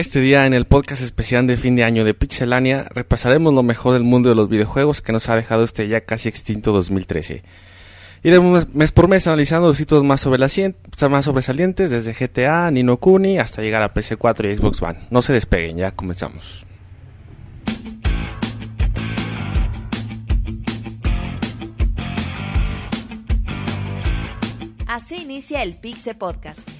Este día en el podcast especial de fin de año de Pixelania repasaremos lo mejor del mundo de los videojuegos que nos ha dejado este ya casi extinto 2013. Iremos mes por mes analizando los títulos más, sobresalientes desde GTA, Nino Kuni hasta llegar a PC4 y Xbox One. No se despeguen, ya comenzamos. Así inicia el Pixel Podcast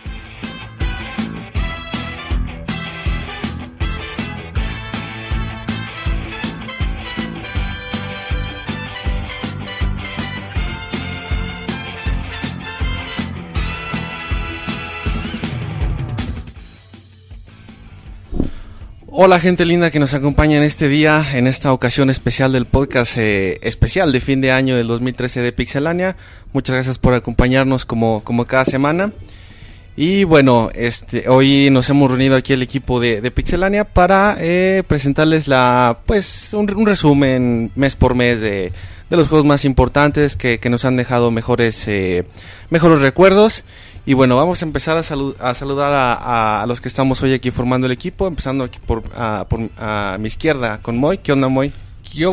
Hola gente linda que nos acompaña en este día, en esta ocasión especial del podcast eh, especial de fin de año del 2013 de Pixelania. Muchas gracias por acompañarnos como, como cada semana. Y bueno, este, hoy nos hemos reunido aquí el equipo de, Pixelania para eh, presentarles la, pues, un, resumen mes por mes de, de, los juegos más importantes que, que nos han dejado mejores, eh, mejores recuerdos. Y bueno, vamos a empezar a, saludar a, los que estamos hoy aquí formando el equipo, empezando aquí por, a, mi izquierda con Moy. ¿Qué onda, Moy? ¿Qué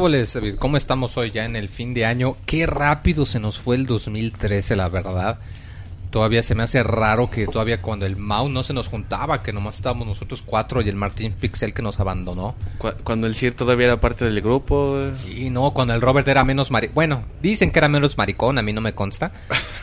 ¿Cómo estamos hoy ya en el fin de año? Qué rápido se nos fue el 2013, la verdad todavía se me hace raro que todavía cuando el Mau no se nos juntaba, que nomás estábamos nosotros cuatro y el Martín Pixel que nos abandonó. cuando el Sir todavía era parte del grupo. Sí, no, cuando el Robert era menos maricón. Bueno, dicen que era menos maricón, a mí no me consta.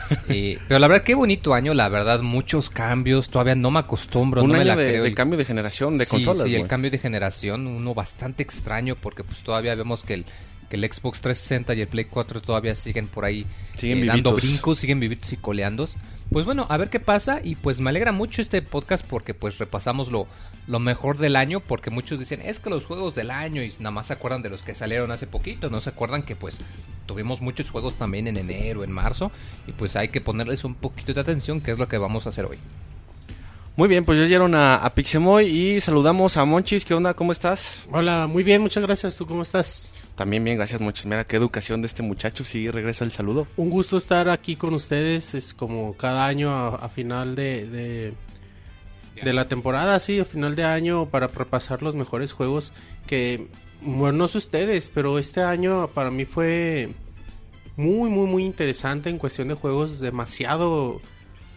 pero la verdad, qué bonito año, la verdad, muchos cambios, todavía no me acostumbro. Un no año de, cambio de generación de consolas. Sí, el cambio de generación, uno bastante extraño porque pues todavía vemos que el que el Xbox 360 y el Play 4 todavía siguen por ahí siguen eh, dando brincos, siguen vivitos y coleando. Pues bueno, a ver qué pasa y pues me alegra mucho este podcast porque pues repasamos lo, lo mejor del año porque muchos dicen es que los juegos del año y nada más se acuerdan de los que salieron hace poquito, no se acuerdan que pues tuvimos muchos juegos también en enero, en marzo y pues hay que ponerles un poquito de atención que es lo que vamos a hacer hoy. Muy bien, pues ya llegaron a, a Pixemoy y saludamos a Monchis, ¿qué onda? ¿Cómo estás? Hola, muy bien, muchas gracias, ¿tú cómo estás? También bien, gracias muchas. Mira qué educación de este muchacho. Sí, regresa el saludo. Un gusto estar aquí con ustedes. Es como cada año a, final de, de, la temporada, sí, a final de año para repasar los mejores juegos que, bueno, no sé ustedes, pero este año para mí fue muy, muy, muy interesante en cuestión de juegos. Demasiado,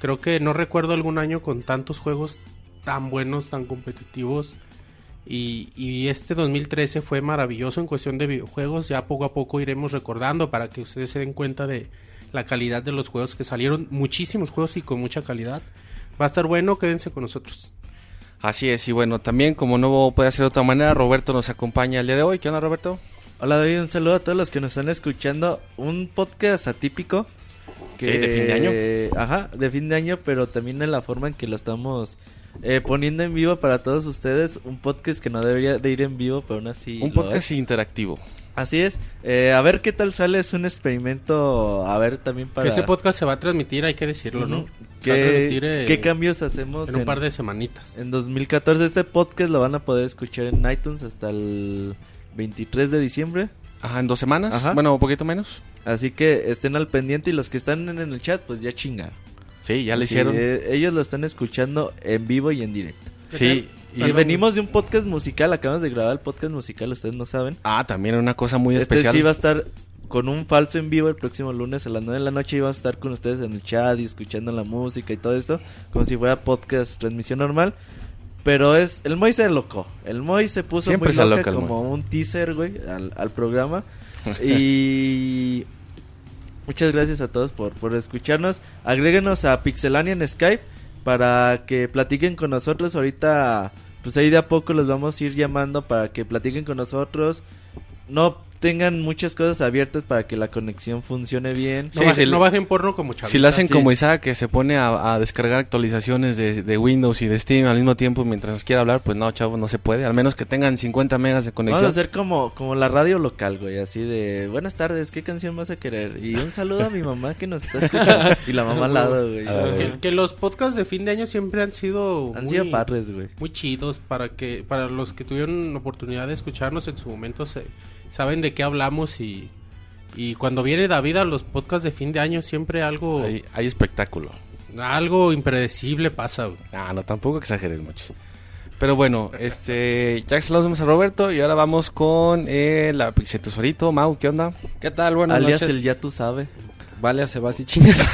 creo que no recuerdo algún año con tantos juegos tan buenos, tan competitivos y, este 2013 fue maravilloso en cuestión de videojuegos. Ya poco a poco iremos recordando para que ustedes se den cuenta de la calidad de los juegos que salieron. Muchísimos juegos y con mucha calidad. Va a estar bueno, quédense con nosotros. Así es, y bueno, también como no puede ser de otra manera, Roberto nos acompaña el día de hoy. ¿Qué onda, Roberto? Hola, David, un saludo a todos los que nos están escuchando. Un podcast atípico. Que, sí, de fin de año. Ajá, de fin de año, pero también en la forma en que lo estamos eh, poniendo en vivo para todos ustedes un podcast que no debería de ir en vivo, pero aún así. Un podcast interactivo. Así es. Eh, a ver qué tal sale. Es un experimento. A ver también para. Que ese podcast se va a transmitir, hay que decirlo, ¿no? ¿Qué, ¿Qué cambios hacemos? En un par de semanitas. En 2014. Este podcast lo van a poder escuchar en iTunes hasta el 23 de diciembre. Ajá, en dos semanas. Ajá. Bueno, un poquito menos. Así que estén al pendiente y los que están en el chat, pues ya chingan. Sí, ya lo hicieron. Eh, ellos lo están escuchando en vivo y en directo. Sí. Y venimos de un podcast musical, acabamos de grabar el podcast musical, ustedes no saben. Ah, también una cosa muy este especial. sí va a estar con un falso en vivo el próximo lunes a las 9 de la noche y va a estar con ustedes en el chat y escuchando la música y todo esto, como si fuera podcast transmisión normal. Pero es, el Moy se loco, el Moy se puso muy loca como un teaser, güey, al, al programa. y Muchas gracias a todos por, por escucharnos. Agréguenos a Pixelania en Skype para que platiquen con nosotros. Ahorita, pues ahí de a poco los vamos a ir llamando para que platiquen con nosotros. No tengan muchas cosas abiertas para que la conexión funcione bien. No, bajen, no bajen porno como chavita. Si lo hacen como Isaac, que se pone a, descargar actualizaciones de, Windows y de Steam al mismo tiempo mientras nos quiera hablar, pues no, chavo, no se puede. Al menos que tengan 50 megas de conexión. Vamos a hacer como, como la radio local, güey, así de, buenas tardes, ¿qué canción vas a querer? Y un saludo a mi mamá que nos está escuchando. y la mamá al lado, güey. Que, los podcasts de fin de año siempre han sido... Han sido padres, güey. Muy chidos para que, para los que tuvieron oportunidad de escucharnos en su momento se saben de qué hablamos y, Y cuando viene David a los podcasts de fin de año, siempre algo, Hay, hay espectáculo. algo impredecible pasa. güey. Ah, no, tampoco exageres mucho. Pero bueno, este, ya saludamos a Roberto y ahora vamos con eh, la Pixel Tesorito. Mau, ¿qué onda? ¿Qué tal? Buenas Alias noches. el ya tú sabes. Vale, se va así chingas.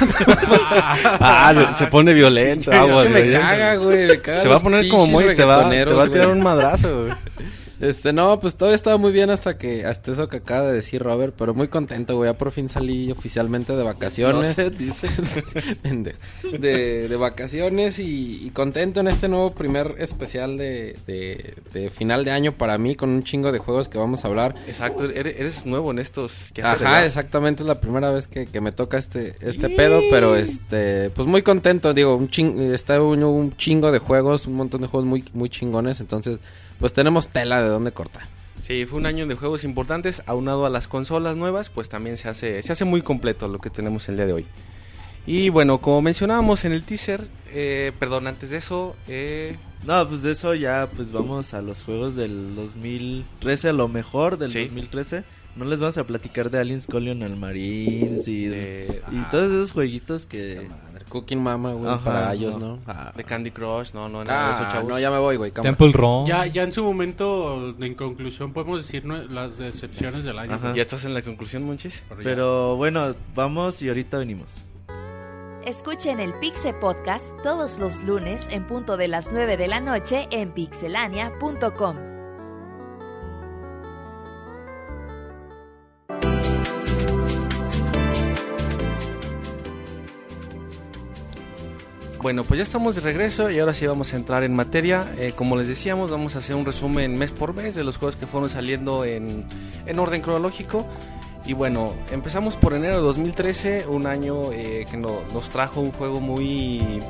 Ah, se, se pone violento. aguas, que me caga, güey. Me caga Se va a poner como muy, te va, te va a tirar güey. un madrazo, güey. Este, no, pues todo estaba muy bien hasta que, hasta eso que acaba de decir Robert, pero muy contento, güey. Ya por fin salí oficialmente de No vacaciones. sé, dice. De, de vacaciones y, y contento en este nuevo primer especial de, de, de final de año para mí con un chingo de juegos que vamos a hablar. Exacto, eres, eres nuevo en estos. Ajá, exactamente, es la primera vez que, que me toca este, este pedo, pero este, pues muy contento, digo, un ching, está un, un chingo de juegos, un montón de juegos muy, muy chingones, entonces, pues tenemos tela de dónde cortar. Sí, fue un año de juegos importantes, aunado a las consolas nuevas, pues también se hace, se hace muy completo lo que tenemos el día de hoy. Y bueno, como mencionábamos en el teaser, eh, perdón, antes de eso, eh, No, pues de eso ya, pues vamos a los juegos del 2013, a lo mejor del Sí. 2013. No les vamos a platicar de Aliens Colonial al Marines y, de, y todos esos jueguitos que... Cooking Mama, güey, Ajá, para ellos, no. ¿no? Ah, de Candy Crush, no, no, nada de eso, ah, chavos. no, ya me voy, güey. cámara. Temple Run. Ya, ya en su momento, en conclusión, podemos decir ¿no? las decepciones del año. Ajá. ¿Ya estás en la conclusión, Monchis? Pero bueno, vamos y ahorita venimos. Escuchen el Pixe Podcast todos los lunes en punto de las 9 de la noche en pixelania.com. Bueno, pues ya estamos de regreso y ahora sí vamos a entrar en materia. Eh, como les decíamos, vamos a hacer un resumen mes por mes de los juegos que fueron saliendo en, en orden cronológico. Y bueno, empezamos por enero de 2013, un año eh, que no- nos trajo un juego muy,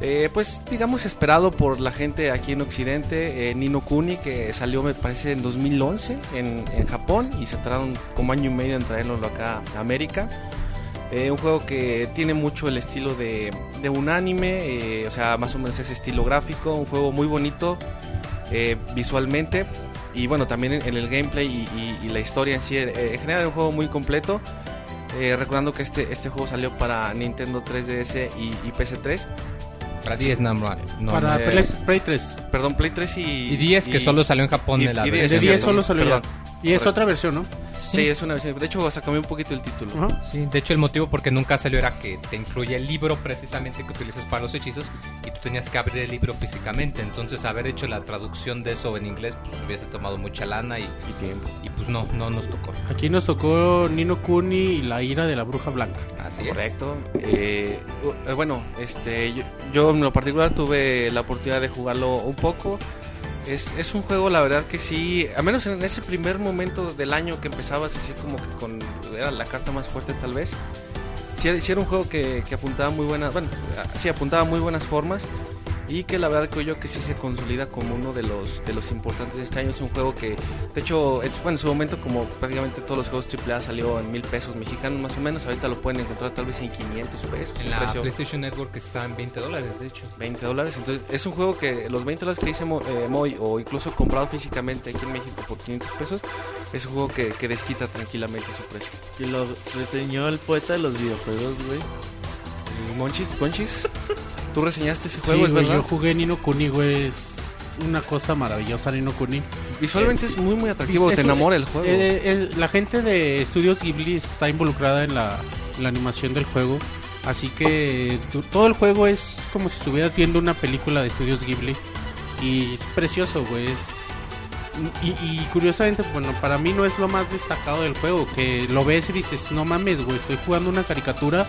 eh, pues digamos, esperado por la gente aquí en Occidente, Nino Kuni, que salió me parece en 2011 en, en Japón y se tardaron como año y medio en traernoslo acá a América. Eh, un juego que tiene mucho el estilo de, de un anime, eh, o sea, más o menos ese estilo gráfico, un juego muy bonito eh, visualmente y bueno, también en, en el gameplay y, y- y la historia en sí, eh, en general es un juego muy completo. Eh, recordando que este, este juego salió para Nintendo 3DS y, y PS3, Para 10 no, no, no, Para eh, Play, Play 3. perdón, Play 3 y... Y 10 que solo salió en Japón y- de la y vez. El de 10 cierto, solo salió. Y es Correcto. otra versión, ¿no? Sí, es una versión. De hecho, hasta cambió un poquito el título. Ajá. Sí, de hecho el motivo porque nunca salió era que te incluye el libro precisamente que utilizas para los hechizos y tú tenías que abrir el libro físicamente. Entonces haber hecho la traducción de eso en inglés pues hubiese tomado mucha lana y, Y tiempo. y pues no, no nos tocó. Aquí nos tocó Nino Kuni y la ira de la bruja blanca. Así es. Correcto. Eh, uh, eh, bueno, este, yo, yo en lo particular tuve la oportunidad de jugarlo un poco. Es, es un juego, la verdad que sí, al menos en ese primer momento del año que empezabas así como que con, era la carta más fuerte tal vez. Sí era un juego que, que apuntaba muy buenas, bueno, sí apuntaba muy buenas formas y que la verdad creo yo que sí se consolida como uno de los de los importantes de este año. Es un juego que, de hecho, es- bueno, en su momento como prácticamente todos los juegos AAA salió en mil pesos mexicanos más o menos, ahorita lo pueden encontrar tal vez en 500 pesos, En la precio PlayStation Network está en 20 dólares, de hecho. 20 dólares. Entonces es un juego que los 20 dólares que dice Mo- eh, Moy o incluso comprado físicamente aquí en México por 500 pesos, es un juego que, que desquita tranquilamente su precio. Que lo reseñó el poeta de los videojuegos, güey. Y Monchis, Monchis, tú reseñaste ese Sí, juego, es güey, verdad. yo jugué Nino Kuni, güey. Es una cosa maravillosa Nino Kuni. Visualmente es muy muy atractivo, te enamora el juego. Eh, eh, la gente de Estudios Ghibli está involucrada en la, la animación del juego. Así que tu- todo el juego es como si estuvieras viendo una película de Estudios Ghibli. Y es precioso, güey. es- y, y curiosamente, bueno, para mí no es lo más destacado del juego. Que lo ves y dices, no mames, güey, estoy jugando una caricatura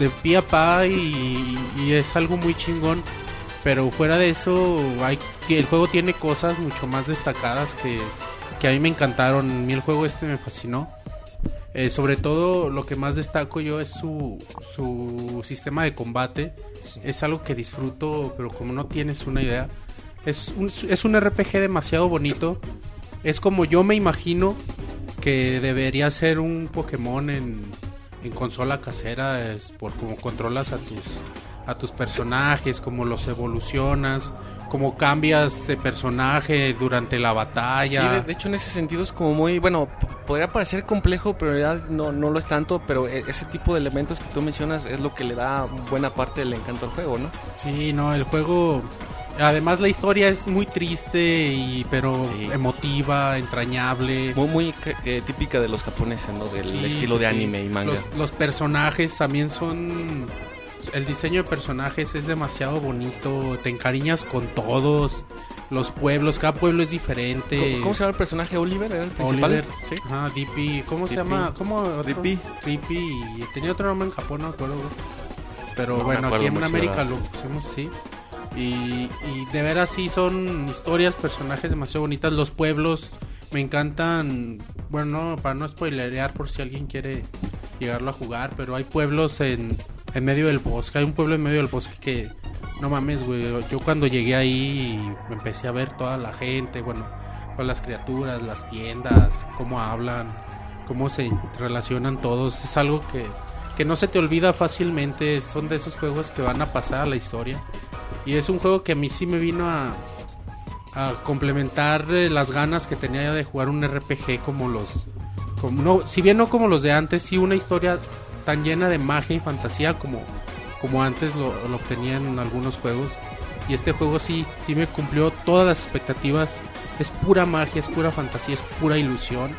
de, pie a pa y, y es algo muy chingón. Pero fuera de eso, hay, el juego tiene cosas mucho más destacadas que, que a mí me encantaron. A mí el juego este me fascinó. Eh, sobre todo lo que más destaco yo es su, su sistema de combate. Es algo que disfruto, pero como no tienes una idea. Es un, es un RPG demasiado bonito. Es como yo me imagino que debería ser un Pokémon en, en consola casera. Es por como controlas a tus, a tus personajes, cómo los evolucionas, cómo cambias de personaje durante la Sí, batalla. de, de hecho en ese sentido es como muy, bueno, podría parecer complejo, pero en realidad no, no lo es tanto, pero e- ese tipo de elementos que tú mencionas es lo que le da buena parte del encanto al juego, ¿no? Sí, no, el juego. Además, la historia es muy triste, y pero Sí. emotiva, entrañable. Muy, muy que típica de los japoneses, ¿no? Del Sí, estilo sí, de anime y manga. Los, los personajes también son. El diseño de personajes es demasiado bonito. Te encariñas con todos. Los pueblos, cada pueblo es diferente. ¿Cómo, cómo se llama el personaje? ¿Oliver? ¿Era el principal? Oliver, Sí. Ajá, Dippy, ¿cómo se llama? ¿Cómo? Dippy. Dippy, tenía otro nombre en Japón, no acuerdo. Pero No bueno, aquí en América lo pusimos así. Y, y de veras sí son historias, personajes demasiado bonitas. Los pueblos me encantan. Bueno, no, para no spoilerear por si alguien quiere llegarlo a jugar, pero hay pueblos en, en medio del bosque. Hay un pueblo en medio del bosque que, no mames, güey. Yo cuando llegué ahí empecé a ver toda la gente, bueno, con las criaturas, las tiendas, cómo hablan, cómo se relacionan todos. Es algo que, que no se te olvida fácilmente. Son de esos juegos que van a pasar a la historia. Y es un juego que a mí sí me vino a, complementar eh, las ganas que tenía de jugar un RPG como los... Como, no, si bien no como los de antes, sí una historia tan llena de magia y fantasía como, como antes lo, lo obtenían en algunos juegos. Y este juego sí, sí me cumplió todas las expectativas. Es pura magia, es pura fantasía, es pura ilusión.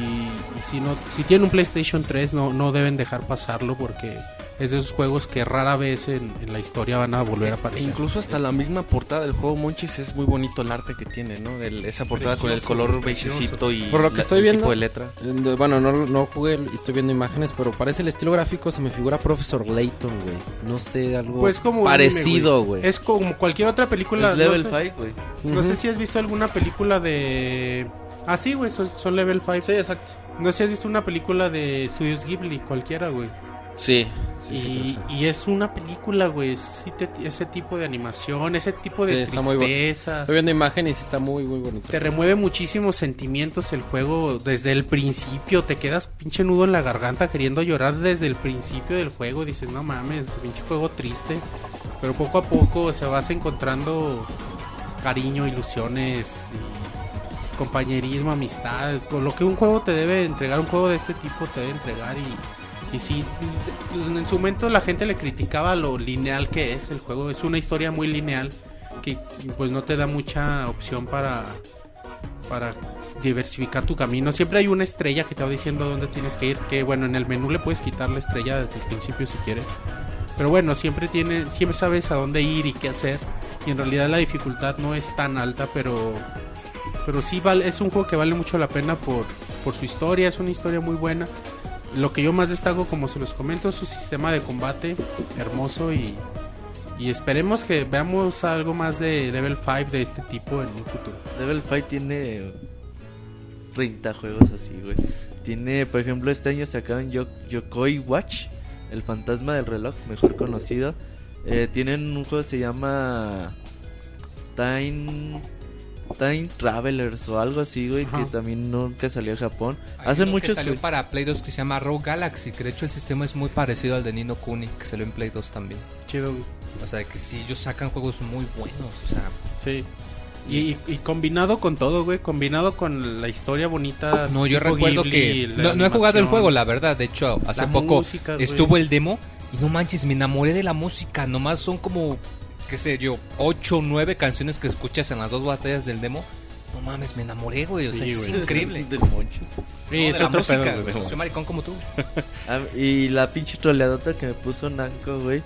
Y, y si no si tienen un PlayStation 3 no, no deben dejar pasarlo porque es de esos juegos que rara vez en, en la historia van a volver a E aparecer. incluso hasta la misma portada del juego Monchis es muy bonito el arte que tiene, ¿no? El- esa portada con el color beigecito y Por lo que la- estoy el viendo- tipo de letra. Bueno, no, no jugué y estoy viendo imágenes, pero parece el estilo gráfico, se me figura Profesor Layton, güey. No sé, algo Pues como parecido, anime, güey. Es como cualquier otra película. Es no level sé- 5, güey. No sé si has visto alguna película de. Ah, sí, güey, son, son level 5. Sí, exacto. No sé si has visto una película de Studios Ghibli, cualquiera, güey. Sí, sí, sí, y, que y es una película, güey. sí ese tipo de animación, ese tipo Sí, de muy tristeza. Estoy viendo imágenes y está muy, muy bonito. Te remueve muchísimos sentimientos el juego desde el principio. Te quedas pinche nudo en la garganta queriendo llorar desde el principio del juego. Dices, no mames, pinche juego triste. Pero poco a poco se vas encontrando cariño, ilusiones, y compañerismo, amistad. Con lo que un juego te debe entregar, un juego de este tipo te debe entregar. Y, y sí, en su momento la gente le criticaba lo lineal que es el juego. Es una historia muy lineal que pues no te da mucha opción para para diversificar tu camino. Siempre hay una estrella que te va diciendo dónde tienes que ir, que bueno, en el menú le puedes quitar la estrella desde el principio si quieres. Pero bueno, siempre tiene siempre sabes a dónde ir y qué hacer y en realidad la dificultad no es tan alta, pero pero sí vale es un juego que vale mucho la pena por por su historia, es una historia muy buena. Lo que yo más destaco, como se los comento, es su sistema de combate hermoso y y esperemos que veamos algo más de level 5 de este tipo en un futuro. Level 5 tiene 30 juegos así, güey. Tiene, por ejemplo, este año sacaron Yo Yokoi Watch, el fantasma del reloj, mejor conocido. Eh, tienen un juego que se llama Time Time Travelers o algo así, güey, Ajá. que también nunca salió a Japón. Hay Hace uno muchos que salió güey. para Play 2 que se llama Rogue Galaxy, que de hecho el sistema es muy parecido al de Nino Kuni, que salió en Play 2 también. Chido. O sea, que sí, ellos sacan juegos muy buenos. O sea, Sí. Y, y- y combinado con todo, güey, combinado con la historia bonita. no, yo recuerdo Ghibli, que... No, no he jugado el juego, la verdad. De hecho, hace La poco música, güey. estuvo el demo y no manches, me enamoré de la música. Nomás son como, qué sé yo, 8 o 9 canciones que escuchas en las dos batallas del demo. No mames, me enamoré, güey. O sea, Sí, es güey. increíble. Del monchis. Sí, No, es de otro música, pedo, güey. Soy maricón como tú. Ah, y la pinche troleadota que me puso Nanco, güey.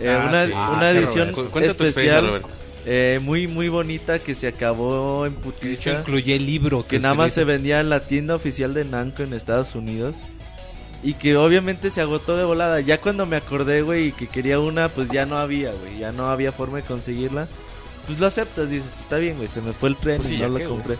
Eh, Ah, una sí. una Ah, edición especial eh, muy muy bonita que se acabó en putiza. incluye el libro. que nada más se vendía en la tienda oficial de Namco en Estados Unidos. Y que obviamente se agotó de volada. Ya cuando me acordé, güey, y que quería una, pues ya no había, güey. Ya no había forma de conseguirla. Pues lo aceptas, dices, "Pues está bien, güey, se me fue el tren Pues sí, no qué, lo güey. compré.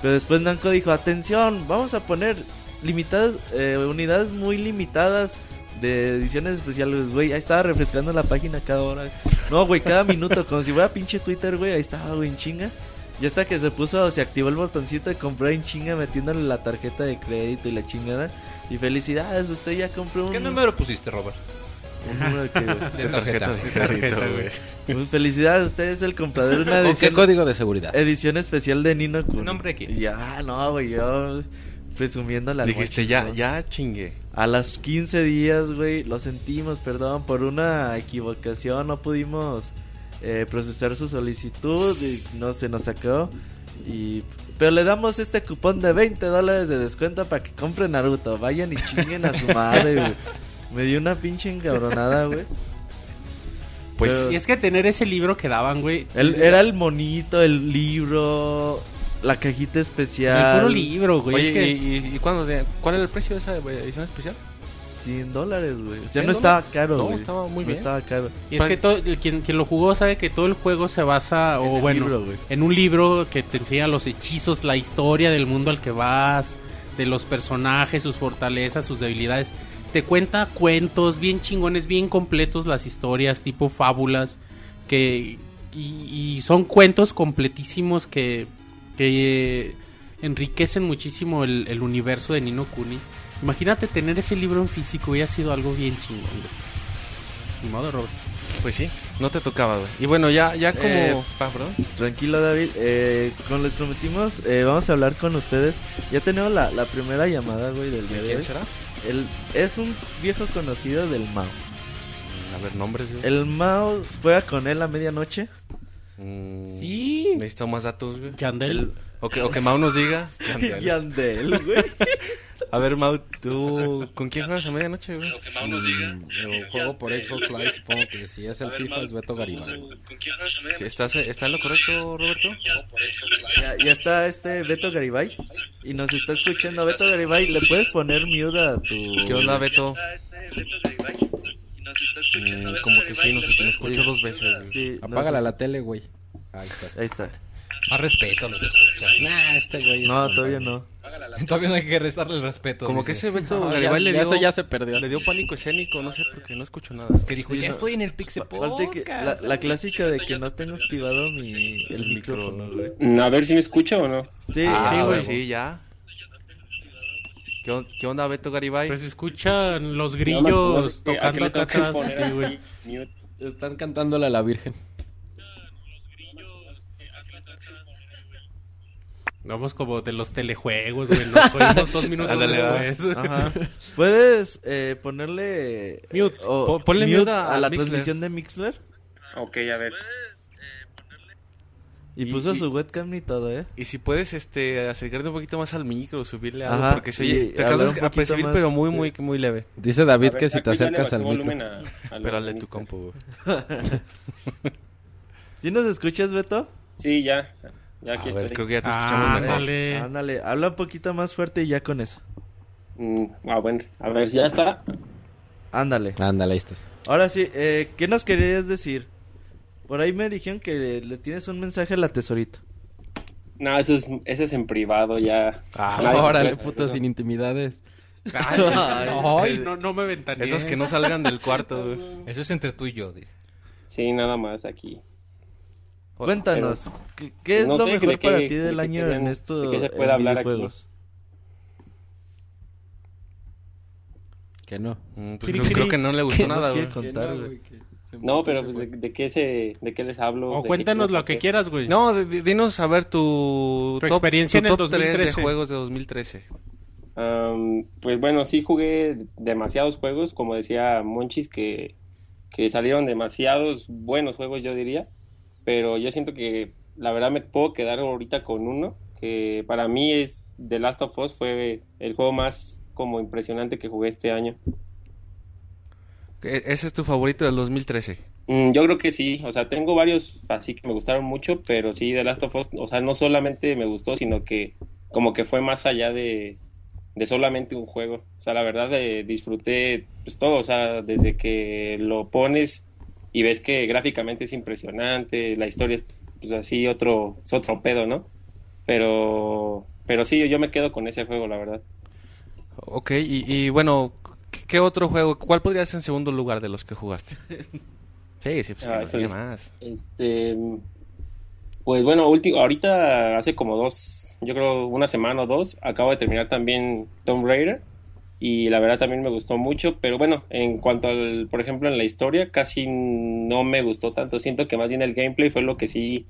Pero después Namco dijo, atención, vamos a poner limitadas, eh, unidades muy limitadas de ediciones especiales, güey. Ahí estaba refrescando la página cada hora. No, güey, cada minuto, como si fuera pinche Twitter, güey. Ahí estaba, güey, en chinga. Y hasta que se puso, se activó el botoncito de comprar en chinga metiéndole la tarjeta de crédito y la chingada. Y felicidades, usted ya compró un... ¿Qué número pusiste, Robert? Un número de qué, güey. De tarjeta. de crédito, güey. Pues felicidades, usted es el comprador de una ¿Con qué edición, código de seguridad? edición especial de Nino Kuni. ¿Nombre de quién? Ya, no, güey, yo presumiendo la Dijiste, ya, ya chingue. A las 15 días, güey, lo sentimos, perdón, por una equivocación no pudimos eh, procesar su solicitud y no se nos sacó. Y, pero le damos este cupón de 20 dólares de descuento para que compre Naruto. Vayan y chinguen a su madre, güey. Me dio una pinche encabronada, güey. Pues Pero- Y es que tener ese libro que daban, güey. El- era el monito, el libro, la cajita especial. El puro libro, güey. Oye, es que... ¿y, y, y cuándo cuál era el precio de esa edición especial? 100 dólares, güey. O sea, 100 no estaba caro, No, güey. estaba muy No bien. estaba caro. Y es que todo, el- quien, quien lo jugó sabe que todo el juego se basa, En o el bueno, libro, güey. en un libro que te enseña los hechizos, la historia del mundo al que vas, de los personajes, sus fortalezas, sus debilidades. Te cuenta cuentos bien chingones, bien completos las historias, tipo fábulas, que y, y son cuentos completísimos que, que eh, enriquecen muchísimo el, el universo de Nino Kuni. Imagínate tener ese libro en físico, hubiera sido algo bien chingón. güey. Ni modo, Robert. Pues sí, no te tocaba, güey. Y bueno, ya, ya como... Eh, Ah, perdón. Tranquilo, David. Eh, como les prometimos, eh, vamos a hablar con ustedes. Ya tenemos la, la primera llamada, güey, del día de ¿Quién será? El, es un viejo conocido del Mao. A ver, nombres, güey. El Mao juega con él a medianoche. Mm, Sí. Necesito más datos, güey. Yandel. O que, o que Mau nos diga. Yandel, güey. A ver, Mau, ¿tú con quién juegas a medianoche, güey? Mm, yo juego por Xbox Live, supongo que si es el FIFA es Beto Garibay. Sí, ¿Estás, ¿Está en lo correcto, Roberto? Ya, ya está este Beto Garibay. Y nos está escuchando. Beto Garibay, ¿le puedes poner mute a tu. ¿Qué onda, Beto? Mm, Mm, como que sí, nos, escucho dos veces. Sí, Apágala la tele, güey. Ahí está. Ahí está. Más respeto a los escuchas. Nah, este güey No, todavía no. Todavía no hay que restarle el respeto. Como que dice. ese Beto No, ya- Garibay le ya dio... eso ya se perdió. Le dio pánico escénico, no sé por qué, no escucho nada. Que dijo, Sí, ya no. estoy en el Pixel que, la, la clásica de que no tengo activado mi, el micrófono, güey. Mm, A ver si me escucha o no. Sí, Ah, sí, güey, sí, ya. ¿Qué, on- qué onda, Beto Garibay? Pues escuchan los Nada más, grillos no sé qué- a qué tocando le acá tengo que atrás. poner sí, güey. aquí, mute. Están cantándole a la Virgen. Vamos como de los telejuegos, güey. Nos oímos dos minutos Ándale, después. Ajá. Puedes eh, ponerle Mute. o- Po- ponle mute a- a la Mixler. transmisión de Mixler Ok, a ver. y, Y- puso y- su webcam y todo, ¿eh? Y si puedes este acercarte un poquito más al micro, subirle algo, Ajá, porque se oye, te alcanzas a percibir, pero muy, muy, muy leve. Dice David ver, que si te acercas al micro. a- a Pero de tu compu, güey. ¿Sí nos escuchas, Beto? Sí, ya. Ya aquí A ver, estoy. creo que ya te escuchamos mejor. Ándale. Ándale, habla un poquito más fuerte y ya con eso. Mm, ah, bueno. A ver, ya está. Ándale. Ándale, ahí estás. Ahora sí, eh, ¿qué nos querías decir? Por ahí me dijeron que le, le tienes un mensaje a la tesorita. No, eso es, eso es en privado ya. Ah, Órale, puto, sin intimidades. Ay, no, no me ventanees. Esos que no salgan del cuarto, güey. Eso es entre tú y yo, dice. Sí, nada más aquí. Cuéntanos, ¿qué, qué es no lo sé, mejor ¿de qué- para ti de del año en esto de qué se en puede hablar aquí? videojuegos? Que no. Mm, pues Cri, creo, que no le gustó ¿Qué nos nada, güey. contar, güey? No, pero pues, de, de qué se, de qué les hablo. O cuéntanos qué- lo que quieras, güey. No, di- dinos a ver tu, Tu experiencia en el top 3 de 2013. juegos de 2013. Am, pues bueno, sí jugué demasiados juegos, como decía Monchis, que, que salieron demasiados buenos juegos, yo diría, pero yo siento que la verdad me puedo quedar ahorita con uno, que para mí es The Last of Us, fue el juego más como impresionante que jugué este año. E- ¿Ese es tu favorito del 2013? Mm, yo creo que sí, o sea, tengo varios así que me gustaron mucho, pero sí, The Last of Us, o sea, no solamente me gustó, sino que como que fue más allá de, de solamente un juego. O sea, la verdad eh, disfruté pues todo, o sea, desde que lo pones y ves que gráficamente es impresionante, la historia es pues así otro, es otro pedo, ¿no? Pero, pero sí, yo me quedo con ese juego, la verdad. Ok, y, y bueno, ¿qué- ¿qué otro juego? ¿Cuál podría ser en segundo lugar de los que jugaste? Sí, sí, pues que Ah, diga híjole. más. Este, pues bueno, último, ahorita hace como dos, yo creo una semana o dos, acabo de terminar también Tomb Raider y la verdad también me gustó mucho, pero bueno, en cuanto al, por ejemplo, en la historia, casi no me gustó tanto. Siento que más bien el gameplay fue lo que sí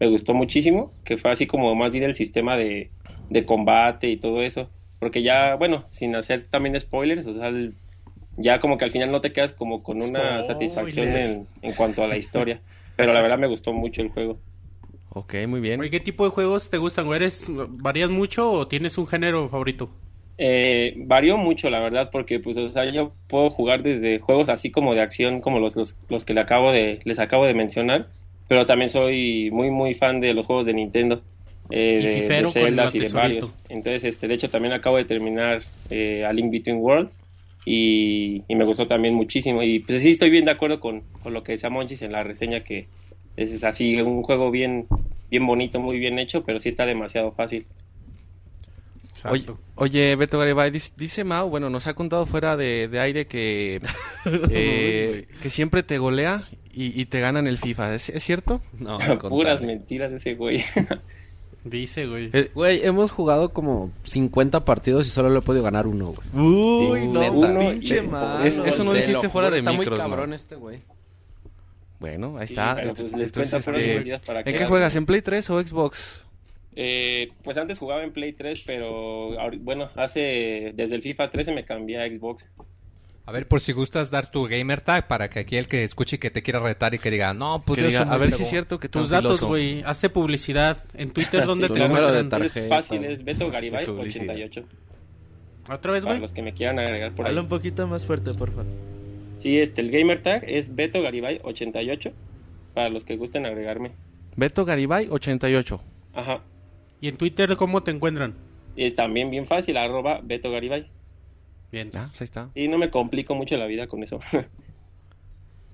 me gustó muchísimo, que fue así como más bien el sistema de, de combate y todo eso. Porque ya, bueno, sin hacer también spoilers, o sea, el- ya como que al final no te quedas como con una Spoiler. satisfacción en, en cuanto a la historia. Pero la verdad me gustó mucho el juego. Ok, muy bien. ¿qué tipo de juegos te gustan? ¿Eres, ¿Varías mucho o tienes un género favorito? Eh, varió mucho, la verdad, porque pues, o sea, yo puedo jugar desde juegos así como de acción, como los, los, los que le acabo de, les acabo de mencionar, pero también soy muy, muy fan de los juegos de Nintendo, eh, de, el y de varios. Entonces, este, de hecho, también acabo de terminar eh, A Link Between Worlds y, y me gustó también muchísimo. Y pues sí, estoy bien de acuerdo con, con lo que decía Monchis en la reseña, que es así, un juego bien, bien bonito, muy bien hecho, pero sí está demasiado fácil. Oye, oye, Beto Garibay, dice, dice Mau, bueno, nos ha contado fuera de, de aire que, eh, que siempre te golea y, y te gana en el FIFA. ¿Es, es cierto? No, Puras mentiras de ese güey. Dice, güey. Eh, Güey, hemos jugado como 50 partidos y solo le he podido ganar uno, güey. Uy, no, Uno, pinche malo. es- eso no Te dijiste lo fuera de está micros, muy ¿no? cabrón este güey. bueno, ahí Sí, está. pero, pues, les Entonces, cuento fueras este, para ¿En que qué juegas? ¿En Play 3 o Xbox? Eh, pues antes jugaba en Play 3, pero bueno, hace desde el FIFA 13 me cambié a Xbox. A ver, por si gustas dar tu gamer tag para que aquí el que escuche y que te quiera retar y que diga, no, pues diga, a ver si fregón". es cierto que tú Tus datos, güey. Hazte publicidad. En Twitter, ¿dónde Sí, Tu te número de tarjeta. Es fácil, es Beto Garibay Sí, publicidad. 88. ¿Otra vez, Para güey? los que me quieran agregar por ahí. Habla un poquito más fuerte, por favor. Sí, este, el gamer tag es Beto Garibay 88 para los que gusten agregarme. Beto Garibay 88. Ajá. ¿Y en Twitter cómo te encuentran? Y también bien fácil, arroba Beto Garibay. Bien. Ah, pues ahí está. Sí, no me complico mucho la vida con eso.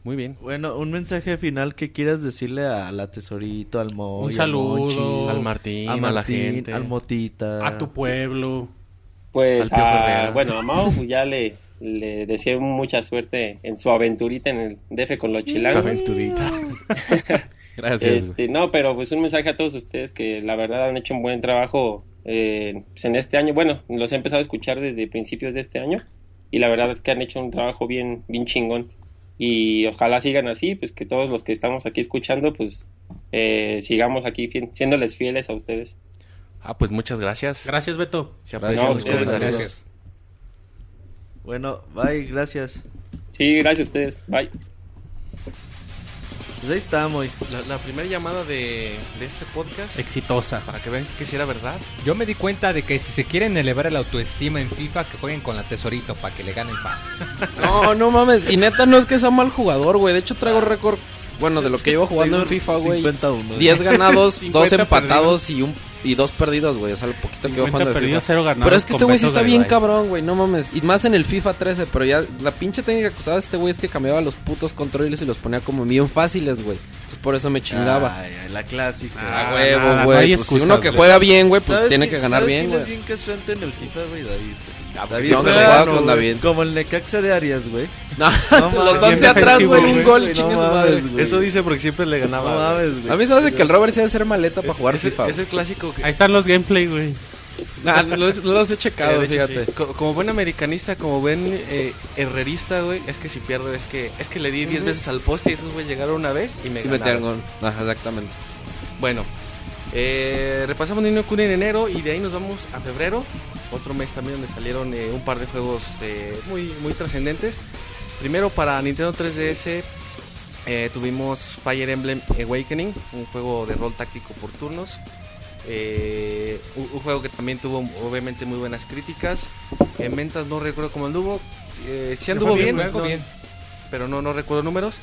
Muy bien. Bueno, un mensaje final que quieras decirle a la Tesorito, al Moy, Un al saludo. Monchis, Al Martín, a a la gente. al Motita. A tu pueblo. Pues, Al a- bueno, a Mau pues, ya le, le deseo mucha suerte en su aventurita en el DF con los Su chilangos. aventurita. Gracias. Este, no, pero pues un mensaje a todos ustedes que la verdad han hecho un buen trabajo eh, pues, en este año. Bueno, los he empezado a escuchar desde principios de este año y la verdad es que han hecho un trabajo bien, bien chingón. Y ojalá sigan así, pues que todos los que estamos aquí escuchando, pues eh, sigamos aquí siéndoles fieles a ustedes. Ah, pues muchas gracias. Gracias, Beto. Se aprecia No, ustedes, Gracias. Gracias. Bueno, bye, gracias. Sí, gracias a ustedes. Bye. Pues ahí está, Moy. La, la primera llamada de, de este podcast, Exitosa. para que vean que si era verdad. Yo me di cuenta de que si se quieren elevar el autoestima en FIFA, que jueguen con la tesorito para que le ganen fácil. No, no mames. Y neta no es que sea mal jugador, güey. De hecho traigo récord, bueno, de lo que llevo jugando en FIFA, güey. 51. 10 ganados, 2 50 empatados y un y dos perdidos, güey. O sea, lo poquito que 50 jugando de perdidos, FIFA. cero. Pero es que este güey sí está bien cabrón, güey, no mames. Y más en el FIFA 13, pero ya la pinche técnica que usaba este güey es que cambiaba los putos controles y los ponía como bien fáciles, güey. Entonces por eso me chingaba. Ay, ay, la clásica. Ah, A huevo, no güey. Pues, si uno que juega bien, güey, pues ¿Sabes tiene que ganar ¿sabes bien, güey. bien castrante en el FIFA, güey? David. Pues, yo no jugaba con David. Como el Necaxa de Arias, güey. No, No los mames, 11 bien atrás, güey, un gol y No chingue su madre. güey. Eso dice porque siempre le ganaba. mames, güey. A mí se me hace que el Robert sí debe ser maleta para jugar es, FIFA. Es el clásico que... Ahí están los gameplay, güey. Nah, no, los- no los he checado, Eh, hecho, fíjate. sí. Como buen americanista, como buen eh, herrerista, güey, es que si pierdo, es que es que le di 10 veces al poste y esos güey llegaron una vez y me Y ganaron. gol. Ajá, exactamente. Bueno, eh, repasamos Nino Kuni en enero y de ahí nos vamos a febrero, otro mes también donde salieron eh, un par de juegos eh, muy, muy trascendentes. Primero para Nintendo 3DS eh, tuvimos Fire Emblem Awakening, un juego de rol táctico por turnos. Un, un juego que también tuvo obviamente muy buenas críticas. En ventas no recuerdo cómo anduvo. Sí anduvo bien, no- bien. pero no, no recuerdo números.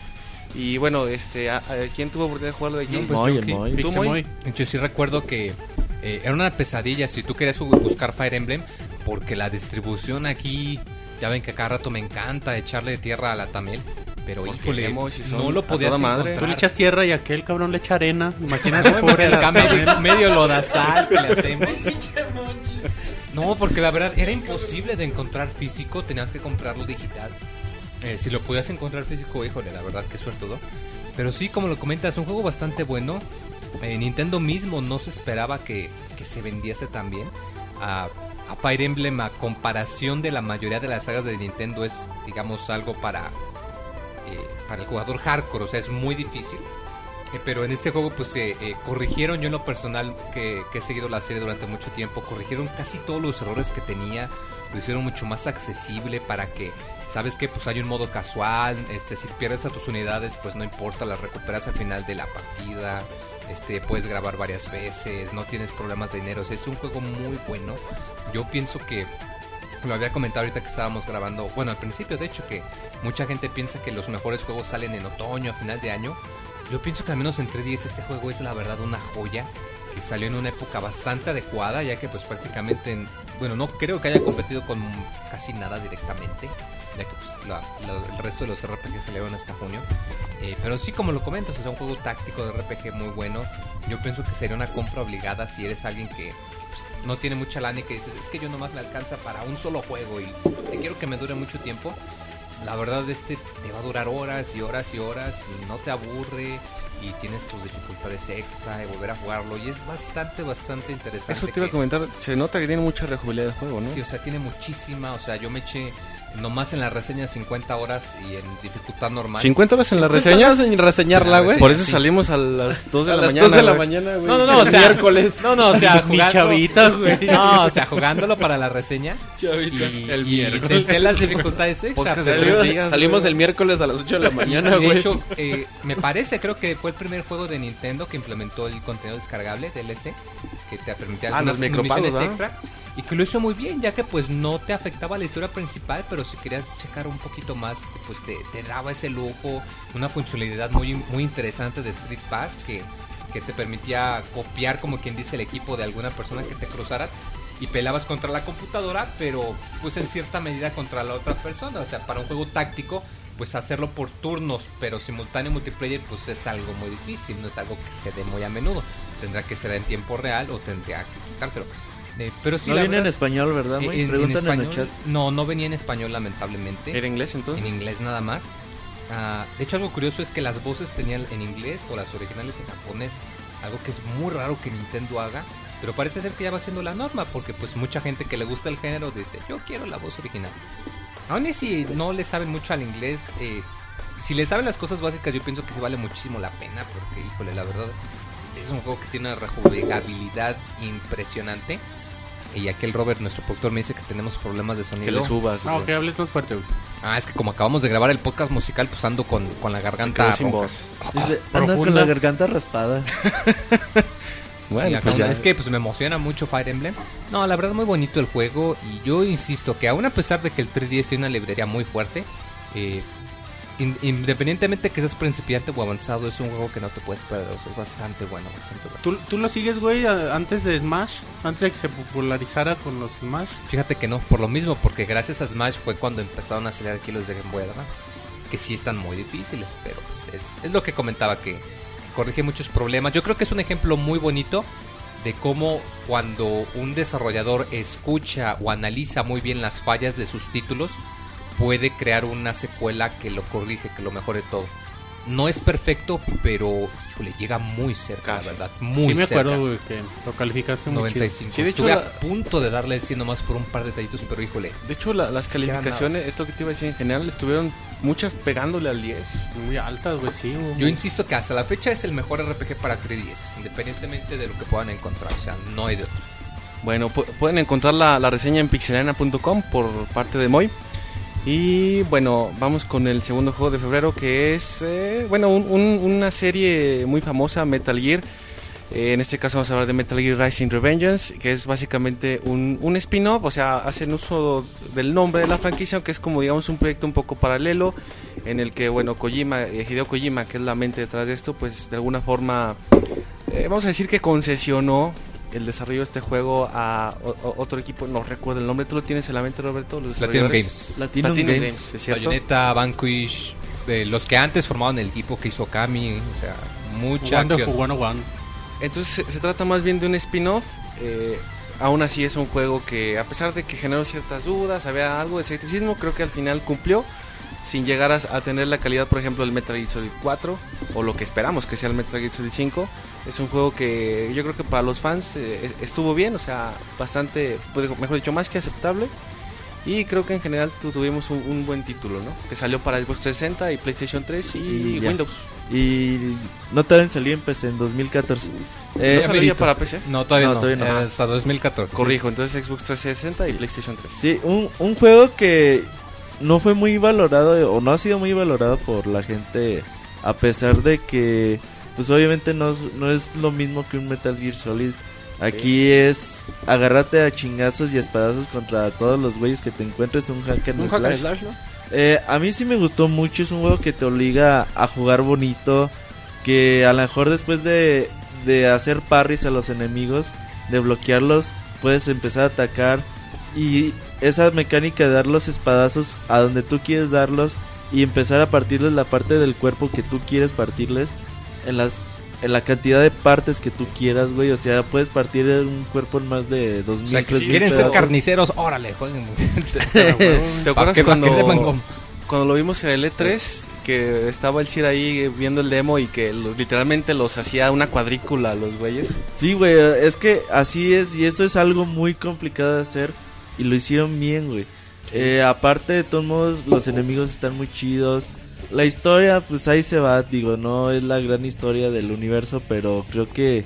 Y bueno, este, a- a- ¿quién tuvo oportunidad de jugarlo de aquí? No, Pues Moy, yo el que- Moy. ¿Tú, Pixemoy. Moy? Yo sí recuerdo que eh, era una pesadilla si tú querías bu- buscar Fire Emblem, porque la distribución aquí, ya ven que cada rato me encanta echarle tierra a la Tamel, pero híjole, si no lo a podías madre. Tú le encontrar. echas tierra y aquel cabrón le echa arena. Imagínate, pobre Acá la medio, medio lodazal que le hacemos. No, porque la verdad era imposible de encontrar físico, tenías que comprarlo digital. Eh, si lo podías encontrar físico, híjole, la verdad que suertudo. Pero sí, como lo comentas, un juego bastante bueno. Eh, Nintendo mismo no se esperaba que, que se vendiese tan bien. A, a Fire Emblem a comparación de la mayoría de las sagas de Nintendo es, digamos, algo para, eh, para el jugador hardcore, o sea, es muy difícil. Eh, pero en este juego pues corrigieron yo en lo personal que, que he seguido la serie durante mucho tiempo, corrigieron casi todos los errores que tenía, lo hicieron mucho más accesible para que sabes que pues hay un modo casual, este si pierdes a tus unidades pues no importa, las recuperas al final de la partida, este puedes grabar varias veces, no tienes problemas de dinero, o sea, es un juego muy bueno. Yo pienso que lo había comentado ahorita que estábamos grabando, bueno, al principio de hecho que mucha gente piensa que los mejores juegos salen en otoño, a final de año. Yo pienso que al menos entre 10 este juego es la verdad una joya que salió en una época bastante adecuada, ya que pues prácticamente, en- bueno, no creo que haya competido con casi nada directamente, ya que pues la- la- el resto de los RPG salieron hasta junio. Eh, pero sí, como lo comentas, es un juego táctico de RPG muy bueno. Yo pienso que sería una compra obligada si eres alguien que pues, no tiene mucha lana y que dices, es que yo nomás me alcanza para un solo juego y te quiero que me dure mucho tiempo. La verdad, este te va a durar horas y horas y horas y no te aburre y tienes tus dificultades extra de volver a jugarlo y es bastante, bastante interesante. Eso te iba a comentar, se nota que tiene mucha rejugabilidad del juego, ¿no? Sí, o sea, tiene muchísima, o sea, yo me eché nomás en la reseña 50 horas y en dificultad normal. 50 horas en la ¿Cuántas reseña. en reseñarla, güey? Por eso Sí. salimos a las 2 de a la las mañana. 2 de la mañana, güey. No, no, no, o El sea, miércoles. No, no, o sea, Mi jugando. chavita, güey. No, o sea, jugándolo para la reseña. Chavita. Y, El y miércoles. intenté las dificultades extra. De tres días. Salimos el miércoles a las 8 de la mañana, de güey. hecho, eh, me parece, creo que fue el primer juego de Nintendo que implementó el contenido descargable DLC, que te permitía Ah, algunas los micropagos, misiones ¿verdad? Y que lo hizo muy bien, ya que pues no te afectaba la historia principal, pero si querías checar un poquito más, pues te, daba ese lujo, una funcionalidad muy, muy interesante de Street Pass que, que te permitía copiar, como quien dice, el equipo de alguna persona que te cruzaras y pelabas contra la computadora, pero pues en cierta medida contra la otra persona. O sea, para un juego táctico, pues hacerlo por turnos, pero simultáneo multiplayer, pues es algo muy difícil, no es algo que se dé muy a menudo. Tendrá que ser en tiempo real o tendría que quitárselo. Eh, pero sí, no viene en verdad, español, ¿verdad, eh, en- en Preguntan en, el chat. No, no venía en español, lamentablemente. ¿Era inglés entonces? En inglés nada más. Ah, de hecho, algo curioso es que las voces tenían en inglés o las originales en japonés. Algo que es muy raro que Nintendo haga. Pero parece ser que ya va siendo la norma. Porque pues mucha gente que le gusta el género dice, yo quiero la voz original. Aún y si no le saben mucho al inglés, eh, si le saben las cosas básicas, yo pienso que sí vale muchísimo la pena. Porque, híjole, la verdad, es un juego que tiene una rejugabilidad impresionante. Y aquí el Robert, nuestro productor, me dice que tenemos problemas de sonido. Que le subas. No, güey. que hables más fuerte, güey. Ah, es que como acabamos de grabar el podcast musical, pues ando con, con la garganta sin voz. Anda con la garganta raspada. Bueno, pues ya. Es que pues me emociona mucho Fire Emblem. No, la verdad muy bonito el juego y yo insisto que aún a pesar de que el 3DS tiene una librería muy fuerte, eh, in- independientemente que seas principiante o avanzado, es un juego que no te puedes perder. o sea, es bastante bueno, bastante bueno. ¿Tú, tú lo sigues, güey, antes de Smash? Antes de que se popularizara con los Smash. Fíjate que no, por lo mismo, porque gracias a Smash fue cuando empezaron a salir aquí los de Game Boy Advance. Que sí están muy difíciles, pero pues, es, es lo que comentaba, que corrige muchos problemas. Yo creo que es un ejemplo muy bonito de cómo cuando un desarrollador escucha o analiza muy bien las fallas de sus títulos, puede crear una secuela que lo corrige, que lo mejore todo. No es perfecto, pero híjole, llega muy cerca, Casi. la verdad. Muy sí, me cerca. acuerdo, que lo calificaste muy chido. 95. Sí, de hecho, Estuve la- a punto de darle el 100 nomás por un par de detallitos, pero híjole. De hecho, la- las calificaciones, esto que te iba a decir en general, estuvieron muchas pegándole al 10. Muy altas, güey, sí. güey. Yo insisto que hasta la fecha es el mejor RPG para 3DS, independientemente de lo que puedan encontrar. O sea, no hay de otro. Bueno, pu- pueden encontrar la, la reseña en pixelana.com por parte de Moy. Y bueno, vamos con el segundo juego de febrero que es, eh, bueno, un- un- una serie muy famosa, Metal Gear. Eh, en este caso vamos a hablar de Metal Gear Rising Revengeance, que es básicamente un, un spin-off, o sea, hacen uso del nombre de la franquicia, aunque es como digamos un proyecto un poco paralelo, en el que, bueno, Kojima, eh, Hideo Kojima, que es la mente detrás de esto, pues de alguna forma, vamos a decir que concesionó el desarrollo de este juego a o- o- otro equipo, no recuerdo el nombre, ¿tú lo tienes en la mente, Roberto? Los Platinum? Games. Platinum, Platinum Games. Games, ¿es cierto? Bayonetta, Vanquish, eh, los que antes formaban el equipo que hizo Kami, o sea, mucha Wonderful acción. 101. Entonces se, se trata más bien de un spin-off. eh, aún así es un juego que, a pesar de que generó ciertas dudas, había algo de escepticismo, creo que al final cumplió. Sin llegar a, a tener la calidad, por ejemplo, del Metal Gear Solid 4, o lo que esperamos que sea el Metal Gear Solid 5. Es un juego que yo creo que para los fans eh, estuvo bien, o sea, bastante, pues, mejor dicho, más que aceptable. Y creo que en general tu- tuvimos un, un buen título, ¿no? Que salió para Xbox 360 y PlayStation 3 y. Windows. Y no tardan en salir en PC en 2014. Eh, ¿No salió ya merito. para PC? No, todavía No, no. todavía no. eh, hasta 2014. Corrijo, entonces Xbox 360 y PlayStation 3. Sí, un, un juego que no fue muy valorado o no ha sido muy valorado por la gente a pesar de que pues obviamente no, es- no es lo mismo que un Metal Gear Solid. Aquí es agarrarte a chingazos y espadazos contra todos los güeyes que te encuentres un hack and Un hack and slash. slash, ¿no? Eh, a mí sí me gustó mucho, es un juego que te obliga a jugar bonito, que a lo mejor después de, de hacer parries a los enemigos, de bloquearlos, puedes empezar a atacar y esa mecánica de dar los espadazos a donde tú quieres darlos y empezar a partirles la parte del cuerpo que tú quieres partirles en las en la cantidad de partes que tú quieras, güey, o sea, puedes partir un cuerpo en más de dos O mil, sea, que si quieren ser carniceros, órale, jueguen. ¿Te acuerdas que, cuando, que sepan cómo- cuando lo vimos en el E3? Que estaba el Sir ahí viendo el demo y que los- literalmente los hacía una cuadrícula a los güeyes. Sí, güey, es que así es y esto es algo muy complicado de hacer y lo hicieron bien, güey. Eh, aparte de todos modos, los enemigos están muy chidos. La historia, pues ahí se va, digo, no es la gran historia del universo, pero creo que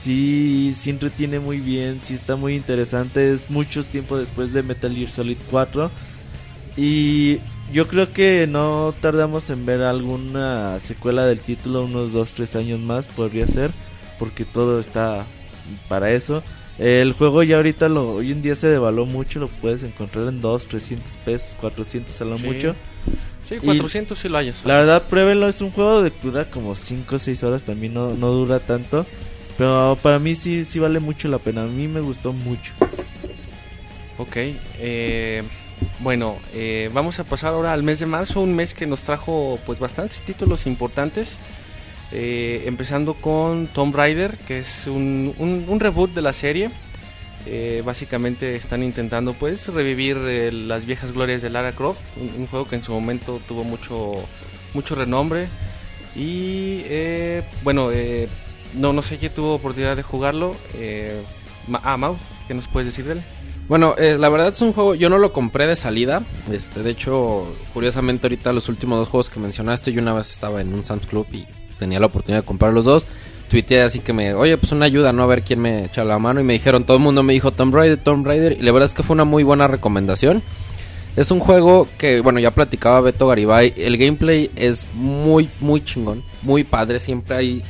sí, sí entretiene muy bien, sí está muy interesante. Es mucho tiempo después de Metal Gear Solid 4. Y yo creo que no tardamos en ver alguna secuela del título, unos 2-3 años más podría ser, porque todo está para eso. El juego ya ahorita lo, hoy en día se devaluó mucho, lo puedes encontrar en 2, 300 pesos, 400 a lo Sí. mucho. Sí, Y- 400 sí lo hayas. La verdad, pruébenlo, es un juego de dura como 5 o 6 horas, también no, no dura tanto. Pero para mí sí, sí vale mucho la pena, a mí me gustó mucho. Ok, eh, bueno, eh, vamos a pasar ahora al mes de marzo, un mes que nos trajo pues bastantes títulos importantes. Eh, empezando con Tomb Raider, que es un, un- un reboot de la serie. Eh, básicamente están intentando pues revivir eh, las viejas glorias de Lara Croft, un, un juego que en su momento tuvo mucho, mucho renombre. Y eh, bueno, eh, no, no sé quién tuvo oportunidad de jugarlo. Eh, ah, Mau, ¿qué nos puedes decir de él? Bueno, la verdad es un juego, yo no lo compré de salida. Este, de hecho, curiosamente ahorita los últimos dos juegos que mencionaste, yo una vez estaba en un Sam's Club y tenía la oportunidad de comprar los dos. Tuiteé así que me, oye, pues una ayuda, ¿no? A ver quién me echa la mano. Y me dijeron, todo el mundo me dijo Tomb Raider, Tomb Raider. Y la verdad es que fue una muy buena recomendación. Es un juego que, bueno, ya platicaba Beto Garibay. El gameplay es muy, muy chingón. Muy padre. Siempre hay.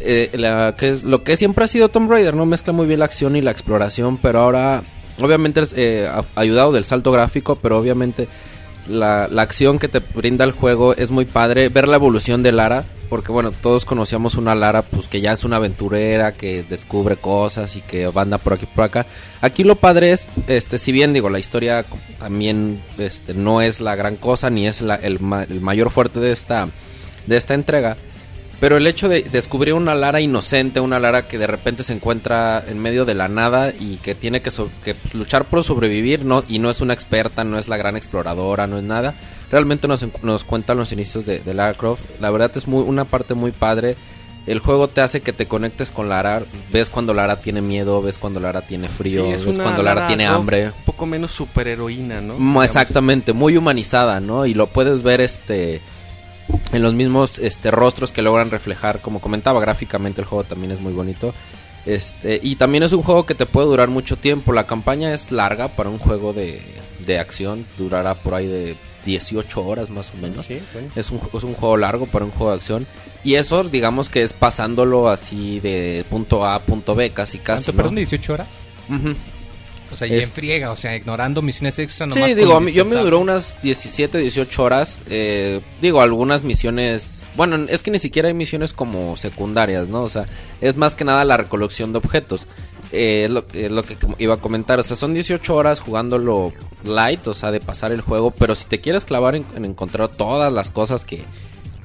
eh, lo que siempre ha sido Tomb Raider, ¿no? Mezcla muy bien la acción y la exploración. Pero ahora, obviamente, es eh, ayudado del salto gráfico. Pero obviamente, la acción que te brinda el juego es muy padre. Ver la evolución de Lara. Porque, bueno, todos conocíamos una Lara, pues que ya es una aventurera, que descubre cosas y que anda por aquí por acá. Aquí lo padre es, este, si bien digo, la historia también este, no es la gran cosa, ni es la- el, el mayor fuerte de esta, de esta entrega. Pero el hecho de descubrir una Lara inocente, una Lara que de repente se encuentra en medio de la nada y que tiene que, so- que, pues, luchar por sobrevivir, no, y no es una experta, no es la gran exploradora, no es nada. Realmente nos, nos cuentan los inicios de, de Lara Croft. La verdad es muy, una parte muy padre. El juego te hace que te conectes con Lara. Ves cuando Lara tiene miedo, ves cuando Lara tiene frío, Sí, ves cuando Lara, tiene Croft hambre. Un poco menos superheroína, ¿no? Exactamente, muy humanizada, ¿no? Y lo puedes ver este en los mismos este rostros que logran reflejar, como comentaba gráficamente el juego también es muy bonito. Este, y también es un juego que te puede durar mucho tiempo. La campaña es larga para un juego de, de acción, durará por ahí de 18 horas más o menos. Sí, bueno. Es un, es un juego largo para un juego de acción. Y eso, digamos que es pasándolo así de punto A a punto B, casi casi. ¿Cuánto, ¿no? perdón, 18 horas? Ujú. O sea, y en Es- friega, o sea, ignorando misiones extra Sí, nomás. con digo, yo me duró unas 17, 18 horas. eh, digo, algunas misiones. Bueno, es que ni siquiera hay misiones como secundarias, ¿no? O sea, es más que nada la recolección de objetos. Eh, es lo, es lo que iba a comentar. O sea, son 18 horas jugándolo light, o sea, de pasar el juego. Pero si te quieres clavar en, en encontrar todas las cosas que,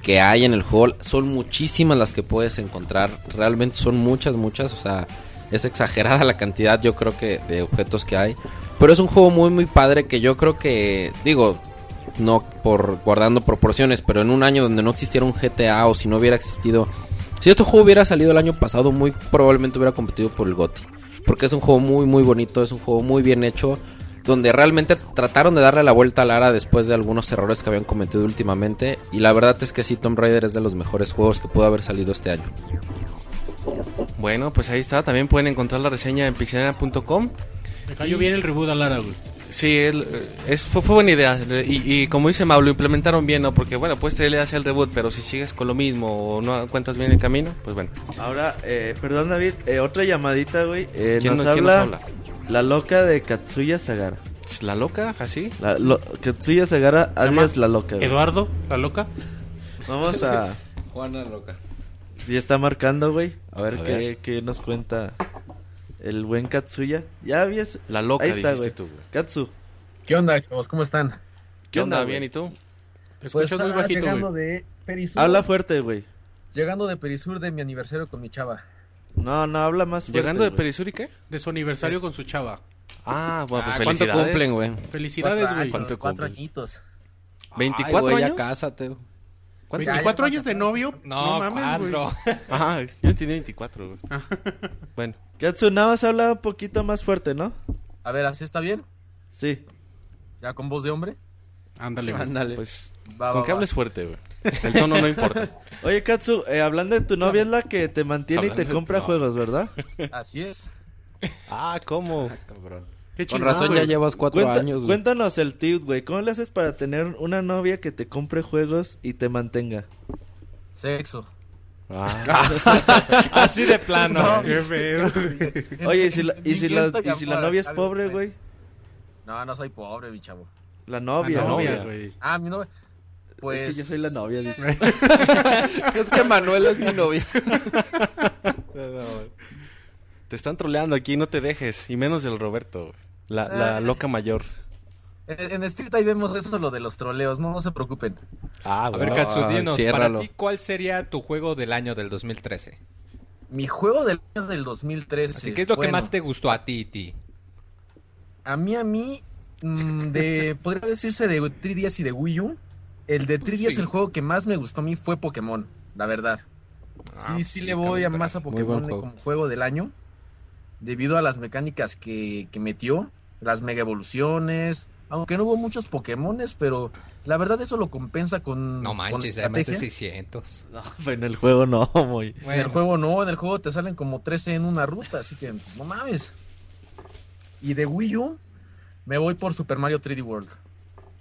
que hay en el juego, son muchísimas las que puedes encontrar. Realmente son muchas, muchas. O sea, es exagerada la cantidad, yo creo que, de objetos que hay. Pero es un juego muy, muy padre que yo creo que, digo, no por guardando proporciones, pero en un año donde no existiera un GTA o si no hubiera existido Si este juego hubiera salido el año pasado, muy probablemente hubiera competido por el GOTY. Porque es un juego muy, muy bonito, es un juego muy bien hecho. Donde realmente trataron de darle la vuelta a Lara después de algunos errores que habían cometido últimamente. Y la verdad es que sí, Tomb Raider es de los mejores juegos que pudo haber salido este año. Bueno, pues ahí está. También pueden encontrar la reseña en pixelania.com. Me cayó bien el reboot a Lara, güey. Sí, el- eh, es, fue, fue buena idea. Y, y como dice Mau, lo implementaron bien, ¿no? Porque, bueno, pues te le hace el reboot, pero si sigues con lo mismo o no encuentras bien el camino, pues bueno. Ahora, eh, perdón David, eh, otra llamadita, güey. Eh, ¿Quién nos, nos- quién nos habla la loca de Katsuya Sagara. ¿La loca? ¿Así? La lo- Katsuya Sagara, alias la loca. güey. Eduardo, la loca. Vamos a... Juana Loca. Ya está marcando, güey. A ver, A qué, ver. qué nos cuenta el buen Katsuya. Ya habías... La loca, Ahí está, güey. tú, güey. Katsu, ¿Qué onda, chavos? ¿Cómo están? ¿qué onda, güey? ¿Bien y tú? Te Pues escuchas muy bajito, llegando güey. de Perisur. Habla fuerte, güey. Llegando de Perisur de mi aniversario con mi chava. No, no, habla más fuerte, ¿Llegando de güey. Perisur y qué? De su aniversario con su chava. Ah, bueno, pues Ah, ¿Cuánto felicidades. cumplen, güey? Felicidades, Cuatro güey. ¿Cuánto Cuatro cumplen? añitos. ¿24 Ay, güey, años? ya cásate. güey. ¿Cuánto? Ya, 24 ya, años de novio. No, mames, güey. cuatro. Ajá, yo entendí 24, güey. Bueno, Katsu, nada más habla un poquito más fuerte, ¿no? A ver, ¿así está bien? Sí. ¿Ya con voz de hombre? Ándale, güey. Ándale. pues Va, con va, que va. hables fuerte, güey. El tono no importa. Oye, Katsu, eh, hablando de tu novia, es la que te mantiene y te compra juegos, ¿verdad? Así es. Ah, ¿cómo? Qué Con razón ya llevas cuatro Cuenta- años, güey. cuéntanos el tip, güey. ¿Cómo le haces para tener una novia que te compre juegos y te mantenga? Sexo. Ah, Así de plano. Qué pedo. Oye, ¿y si la, y si la, Intenta y si la llamar novia es pobre, güey? No, no soy pobre, mi chavo. La novia. güey. Ah, mi novia. Pues... Es que yo soy la novia, dice. es que Manuel es mi novia. te están troleando aquí, no te dejes. Y menos del Roberto, la, la Ah. loca mayor. En, en Street ahí vemos eso, lo de los troleos. No, no se preocupen. Ah, A ver, bueno. Katsu, Ah, dinos, ciérralo. para ti, ¿cuál sería tu juego del año del 2013? Mi juego del año del 2013. Así que es lo que más te gustó a ti, ti. A mí, a mí, mm, de, podría decirse de 3DS y de Wii U. El de 3DS, Sí. el juego que más me gustó a mí fue Pokémon, la verdad. Ah, sí, sí sí, le voy a más a Pokémon juego. como juego del año. Debido a las mecánicas que, que metió, las mega evoluciones. Aunque no hubo muchos Pokémones, pero la verdad eso lo compensa con. No con manches, además de estrategia. 600. No, pero en el juego no, muy. En el juego no, en el juego te salen como 13 en una ruta, así que no mames. Y de Wii U me voy por Super Mario 3D World.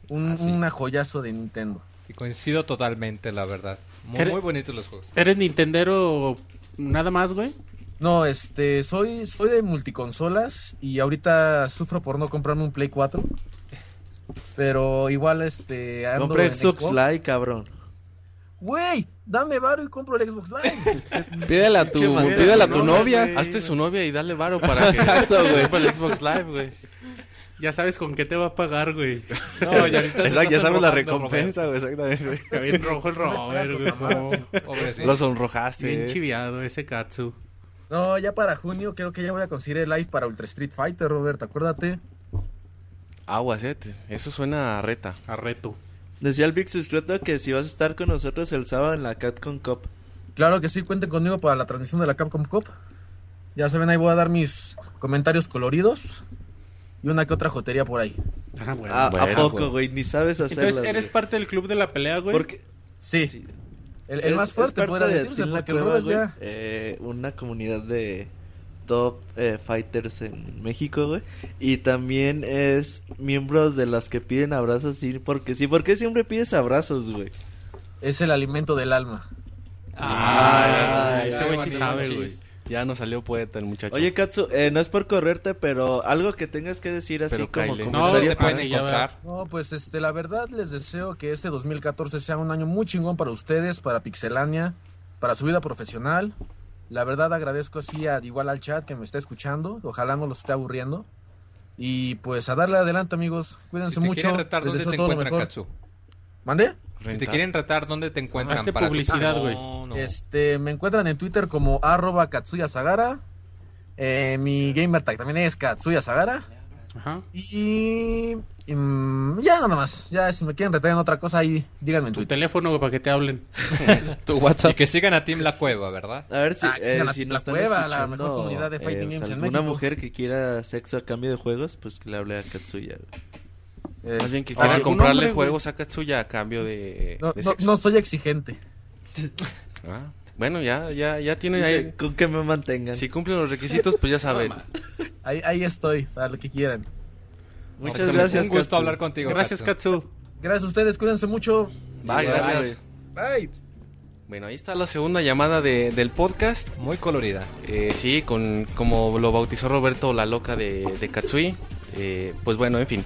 Un Ah, sí. una joyazo de Nintendo. Sí, coincido totalmente, la verdad. Muy, ¿Qué- muy bonitos los juegos. ¿Eres Nintendero nada más, güey? No, este, soy soy de multiconsolas y ahorita sufro por no comprarme un Play 4. Pero igual este ando en Xbox Xbox. Live, cabrón. Güey, dame varo y compro el Xbox Live. Pídele a tu, pídele a tu no, novia. güey. Hazte su novia y dale varo para que Exacto, güey. compre el Xbox Live, güey. Ya sabes con qué te va a pagar, güey. No, y ahorita Exacto, ya sabes la recompensa, güey, exactamente. Está bien rojo el Robert, güey. Lo sonrojaste. Bien eh. chiviado ese Katsu. No, ya para junio creo que ya voy a conseguir el live para Ultra Street Fighter, Robert, acuérdate. Aguas, eh. Eso suena a reta. A reto. Decía el Big Secreto que si vas a estar con nosotros el sábado en la Catcon Cup. Claro que sí, cuenten conmigo para la transmisión de la Capcom Cup. Ya saben, ahí voy a dar mis comentarios coloridos y una que otra jotería por ahí. Ah, bueno. ¿A, poco, güey. güey? Ni sabes hacerlo. Entonces, ¿eres parte del club de la pelea, güey? Porque Sí, sí, el, el es- más fuerte parte podría de decirse, porque Cueva, güey, ya... eh, una comunidad de top eh, fighters en México, güey. Y también es miembros de las que piden abrazos, sí, porque sí. ¿Por qué siempre pides abrazos, güey? Es el alimento del alma. Ay, ese güey sí sabe, güey. Ya nos salió poeta el muchacho. Oye, Katsu, eh, no es por correrte, pero algo que tengas que decir así Pero como. No, comentario encontrar. No, pues este, la verdad les deseo que este 2014 sea un año muy chingón para ustedes, para Pixelania, para su vida profesional. La verdad agradezco así a, igual al chat que me está escuchando. Ojalá no los esté aburriendo. Y pues a darle adelante, amigos. Cuídense Si te mucho. retar, Les ¿dónde te todo lo encuentran, mejor. Katsu? ¿Mande? Si te quieren retar, ¿dónde te encuentran? Hazte para publicidad, güey. No, no. Este, me encuentran en Twitter como arroba Katsuya Sagara. Eh, mi gamer tag también es Katsuya Sagara. Ajá. Y, y, mm, ya nada más. Ya si me quieren retener en otra cosa ahí, díganme en Tu Twitter. teléfono güey, para que te hablen. Tu Y WhatsApp. que sigan a Team La Cueva, ¿verdad? A ver si, Ah, eh, la- si la nos están cueva, la mejor comunidad de Fighting eh, Games en México. mujer que quiera sexo a cambio de juegos, pues que le hable a Katsuya. güey. Eh, Más bien que quieran algún comprarle juegos a Katsuya a cambio de, No, de no, sexo. no soy exigente. Ah, bueno, ya, ya, ya tienen ahí. Con que me mantengan. Si cumplen los requisitos, pues ya saben. Ahí, ahí estoy, para lo que quieran. Muchas Un gracias, gusto Katsu. hablar contigo. Gracias, Katsu. Katsu. Gracias a ustedes, cuídense mucho. Bye, gracias. Bye. Bueno, ahí está la segunda llamada de- del podcast. Muy colorida. Eh, sí, con como lo bautizó Roberto, la loca de, de Katsui. Eh, pues bueno, en fin.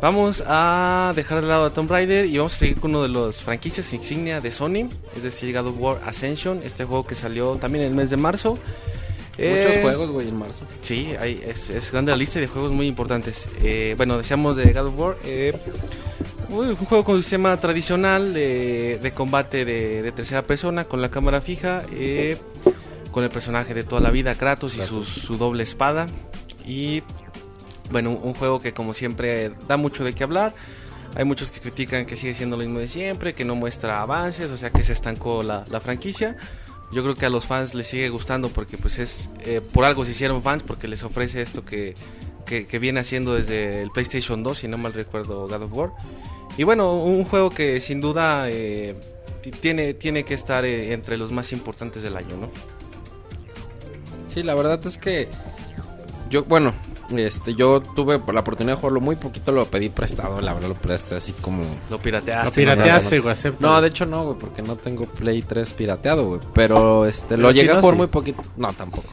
Vamos a dejar de lado a Tomb Raider y vamos a seguir con uno de los franquicias insignia de Sony, es decir, God of War Ascension, este juego que salió también en el mes de marzo. Muchos Eh, juegos, güey, en marzo. Sí, hay, es, es grande la lista de juegos muy importantes. Eh, bueno, decíamos de God of War. eh, un juego con un sistema tradicional de, de combate de, de tercera persona con la cámara fija, con el personaje de toda la vida, Kratos y su, su doble espada. Y bueno, un, juego que como siempre da mucho de qué hablar. Hay muchos que critican que sigue siendo lo mismo de siempre, que no muestra avances, o sea que se estancó la, la franquicia. Yo creo que a los fans les sigue gustando porque pues es eh, por algo se hicieron fans porque les ofrece esto que, que, viene haciendo desde el PlayStation 2, si no mal recuerdo, God of War. Y bueno, un juego que sin duda eh, ti- tiene, tiene que estar eh, entre los más importantes del año, ¿no? Sí, la verdad es que yo, bueno, este, yo tuve la oportunidad de jugarlo muy poquito, lo pedí prestado, la verdad lo presté así como... Lo pirateaste. Lo ¿no? pirateaste, güey. No, de hecho no, güey, porque no tengo Play 3 pirateado, güey. Pero este, lo Pero llegué a jugar sí. muy poquito. No, tampoco.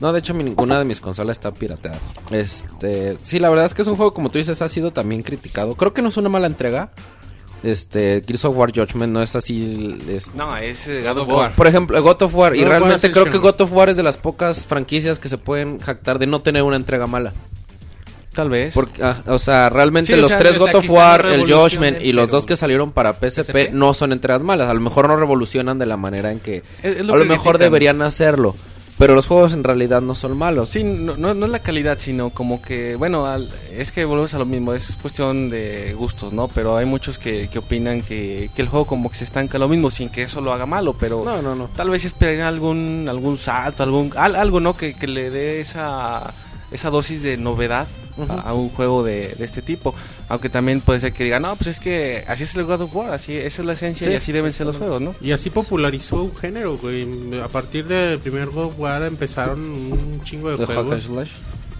No, de hecho ninguna de mis consolas está pirateada. Este, sí, la verdad es que es un juego, como tú dices, ha sido también criticado. Creo que no es una mala entrega. Este, Gears of War Judgment no es así. es- No, es eh, God of War. Por ejemplo, God of War. y God of War realmente creo que. God of War es de las pocas franquicias que se pueden jactar de no tener una entrega mala. Tal vez. Porque, ah, o sea, realmente Sí, o los sea, tres o God of War, el Judgment y los dos que salieron para PSP, PSP. no son entregas malas. A lo mejor no revolucionan de la manera en que Es- es a lo lo que mejor critican. deberían hacerlo. Pero los juegos en realidad no son malos. Sí, no, no, no es la calidad, sino como que, bueno, al- es que volvemos a lo mismo, es cuestión de gustos, ¿no? Pero hay muchos que, que opinan que, que el juego como que se estanca lo mismo, sin que eso lo haga malo, pero No, no, no. tal vez esperarían algún, algún salto, algún, al- algo, ¿no? Que, que le dé esa, esa dosis de novedad A, a un juego de, de este tipo. Aunque también puede ser que digan, no, pues es que así es el God of War, así, esa es la esencia Sí, y así deben ser los juegos, ¿no? Y así popularizó un género, güey. A partir del primer God of War empezaron un chingo de and juegos. Slash.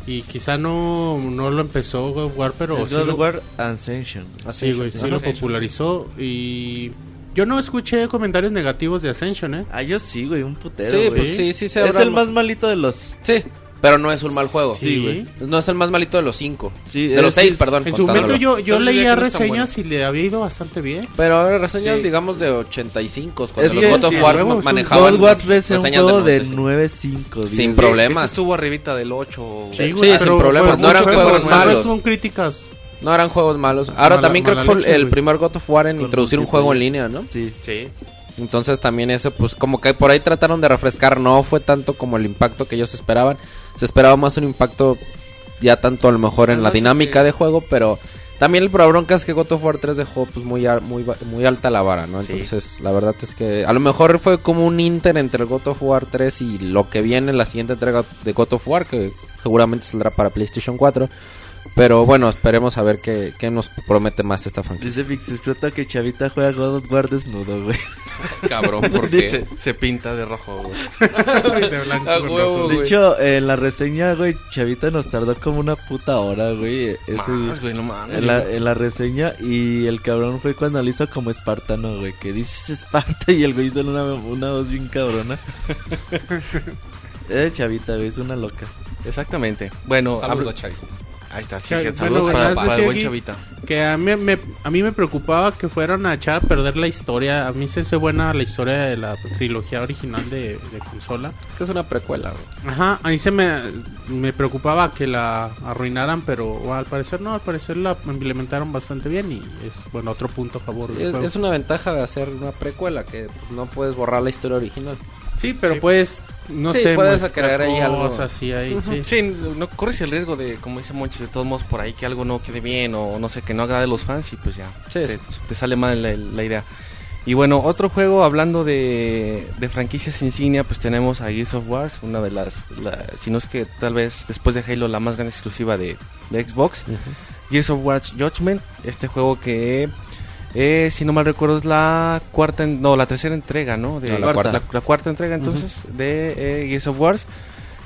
Y quizá no, no lo empezó God of War, pero Es sí God of War Ascension. sí, güey, sí lo popularizó. Y yo no escuché comentarios negativos de Ascension, ¿eh? Ah, yo sí, güey, un putero, Sí, güey. pues sí, sí se Es el más malito de los... Sí, pero no es un mal juego. Sí, güey. No es el más malito de los cinco. Sí, de los seis, es- perdón. En su momento yo, yo leía no reseñas y le había ido bastante bien. Pero ahora reseñas, Sí. digamos, de 85. Cuando Es los que God of sí, War huevo, es un manejaban God of War 3 es un reseñas juego de 95. 9.5. Sin problemas. Este estuvo arribita del 8. Sí, sin problemas, pues, no eran juegos malos. Son críticas. No eran juegos malos. Ahora Mala- también creo que fue leche, el primer God of War en Con introducir un juego en línea, ¿no? Sí. Sí. Entonces también eso, pues como que por ahí trataron de refrescar, no fue tanto como el impacto que ellos esperaban. Se esperaba más un impacto ya tanto a lo mejor en la dinámica que- de juego, pero también el pro bronca es que God of War 3 dejó pues muy, muy, muy alta la vara, ¿no? Sí. Entonces la verdad es que a lo mejor fue como un inter entre el God of War 3 y lo que viene en la siguiente entrega de God of War, que seguramente saldrá para PlayStation 4. Pero bueno, esperemos a ver qué, qué nos promete más esta franquicia. Dice Pixescrota que Chavita juega God of War desnudo, güey. Cabrón, porque... Se, se pinta de rojo, güey. De blanco A con huevo, rojo. De hecho, en la reseña, güey, Chavita nos tardó como una puta hora, güey. Ese Más, güey, no mames. en, la, en la reseña y el cabrón fue cuando lo hizo como espartano, güey, que dices Esparta y el güey hizo una, una voz bien cabrona. eh, Chavita, güey, es una loca. Exactamente. Bueno, Saludos, habla- Chavi. Ahí está, sí, sí, saludos para, el buen aquí- chavita. Que a mí, me, a mí me preocupaba que fueran a echar a perder la historia. A mí se hace buena la historia de la trilogía original de, de consola. que es una precuela, güey. Ajá, a mí se me, me preocupaba que la arruinaran, pero al parecer no, al parecer la implementaron bastante bien y es, bueno, otro punto a favor del Es, juego. es una ventaja de hacer una precuela, que no puedes borrar la historia original. Sí, pero puedes No Sí, sé, puedes crear ahí algo. así ahí, sí. Sí, no corres el riesgo de, como dice Monchis, de todos modos por ahí que algo no quede bien o no sé, que no agrade a los fans y pues ya, Sí, te, sale mal la, la idea. Y bueno, otro juego hablando de, de franquicias insignia, pues tenemos a Gears of War, una de las, la- si no es que tal vez después de Halo la más grande exclusiva de, de Xbox. Gears of War Judgment, este juego que, eh, si no mal recuerdo, es la cuarta, en- no, la tercera entrega, ¿no? De, No, la cuarta. La, la cuarta entrega entonces de eh, Gears of War.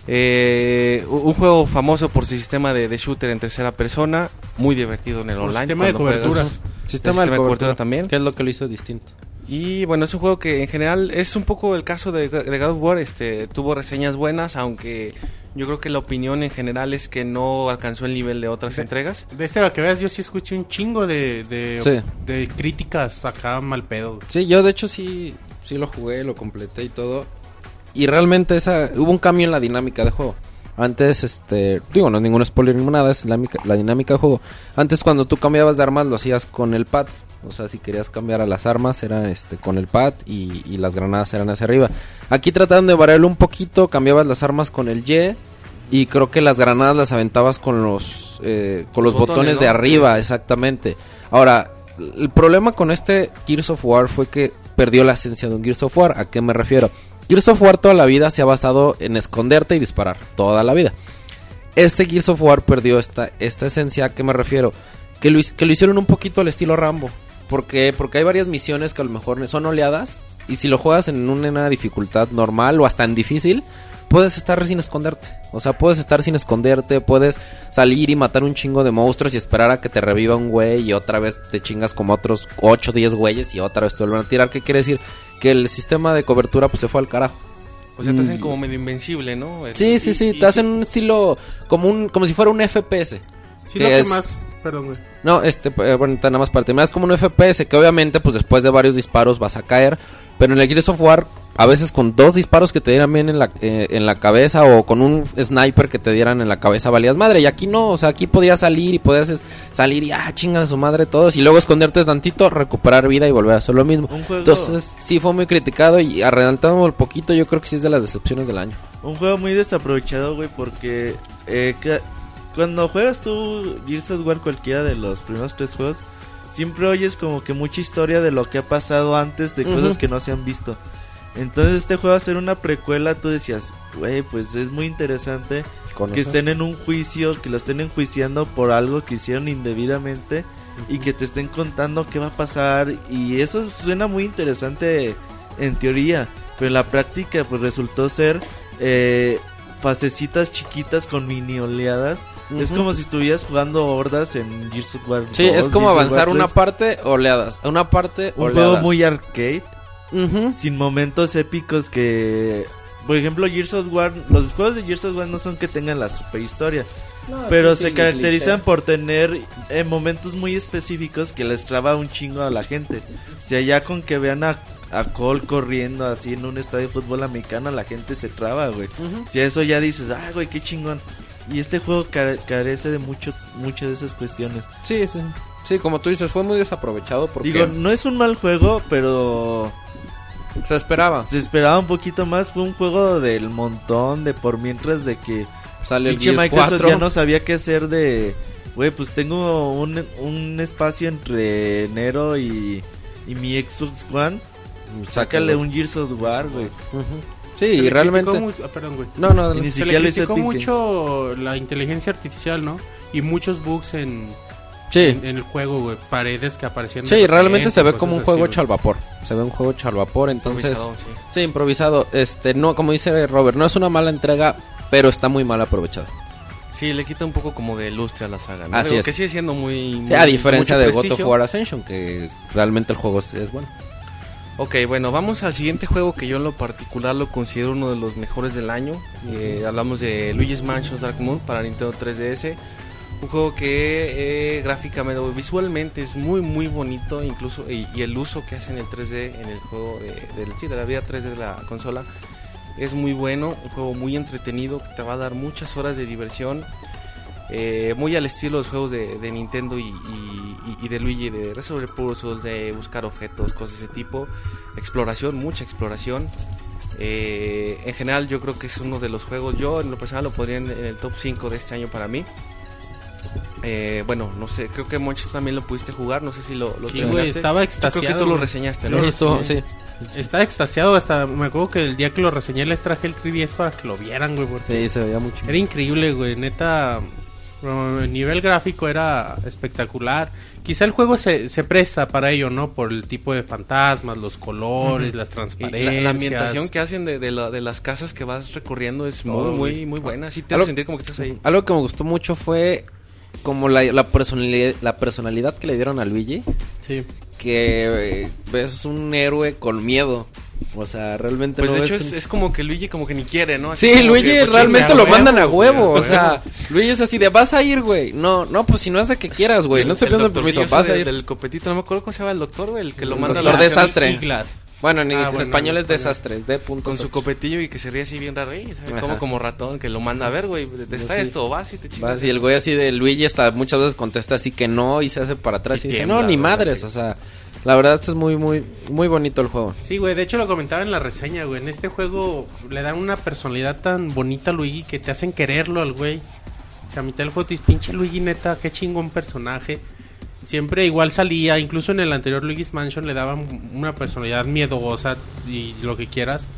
Eh, un juego famoso por su sistema de, de shooter en tercera persona, muy divertido en el online. sistema de juegas. cobertura. Sistema, de cobertura también. Que es lo que lo hizo distinto. Y bueno, es un juego que en general es un poco el caso de, de God of War, este, tuvo reseñas buenas, aunque yo creo que la opinión en general es que no alcanzó el nivel de otras entregas. De este, para que veas, yo sí escuché un chingo de, de, Sí. de críticas acá mal pedo. Sí, yo de hecho sí, sí lo jugué, lo completé y todo. Y realmente esa, hubo un cambio en la dinámica de juego. Antes, este, digo, no es ningún spoiler ni nada, es la, la dinámica de juego. Antes cuando tú cambiabas de armas lo hacías con el pad. O sea, si querías cambiar a las armas era este con el pad y, y las granadas eran hacia arriba. Aquí trataron de variarlo un poquito, cambiabas las armas con el Y y creo que las granadas las aventabas con los eh, con los, Los botones, botones, de arriba, exactamente. Ahora, el problema con este Gears of War fue que perdió la esencia de un Gears of War. ¿A qué me refiero? Gears of War toda la vida se ha basado en esconderte y disparar, toda la vida. Este Gears of War perdió esta, esta esencia, ¿a qué me refiero? Que lo, que lo hicieron un poquito al estilo Rambo. ¿Por qué? Porque hay varias misiones que a lo mejor son oleadas. Y si lo juegas en una dificultad normal o hasta en difícil, puedes estar sin esconderte. O sea, puedes estar sin esconderte, puedes salir y matar un chingo de monstruos y esperar a que te reviva un güey y otra vez te chingas como otros 8 o 10 güeyes y otra vez te vuelven a tirar. ¿Qué quiere decir? Que el sistema de cobertura pues se fue al carajo. O sea, te hacen Mm. como medio invencible, ¿no? El- Sí, sí, sí, y te hacen un estilo como un como si fuera un FPS. Sí, Que lo que es- más... Perdón, güey. No, este, eh, bueno, nada más para terminar, es como un FPS que obviamente, pues después de varios disparos vas a caer. Pero en el Gears of War, a veces con dos disparos que te dieran bien en la, eh, en la cabeza o con un sniper que te dieran en la cabeza valías madre. Y aquí no, o sea, aquí podías salir y podías salir y ah, chingan a su madre todos. Y luego esconderte tantito, recuperar vida y volver a hacer lo mismo. Entonces, sí fue muy criticado y adelantándome un poquito, yo creo que sí es de las decepciones del año. un juego muy desaprovechado, güey, porque eh, cuando juegas tú Gears of War cualquiera de los primeros tres juegos, siempre oyes como que mucha historia de lo que ha pasado antes de cosas que no se han visto. Entonces este juego a ser una precuela, tú decías, güey, pues es muy interesante que estén en un juicio, que lo estén enjuiciando por algo que hicieron indebidamente y que te estén contando qué va a pasar y eso suena muy interesante en teoría, pero en la práctica pues resultó ser eh, fasecitas chiquitas con mini oleadas. Es como si estuvieras jugando hordas en Gears of War. Sí, 2, es como Gears avanzar una 3. parte, oleadas. Una parte, un oleadas. juego muy arcade sin momentos épicos que por ejemplo Gears of War los juegos de Gears of War no son que tengan la super historia pero se caracterizan por tener eh, momentos muy específicos que les traba un chingo a la gente si allá con que vean a, a Cole corriendo así en un estadio de fútbol americano la gente se traba güey Ujú. si a eso ya dices ah güey qué chingón y este juego care- carece de mucho muchas de esas cuestiones Sí, sí. Sí, como tú dices, fue muy desaprovechado porque digo no es un mal juego pero se esperaba. Se esperaba un poquito más. Fue un juego del montón de por mientras de que Sale el Microsoft 4. ya no sabía qué hacer de. Güey, pues tengo un, un espacio entre enero y, y mi Xbox One. Sácale un Gears of War, güey. Ujú. Se Sí, le y realmente... criticó mu- ah, perdón, güey. No, no, ni Se siquiera le criticó mucho la inteligencia artificial, ¿no? Y muchos bugs en, sí. en, en el juego, güey. Paredes que aparecían. Sí, realmente se ve como un así, juego hecho al vapor. Se ve un juego hecho al vapor, entonces... Improvisado, sí. Sí, improvisado. Este, no, como dice Robert, no es una mala entrega, pero está muy mal aprovechado. Sí, le quita un poco como de lustre a la saga. ¿no? Así Digo, es. Que sigue siendo muy. Sí, muy- a diferencia mucho de God of. War Ascension, que realmente el juego es, es bueno. Ok, bueno, vamos al siguiente juego que yo en lo particular lo considero uno de los mejores del año. Eh, hablamos de Luigi's Mansion Dark Moon para Nintendo 3DS. Un juego que eh, gráficamente o visualmente es muy muy bonito, incluso y, y el uso que hacen el 3D en el juego de, sí, de la vida 3D de la consola es muy bueno, un juego muy entretenido que te va a dar muchas horas de diversión. Eh, muy al estilo de los juegos de, de Nintendo y, y- de Luigi, de resolver puzzles, de buscar objetos, cosas de ese tipo. Exploración, mucha exploración. Eh, en general yo creo que es uno de los juegos, yo en lo personal lo podría en, en el top 5 de este año para mí. Eh, bueno, no sé, creo que Monchis también lo pudiste jugar, no sé si lo, lo Sí, güey, estaba Yo creo que extasiado, tú lo reseñaste, ¿no? estuvo- sí. Estaba extasiado hasta... Me acuerdo que el día que lo reseñé les traje el 3DS para que lo vieran, güey. Porque Sí, se veía mucho. Era increíble, güey. Neta, el nivel gráfico era espectacular. Quizá el juego se, se presta para ello, ¿no? Por el tipo de fantasmas, los colores, las Y transparencias. la, la ambientación que hacen de, de, la- de las casas que vas recorriendo es muy, muy, muy buena. Sí te Algo- hace sentir como que estás ahí. Algo que me gustó mucho fue como la, la personalidad, la personalidad que le dieron a Luigi. Sí. Que eh, ves un héroe con miedo. O sea, realmente Pues no de hecho es, un- es como que Luigi como que ni quiere, ¿no? Así Sí, Luigi que, pues, realmente lo huevo, mandan a güey, huevo. a O sea, Luigi es así de vas a ir, güey. No, no, pues si no es de que quieras, güey. No te el pidiendo doctorcillo permiso, vas a de- ir. Del copetito, no me acuerdo cómo se llama el doctor, güey, el que lo El manda a doctor la desastre. Iglad. Bueno, en, Ah, en bueno, español en es español. desastres. De punto Con su copetillo y que se ríe así bien raro. Ajá. como como ratón, que lo manda a ver, güey, te está Sí. esto, vas y te chingas. Vas y el güey así de Luigi hasta muchas veces contesta así que no y se hace para atrás Y y, dice, tiembla, no, ni güey, madres. así. O sea, la verdad es muy, muy, muy bonito el juego. Sí, güey, de hecho lo comentaba en la reseña, güey. En este juego le dan una personalidad tan bonita a Luigi que te hacen quererlo al güey. O sea, a mitad del juego te dices, pinche Luigi, neta, qué chingón personaje. Siempre igual salía, incluso en el anterior Luigi's Mansion le daban una personalidad miedosa y lo que quieras.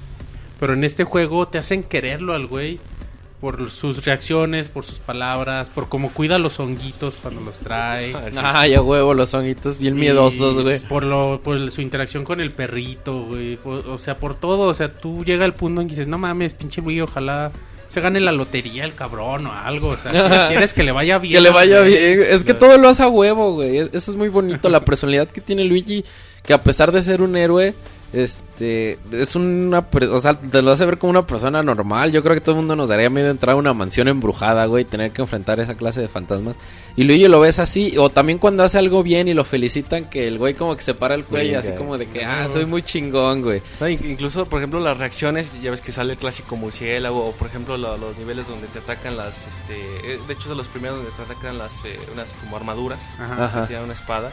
Pero en este juego te hacen quererlo al güey por sus reacciones, por sus palabras, por cómo cuida los honguitos cuando los trae. Ah, ya huevo, los honguitos bien Y miedosos, güey. Por, lo, por su interacción con el perrito, güey. o sea, por todo. O sea, tú llega al punto en que dices, no mames, pinche güey, ojalá se gane la lotería el cabrón o algo. O sea, quieres que le vaya bien. Que le vaya güey. bien. Es que todo lo hace a huevo, güey. Es- Eso es muy bonito. La personalidad que tiene Luigi, que a pesar de ser un héroe, este, es una, o sea, te lo hace ver como una persona normal. Yo creo que todo el mundo nos daría miedo entrar a una mansión embrujada, güey, y tener que enfrentar esa clase de fantasmas. Y Luigi lo ves así, o también cuando hace algo bien y lo felicitan, que el güey como que se para el cuello, así como de que, ah, soy muy chingón, güey. No, in- incluso, por ejemplo, las reacciones, ya ves que sale el clásico murciélago, o por ejemplo, lo- los niveles donde te atacan las, este, eh, de hecho, de los primeros donde te atacan las, eh, unas como armaduras, Ajá. Ajá. que tienen una espada.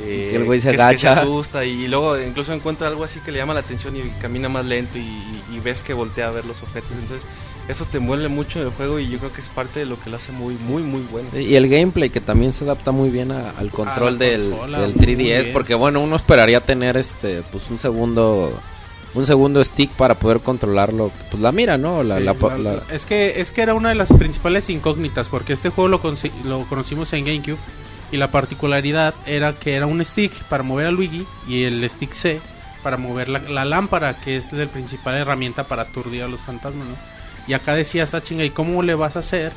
Eh, que el güey se que- que agacha. asusta y luego incluso encuentra algo así que le llama la atención y camina más lento y, y- y ves que voltea a ver los objetos. Entonces, eso te envuelve mucho en el juego y yo creo que es parte de lo que lo hace muy, muy, muy bueno. Y el gameplay que también se adapta muy bien a- al control del, consola, del muy 3DS bien. porque bueno, uno esperaría tener este pues un segundo un segundo stick para poder controlarlo, pues la mira, ¿no? La, Sí, la- la- la- Es que es que era una de las principales incógnitas porque este juego lo, lo conocimos en GameCube y la particularidad era que era un stick para mover a Luigi y el stick C para mover la, la lámpara que es la principal herramienta para aturdir a los fantasmas, ¿no? Y acá decía esta chinga, ¿y cómo le vas a hacer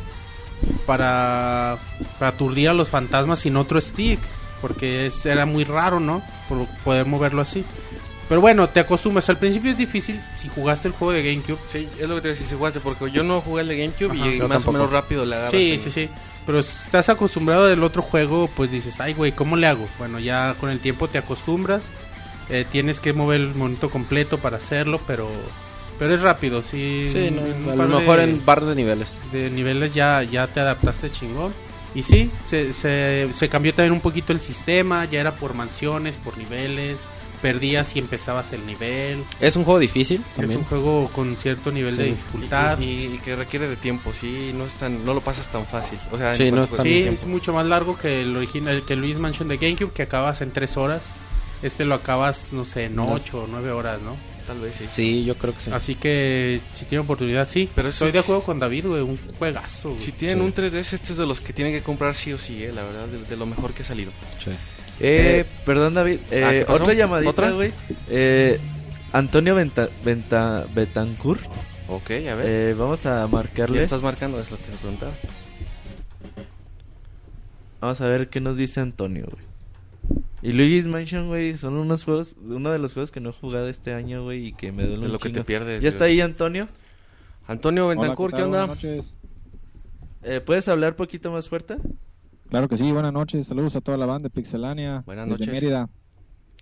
para, para aturdir a los fantasmas sin otro stick? Porque es- era muy raro, ¿no? Por poder moverlo así. Pero bueno, te acostumbras. Al principio es difícil si jugaste el juego de GameCube. Sí, es lo que te voy a decir, si jugaste, porque yo no jugué el de GameCube Ajá, y más tampoco. o menos rápido le agarras. Sí, sí, sí. Pero si estás acostumbrado del otro juego, pues dices, ay, güey, ¿cómo le hago? Bueno, ya con el tiempo te acostumbras. eh, tienes que mover el monito completo para hacerlo, pero pero es rápido, sí. sí, no, a lo mejor de- en par de niveles. de niveles ya, ya te adaptaste chingón. Y sí, se, se, se cambió también un poquito el sistema, ya era por mansiones, por niveles, perdías y empezabas el nivel. Es un juego difícil Es un juego con cierto nivel de dificultad. Y, y- y que requiere de tiempo, sí, no es tan, no lo pasas tan fácil. O sea, Sí, no es tan- Sí, es mucho más largo que el original, que el Luis Mansion de GameCube, que acabas en 3 horas. Este lo acabas, no sé, en No. 8 o 9 horas, ¿no? Tal vez sí. Sí, yo creo que sí. Así que si tiene oportunidad, sí. Pero Estoy de acuerdo con David, güey, un juegazo. güey. Si tienen Sí. un 3DS, este es de los que tienen que comprar sí o sí, eh, la verdad, de, de lo mejor que ha salido. Sí. Eh, perdón, David. Eh, Ah, ¿qué pasó? otra llamadita, ¿Otra? güey. Eh, Antonio Venta, Venta, Betancourt. Ok, a ver. Eh, vamos a ¿Ya marcarle. estás marcando? Es lo que te preguntaba. Vamos a ver qué nos dice Antonio, güey. Y Luigi's Mansion, güey, son unos juegos, uno de los juegos que no he jugado este año, güey, y que me duele De un lo que te chingo. pierdes. ¿Ya está ahí Antonio? Antonio Hola, Bentancur, ¿qué ¿qué, tal? onda? Buenas noches. Eh, ¿Puedes hablar poquito más fuerte? Claro que sí, buenas noches. Saludos a toda la banda de Pixelania. Buenas desde noches. Mérida.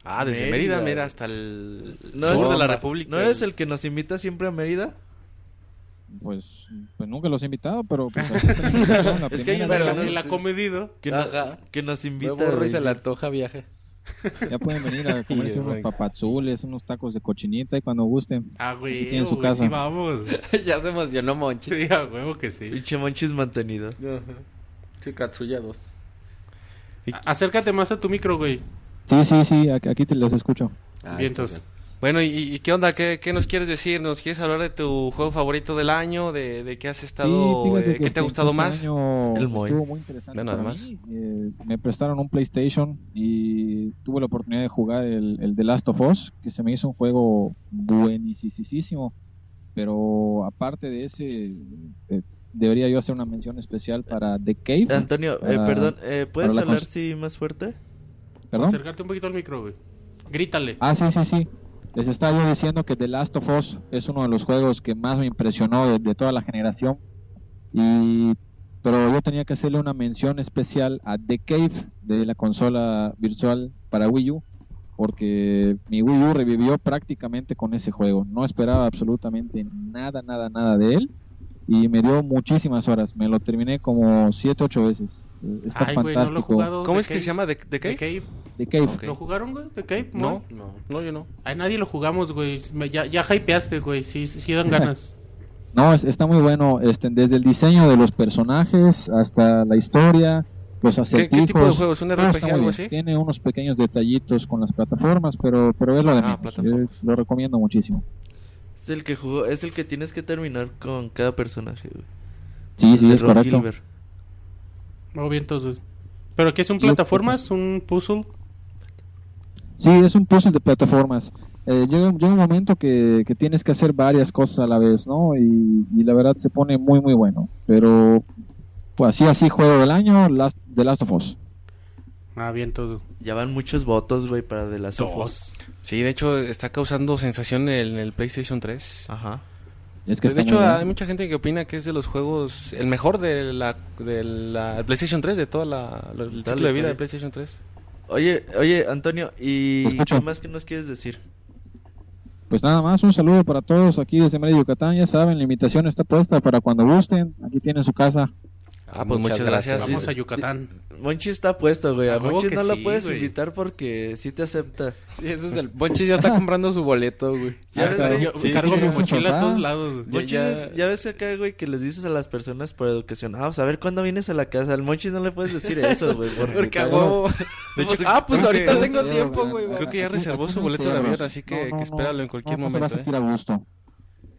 Ah, desde Mérida. Mérida, mira, hasta el No, sur es- de la República. ¿No eres el que nos invita siempre a Mérida? Pues, pues nunca los he invitado, pero pues, la la Es que hay una que nos- acomedido. Que, no- Ajá. que nos Me invita. güey, se le antoja viaje. Ya pueden venir a comerse unos papazules, unos tacos de cochinita y cuando gusten. Ah, güey, tienen su casa. sí vamos. ya se emocionó Monchi. Sí, a huevo que sí. Pinche Monchis mantenido. Sí, Katsuya 2. A- Acércate más a tu micro, güey. Sí, sí, sí, aquí, te les escucho. Ah, Vientos. Bueno, ¿y, y qué onda? ¿Qué, qué nos quieres decir? ¿Nos quieres hablar de tu juego favorito del año? ¿De, de qué has estado? Sí, eh, ¿Qué te ha este- gustado más? año El Moy. Estuvo muy interesante para mí. Eh, me prestaron un PlayStation y tuve la oportunidad de jugar el, el The Last of Us, que se me hizo un juego buenísimo. Pero aparte de ese, eh, debería yo hacer una mención especial para The Cave. Antonio, eh, perdón, eh, ¿puedes hablar sí más fuerte? ¿Perdón? Acércate un poquito al micro, güey. Grítale. Ah, sí, sí, sí. Les estaba yo diciendo que The Last of Us es uno de los juegos que más me impresionó de, de toda la generación. Y pero yo tenía que hacerle una mención especial a The Cave de la consola virtual para Wii U, porque mi Wii U revivió prácticamente con ese juego. No esperaba absolutamente nada, nada, nada de él. Y me dio muchísimas horas. Me lo terminé como 7, 8 veces. Está Ay, no fantástico. jugado. ¿Cómo The es que Cave. se llama? ¿De, de The qué? Cave. The Cave. Ok. ¿Lo jugaron, güey? ¿The Cave? No, No. no, yo no. Ay, nadie lo jugamos, güey. Me- Ya, ya hypeaste, güey. Sí, sí, sí dan ganas. No, es- está muy bueno, este, desde el diseño de los personajes hasta la historia, los ¿Qué, acertijos. qué tipo de juego? ¿Es un está RPG muy algo así? Tiene unos pequeños detallitos con las plataformas, pero pero es lo de Ah, menos. Eh, lo recomiendo muchísimo. Es el que jugó, es el que tienes que terminar con cada personaje, güey. Sí, sí, De es Ron correcto. Gilbert. Oh, bien, entonces. ¿Pero qué es un Sí, es plataformas? ¿Un puzzle? Sí, es un puzzle de plataformas. Eh, llega, llega un momento que, que tienes que hacer varias cosas a la vez, ¿no? Y, y la verdad se pone muy, muy bueno. Pero, pues así, así, juego del año, Last, The Last of Us. Ah, bien, todo. Ya van muchos votos, güey, para de las Us. Sí, de hecho está causando sensación en el PlayStation 3. Ajá. Es que De hecho, hay mucha gente que opina que es de los juegos, el mejor de la, de la PlayStation 3, de toda la, la- el ciclo de vida de PlayStation 3. Oye, oye, Antonio, ¿y qué más que nos quieres decir? Pues nada más, un saludo para todos aquí desde Mérida, Yucatán. Ya saben, la invitación está puesta para cuando gusten. Aquí tienen su casa. Ah, pues muchas gracias. Vamos sí. a Yucatán. Monchi está puesto, güey. A, A huevo Monchi no lo sí, puedes güey. invitar porque sí te acepta. Sí, ese es el... Ponchis ya está comprando su boleto, güey. Ya ves, güey. Yo Sí, cargo sí, mi mochila a todos lados. Ya- Monchis ya- ya ves acá, güey, que les dices a las personas por educación, ah, pues a ver cuándo vienes a la casa. Al Monchis no le puedes decir eso, güey. Porque, Porque a huevo. De hecho, ah, pues ahorita que- tengo tiempo, güey. Creo que ya reservó su boleto de avión, así que, No, no, que no. espéralo en cualquier No, no momento. A ¿eh? sentir a gusto.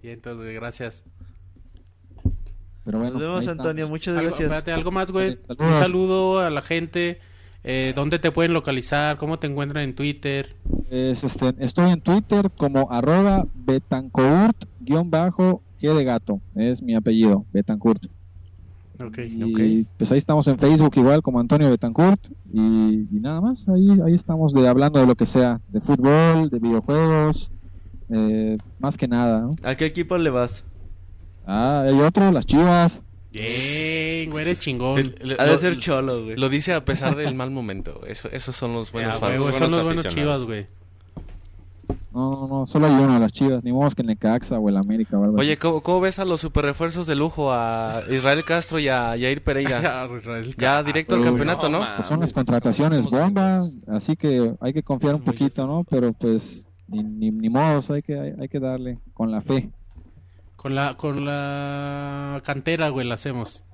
Y entonces, güey, gracias. Pero bueno, Nos vemos, Antonio. estamos. Muchas Algo, gracias. espérate, algo más, güey. Un saludo a la gente. Eh, ¿Dónde te pueden localizar? ¿Cómo te encuentran en Twitter? Es, este, estoy en Twitter como arroba betancourt guion bajo G de gato. Es mi apellido, Betancourt. Ok. Y pues ahí estamos en Facebook igual como Antonio Betancourt. Y, y nada más, ahí, ahí estamos de, hablando de lo que sea, de fútbol, de videojuegos, eh, más que nada. ¿no? ¿A qué equipo le vas? Ah, hay otro, las chivas. Bien, güey, eres chingón. El- el- Ha de lo- ser cholo, güey. Lo dice a pesar del mal momento. Eso, esos son los buenos Ya, fans. güey, son los buenos chivas, güey. No, no, no, solo hay uno, las chivas. Ni modo que el Necaxa o el América o algo Oye. ¿cómo, cómo ves a los super refuerzos de lujo? A Israel Castro y a Yair Pereira. Ya, directo al campeonato, ¿no? no, Pues son las contrataciones bomba, así que hay que confiar un poquito, ¿no? Pero pues ni, ni, ni modos, hay que, hay, hay que darle con la fe. Con la, con la cantera, güey, la hacemos.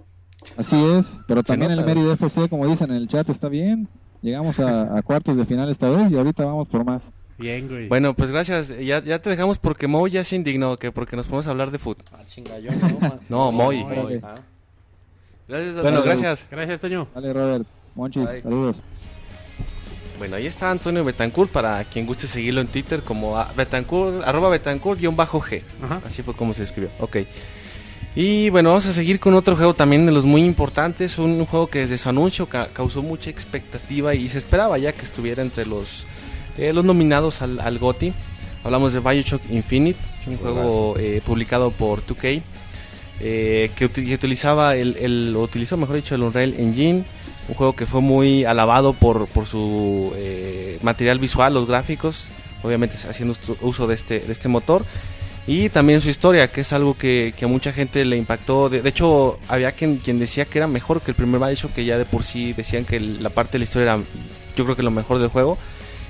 Así es, pero también nota, el Mérida FC, como dicen en el chat, está bien. Llegamos a, a cuartos de final esta vez y ahorita vamos por más. Bien, güey. Bueno, pues gracias. Ya, ya te dejamos porque Mo ya se indignó, que porque nos podemos hablar de fútbol. Ah, chinga, yo no. No, Moy. Moy. Ah. Gracias, Bueno, gracias. Gracias, Toño. Dale, Robert. Monchis, Bye. saludos. Bueno, ahí está Antonio Betancourt para quien guste seguirlo en Twitter como a- Betancourt, arroba Betancourt-G. Ajá. Así fue como se escribió. Ok. Y bueno, vamos a seguir con otro juego también de los muy importantes. Un juego que desde su anuncio ca- causó mucha expectativa y se esperaba ya que estuviera entre los, eh, los nominados al, al GOTY. Hablamos de Bioshock Infinite, un juego eh, publicado por 2K. eh, que, uti- que utilizaba el, el- utilizó mejor dicho el Unreal Engine un juego que fue muy alabado por, por su eh, material visual, los gráficos, obviamente haciendo uso de este, de este motor, y también su historia, que es algo que, que a mucha gente le impactó. De, hecho, había quien, quien decía que era mejor que el primer Bioshock, que ya de por sí decían que la parte de la historia era, yo creo que lo mejor del juego.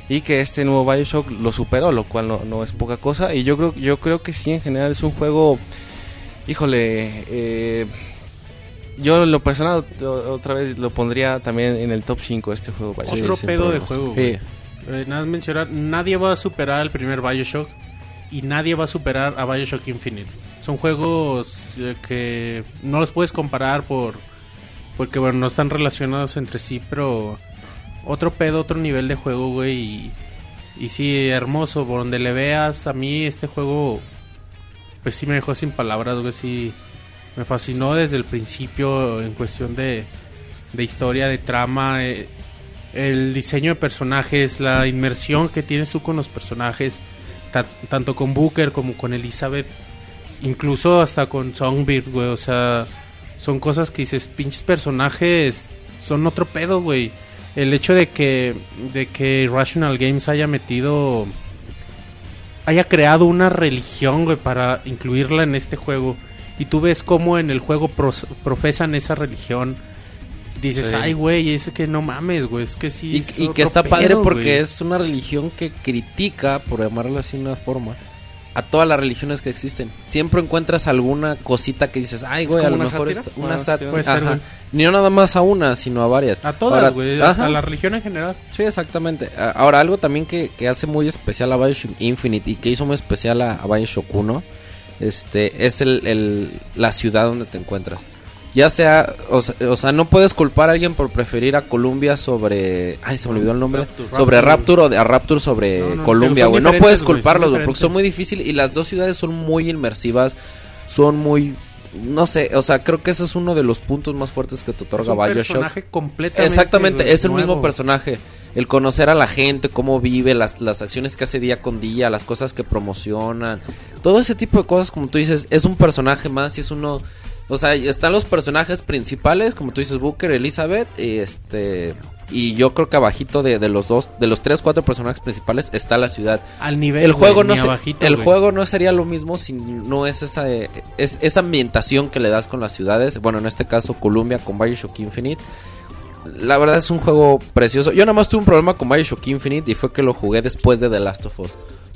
y que este nuevo Bioshock lo superó, lo cual no, no es poca cosa. Y yo creo, yo creo que sí, en general es un juego, híjole, eh, yo en lo personal otra vez lo pondría también en el top 5 este juego. Bioshock. Otro pedo de juego, Sí. güey. Eh, nada más mencionar, nadie va a superar el primer Bioshock y nadie va a superar a Bioshock Infinite. Son juegos eh, que no los puedes comparar por porque bueno, no están relacionados entre sí, pero otro pedo, otro nivel de juego, güey, y, y sí, hermoso, por donde le veas, a mí este juego pues sí me dejó sin palabras, güey, sí me fascinó desde el principio en cuestión de, de historia, de trama, eh, el diseño de personajes, la inmersión que tienes tú con los personajes, ta- tanto con Booker como con Elizabeth, incluso hasta con Songbird, güey, o sea, son cosas que dices, pinches personajes, son otro pedo, güey. El hecho de que, de que Rational Games haya metido, haya creado una religión, güey, para incluirla en este juego. Y tú ves cómo en el juego profesan esa religión. Dices, Sí. ay, güey, es que no mames, güey, es que sí. Y, es y que está padre pedo, porque güey. es una religión que critica, por llamarlo así de una forma, a todas las religiones que existen. Siempre encuentras alguna cosita que dices, ay, ¿Es güey, a lo una mejor sátira? esto- Una una sátira. ser, Ajá. güey. Ni no nada más a una, sino a varias. A todas, güey, a, la religión en general. Sí, exactamente. Ahora, algo también que, que hace muy especial a Bioshock Infinite y que hizo muy especial a, a Bioshock 1 este, es el, el- la ciudad donde te encuentras. Ya sea o, sea, o sea, no puedes culpar a alguien por preferir a Columbia sobre... Ay, se me olvidó el nombre. Rapture. Sobre Rapture. O de, a Rapture sobre No, no, Columbia, son güey. No puedes son culparlos, güey, porque son muy difíciles y las dos ciudades son muy inmersivas, son muy... No sé, o sea, creo que ese es uno de los puntos más fuertes que te Es otorga un Bioshock. personaje completamente Exactamente, es el mismo personaje. El conocer a la gente, cómo vive, las, las acciones que hace día con día, las cosas que promocionan. Todo ese tipo de cosas, como tú dices, es un personaje más y es uno... O sea, están los personajes principales, como tú dices, Booker, Elizabeth, y este... Y yo creo que abajito de, de los dos, de los tres, cuatro personajes principales está la ciudad. Al nivel, El juego güey, no ni se- abajito, el güey. juego no sería lo mismo si no es esa eh, es esa ambientación que le das con las ciudades. Bueno, en este caso Columbia con BioShock Infinite. La verdad es un juego precioso. Yo nada más tuve un problema con BioShock Infinite y fue que lo jugué después de The Last of Us.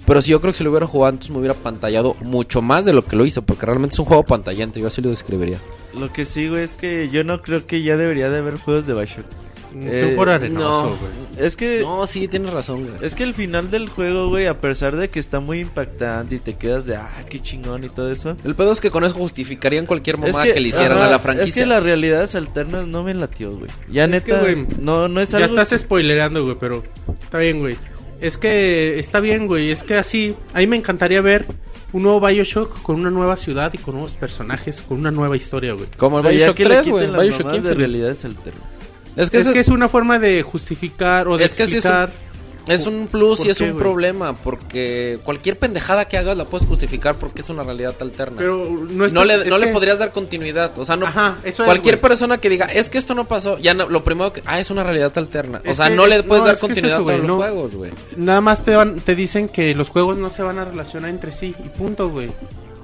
Pero si yo creo que si lo hubiera jugado antes me hubiera pantallado mucho más de lo que lo hizo, porque realmente es un juego pantallante, yo así lo describiría. Lo que güey, es que yo no creo que ya debería de haber juegos de Bioshock. Tú Eh, por arenoso, no. güey. Es que... No, sí, tienes razón, güey. Es que el final del juego, güey, a pesar de que está muy impactante y te quedas de, ah, qué chingón y todo eso. El pedo es que con eso justificarían cualquier mamada es que, le hicieran ajá, a la Es franquicia. que las realidades alternas no me latió, güey. Ya Es que, neta, güey, no, no es Ya algo... estás spoilereando, güey, pero está bien, güey. Es que está bien, güey. Es que así, a mí me encantaría ver un nuevo Bioshock con una nueva ciudad y con nuevos personajes, con una nueva historia, güey. Como el ya Bioshock que le 3, quiten güey. Bioshock mamadas de Infinite. realidades alternas. Es que, Es ese- que es una forma de justificar o de Es que sí es un- explicar. Es un plus ¿Por y es un problema porque cualquier pendejada que hagas la puedes justificar porque es una realidad alterna. Pero no es no le, no le podrías dar continuidad. O sea, no, Ajá, eso es, cualquier persona que diga, es que esto no pasó, ya no- lo primero que, ah, es una realidad alterna. o sea, que- no le puedes dar continuidad eso, a todos los juegos, güey. Nada más te, van, te dicen que los juegos no se van a relacionar entre sí y punto, güey.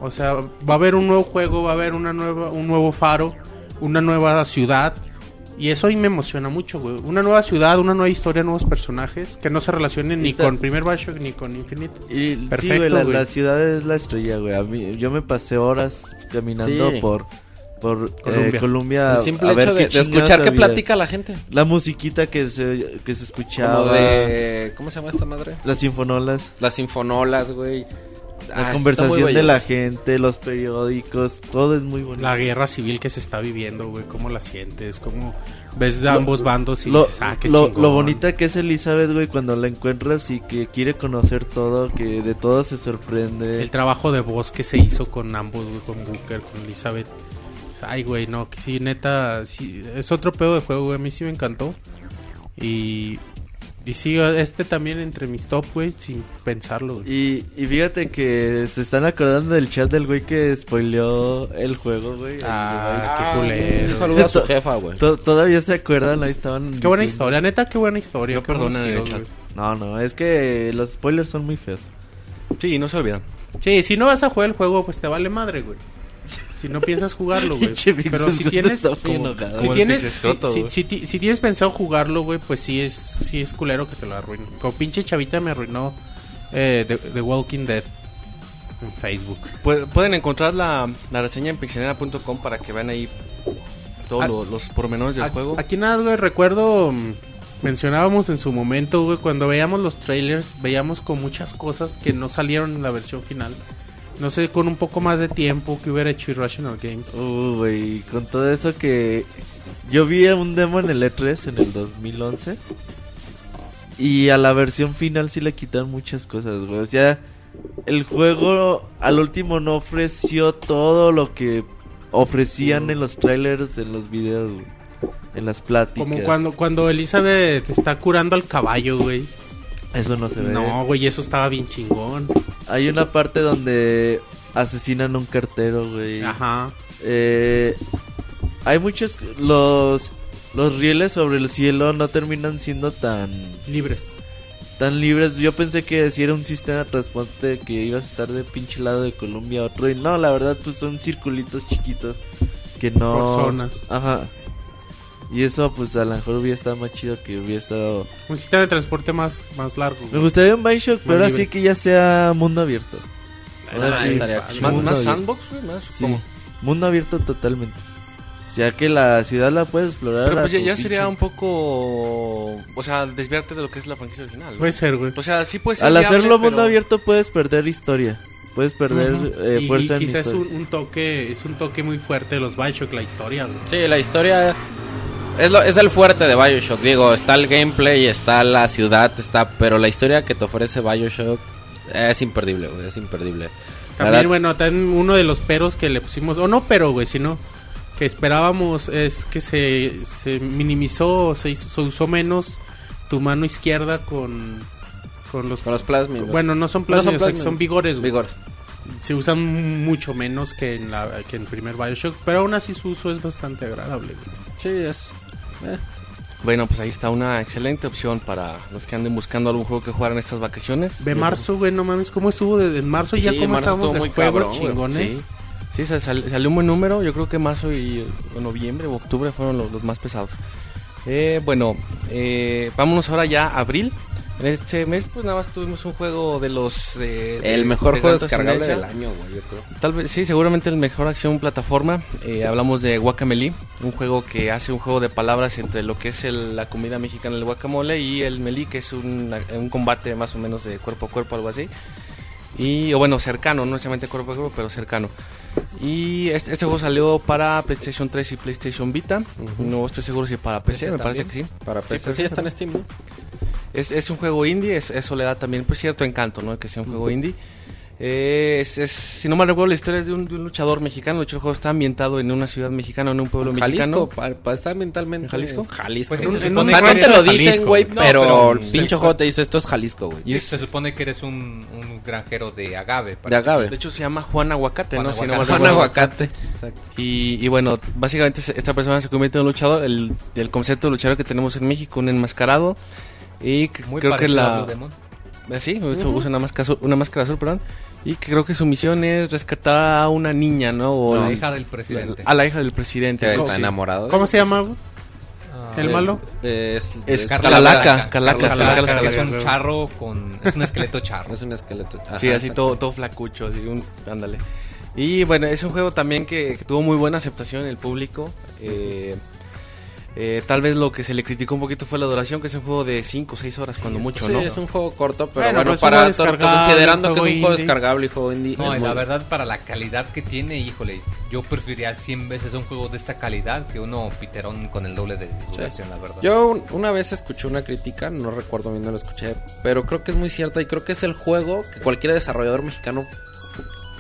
O sea, va a haber un nuevo juego, va a haber una nueva, un nuevo faro, una nueva ciudad. Y eso ahí me emociona mucho, güey. Una nueva ciudad, una nueva historia, nuevos personajes que no se relacionen ni con Primer Bioshock ni con Infinite. Y sí, Perfecto, güey, la, güey. la ciudad es la estrella, güey. A mí, yo me pasé horas caminando Sí. por, por Columbia. Columbia. Columbia El simple a ver hecho de, escuchar qué había. platica la gente. La musiquita que se, que se escuchaba. Como de... ¿Cómo se llama esta madre? Las sinfonolas. Las sinfonolas, güey. La Ah, conversación de la gente, los periódicos, todo es muy bonito. La guerra civil que se está viviendo, güey. ¿Cómo la sientes? ¿Cómo ves de ambos bandos y lo, dices, ah, qué lo, chingón? lo bonita que es Elizabeth, güey, cuando la encuentras y que quiere conocer todo, que de todo se sorprende. El trabajo de voz que se hizo con ambos, güey, con Booker, con Elizabeth. Ay, güey, no, que sí, neta, sí, es otro pedo de juego, güey. A mí sí me encantó. Y, y sí, este también entre mis top, güey, sin pensarlo, güey. Y, y fíjate que se están acordando del chat del güey que spoileó el juego, güey. Ah, Ah, qué culero. Un saludo a su jefa, güey. To- Todavía se acuerdan, ahí estaban. Qué buena historia, neta, qué buena historia. El chat. güey. No, no, es que los spoilers son muy feos. Sí, no se olvidan. Sí, si no vas a jugar el juego, pues te vale madre, güey. Si no piensas jugarlo, güey. Pero si tienes, como- si tienes, si, si- tienes pensado jugarlo, güey, pues sí es, sí es culero que te lo arruine. Como pinche chavita me arruinó eh, The, The Walking Dead en Facebook. Pu- Pueden encontrar la, la reseña en pixelania.com para que vean ahí todos Ah, lo- los pormenores del A- juego. Aquí nada, güey, recuerdo, mm, mencionábamos en su momento, güey, cuando veíamos los trailers, veíamos con muchas cosas que no salieron en la versión final. No sé, con un poco más de tiempo que hubiera hecho Irrational Games. Uh, güey, con todo eso que yo vi un demo en el E3 en el 2011 y a la versión final sí le quitaron muchas cosas, güey. O sea, el juego al último no ofreció todo lo que ofrecían en los trailers, en los videos, güey. En las pláticas. Como cuando, cuando Elizabeth está curando al caballo, güey. Eso no se ve. No, güey, eso estaba bien chingón. Hay una parte donde asesinan a un cartero, güey. Ajá. Eh, hay muchos los los rieles sobre el cielo no terminan siendo tan Libres. tan libres. Yo pensé que si era un sistema de transporte que ibas a estar de pinche lado de Colombia a otro y no, la verdad pues son circulitos chiquitos que no Por zonas. Ajá. Y eso pues a lo mejor hubiera estado más chido que hubiera estado Un sistema de transporte más, más largo. Me gustaría un Bioshock, pero ahora libre. sí que ya sea mundo abierto. Ah, estaría ¿Más, chido. sandbox, güey? Más, Sí, ¿cómo? mundo abierto totalmente. O sea que la ciudad la puedes explorar. Pero pues ya, sería un poco... O sea, desviarte de lo que es la franquicia original. ¿no? Puede ser, güey. O sea, sí puede ser Al viable, hacerlo mundo abierto puedes perder historia. Puedes perder Ujú. eh, y, y fuerza en quizás es un, un toque es un toque muy fuerte de los Bioshock la historia güey. Sí, la historia es, lo, es el fuerte de Bioshock. Digo, está el gameplay, está la ciudad, está, pero la historia que te ofrece Bioshock es imperdible, güey, es imperdible. También verdad- bueno también uno de los peros que le pusimos o no pero güey sino que esperábamos es que se, se minimizó se, hizo- se usó menos tu mano izquierda con con los Con los plasmidos. bueno no son No son plasmidos son vigores güey. Vigor. se usan mucho menos que en la que en el primer Bioshock pero aún así su uso es bastante agradable güey. Sí, es. Eh, Bueno, pues ahí está una excelente opción para los que anden buscando algún juego que jugar en estas vacaciones. de marzo güey no mames cómo estuvo de, en marzo ya Sí, cómo marzo de muy juegos cabrón, chingones Sí, sí sal- sal- salió un buen número. Yo creo que marzo y o noviembre o octubre fueron los, los más pesados. Eh, bueno, eh, vámonos ahora ya a abril. En este mes, pues nada más tuvimos un juego de los. eh, de- el mejor de juego descargable del año, güey, yo creo. Tal vez, sí, seguramente el mejor acción plataforma. Eh, hablamos de Guacameli, un juego que hace un juego de palabras entre lo que es el- la comida mexicana, el guacamole, y el melí, que es un, un combate más o menos de cuerpo a cuerpo, algo así. Y, o bueno, cercano, no necesariamente cuerpo a cuerpo, pero cercano. Y este, este juego salió para PlayStation 3 y PlayStation Vita. No estoy seguro si para PC, me parece que sí. Para PC. PC Sí, está en Steam, ¿no? Es, es un juego indie, es- eso le da también pues, cierto encanto, ¿no? Que sea un juego indie. Eh, es, es- si no mal recuerdo, la historia es de un, de un luchador mexicano. De hecho, el juego está ambientado en una ciudad mexicana, en un pueblo Jalisco, mexicano. para, para estar mentalmente. ¿En Jalisco? Jalisco. Pues sí, güey. se o supone sea, que no te lo dicen, güey. No, pero, pero- el pinche juego te dice esto es Jalisco, güey. Y es- se supone que eres un, un granjero de agave. De agave. De hecho, se llama Juan Aguacate, Juan ¿no? Si no Aguacate. mal Juan recuerdo. Aguacate. Exacto. Y, y bueno, básicamente esta persona se convierte en un luchador. El, el concepto de luchador que tenemos en México, un enmascarado. Y que Muy creo que parecido a la. Blue Demon. Eh, Sí, usa- usa una máscara, una máscara azul, perdón. Y que creo que su misión es rescatar a una niña, ¿no? O La la- hija del presidente. A la hija del presidente. Que ¿no? está Sí. enamorado. ¿Cómo se llama? Ah, ¿El malo? Eh, es, Es Calaca. Calaca, Calaca, Carlos Calaca, Calaca. que es un charro con... Es un esqueleto charro. Es un esqueleto. Ajá, sí, así todo, todo flacucho, así un, ándale. Y bueno, es un juego también que, que tuvo muy buena aceptación en el público. Eh, eh, tal vez lo que se le criticó un poquito fue la duración, que es un juego de 5 o 6 horas cuando mucho, Sí, ¿no? es un juego corto, pero Bueno, pues, para considerando que es un juego indie. descargable y juego indie. No, y la verdad, para la calidad que tiene, híjole, yo preferiría 100 veces un juego de esta calidad que uno piterón con el doble de duración, la verdad. Yo un- una vez escuché una crítica, no recuerdo bien, no la escuché, pero creo que es muy cierta y creo que es el juego que cualquier desarrollador mexicano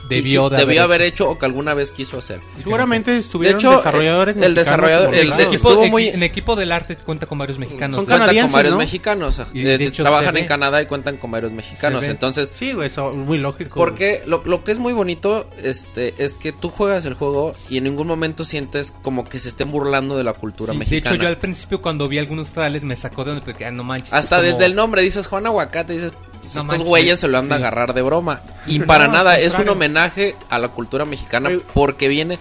debió de debió haber haber hecho o que alguna vez quiso hacer. Seguramente De estuvieron hecho, desarrolladores el- desarrollador- el- el Equipo- muy- En equipo del arte cuenta con varios mexicanos. Son con varios ¿no? mexicanos, Y de- de hecho trabajan en ve. Canadá y cuentan con varios mexicanos, entonces Sí, güey, eso muy lógico. Porque lo, lo que es muy bonito este, es que tú juegas el juego y en ningún momento sientes como que se estén burlando de la cultura Sí, de mexicana. hecho, yo al principio cuando vi algunos trailers me sacó de donde porque ah, no manches. Hasta como- desde el nombre dices Juan Aguacate, dices, pues, No estos güeyes se lo han de sí. agarrar de broma. Y para No, nada, es un homenaje a la cultura mexicana porque viene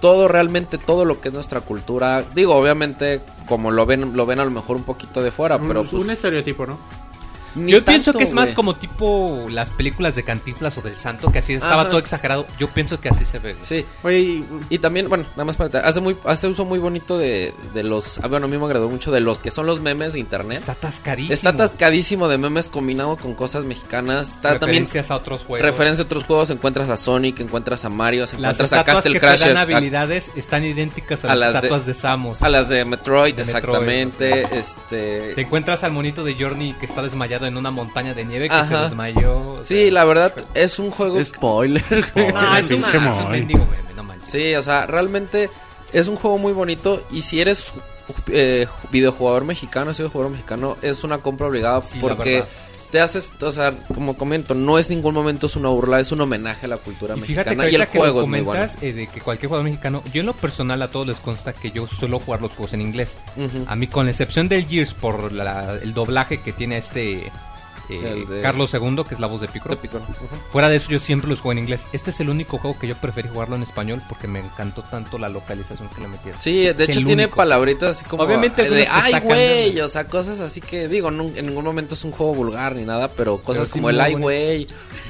todo realmente todo lo que es nuestra cultura. Digo, obviamente como lo ven lo ven a lo mejor un poquito de fuera, pero un, pues, un estereotipo, ¿no? Ni Yo pienso que es más como tipo las películas de Cantinflas o del Santo, que así estaba Ajá. todo exagerado. Yo pienso que así se ve. Sí. Oye, y- Y también, bueno, nada más para hace muy hace uso muy bonito de, de los ah, bueno, a mí me agradó mucho de los que son los memes de internet. Está atascadísimo. Está atascadísimo de memes combinado con cosas mexicanas. Está también Referencias a otros juegos. referencia a otros juegos, encuentras a Sonic, encuentras a Mario, Las encuentras a estatuas Castle que te a, habilidades están idénticas a, a las, las de- estatuas de, Samus. a las de Metroid, De Metroid, exactamente, Te este encuentras al monito de Journey que está desmayado en una montaña de nieve que se desmayó. o Sí, sea, la verdad es un juego Spoiler. No, es, una, Pinche es un mendigo meme, no manches. Sí, o sea, realmente es un juego muy bonito y si eres eh, videojugador mexicano, si eres jugador mexicano, es una compra obligada Sí, porque. Te haces, o sea, como comento, no es ningún momento es una burla, es un homenaje a la cultura Y fíjate que mexicana y el que juego es muy bueno. comentas eh, de que cualquier jugador mexicano, yo en lo personal a todos les consta que yo suelo jugar los juegos en inglés. A mí con la excepción del Gears por la- el doblaje que tiene este eh, de- Carlos II, que es la voz de. Te pico, ¿no? Ujú. Fuera de eso yo siempre los juego en inglés. Este es el único juego que yo preferí jugarlo en español porque me encantó tanto la localización que le metieron. Sí, de Es hecho tiene único. palabritas así como Obviamente de ay güey, de- o sea, cosas así que digo, nun- en ningún momento es un juego vulgar ni nada, pero cosas sí como el ay güey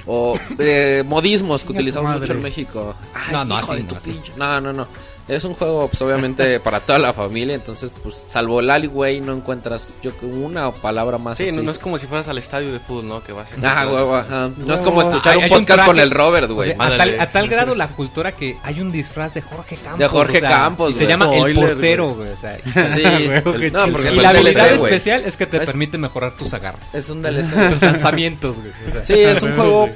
o eh, modismos que utilizamos mucho en México. Ay, No, no, así de no, así. No, no, no. Es un juego pues obviamente para toda la familia, entonces pues salvo el ay güey no encuentras yo una palabra más Sí, así. no, no es como si fueras al estadio de fútbol, ¿no? Que vas a Ah, huevo, ajá. No es como escuchar hay- un podcast con el Robert, O güey. sea, a, tal, a tal grado la cultura que hay un disfraz de Jorge Campos. De Jorge o sea, Campos, Y se llama el portero, güey. o sea, Sí, el- no, porque y la habilidad DLC, especial es que te Es- permite mejorar tus agarras. Es un DLC. tus lanzamientos, güey. o sea. Sí, es un juego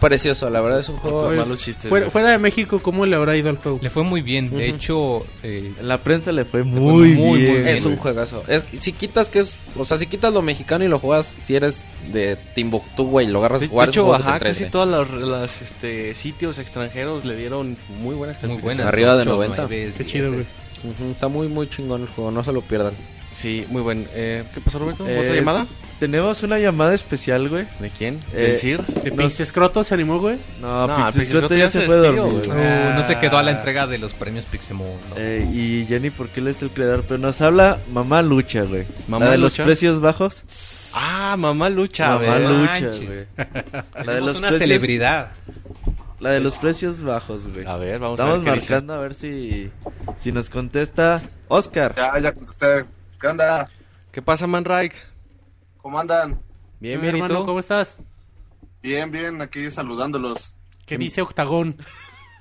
precioso, la verdad es un juego Oye, malos chistes. fuera, de México, ¿cómo le habrá ido al juego? Le fue muy bien. De hecho, eh, la prensa le fue fue muy, muy, bien. muy bien. Es un juegazo. Es, si quitas que es, o sea, si quitas lo mexicano y lo juegas, si eres de Timbuktu, güey, lo agarras De, a jugar, de hecho, ajá, casi todos los, los, este, sitios extranjeros le dieron muy buenas muy. Arriba de 90. Qué chido, güey. Está muy, muy chingón el juego, no se lo pierdan. Sí, muy buen. Eh, ¿Qué pasó, Roberto? Eh, ¿Otra llamada? Tenemos una llamada especial, güey. ¿De quién? eh, ¿Del CIR? ¿De No. Pix Escroto se animó, güey? No, No, Pixis Pixiscroto Croto ya ya se se fue a despidió, dormir. güey. güey. Uh, no se quedó a la entrega de los premios Pixemoon. ¿no? Eh, y Jenny, ¿por qué él es el creador? Pero nos habla Mamá Lucha, güey. ¿Mamá La de Lucha? los precios bajos. Ah, mamá lucha. Mamá. Lucha, manches. güey. La de Tenemos los una precios- celebridad. La de los precios bajos, güey. A ver, vamos Estamos a ver qué dice. marcando a ver si, si nos contesta Oscar. Ya, ya contesté. ¿Qué onda? ¿Qué pasa, Manraik? ¿Cómo andan? Bien, bien, ¿y hermano, tú? ¿cómo estás? Bien, bien, aquí saludándolos. ¿Qué dice Octagón?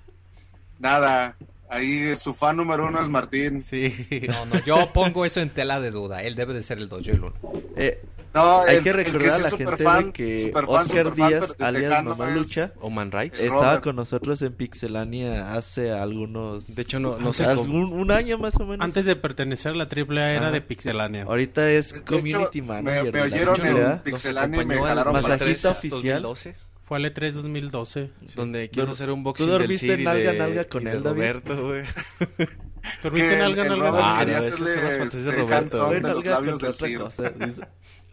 Nada, ahí su fan número uno es Martín. Sí. No, no, yo pongo eso en tela de duda. Él debe de ser el Dojo el uno. Eh, No, hay el- que recordar sí a la gente superfan, güey, que superfan, Oscar superfan, Díaz, de alias Tejano Mamá es- Lucha, ¿O Manraik? estaba Robert. con nosotros en Pixelania hace algunos... De hecho, no, no sé un, un año más o menos. Antes de pertenecer a la AAA era Ajá. de Pixelania. Ahorita es De hecho, Community me- Manager. me de la oyeron en Pixelania y me jalaron para Masajista oficial. 2012, Fue al E E3 2012. donde quiso hacer un ¿tú boxing del dormiste CIR y nalga a de, nalga con de él, David? Roberto, güey. ¿Tuviste Que en en algo? Robert Ah, quería no, esas son las hacerle fantasías de este, Roberto. hands-on Fue de los nalga labios del otra CIR. cosa, dice.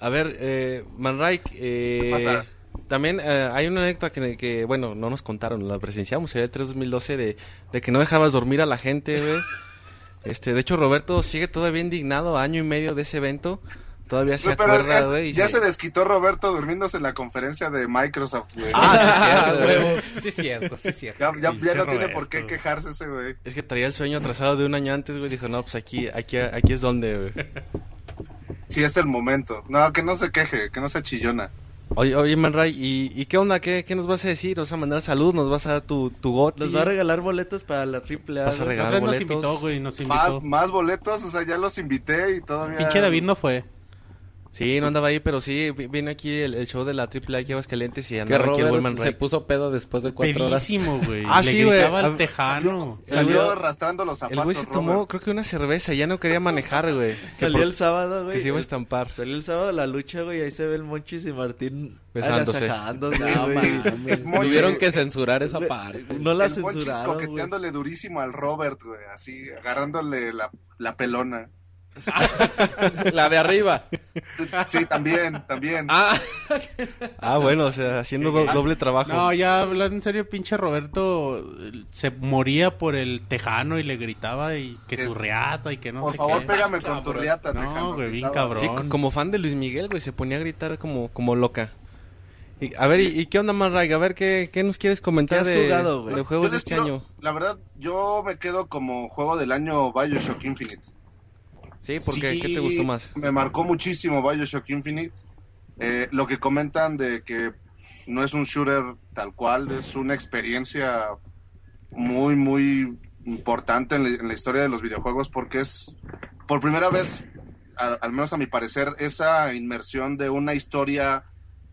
A ver, eh, Manraik, eh, ¿Qué pasa? también eh, hay una anécdota que, que, bueno, no nos contaron, la presenciamos, era el 3 2012, de, de que no dejabas dormir a la gente, güey. Este, de hecho, Roberto sigue todavía indignado, año y medio de ese evento. Todavía se acuerda, es- ya se desquitó Roberto durmiéndose en la conferencia de Microsoft, güey. Ah, sí, cierto, güey. Sí, es cierto, sí, es cierto. ya ya- ya no tiene por qué quejarse ese güey. Es que traía el sueño atrasado de un año antes, güey. Dijo, no, pues aquí, aquí, aquí es donde, güey. Sí, es el momento. No, que no se queje, que no se chillona. Oye, oye, Manray, ¿y, ¿y qué onda? ¿Qué, ¿Qué nos vas a decir? ¿Nos vas a mandar salud? ¿Nos vas a dar tu, tu goti? Nos va a regalar boletos para la AAA. Vas a regalar nos boletos. invitó, güey, nos Más, más boletos, o sea, ya los invité y todavía... Pinche David no fue. Sí, no andaba ahí, pero sí, vi- vino aquí el, el show de la AAA aquí a Aguascalientes y Que andaba aquí el buen Robert se puso pedo después de cuatro horas. Pedísimo, güey. Ah, Le sí, güey. gritaba Ah, al tejano. Salió güey- arrastrando los El zapatos, güey se tomó, Robert. creo que una cerveza, ya no quería manejar, güey. Que, Salió por- el sábado, güey. que se iba a el- estampar. Salió el sábado la lucha, güey. Ahí se ve el Monchis y Martín Besándose. agasajándose, No, güey. mames. Tuvieron que censurar esa Güey, parte. No la el Monchis censuraron, güey. coqueteándole durísimo al Robert, güey, así, agarrándole la, la pelona. La de arriba. Sí, también, también. Ah, Ah, bueno, o sea, haciendo do- doble trabajo. No, ya hablando en serio, pinche Roberto eh, se moría por el tejano y le gritaba y que su reata y que no Por sé favor, qué. pégame con tu riata, No, Tejano, güey, bien cabrón. Sí, como fan de Luis Miguel, güey, se ponía a gritar como, como loca. Y, a ver, ¿y, y qué onda más, Ray? A ver, ¿qué, qué nos quieres comentar ¿Qué has de, jugado, de Yo juegos de este año? La verdad, yo me quedo como juego del año Bioshock Infinite. Sí, ¿por qué? Sí, ¿Qué te gustó más? Me marcó muchísimo Bioshock Infinite. Eh, lo que comentan de que no es un shooter tal cual, es una experiencia muy, muy importante en la, en la historia de los videojuegos porque es por primera vez, al, al menos a mi parecer, esa inmersión de una historia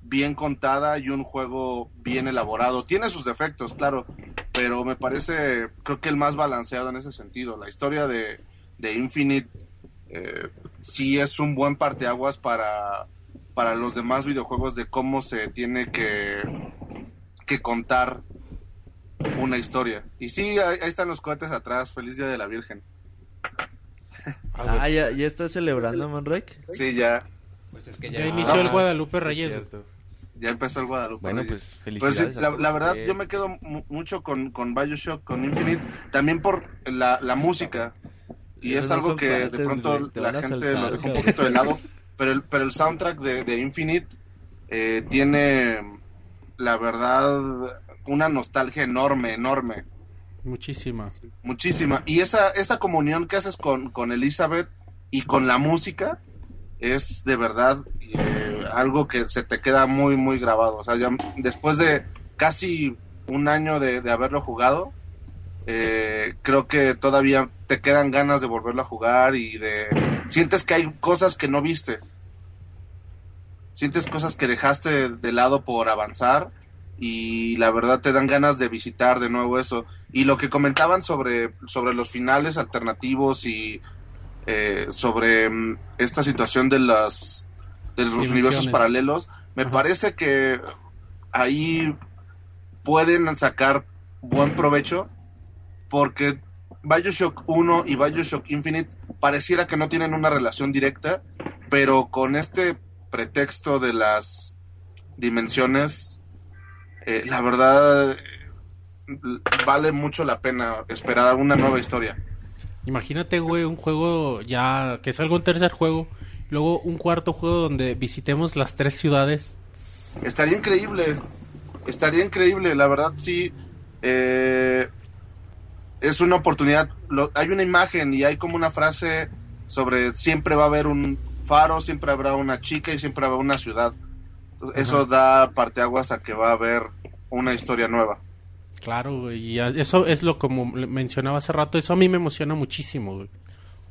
bien contada y un juego bien elaborado. Tiene sus defectos, claro, pero me parece, creo que el más balanceado en ese sentido. La historia de, de Infinite eh, sí es un buen parteaguas para, para los demás videojuegos de cómo se tiene que, que contar una historia. Y sí, ahí, ahí están los cohetes atrás. Feliz Día de la Virgen. Ah, ¿ya, ya estás celebrando, Manrek? Sí, ya, Pues es que Ya ya... inició el Guadalupe Sí, Reyes. cierto. ya empezó el Guadalupe. Bueno, Reyes. pues Pero sí, felicidades. a la, verdad, yo me quedo mu- mucho con, con Bioshock, con Infinite, también por la, la música. Y es algo que de pronto la gente lo deja un poquito de lado. Pero el, pero el soundtrack de, de Infinite eh, tiene, la verdad, una nostalgia enorme, enorme. Muchísima. Muchísima. Y esa, esa comunión que haces con, con Elizabeth y con la música es de verdad eh, algo que se te queda muy, muy grabado. O sea, ya después de casi un año de, de haberlo jugado, eh, creo que todavía te quedan ganas de volverlo a jugar y de... Sientes que hay cosas que no viste. Sientes cosas que dejaste de lado por avanzar y la verdad te dan ganas de visitar de nuevo eso. Y lo que comentaban sobre, sobre los finales alternativos y eh, sobre mm, esta situación de las de los universos paralelos, me Ajá. parece que ahí pueden sacar buen provecho porque Bioshock 1 y Bioshock Infinite pareciera que no tienen una relación directa, pero con este pretexto de las dimensiones, eh, la verdad eh, vale mucho la pena esperar una nueva historia. Imagínate, güey, un juego ya que salga un tercer juego, luego un cuarto juego donde visitemos las tres ciudades. Estaría increíble, estaría increíble, la verdad sí. eh, es una oportunidad. Lo- hay una imagen y hay como una frase sobre siempre va a haber un faro, siempre habrá una chica y siempre habrá una ciudad. Entonces, Eso da parteaguas a que va a haber una historia nueva. Claro, güey, y eso es lo como le mencionaba hace rato, eso a mí me emociona muchísimo, güey.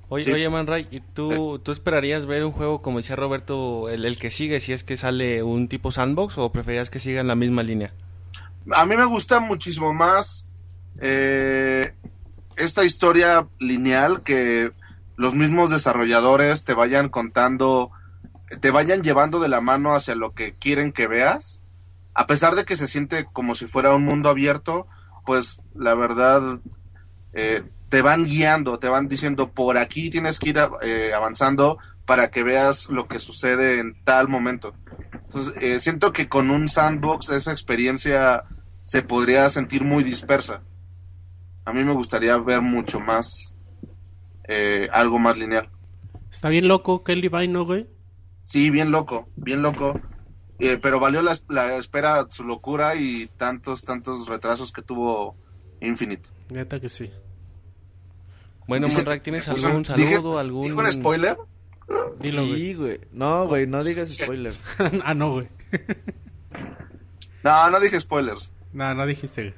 Oye, Sí. oye Man Ray, ¿y tú, tú esperarías ver un juego, como decía Roberto, el, el que sigue, si es que sale un tipo sandbox o preferías que siga en la misma línea? A mí me gusta muchísimo más eh, esta historia lineal que los mismos desarrolladores te vayan contando, te vayan llevando de la mano hacia lo que quieren que veas. A pesar de que se siente como si fuera un mundo abierto, pues la verdad eh, te van guiando, te van diciendo por aquí tienes que ir eh, avanzando para que veas lo que sucede en tal momento. Entonces, eh, siento que con un sandbox esa experiencia se podría sentir muy dispersa. A mí me gustaría ver mucho más, eh, algo más lineal. Está bien loco Kelly Vine, ¿no, güey? Sí, bien loco, bien loco. Eh, pero valió la, la espera, su locura y tantos, tantos retrasos que tuvo Infinite. Neta que sí. Bueno, Dice- Man Ray, ¿tienes puso- algún dije- saludo, algún... ¿Dijo un spoiler? Dilo. Sí, güey. No, güey, no digas spoiler. ah, no, güey. No, no dije spoilers. no, no dijiste, güey.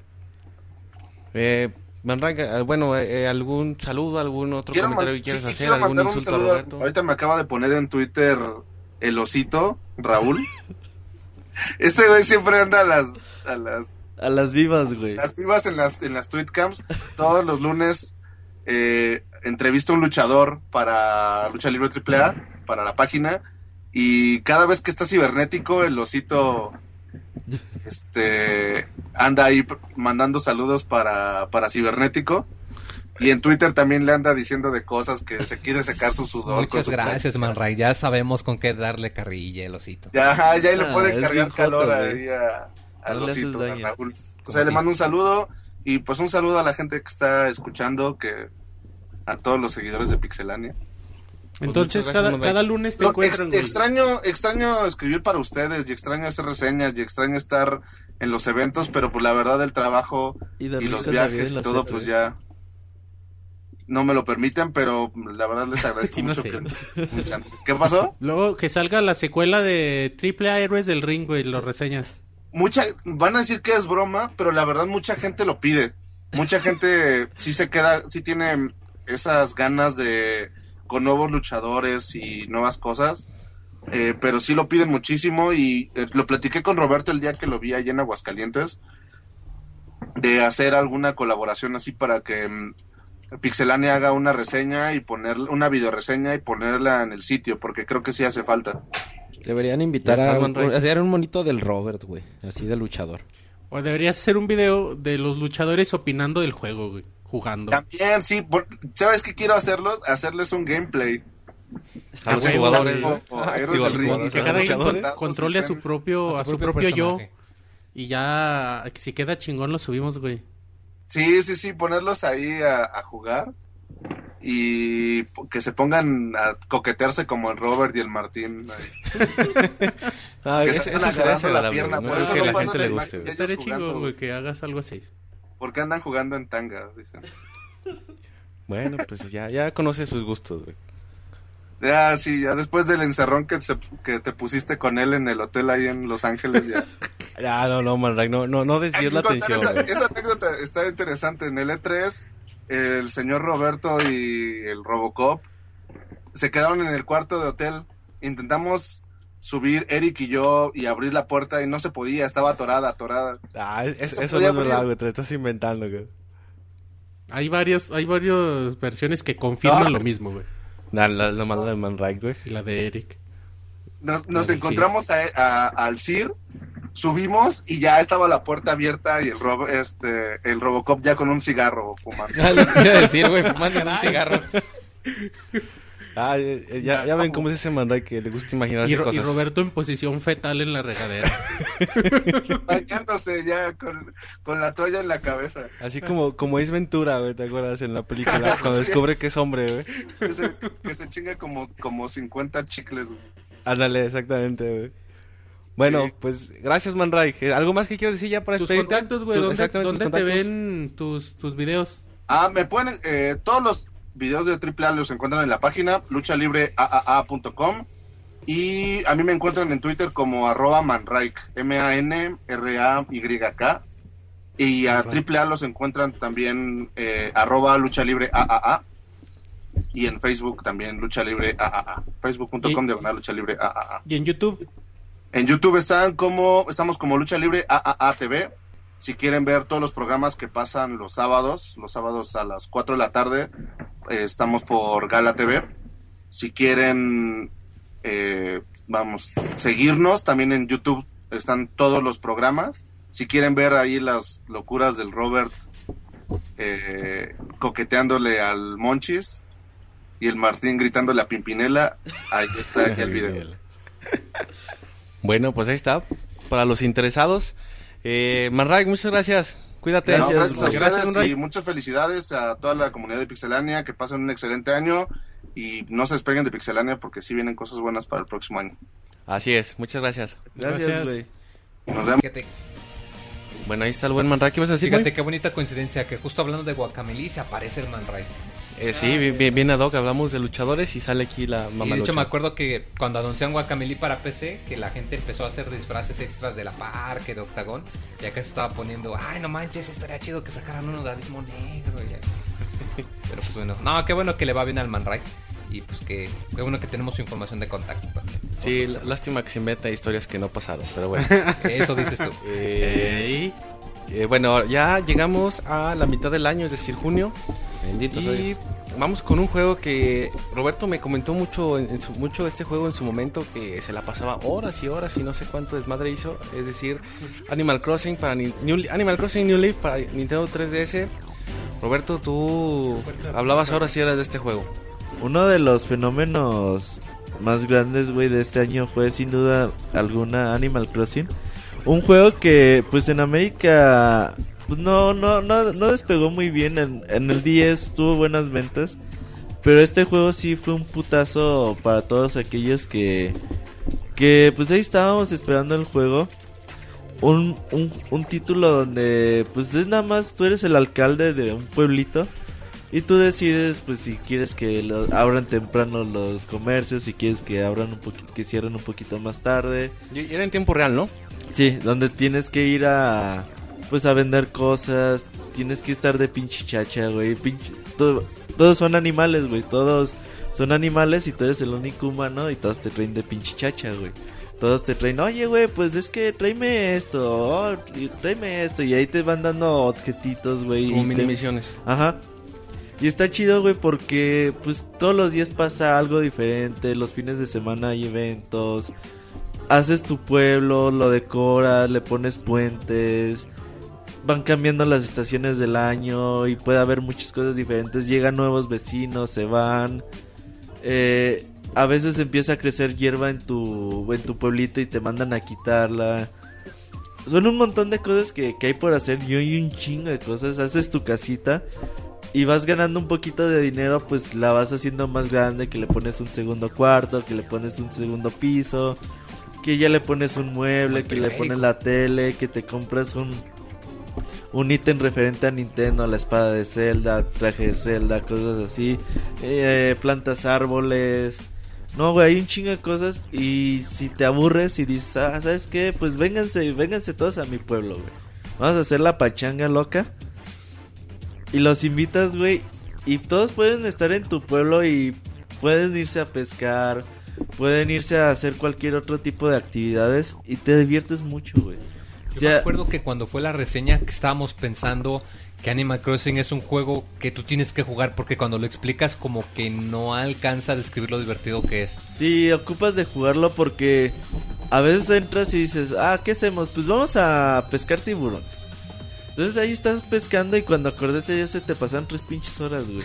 Eh, Eh, bueno, eh, algún saludo, algún otro Quiero, comentario que quieras sí, hacer, algún un insulto a saludo. Roberto. Ahorita me acaba de poner en Twitter el osito, Raúl. Ese güey siempre anda a las, a las A las vivas, güey. Las pibas en las, en las tweetcams, todos los lunes eh, entrevista a un luchador para Lucha Libre AAA, para la página, y cada vez que está cibernético, el osito este anda ahí mandando saludos para, para cibernético. Y en Twitter también le anda diciendo de cosas que se quiere secar su sudor. Muchas su gracias, práctica. Man Ray. Ya sabemos con qué darle carrilla el osito. Ya, ya le Ah, puede cargar joto, calor ahí a, a No le haces Rosito, a daño. Raúl. O sea, le mando un saludo y pues un saludo a la gente que está escuchando, que a todos los seguidores de Pixelania. Entonces, muchas gracias, cada, cada lunes te No, encuentran, ex- extraño, extraño escribir para ustedes y extraño hacer reseñas y extraño estar en los eventos, pero pues la verdad el trabajo Y, y los viajes y todo serie, pues güey. ya no me lo permiten, pero la verdad les agradezco Sí, no mucho sé. que un chance. ¿Qué pasó? Luego que salga la secuela de Triple A Héroes del Ring, güey, lo reseñas. Mucha van a decir que es broma, pero la verdad mucha gente lo pide. Mucha gente sí se queda, sí tiene esas ganas de con nuevos luchadores y nuevas cosas. eh, pero sí lo piden muchísimo y eh, lo platiqué con Roberto el día que lo vi allá en Aguascalientes de hacer alguna colaboración así para que mm, Pixelania haga una reseña y poner una videoreseña y ponerla en el sitio porque creo que sí hace falta. Deberían invitar a hacer un monito del Robert, güey. Así de luchador. O deberías hacer un video de los luchadores opinando del juego, güey, jugando. También sí, por- ¿sabes qué quiero hacerlos? Hacerles un gameplay. A los jugadores. Que cada quien controle a su propio, A su propio propio yo. Y ya, si queda chingón, lo subimos, güey. Sí, sí, sí, ponerlos ahí a, a jugar y que se pongan a coquetearse como el Robert y el Martín. Ah, Que eso, se eso están agarrando la pierna, por ¿no? eso que no la gente le guste. Estaría güey, güey. que hagas algo así. ¿Por qué andan jugando en tanga? Dicen. Bueno, pues ya, ya conoce sus gustos, güey. Ya, sí, ya después del encerrón que, se- que te pusiste con él en el hotel ahí en Los Ángeles, ya. Ya, no, no, Man no, no, no desvíes la atención, esa, esa anécdota está interesante. En el E3, el señor Roberto y el Robocop se quedaron en el cuarto de hotel. Intentamos subir Eric y yo y abrir la puerta y no se podía, estaba atorada, atorada. Ah, es- eso no es verdad, abrir. güey, te lo estás inventando, güey. Hay varios, hay varias versiones que confirman Ah. lo mismo, güey. La, la, la de Man Ray, güey. Y la de Eric. Nos, nos encontramos a- a- al CIR, subimos y ya estaba la puerta abierta y el, Rob- este, el Robocop ya con un cigarro fumando. Ah, decir, güey, fumando un cigarro. Ah, eh, eh, ya, ya ven cómo es ese Man Ray que le gusta imaginarse Y, cosas. Roberto en posición fetal en la regadera. Bañándose ya con, con la toalla en la cabeza. Así como, como es Ventura, güey, ¿te acuerdas? En la película, cuando Sí. descubre que es hombre, güey. Que se, que se chinga como, como 50 chicles. güey. Ándale, exactamente, güey. Bueno, Sí. pues gracias, Man Ray. Eh, ¿Algo más que quieras decir ya para tus contactos, güey, ¿dónde, exactamente, dónde tus te ven tus, tus videos? Ah, me pueden, eh, todos los videos de AAA los encuentran en la página luchalibreaaa.com y a mí me encuentran en Twitter como arroba manraik, M-A-N-R-A-Y-K y a AAA los encuentran también eh, arroba luchalibreaaa y en Facebook también lucha libre AAA, facebook.com diagonal lucha libre AAA. Y en YouTube. En YouTube están como, estamos como Lucha Libre AAA TV. Si quieren ver todos los programas que pasan los sábados, los sábados a las 4 de la tarde, eh, estamos por Gala TV. Si quieren, eh, vamos, seguirnos, también en YouTube están todos los programas. Si quieren ver ahí las locuras del Robert eh, coqueteándole al Monchis y el Martín gritándole a Pimpinela, ahí está el video. Bueno, pues ahí está. Para los interesados. Eh, Man Ray, muchas gracias. Cuídate. No, gracias a y muchas felicidades a toda la comunidad de Pixelania, que pasen un excelente año y no se despeguen de Pixelania porque sí vienen cosas buenas para el próximo año. Así es, muchas gracias. Gracias, güey. Nos vemos. Fíjate, Bueno, ahí está el buen Man Ray. ¿Qué vas a decir, fíjate güey? qué bonita coincidencia que justo hablando de Guacameli se aparece el Man Ray. Eh, sí, bien, bien, ad hoc. Hablamos de luchadores y sale aquí la Sí, mamá de hecho me acuerdo que cuando anunciaron Guacameli para PC, que la gente empezó a hacer disfraces extras de la parque, de Octagón, y acá se estaba poniendo, ay no manches, estaría chido que sacaran uno de Abismo Negro. Pero pues bueno, no, qué bueno que le va bien al Man Ray. Y pues que qué bueno que tenemos su información de contacto también. Sí, lástima que se inventa historias que no pasaron, pero bueno. Eso dices tú. Eh, eh, bueno, ya llegamos a la mitad del año, es decir, junio. Bendito Y Dios. vamos con un juego que Roberto me comentó mucho, en, en su, mucho de este juego en su momento, que se la pasaba horas y horas y no sé cuánto desmadre hizo. Es decir, Animal Crossing para Ni- New, Animal Crossing New Leaf para Nintendo 3DS. Roberto, tú hablabas ahora sí eras de este juego. Uno de los fenómenos más grandes, güey, de este año fue sin duda alguna Animal Crossing. Un juego que, pues en América, pues no, no, no, no despegó muy bien. En, en el 10 tuvo buenas ventas. Pero este juego sí fue un putazo para todos aquellos que, que pues ahí estábamos esperando el juego. Un, un, un título donde pues es nada más tú eres el alcalde de un pueblito y tú decides pues si quieres que lo, abran temprano los comercios, si quieres que abran un poquito, que cierren un poquito más tarde. Y era en tiempo real, ¿no? Sí, donde tienes que ir a pues a vender cosas, tienes que estar de pinche chacha, güey, pinche todo- todos son animales, güey, todos son animales y tú eres el único humano y todos te traen de pinche chacha, güey. Todos te traen, oye, güey, pues es que tráeme esto, oh, tráeme esto, y ahí te van dando objetitos, güey. Como mini te- misiones. Ajá. Y está chido, güey, porque pues todos los días pasa algo diferente, los fines de semana hay eventos, haces tu pueblo, lo decoras, le pones puentes, van cambiando las estaciones del año y puede haber muchas cosas diferentes, llegan nuevos vecinos, se van, eh, a veces empieza a crecer hierba en tu, en tu pueblito y te mandan a quitarla. Son un montón de cosas que, que hay por hacer y hay un chingo de cosas. Haces tu casita y vas ganando un poquito de dinero, pues la vas haciendo más grande, que le pones un segundo cuarto, que le pones un segundo piso, que ya le pones un mueble, que le pones la tele, que te compras un un ítem referente a Nintendo, la espada de Zelda, traje de Zelda, cosas así, eh, plantas árboles. No, güey, hay un chingo de cosas y si te aburres y dices, ah, ¿sabes qué? Pues vénganse, vénganse todos a mi pueblo, güey. Vamos a hacer la pachanga loca. Y los invitas, güey. Y todos pueden estar en tu pueblo y pueden irse a pescar, pueden irse a hacer cualquier otro tipo de actividades y te diviertes mucho, güey. Yo sea, me acuerdo que cuando fue la reseña que estábamos pensando que Animal Crossing es un juego que tú tienes que jugar porque cuando lo explicas como que no alcanza a describir lo divertido que es. Sí, ocupas de jugarlo porque a veces entras y dices, ah, ¿qué hacemos? Pues vamos a pescar tiburones. Entonces ahí estás pescando y cuando acordaste ya se te pasan tres pinches horas, güey.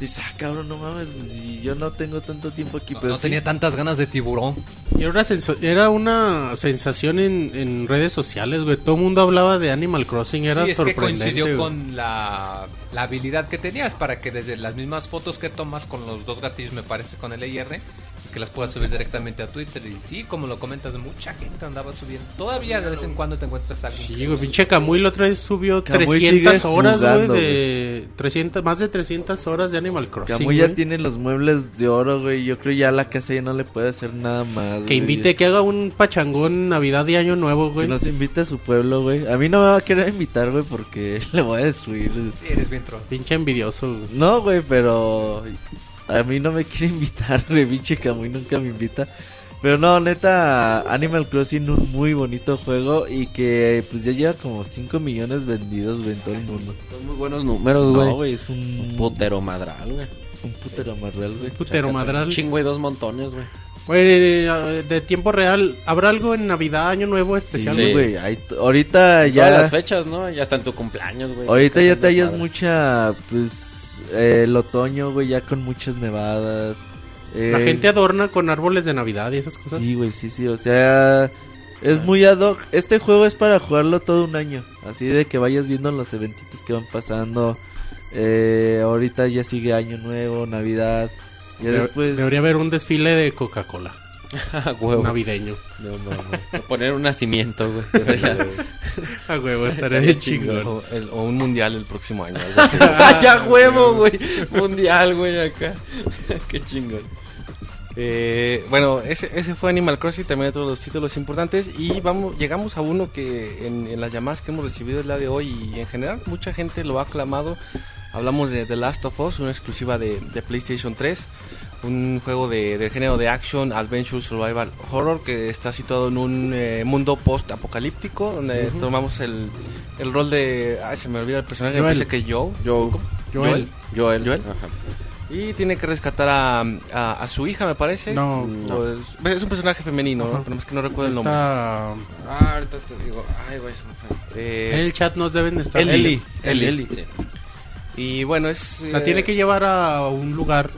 Dices, ah, cabrón, no mames, pues y yo no tengo tanto tiempo aquí, No, pero no sí. tenía tantas ganas de tiburón. Y era, era una sensación en, en redes sociales, güey. Todo el mundo hablaba de Animal Crossing, era sí, es que sorprendente. coincidió güey. con la, la habilidad que tenías para que desde las mismas fotos que tomas con los dos gatillos, me parece, con el EIR, que las puedas subir directamente a Twitter. Y sí, como lo comentas, mucha gente andaba subiendo. Todavía de vez en cuando te encuentras algo. Sí, güey, pinche Camuy la otra vez subió Camuy 300 sigue horas, güey, de 300, más de 300 horas de Animal Crossing. Camuy ya güey. tiene los muebles de oro, güey. Yo creo ya la casa ya no le puede hacer nada más. Que güey. invite, que haga un pachangón Navidad y Año Nuevo, Que güey. nos invite a su pueblo, güey. A mí no me va a querer invitar, güey, porque le voy a destruir. Sí, eres bien troll. Pinche envidioso, güey. No, güey, pero a mí no me quiere invitar, güey, pinche Camuy nunca me invita. Pero no, neta, Animal Crossing un muy bonito juego y que pues ya lleva como 5 millones vendidos, güey, en todo el mundo. Son muy buenos números, güey. No, güey, es un, Putero madral, güey. un putero más real, güey. Putero madral. Chingo y dos montones, güey. Güey, de, de tiempo real, ¿habrá algo en Navidad, Año Nuevo especial? Sí. güey, ahorita Ya ya... las fechas, ¿no? Ya está en tu cumpleaños, güey. Ahorita ya te hallas mucha, pues, eh, el otoño, güey, ya con muchas nevadas. La gente adorna con árboles de Navidad y esas cosas. Sí, güey, sí, sí, o sea, es muy ad hoc. Este juego es para jugarlo todo un año, así de que vayas viendo los eventitos que van pasando. Eh, ahorita ya sigue Año Nuevo, Navidad. Ya De- después... Debería haber un desfile de Coca-Cola A huevo. navideño. No, mames. Poner un nacimiento, güey. A huevo, estaría bien chingón. O, el- o un mundial el próximo año. algo así. ya huevo, güey. Mundial, güey, acá. Qué chingón. Eh, bueno, ese, ese fue Animal Crossing, también otro de los títulos importantes. Y vamos, llegamos a uno que en, en las llamadas que hemos recibido el día de hoy y en general mucha gente lo ha aclamado. Hablamos de The Last of Us, una exclusiva de, de PlayStation 3. Un juego de, de género de action, adventure, survival, horror que está situado en un eh, mundo post-apocalíptico donde tomamos el, el rol de... Ay, se me olvida el personaje, me Joel. parece que es Joe. Joe. Joel. Joel. Joel. Ajá. Y tiene que rescatar a, a, a su hija, me parece. No, O es, es un personaje femenino, ¿no? Ajá. pero es que no recuerdo el nombre. Está... Ah, ahorita te digo. Ay, güey, se me fue. Eh, En el chat nos deben de estar. Eli. Eli. Eli. Eli. Sí. Y bueno, es... La eh, tiene que llevar a un lugar.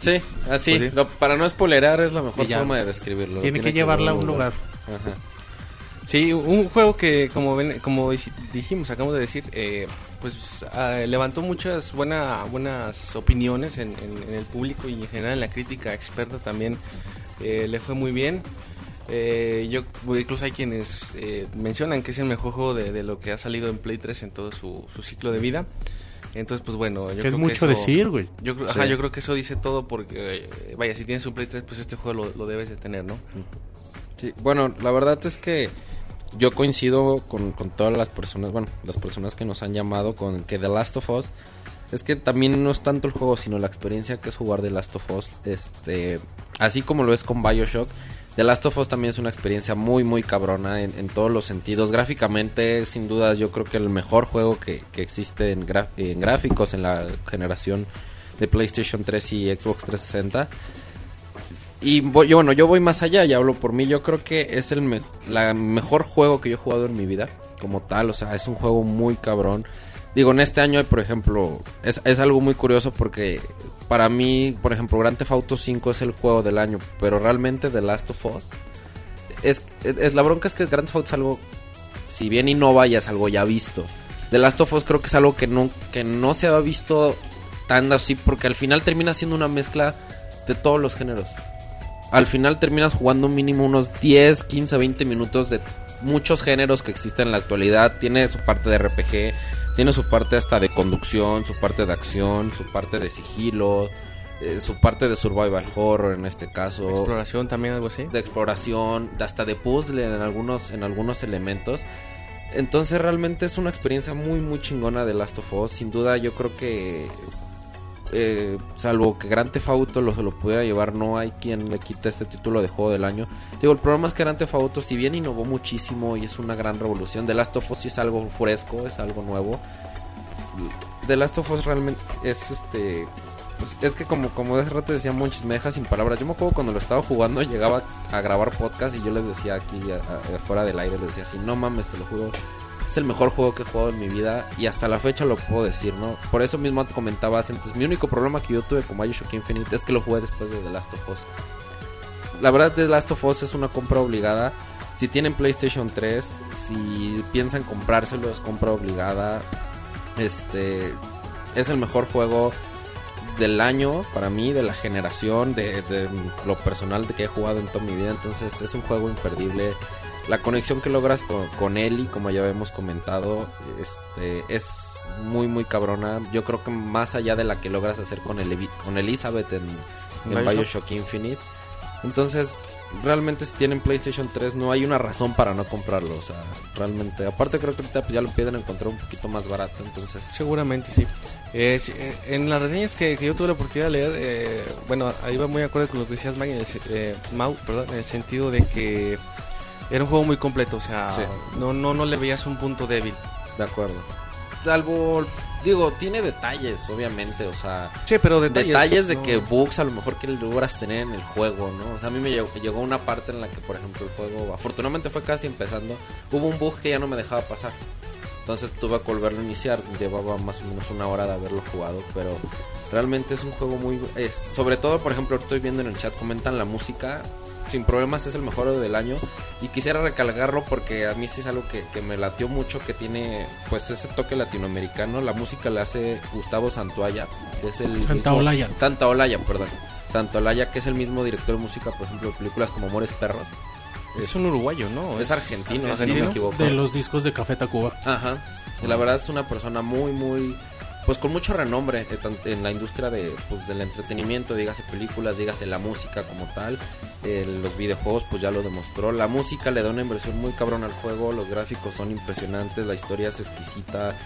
Sí, así. Pues sí. lo- para no spoilerar es la mejor forma de describirlo. Tiene que llevarla a un lugar. Ajá. Sí, un juego que, como ven, como dij- dijimos, acabamos de decir, eh, pues ah, levantó muchas buena, buenas opiniones en, en- en el público y en general en la crítica experta también eh, le fue muy bien. Eh, yo incluso hay quienes eh, mencionan que es el mejor juego de, de lo que ha salido en Play 3 en todo su, su ciclo de vida. Entonces, pues bueno, yo Que es creo mucho eso- decir, güey. Yo, creo- Sí. ajá, yo creo que eso dice todo porque, eh, vaya, si tienes un Play 3, pues este juego lo, lo debes de tener, ¿no? Sí, bueno, la verdad es que yo coincido con, con todas las personas, bueno, las personas que nos han llamado con que The Last of Us es que también no es tanto el juego, sino la experiencia que es jugar The Last of Us, este, así como lo es con BioShock. The Last of Us también es una experiencia muy, muy cabrona en, todos los sentidos. Gráficamente, sin duda, yo creo que el mejor juego que, que existe en, gráficos en la generación de PlayStation 3 y Xbox 360. Y voy- yo, bueno, yo voy más allá y hablo por mí. Yo creo que es el la mejor juego que yo he jugado en mi vida, como tal. O sea, es un juego muy cabrón. Digo, en este año, por ejemplo, es, es algo muy curioso porque para mí, por ejemplo, Grand Theft Auto 5 es el juego del año, pero realmente The Last of Us es, es, la bronca es que Grand Theft Auto es algo, si bien innova, ya es algo ya visto. The Last of Us creo que es algo que no, que no se ha visto tan así porque al final termina siendo una mezcla de todos los géneros. Al final terminas jugando mínimo unos 10, 15, 20 minutos de muchos géneros que existen en la actualidad. Tiene su parte de RPG, tiene su parte hasta de conducción, su parte de acción, su parte de sigilo, eh, su parte de survival horror en este caso Exploración también, algo así. de exploración, hasta de puzzle en algunos, en algunos elementos. Entonces realmente es una experiencia muy muy chingona de Last of Us. Sin duda yo creo que eh, salvo que Grand Theft Auto lo, lo pudiera llevar, no hay quien le quite este título de juego del año. Digo, el problema es que Grand Theft Auto, si bien innovó muchísimo y es una gran revolución, The Last of Us sí es algo fresco, es algo nuevo. The Last of Us realmente es este pues, es que como, como hace rato decía Monchis, me deja sin palabras. Yo me acuerdo cuando lo estaba jugando, llegaba a grabar podcast y yo les decía aquí a- a- fuera del aire, les decía así, no mames, te lo juro. Es el mejor juego que he jugado en mi vida y hasta la fecha lo puedo decir, ¿no? Por eso mismo te comentabas antes, mi único problema que yo tuve con Bioshock Infinite es que lo jugué después de The Last of Us. La verdad, The Last of Us es una compra obligada. Si tienen PlayStation 3, si piensan comprárselo, es compra obligada. Este es el mejor juego del año para mí, de la generación, de, de lo personal de que he jugado en toda mi vida. Entonces es un juego imperdible. La conexión que logras con, con Ellie, como ya habíamos comentado, este, es muy, muy cabrona. Yo creo que más allá de la que logras hacer con, Elevi- con Elizabeth en, en Bioshock. Infinite. Entonces, realmente si tienen PlayStation 3 no hay una razón para no comprarlo. O sea, realmente. Aparte creo que ahorita pues, ya lo pueden encontrar un poquito más barato. Entonces, Seguramente sí. Eh, eh, en las reseñas que, que yo tuve la oportunidad de leer, eh, bueno, ahí va muy de acuerdo con lo que decías, en el, se- eh, Mau, perdón, en el sentido de que era un juego muy completo, o sea, Sí. no, no, no le veías un punto débil. de acuerdo. Salvo, digo, tiene detalles, obviamente. O sea, Sí, pero detalles. detalles, de no. que bugs a lo mejor que logras tener en el juego, ¿no? O sea, a mí me llegó, llegó una parte en la que, por ejemplo, el juego, afortunadamente fue casi empezando, hubo un bug que ya no me dejaba pasar. Entonces tuve que volverlo a iniciar, llevaba más o menos una hora de haberlo jugado, pero realmente es un juego muy... es- sobre todo, por ejemplo, estoy viendo en el chat, comentan la música, sin problemas es el mejor del año, y quisiera recalcarlo porque a mí sí es algo que, que me latió mucho, que tiene pues ese toque latinoamericano, la música la hace Gustavo Santuaya, que es el... Santa mismo- Olaya. Santa Olaya, perdón. Santa Olaya, que es el mismo director de música, por ejemplo, de películas como Amores Perros. Es un uruguayo, ¿no? Es argentino, si no ¿Argentino? me equivoco. De los discos de Café Tacuba. Ajá. Y la verdad es una persona muy, muy. Pues con mucho renombre en la industria de, pues, del entretenimiento, dígase películas, dígase la música como tal. Eh, los videojuegos, pues ya lo demostró. La música le da una inversión muy cabrón al juego. Los gráficos son impresionantes. La historia es exquisita.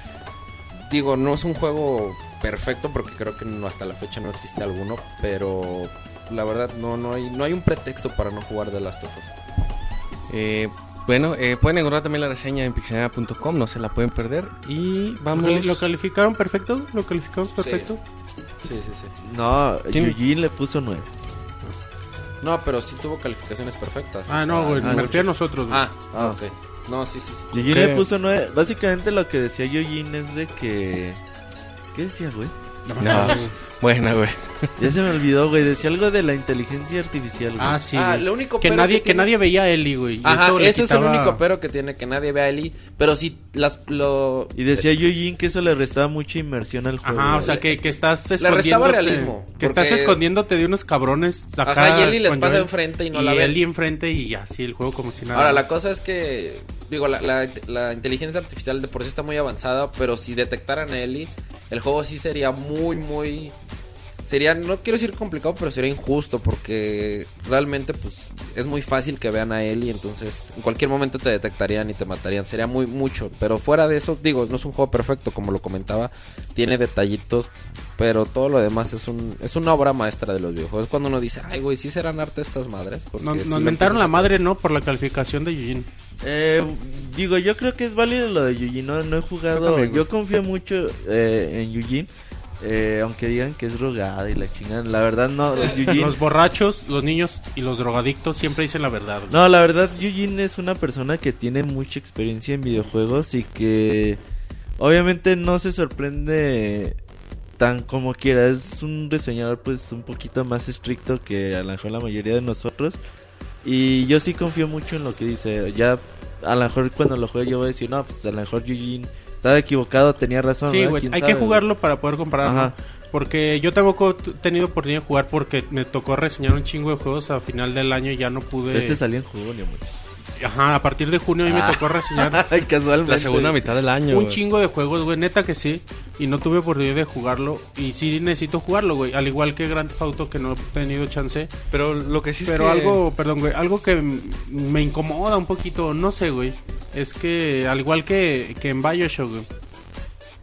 Digo, no es un juego perfecto porque creo que hasta la fecha no existe alguno. Pero la verdad, no, no, hay, no hay un pretexto para no jugar The Last of. Eh, bueno, eh, pueden encontrar también la reseña en pixelania.com, no se la pueden perder. Y ¿Lo, vamos... lo calificaron perfecto? ¿Lo calificamos perfecto? Sí, sí, sí. No, ¿Quién? Yuji le puso 9. No, pero sí tuvo calificaciones perfectas. Ah, no, güey. Ah, me refiero a nosotros, güey. Ah, Ah. ok. No, sí, sí, sí. Yuji ¿Qué? le puso 9. Básicamente lo que decía Yojin es de que ¿Qué decía, güey? No, buena, güey. Ya se me olvidó, güey. Decía algo de la inteligencia artificial, güey. Ah, sí, Ah, güey. lo único que pero nadie que que, tiene- nadie veía a Eli, güey. Ajá, eso le ese es el único pero que tiene, que nadie ve a Eli. Pero si las, lo... Y decía Yujin que eso le restaba mucha inmersión al juego. Ajá, o sea, que, que estás Le escondiéndote. restaba realismo, Que estás porque- escondiéndote de unos cabrones acá. Ajá, y Eli les pasa Joel, enfrente y no y la ven. Eli enfrente y así el juego como si nada. Ahora, la cosa es que, digo, la, la- la inteligencia artificial de por sí está muy avanzada, pero si detectaran a Ellie, el juego sí sería muy, muy... Sería, no quiero decir complicado, pero sería injusto porque realmente pues es muy fácil que vean a Ellie, entonces en cualquier momento te detectarían y te matarían, sería muy mucho, pero fuera de eso, digo, no es un juego perfecto como lo comentaba, tiene detallitos, pero todo lo demás es un es una obra maestra de los videojuegos. Es cuando uno dice, ay güey, sí serán arte estas madres. Porque Nos, sí nos mentaron la a- madre, ¿no? Por la calificación de Yujin. Eh, digo, yo creo que es válido lo de Yujin. No, no he jugado. Yo también, confío mucho eh, en Yujin. Eh, aunque digan que es drogada y la chingan. La verdad, no. Yujin. Los borrachos, los niños y los drogadictos siempre dicen la verdad. güey. No, la verdad, Yujin es una persona que tiene mucha experiencia en videojuegos y que obviamente no se sorprende tan como quiera. Es un diseñador pues un poquito más estricto que a lo mejor la mayoría de nosotros. Y yo sí confío mucho en lo que dice. Ya a lo mejor cuando lo juegue yo voy a decir, no, pues a lo mejor Yujin estaba equivocado, tenía razón. Sí, güey, ¿Quién hay sabe, que jugarlo para poder compararlo. Ajá. Porque yo tampoco he tenido oportunidad de jugar porque me tocó reseñar un chingo de juegos a final del año y ya no pude. Este salió en junio, güey. Ajá, a partir de junio a mí me Ah. tocó reseñar Ay, Casualmente. La segunda mitad del año. un chingo de juegos, güey, neta que sí. Y no tuve oportunidad de jugarlo. Y sí necesito jugarlo, güey. Al igual que Grand Theft Auto que no he tenido chance. Pero lo que sí es Pero que- algo, perdón, güey, algo que me incomoda un poquito, no sé, güey. Es que al igual que, que en Bioshock, güey.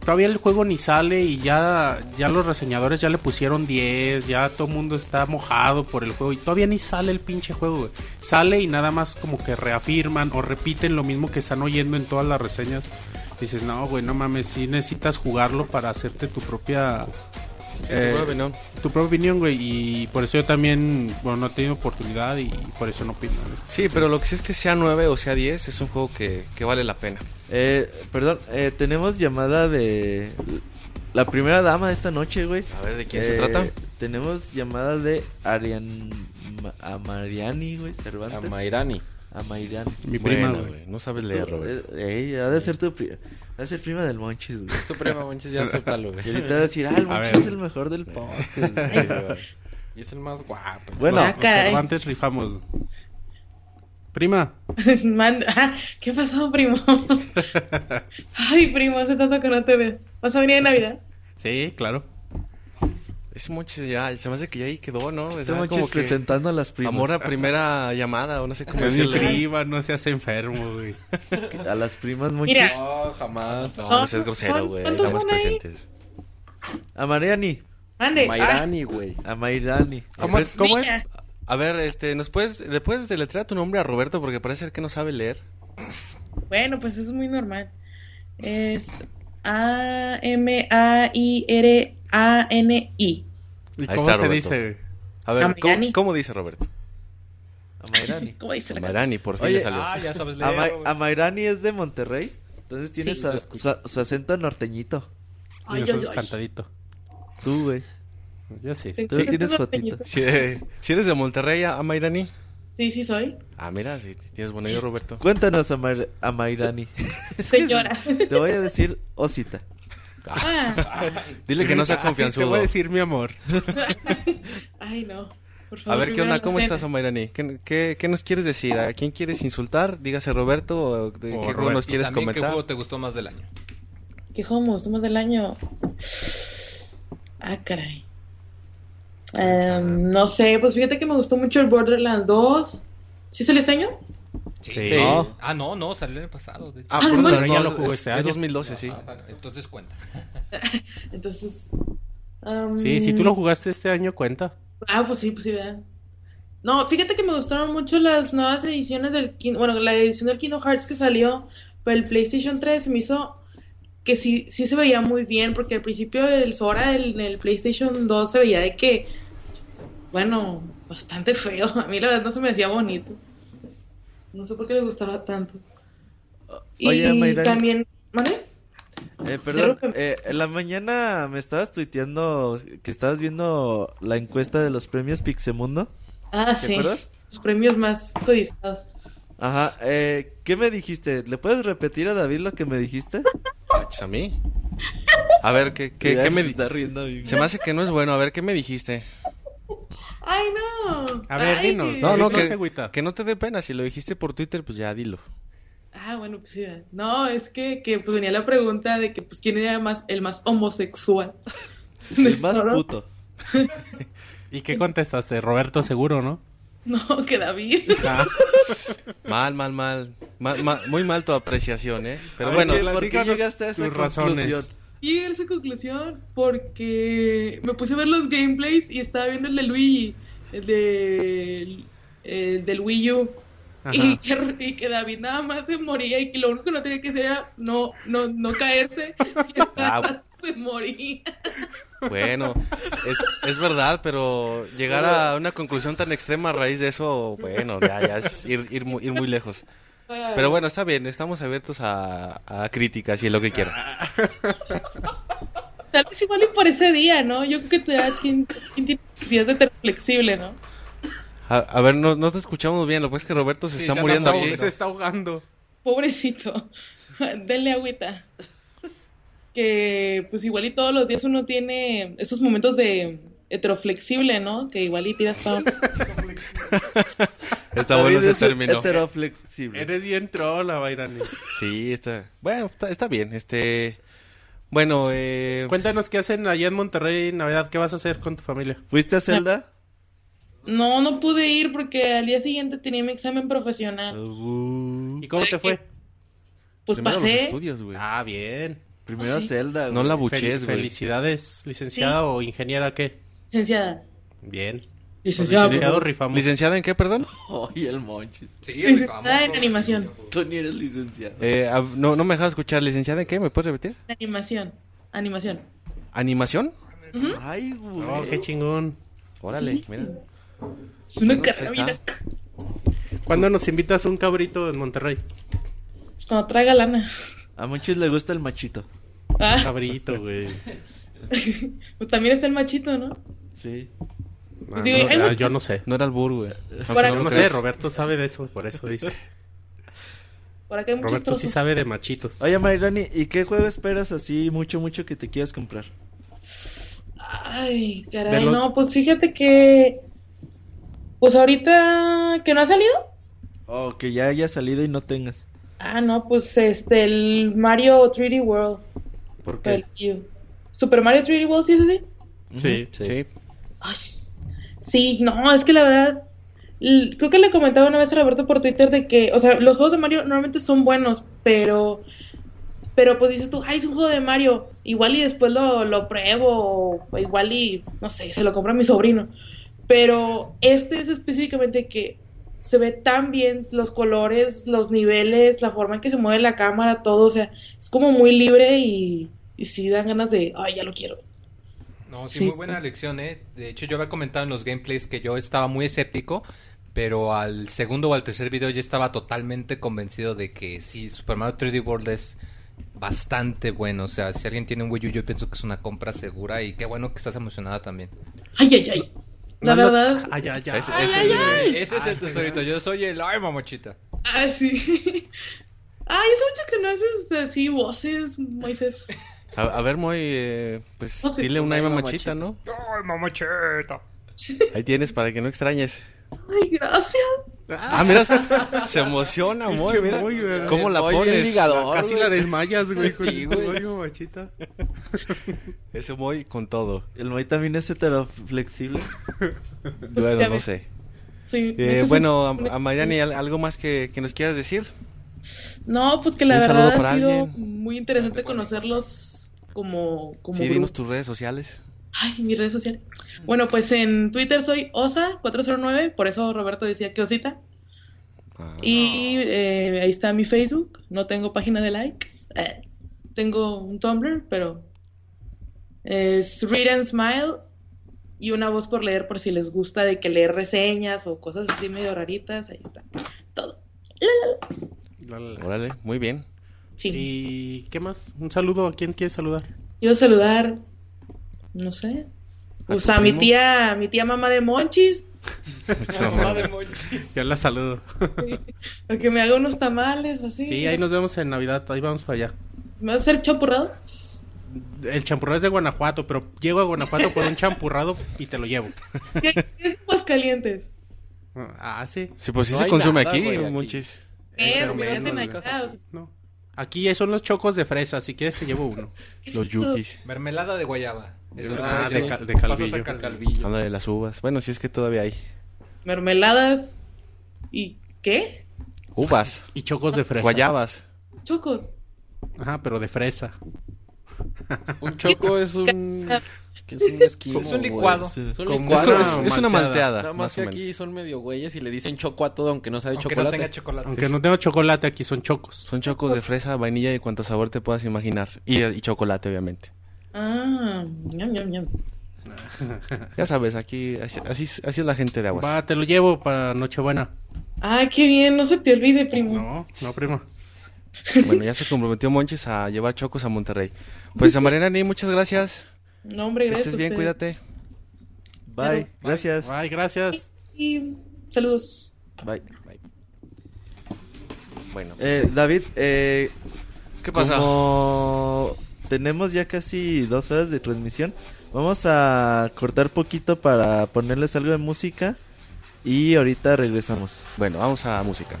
Todavía el juego ni sale y ya, ya los reseñadores ya le pusieron 10, ya todo el mundo está mojado por el juego y todavía ni sale el pinche juego, güey. Sale y nada más como que reafirman o repiten lo mismo que están oyendo en todas las reseñas. Dices, no, güey, no mames, sí necesitas jugarlo para hacerte tu propia... Sí, eh, tu propia opinión. tu propia opinión, güey, y por eso yo también, bueno, no he tenido oportunidad y por eso no opino. este Sí, pero lo que sí es que sea 9 o sea 10 es un juego que, que vale la pena. Eh, perdón, eh, tenemos llamada de la primera dama de esta noche, güey. A ver, ¿de quién se Eh, trata? Tenemos llamada de Arian Ma- Amariani, güey, Cervantes. A Mairani. Amairani. Mi prima, Bueno, güey. güey, no sabes leer, Roberto. Eh, ey, ha de ser tu prima. Ha de ser prima del Monchis, güey. Tu prima, Monchis, ya acéptalo, güey. Y ahorita va a decir, ah, el A Monchis es el mejor del podcast. güey. Y es el más guapo. Bueno, Ah. Cervantes rifamos. Prima. Manda- ah, ¿Qué pasó, primo? Ay, primo, hace tanto que no te veo. ¿Vas a venir en Navidad? Sí, claro. Ese Monchis ya, se me hace que ya ahí quedó, ¿no? Monchis como que presentando a las primas. Amor a primera llamada, o no sé cómo Es mi prima, no seas enfermo, güey. A las primas. Mira. No, jamás. No, Son- no seas grosero, güey. ¿cuántos Damas son ahí? presentes. Amariani. Mande. Mairani, güey. Amairani. ¿Cómo, Ah, cómo es? A ver, este, ¿nos puedes, ¿le puedes deletrear tu nombre a Roberto? Porque parece ser que no sabe leer. Bueno, pues es muy normal. Es A-M-A-I-R-A-N-I. ¿Y Ahí cómo está, se dice? A ver, ¿cómo, dice Roberto? Amairani. ¿Cómo dice la Amarani, por fin Oye, le salió. Ah, ya sabes leer. Ama- güey. Amairani es de Monterrey. Entonces tiene Sí. su, su- su acento norteñito. Ay, y nosotros ay. cantadito. Tú, güey. Yo sí. Sí, Tú sí, tienes sí, fotito. Si, eh, si eres de Monterrey, Amairani. Sí, sí soy. Ah, mira, si tienes buen oído, Roberto. Cuéntanos, Amair- Amairani. Señora. Te voy a decir Osita. Ah, Dile que no sea Ay, Te confianzudo. voy a decir mi amor. ay, no. Por A favor, ver, ¿qué onda? ¿Cómo estás, Amairani? ¿Qué, qué, qué nos quieres decir? ¿A quién quieres insultar? Dígase Roberto. ¿O de qué juego nos quieres también, ¿qué comentar? juego te gustó más del año? ¿Qué juego me gustó más del año? Ah, caray. Em, no sé, pues fíjate que me gustó mucho el Borderlands 2. ¿Sí salió este año? Sí. No. Ah, no, no, salió el año pasado. de hecho. Ah, Ah, por bueno. no, ya lo es- jugó es- este es año. 2012, sí. Ah, bueno, entonces cuenta. Entonces. em, Sí, si tú lo jugaste este año, cuenta. Ah, pues sí, pues sí, ¿verdad? No, fíjate que me gustaron mucho las nuevas ediciones del bueno, la edición del Kingdom Hearts que salió para el PlayStation 3 se me hizo que sí, sí se veía muy bien, porque al principio el Sora en el PlayStation 2 se veía de que, bueno, bastante feo. A mí la verdad no se me hacía bonito. No sé por qué le gustaba tanto. Y Oye, Mayra- también, ¿vale? Eh, perdón, eh, en la mañana me estabas tuiteando que estabas viendo la encuesta de los premios Pixemundo. Ah, ¿Te sí. acuerdas? Los premios más codiciados. Ajá, eh, ¿qué me dijiste? ¿Le puedes repetir a David lo que me dijiste? Ach, ¿A mí? A ver, ¿qué, qué, me se di- está riendo, amigo. Se me hace que no es bueno. A ver, ¿qué me dijiste? Ay, no. A ver, Ay, dinos. que- No, no, que, que no te dé pena. Si lo dijiste por Twitter, pues ya dilo. Ah, bueno, pues sí. No, es que, que pues venía la pregunta de que pues quién era más el más homosexual. El más ¿No? puto. ¿Y qué contestaste? Roberto seguro, ¿no? No, que David. Ah, Mal, mal, mal. Mal- mal- muy mal tu apreciación, ¿eh? Pero A bueno, ¿qué- ¿Por qué llegaste a esa conclusión? razones. Llegué a esa conclusión porque me puse a ver los gameplays y estaba viendo el de Luigi, el, de, el del Wii U. Y que, y que David nada más se moría y que lo único que no tenía que hacer era no, no, no caerse. Y se moría. bueno, es, es verdad, pero llegar a una conclusión tan extrema a raíz de eso, bueno, ya, ya es ir, ir, ir muy lejos. Pero bueno, está bien, estamos abiertos a, a críticas y lo que quieran. Tal vez igual y por ese día, ¿no? Yo creo que te da quien, quien tiene necesidad de ser flexible, ¿no? A, a ver, no, no te escuchamos bien, lo que pasa es que Roberto se Sí, está muriendo se está, aquí. Se está ahogando. Pobrecito. Denle agüita. Que pues igual y todos los días uno tiene esos momentos de heteroflexible, ¿no? Que igual y tiras todo. Está bueno ese es término. heteroflexible. Eres bien trola, Bairani. Sí, está. Bueno, está, está bien. Este. Bueno, eh. Cuéntanos qué hacen allá en Monterrey en Navidad. ¿Qué vas a hacer con tu familia? ¿Fuiste a Zelda? No, no pude ir porque al día siguiente tenía mi examen profesional. Uh, ¿Y cómo te fue? Pues primero los pasé. estudios, güey. Ah, bien. primero sí. Zelda. No la Fel- buches, güey. felicidades, licenciada o ingeniera, ¿qué? Licenciada. Bien. Licenciada. Licenciado rifamos. ¿Licenciada en qué, perdón? Ay, el monchi. Sí, Licenciada en animación. Tú ni eres licenciado. Eh, ah, no, no me dejas escuchar. ¿Licenciada en qué? ¿Me puedes repetir? Animación. Animación. ¿Animación? Ay, güey. Oh, qué chingón. Órale, mira. Es una carabina. ¿Cuándo nos invitas un cabrito en Monterrey? Pues Cuando traiga lana. A muchos le gusta el machito. Ah, Cabrito, güey. pues también está el machito, ¿no? Sí. Ah, digo, no ah, yo no sé. No era albur, güey. No No sé. Roberto sabe de eso, por eso dice. Por acá hay muchos Roberto sí trozos. sabe de machitos. Oye, Mayrani, ¿y qué juego esperas así mucho, mucho que te quieras comprar? Ay, caray, los- no, pues fíjate que. Pues ahorita que no ha salido. O que ya haya salido y no tengas. Ah, no, pues este, el Mario 3D World. ¿Por qué? El. Super Mario 3D World, ¿sí es así? Sí. Sí. Ay, sí, no, es que la verdad. Creo que le comentaba una vez a Roberto por Twitter de que, o sea, los juegos de Mario normalmente son buenos, pero. Pero pues dices tú, ay, es un juego de Mario. Igual y después lo, lo pruebo, o igual y, no sé, se lo compra mi sobrino. Pero este es específicamente que se ve tan bien los colores, los niveles, la forma en que se mueve la cámara, todo. O sea, es como muy libre y, y sí dan ganas de, ay, ya lo quiero. No, sí, Sí, muy buena lección, ¿eh? De hecho, yo había comentado en los gameplays que yo estaba muy escéptico, pero al segundo o al tercer video ya estaba totalmente convencido de que sí, Super Mario 3D World es bastante bueno. O sea, si alguien tiene un Wii U, yo pienso que es una compra segura y qué bueno que estás emocionada también. Ay, ay, ay. La No, no- verdad. Ay, ay, ay. Ese- Ay, ese- ay, ay. Ese es el tesorito, yo soy el ay, mamochita. Ah, sí. Ay, hace mucho que no haces así voces, Moisés. A, a ver, Moy, eh, pues No sé. dile una Una mamachita, ¿no? Ay, mamochita. Ahí tienes para que no extrañes. Ay, gracias. Ah, mira, se, emociona, Moy, mira. Moy, güey. ¿Cómo la el pones? ligador, Casi güey. la desmayas, güey. Sí, el güey. odio, machita. Ese Moy con todo. El Moy también es heteroflexible. Bueno, ya no sé. Sí, Eh, bueno, a, a Mariani, ¿al- ¿algo más que, que nos quieras decir? No, pues que la un verdad ha sido alguien. muy interesante conocerlos como, como Sí, grupo. dinos tus redes sociales. Ay, mis redes sociales. Bueno, pues en Twitter soy Osa409, por eso Roberto decía que Osita. Ah. Y eh, ahí está mi Facebook. No tengo página de likes. Eh, tengo un Tumblr, pero es Read and Smile y una voz por leer por si les gusta de que leer reseñas o cosas así medio raritas. Ahí está. Todo. Órale, muy bien. Sí. ¿Y qué más? Un saludo. ¿A quién quieres saludar? Quiero saludar, no sé, pues a mi tía, mi tía mamá de Monchis, Ya la saludo. que me haga unos tamales o así. Sí, ahí nos vemos en Navidad. Ahí vamos para allá. ¿Me vas a hacer champurrado? El champurrado es de Guanajuato, pero llego a Guanajuato por un champurrado y te lo llevo. ¿Qué, es Aguascalientes? Ah, sí. Sí, pues sí No se consume nada, aquí, güey, aquí. monchis. ¿Qué es? pero ¿Qué hacen menos, acá? O sea, No. Aquí son los chocos de fresa. Si quieres, te llevo uno. Los yukis. Mermelada de guayaba. Eso Ah, de cal- de pasas calvillo. a calvillo. Ándale, las uvas. Bueno, si es que todavía hay. mermeladas y ¿qué? Uvas. Y chocos de fresa. Guayabas. Chocos. Ajá, pero de fresa. Un choco es un... que es un esquimo, Es un güey. licuado. Es un Es, licuado. co- es- es una malteada. Nada más más que aquí son medio güeyes y le dicen choco a todo aunque no sea de Aunque no chocolate. tenga chocolate. Aunque no tengo chocolate, aquí son chocos. Son chocos de fresa, vainilla y cuanto sabor te puedas imaginar. Y, y chocolate, obviamente. Ah, ñam, ñam, ñam. Ya sabes, aquí así, así, es- así es la gente de aguas. Va, te lo llevo para Nochebuena. Ay, qué bien, no se te olvide, primo. No, no, primo. Bueno, ya se comprometió Monchis a llevar chocos a Monterrey. Pues a Marianani, muchas gracias. No, hombre, Que gracias. estés a bien, cuídate. Bye. Gracias. Bye, gracias. Y saludos. Bye. Bueno, Eh, David, eh, ¿qué pasa? Como tenemos ya casi dos horas de transmisión, vamos a cortar poquito para ponerles algo de música y ahorita regresamos. Bueno, vamos a música.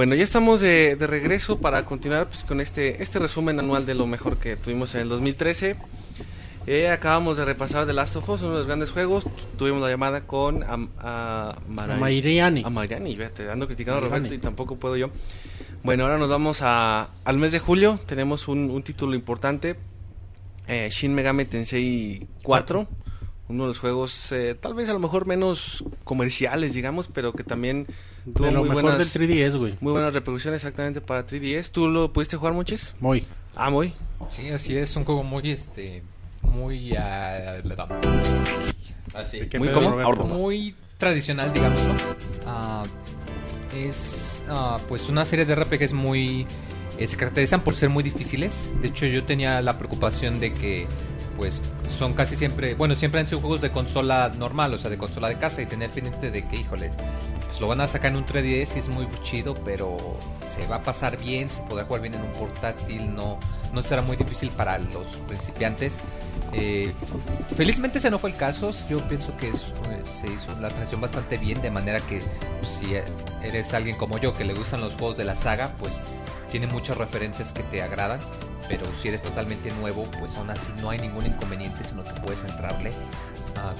Bueno, ya estamos de, de regreso para continuar pues, con este, este resumen anual de lo mejor que tuvimos en el 2013. Eh, acabamos de repasar The Last of Us, uno de los grandes juegos. Tu- Tuvimos la llamada con Am- a Mara- Mairiani. A Mairiani, fíjate, ando criticando a. Roberto y tampoco puedo yo. Bueno, ahora nos vamos a, al mes de julio. Tenemos un, un título importante. Eh, Shin Megami Tensei 4. Uno de los juegos, eh, tal vez a lo mejor menos comerciales, digamos, pero que también tuvo De lo muy mejor buenas, del 3DS, güey. muy buenas repercusiones exactamente para 3DS. ¿Tú lo pudiste jugar, Monches? Muy. Ah, muy. Sí, así es, un juego muy, este, muy, ah, así, ¿Qué Muy? Roberto? muy tradicional, digámoslo. Ah, es, ah, pues, una serie de RPGs muy, eh, se caracterizan por ser muy difíciles. De hecho, yo tenía la preocupación de que, pues, son casi siempre, bueno, siempre han sido juegos de consola normal, o sea, de consola de casa y tener pendiente de que, híjole, pues lo van a sacar en un 3DS y es muy chido, pero se va a pasar bien, se podrá jugar bien en un portátil, no, no será muy difícil para los principiantes. Eh, felizmente ese no fue el caso, yo pienso que eh, se hizo la transición bastante bien, de manera que pues, si eres alguien como yo que le gustan los juegos de la saga, pues tiene muchas referencias que te agradan, pero si eres totalmente nuevo, pues aún así no hay ningún inconveniente, sino que puedes entrarle. Ah,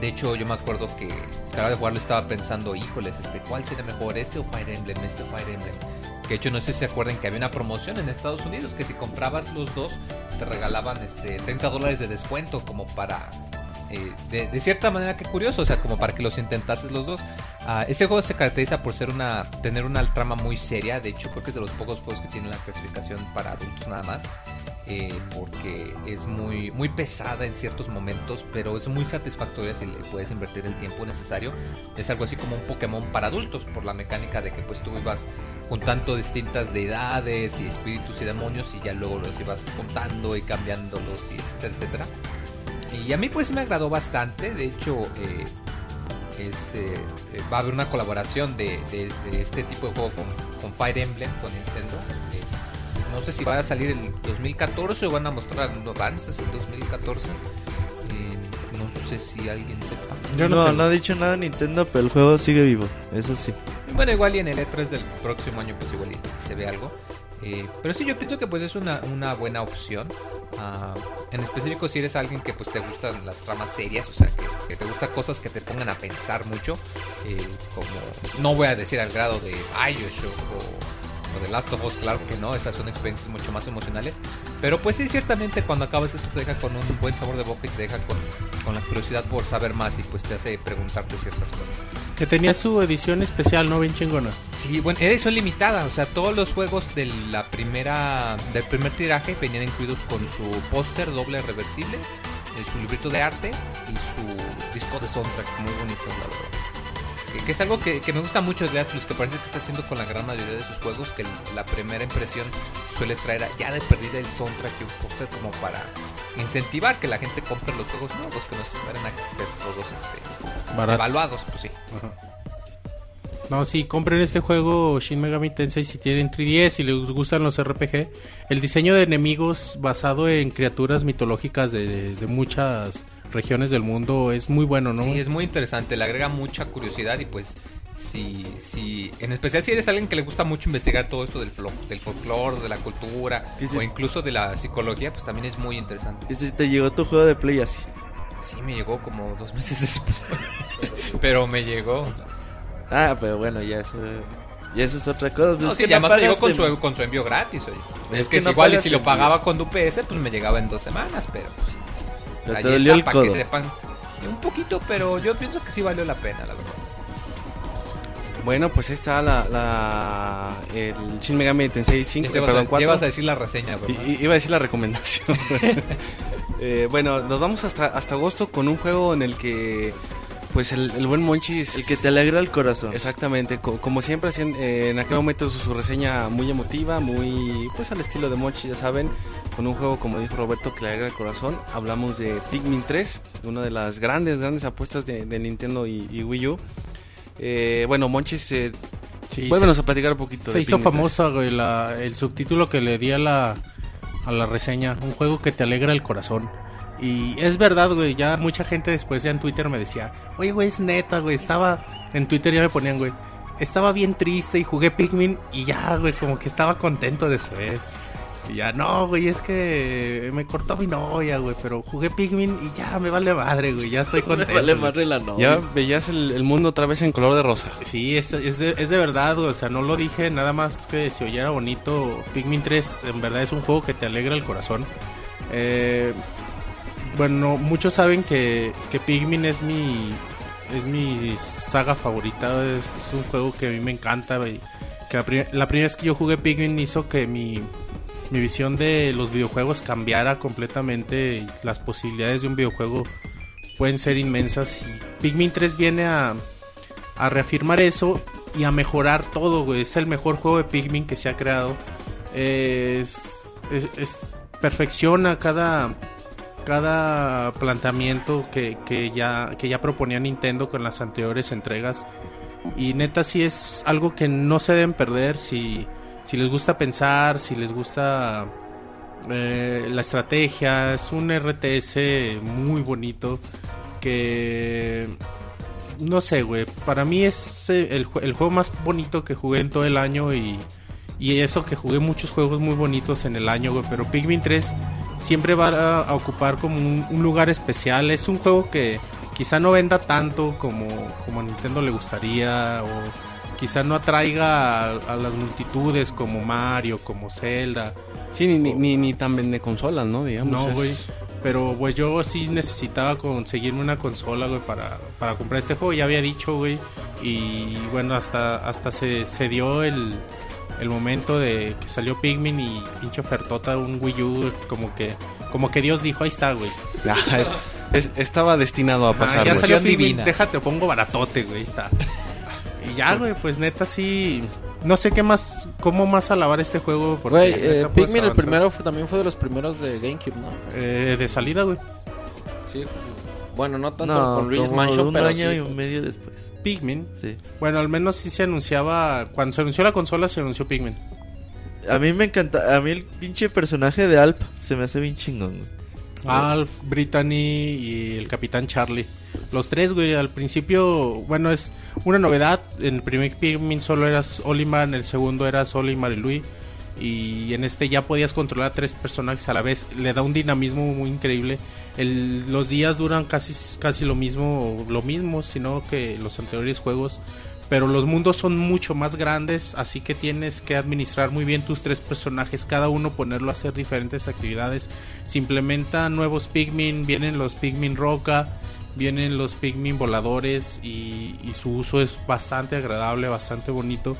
de hecho, yo me acuerdo que a la hora de jugarlo estaba pensando, híjoles, este, ¿cuál sería mejor, este o Fire Emblem, este o Fire Emblem? Que de hecho no sé si se acuerdan que había una promoción en Estados Unidos que si comprabas los dos te regalaban este 30 dólares de descuento como para eh, de, cierta manera que curioso, o sea, como para que los intentases los dos. Ah, este juego se caracteriza por ser una tener una trama muy seria, de hecho creo que es de los pocos juegos que tienen la clasificación para adultos nada más. eh, porque es muy muy pesada en ciertos momentos, pero es muy satisfactoria si le puedes invertir el tiempo necesario. Es algo así como un Pokémon para adultos por la mecánica de que pues tú ibas juntando distintas deidades y espíritus y demonios y ya luego los ibas juntando y cambiándolos y etcétera, etcétera. Y a mí pues me agradó bastante, de hecho eh, es, eh, eh, va a haber una colaboración de, de- de este tipo de juego con, con Fire Emblem, con Nintendo. Eh, no sé si va a salir el 2014 o van a mostrar avances en 2014. Eh, no sé si alguien sepa. Yo no no, sé. no ha dicho nada Nintendo, pero el juego sigue vivo, eso sí. Bueno, igual y en el E3 del próximo año pues igual y se ve algo. Eh, pero sí, yo pienso que pues es una, una buena opción. Ah, en específico si eres alguien que pues te gustan las tramas serias, o sea, que, te gustan cosas que te pongan a pensar mucho. eh, como, no voy a decir al grado de Bioshock o, o de Last of Us, claro que no, esas son experiencias mucho más emocionales. Pero pues sí, ciertamente cuando acabas esto te deja con un buen sabor de boca y te deja con, con la curiosidad por saber más y pues te hace preguntarte ciertas cosas. Que tenía su edición especial, ¿no? Bien chingona. Sí, bueno, era edición limitada, o sea, todos los juegos de la primera, del primer tiraje venían incluidos con su póster doble reversible, eh, su librito de arte y su disco de soundtrack, muy bonito, la verdad. Que, es algo que, que me gusta mucho de Atlus, que parece que está haciendo con la gran mayoría de sus juegos, que la primera impresión suele traer ya de perdida el soundtrack y un póster como para incentivar que la gente compre los juegos nuevos, que nos esperen a que estén todos este, evaluados, pues sí. No, sí, compren este juego Shin Megami Tensei si tienen 3DS y les gustan los RPG. El diseño de enemigos basado en criaturas mitológicas de, de- de muchas regiones del mundo es muy bueno, ¿no? Sí, es muy interesante, le agrega mucha curiosidad y pues si, si, en especial si eres alguien que le gusta mucho investigar todo esto del, flo- del folclore, de la cultura si- o incluso de la psicología, pues también es muy interesante. Y si te llegó tu juego de Play así. Sí, me llegó como dos meses después, pero me llegó. Ah, pero bueno, ya eso, ya eso es otra cosa. No, Es sí, que y además me pagas llegó con de- su, con su envío gratis, oye. Es Es, que que, no igual y si lo pagaba con UPS, pues me llegaba en dos semanas, pero pues, Pero ahí te dolió el está, para que codo. sepan. Un poquito, pero yo pienso que sí valió la pena, la verdad. Bueno, pues ahí está la, la el Shin Megami Tensei 5, Ya eh, perdón, a- 4. ya vas a decir la reseña, iba a decir la recomendación. Eh, bueno, nos vamos hasta, hasta agosto con un juego en el que pues el, el buen Monchis... El que te alegra el corazón. Exactamente, co- como siempre hacían, eh, en aquel momento su, su reseña muy emotiva, muy pues al estilo de Monchis, ya saben, con un juego como dijo Roberto que le alegra el corazón. Hablamos de Pikmin 3, una de las grandes, grandes apuestas de, de Nintendo y, y Wii U. Eh, bueno, Monchis, eh, Sí, vuélvenos se- a platicar un poquito. Se de hizo Pikmin 3. famosa, güey, la- el subtítulo que le di a la, a la reseña. Un juego que te alegra el corazón. Y es verdad, güey, ya mucha gente después ya en Twitter me decía, oye, güey, es neta, güey, estaba... En Twitter ya me ponían, güey, estaba bien triste y jugué Pikmin y ya, güey, como que estaba contento después. Y ya, no, güey, es que me cortó mi novia, güey, pero jugué Pikmin y ya me vale madre, güey, ya estoy contento. vale güey. madre la novia. Ya veías el, el mundo otra vez en color de rosa. Sí, es, es, de, es de verdad, güey, o sea, no lo dije nada más que si oyera bonito. Pikmin 3 en verdad es un juego que te alegra el corazón. Eh, bueno, muchos saben que, que Pikmin es mi es mi saga favorita, es un juego que a mí me encanta, güey. Que la, prim- la primera vez que yo jugué Pikmin hizo que mi, mi visión de los videojuegos cambiara completamente y las posibilidades de un videojuego pueden ser inmensas y Pikmin 3 viene a, a reafirmar eso y a mejorar todo, güey. Es el mejor juego de Pikmin que se ha creado. Es, es- perfecciona cada cada planteamiento que, que ya que ya proponía Nintendo con las anteriores entregas. Y neta sí es algo que no se deben perder si si les gusta pensar si les gusta eh, la estrategia. Es un RTS muy bonito que no sé güey. Para mí es eh, el, el juego más bonito que jugué en todo el año y y eso que jugué muchos juegos muy bonitos en el año, güey. Pero Pikmin 3 siempre va a, ocupar como un, un lugar especial. Es un juego que quizá no venda tanto como, como a Nintendo le gustaría. O quizá no atraiga a, a las multitudes como Mario, como Zelda. Sí, ni, ni, ni, ni tan vende consolas, ¿no? Digamos. No, güey. Pero, pues yo sí necesitaba conseguirme una consola, güey, para, para comprar este juego. Ya había dicho, güey. Y bueno, hasta, hasta se, se dio el, el momento de que salió Pikmin y pinche ofertota un Wii U. Como que, como que Dios dijo, ahí está, güey. Es- estaba destinado a Ah, pasar. ya salió Pikmin, divina. déjate, pongo baratote, güey, ahí está. Y ya, güey, pues neta sí... No sé qué más, cómo más alabar este juego. porque Güey, eh, Pikmin el primero fue- también fue de los primeros de GameCube, ¿no? Eh, de salida, güey. Sí. Bueno, no tanto No, con Luis Mansion, un pero año sí y medio después. Pikmin. Sí. Bueno, al menos sí se anunciaba. Cuando se anunció la consola, se anunció Pikmin. A mí me encanta, a mí el pinche personaje de Alp se me hace bien chingón. Alf, Brittany y el Capitán Charlie. Los tres, güey, al principio, bueno, es una novedad. En el primer Pikmin solo eras Olimar, en el segundo eras Oli y Marilui. Y en este ya podías controlar a tres personajes a la vez. Le da un dinamismo muy increíble. Los días duran casi, casi lo mismo, lo mismo, sino que los anteriores juegos. Pero los mundos son mucho más grandes, así que tienes que administrar muy bien tus tres personajes, cada uno ponerlo a hacer diferentes actividades. Se implementan nuevos Pikmin, vienen los Pikmin Roca, vienen los Pikmin voladores y, y su uso es bastante agradable, bastante bonito.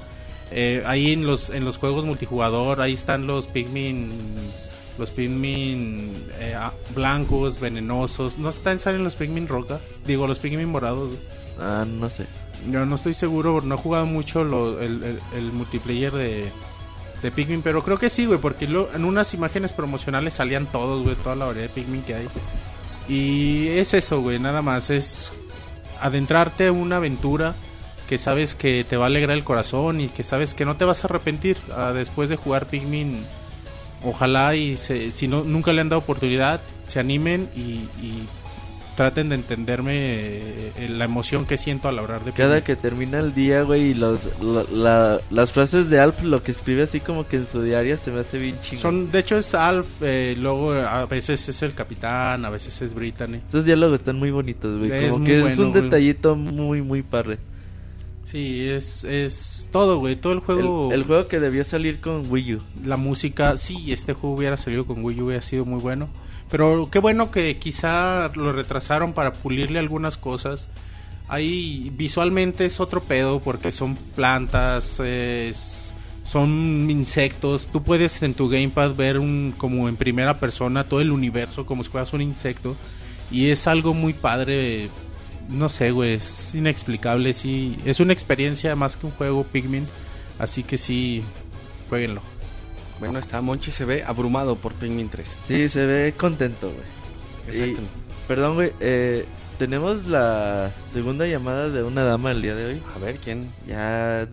Eh, ahí en los, en los juegos multijugador, ahí están los Pikmin, los Pikmin eh, ah, blancos, venenosos. ¿No están salen los Pikmin Roca? Digo, los Pikmin morados. Ah, no sé. Yo no estoy seguro, no he jugado mucho lo- el, el- el multiplayer de, de Pikmin, pero creo que sí, güey, porque lo- en unas imágenes promocionales salían todos, güey, toda la variedad de Pikmin que hay. Y es eso, güey, nada más, es adentrarte a una aventura que sabes que te va a alegrar el corazón y que sabes que no te vas a arrepentir ah, después de jugar Pikmin. Ojalá y se- si no nunca le han dado oportunidad, se animen y, y traten de entenderme eh, la emoción que siento al hablar de Cada que termina el día, güey, y los, la- la- las frases de Alp, lo que escribe así como que en su diario se me hace bien chingón. Son, de hecho es Alf, eh, luego a veces es el capitán, a veces es Brittany. Esos diálogos están muy bonitos, güey. Es Como que es un detallito muy, muy padre. Sí, es, es todo, güey, todo el juego. El, el juego que debió salir con Wii U. La música, sí, este juego hubiera salido con Wii U, hubiera sido muy bueno. Pero qué bueno que quizá lo retrasaron para pulirle algunas cosas. Ahí visualmente es otro pedo porque son plantas, es- son insectos. Tú puedes en tu gamepad ver un como en primera persona todo el universo como si fueras un insecto. Y es algo muy padre. No sé, güey, es inexplicable. Sí, es una experiencia más que un juego Pikmin. Así que sí, jueguenlo. Bueno, está Monchi se ve abrumado por Pikmin 3. Sí, se ve contento, güey. Y- Exacto. Perdón, güey. eh, tenemos la segunda llamada de una dama el día de hoy. A ver, ¿quién? Ya.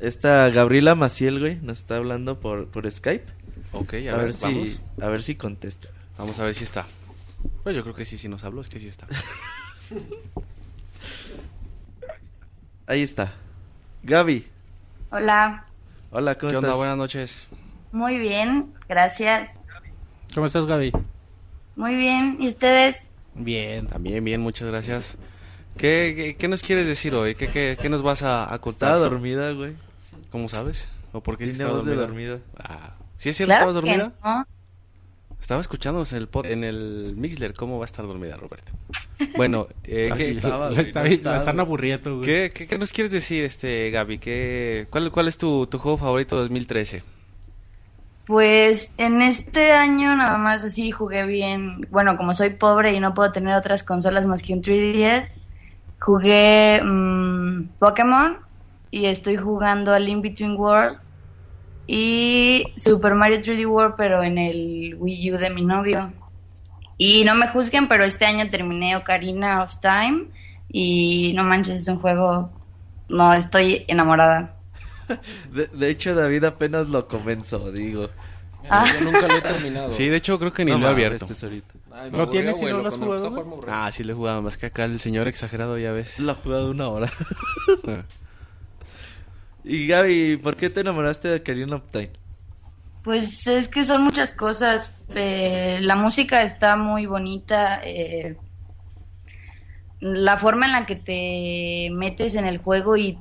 Esta Gabriela Maciel, güey, nos está hablando por, por Skype. Ok, a, A, ver, ver, vamos. si, a ver si contesta. Vamos a ver si está. Pues yo creo que sí, si nos habló, es que sí está. Ahí está. Gaby. Hola, Hola, ¿cómo ¿Qué estás? onda? Buenas noches. muy bien, gracias. ¿Cómo estás, Gaby? Muy bien, ¿y ustedes? Bien. También bien, muchas gracias. ¿Qué, qué, qué nos quieres decir hoy? ¿Qué, qué, qué nos vas a, a contar? Estaba dormida, güey. ¿Cómo sabes? ¿O por qué sí estaba dormida? dormida. Ah, ¿Sí es cierto? Claro ¿Estabas que dormida? no. Estaba escuchándonos en el, pod- en el Mixler. ¿Cómo va a estar dormida, Roberto? Bueno, eh, Así ¿qué, estaba, güey, la, está- la están aburriendo, güey. qué, qué- qué nos quieres decir, este Gaby? ¿Qué, cuál, ¿Cuál es tu, tu juego favorito de 2013? Pues en este año nada más así jugué bien. Bueno, como soy pobre y no puedo tener otras consolas más que un 3DS, jugué mm, Pokémon y estoy jugando a Link Between Worlds y Super Mario 3D World, pero en el Wii U de mi novio. Y no me juzguen, pero este año terminé Ocarina of Time y no manches, es un juego. No, estoy enamorada. De, de hecho, David apenas lo comenzó, digo. Ah. Yo nunca lo he terminado. Sí, de hecho creo que ni No lo he abierto. Ay, ¿Lo aburrió, tienes güey, no lo has jugado. Ah, sí lo he jugado, más que acá el señor exagerado, ya ves. Lo ha jugado una hora. Y Gaby, ¿por qué te enamoraste de Ocarina of Time? Pues es que son muchas cosas. Eh, la música está muy bonita. eh, la forma en la que te metes en el juego y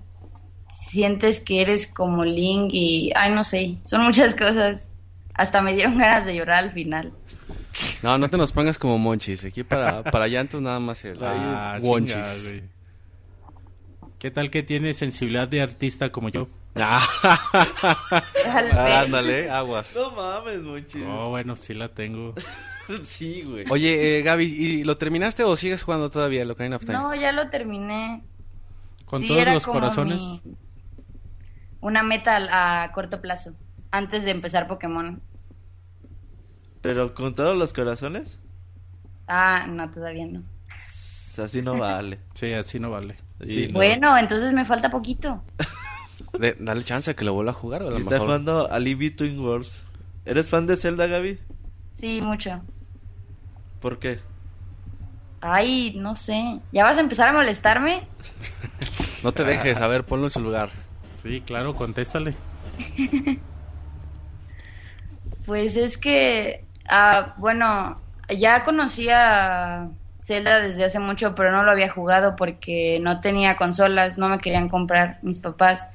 sientes que eres como Link y... Ay, no sé. Son muchas cosas. Hasta me dieron ganas de llorar al final. No, no te nos pongas como monchis. Aquí para, para llantos nada más el Ah, chingada, güey. ¿Qué tal que tiene sensibilidad de artista como yo? Ah, ándale, aguas. No mames, Monchis. Oh, bueno, sí la tengo. sí, güey. Oye, eh, Gaby, ¿y lo terminaste o sigues jugando todavía el Ocarina of Time? No, ya lo terminé. Con Sí, todos era los como corazones. mi- Una meta a, a corto plazo. Antes de empezar Pokémon. ¿Pero con todos los corazones? Ah, no, todavía no. Así no vale. Sí, así no vale. Sí, no. Bueno, entonces me falta poquito. De- dale chance a que lo vuelva a jugar. O a lo está mejor- jugando a Link Between Worlds. ¿Eres fan de Zelda, Gaby? Sí, mucho. ¿Por qué? Ay, no sé. ¿Ya vas a empezar a molestarme? No te dejes, a ver, ponlo en su lugar. Sí, claro, contéstale. Pues es que, ah, bueno, ya conocía Zelda desde hace mucho, pero no lo había jugado porque no tenía consolas, no me querían comprar mis papás.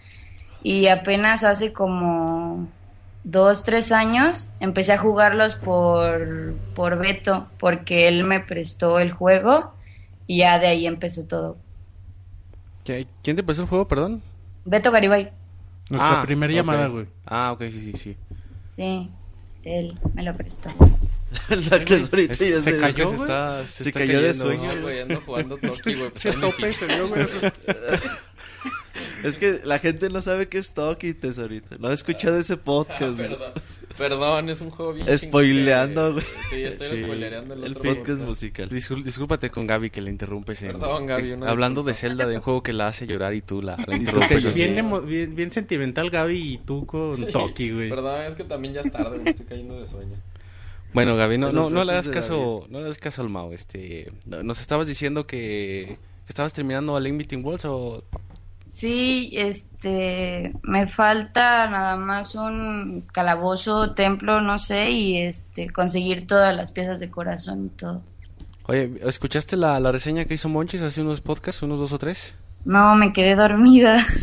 Y apenas hace como dos, tres años empecé a jugarlos por, por Beto, porque él me prestó el juego y ya de ahí empezó todo. ¿Qui- ¿Quién te prestó el juego, perdón? Beto Garibay, Nuestra Ah, primera llamada, güey. Ah, ok, sí, sí, sí. sí, él me lo prestó. La tesorita Es- ya se se- cayó, se está- se se está cayó de cayendo. sueño. No, güey, ando jugando Toki, güey. muy tope se dio, güey. Es que la gente no sabe qué es Toki, tesorito. No he escuchado ese podcast. Ah, güey. perdón, perdón, es un juego bien Spoileando, güey. Sí, estoy Sí. spoileando el, El otro podcast musical. Discul- discúlpate con Gaby que le interrumpes. en- Perdón, Gaby, eh, una hablando de. Zelda, de un juego que la hace llorar y tú la, la interrumpes. bien, emo- bien, bien sentimental, Gaby, y tú con Toki, güey. Perdón, es que también ya es tarde, me estoy cayendo de sueño. Bueno, Gaby, no, no, no le hagas caso, no le hagas caso al Mao. Este, nos estabas diciendo que, que estabas terminando a Link Between Worlds o Sí, este, me falta nada más un calabozo, templo, no sé, y este, conseguir todas las piezas de corazón y todo. Oye, ¿escuchaste la, la reseña que hizo Monchis hace unos podcasts, unos dos o tres? No, me quedé dormida.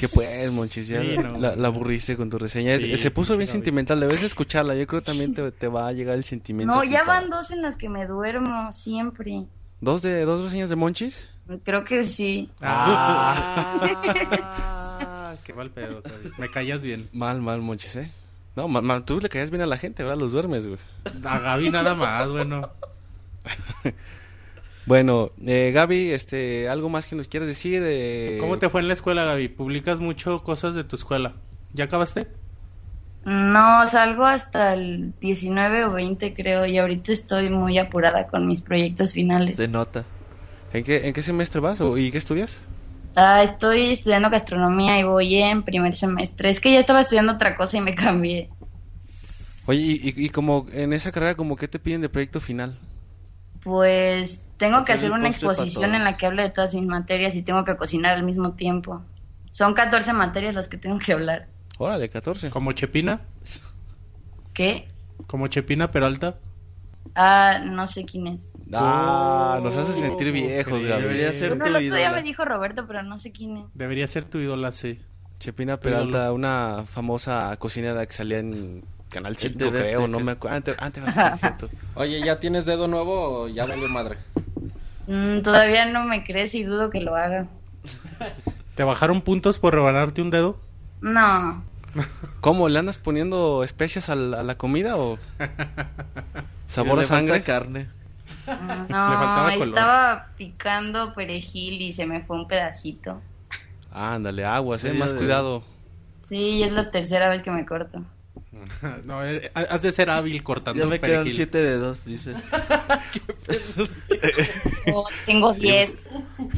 Que pues, Monchis, ya Sí, no, la, aburriste con tu reseña. Sí, se puso bien sentimental, debes de escucharla. Yo creo que también te, te va a llegar el sentimiento. No, ya para- van dos en los que me duermo siempre. ¿Dos, de, ¿Dos reseñas de Monchis? Creo que sí. Ah, qué mal pedo. Me callas bien. Mal, mal, Monchis, ¿eh? No, mal, mal, tú le caías bien a la gente, ahora los duermes, güey. A Gaby nada más, bueno. Bueno, eh, Gaby, este, ¿algo más que nos quieras decir? Eh, ¿Cómo te fue en la escuela, Gaby? Publicas mucho cosas de tu escuela. ¿Ya acabaste? No, salgo hasta el 19 o 20 creo, y ahorita estoy muy apurada con mis proyectos finales. Se nota. ¿En qué, ¿En qué semestre vas o, y qué estudias? Ah, estoy estudiando gastronomía y voy en primer semestre. Es que ya estaba estudiando otra cosa y me cambié. Oye, y, y, y como en esa carrera, como qué te piden de proyecto final? Pues tengo que Hacer una exposición en la que hable de todas mis materias y tengo que cocinar al mismo tiempo. Son 14 materias las que tengo que hablar. Órale, 14. ¿Como Chepina? ¿Qué? ¿Como Chepina Peralta? Ah, no sé quién es. Ah, nos hace sentir viejos, Gaby. Debería ser Bueno, tu el otro día ídola. me dijo Roberto, pero no sé quién es. Debería ser tu ídola, sí. Chepina Peralta, una famosa cocinera que salía en Canal 5, TV creo, Azteca. no me acuerdo. Antes, antes va a ser cierto. Oye, ¿ya tienes dedo nuevo o ya valió madre? Mm, todavía no me crees y dudo que lo haga. ¿Te bajaron puntos por rebanarte un dedo? No. ¿Cómo? ¿Le andas poniendo especias a la comida o sabor a Le sangre? carne. No, faltaba color. estaba picando perejil y se me fue un pedacito. Ándale, aguas, eh, más cuidado. Sí, es la tercera vez que me corto. no, eh, has de ser hábil cortando Ya me quedan perejil. siete dedos, dice. Oh, tengo 10.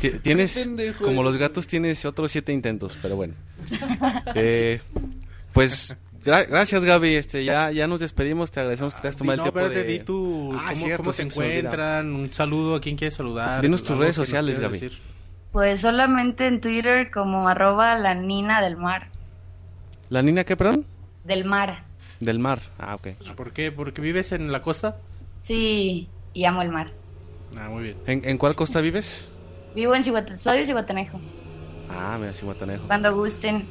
Ti- Tienes, pendejo como eres. los gatos, tienes otros siete intentos, pero bueno. Eh, pues, gra- gracias Gaby, este, ya, ya nos despedimos, te agradecemos que te has Di- tomado no, el tiempo espérate, de... di tú, Ah, ¿cómo, cierto, cómo se encuentran? Un saludo, ¿a quién quieres saludar? Dinos tus redes sociales, Gaby. decir. Pues solamente en Twitter como arroba la nina del mar. ¿La niña qué, perdón? Del mar. Del mar, ah, ok. ¿Por qué? ¿Porque vives en la costa? Sí, y amo el mar. Ah, muy bien. ¿En, en cuál costa vives? Vivo en Cihuatanejo. Soy de Cihuatanejo. Ah, mira, Cihuatanejo. Cuando gusten,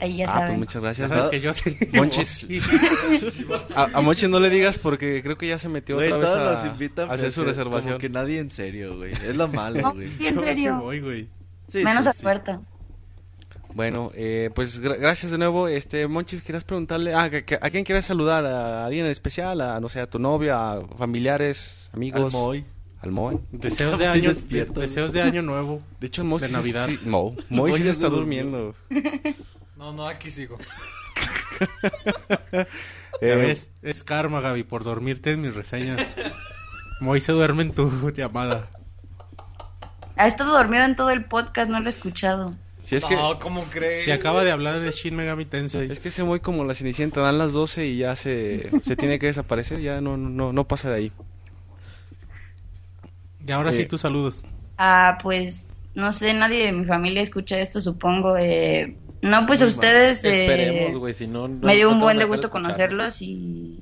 ahí ya Ah, pues saben. muchas gracias. Sabes que yo sí. Monchis. A, a Monchis no le digas porque creo que ya se metió Güey, otra vez a, nos invitan a hacer su reservación. Como que nadie en serio, güey. Es lo malo, No, güey. sí, en sí serio. voy, güey. Sí, Menos pues a sí. Bueno, eh, pues gra- gracias de nuevo. Este, Monchis, ¿quieres preguntarle? Ah, que- que- ¿a quién quieres saludar? ¿A alguien en especial? ¿A, no sé, a tu novia? ¿A familiares? ¿Amigos? Al Moy. ¿Al Moy? Deseos de año, deseos de año nuevo. De hecho, el Moy De sí- Navidad. sí- Mo. Moy sí Moy se ya está durmiendo. No, no, aquí sigo. Eh, es karma, Gaby, por dormirte en mis reseñas. Moy se duerme en tu llamada. Ha estado dormido en todo el podcast, no lo he escuchado. Si es que, No, ¿cómo crees? Si acaba de hablar de Shin Megami Tensei. es que ese Moy como la cenicienta dan las 12 y ya se, se tiene que desaparecer, ya no, no, no pasa de ahí. Y ahora sí Eh, tus saludos. Ah, pues no sé, nadie de mi familia escucha esto, supongo. Eh, no, pues a ustedes eh, Esperemos, güey, si no... no- me dio un buen de gusto conocerlos y,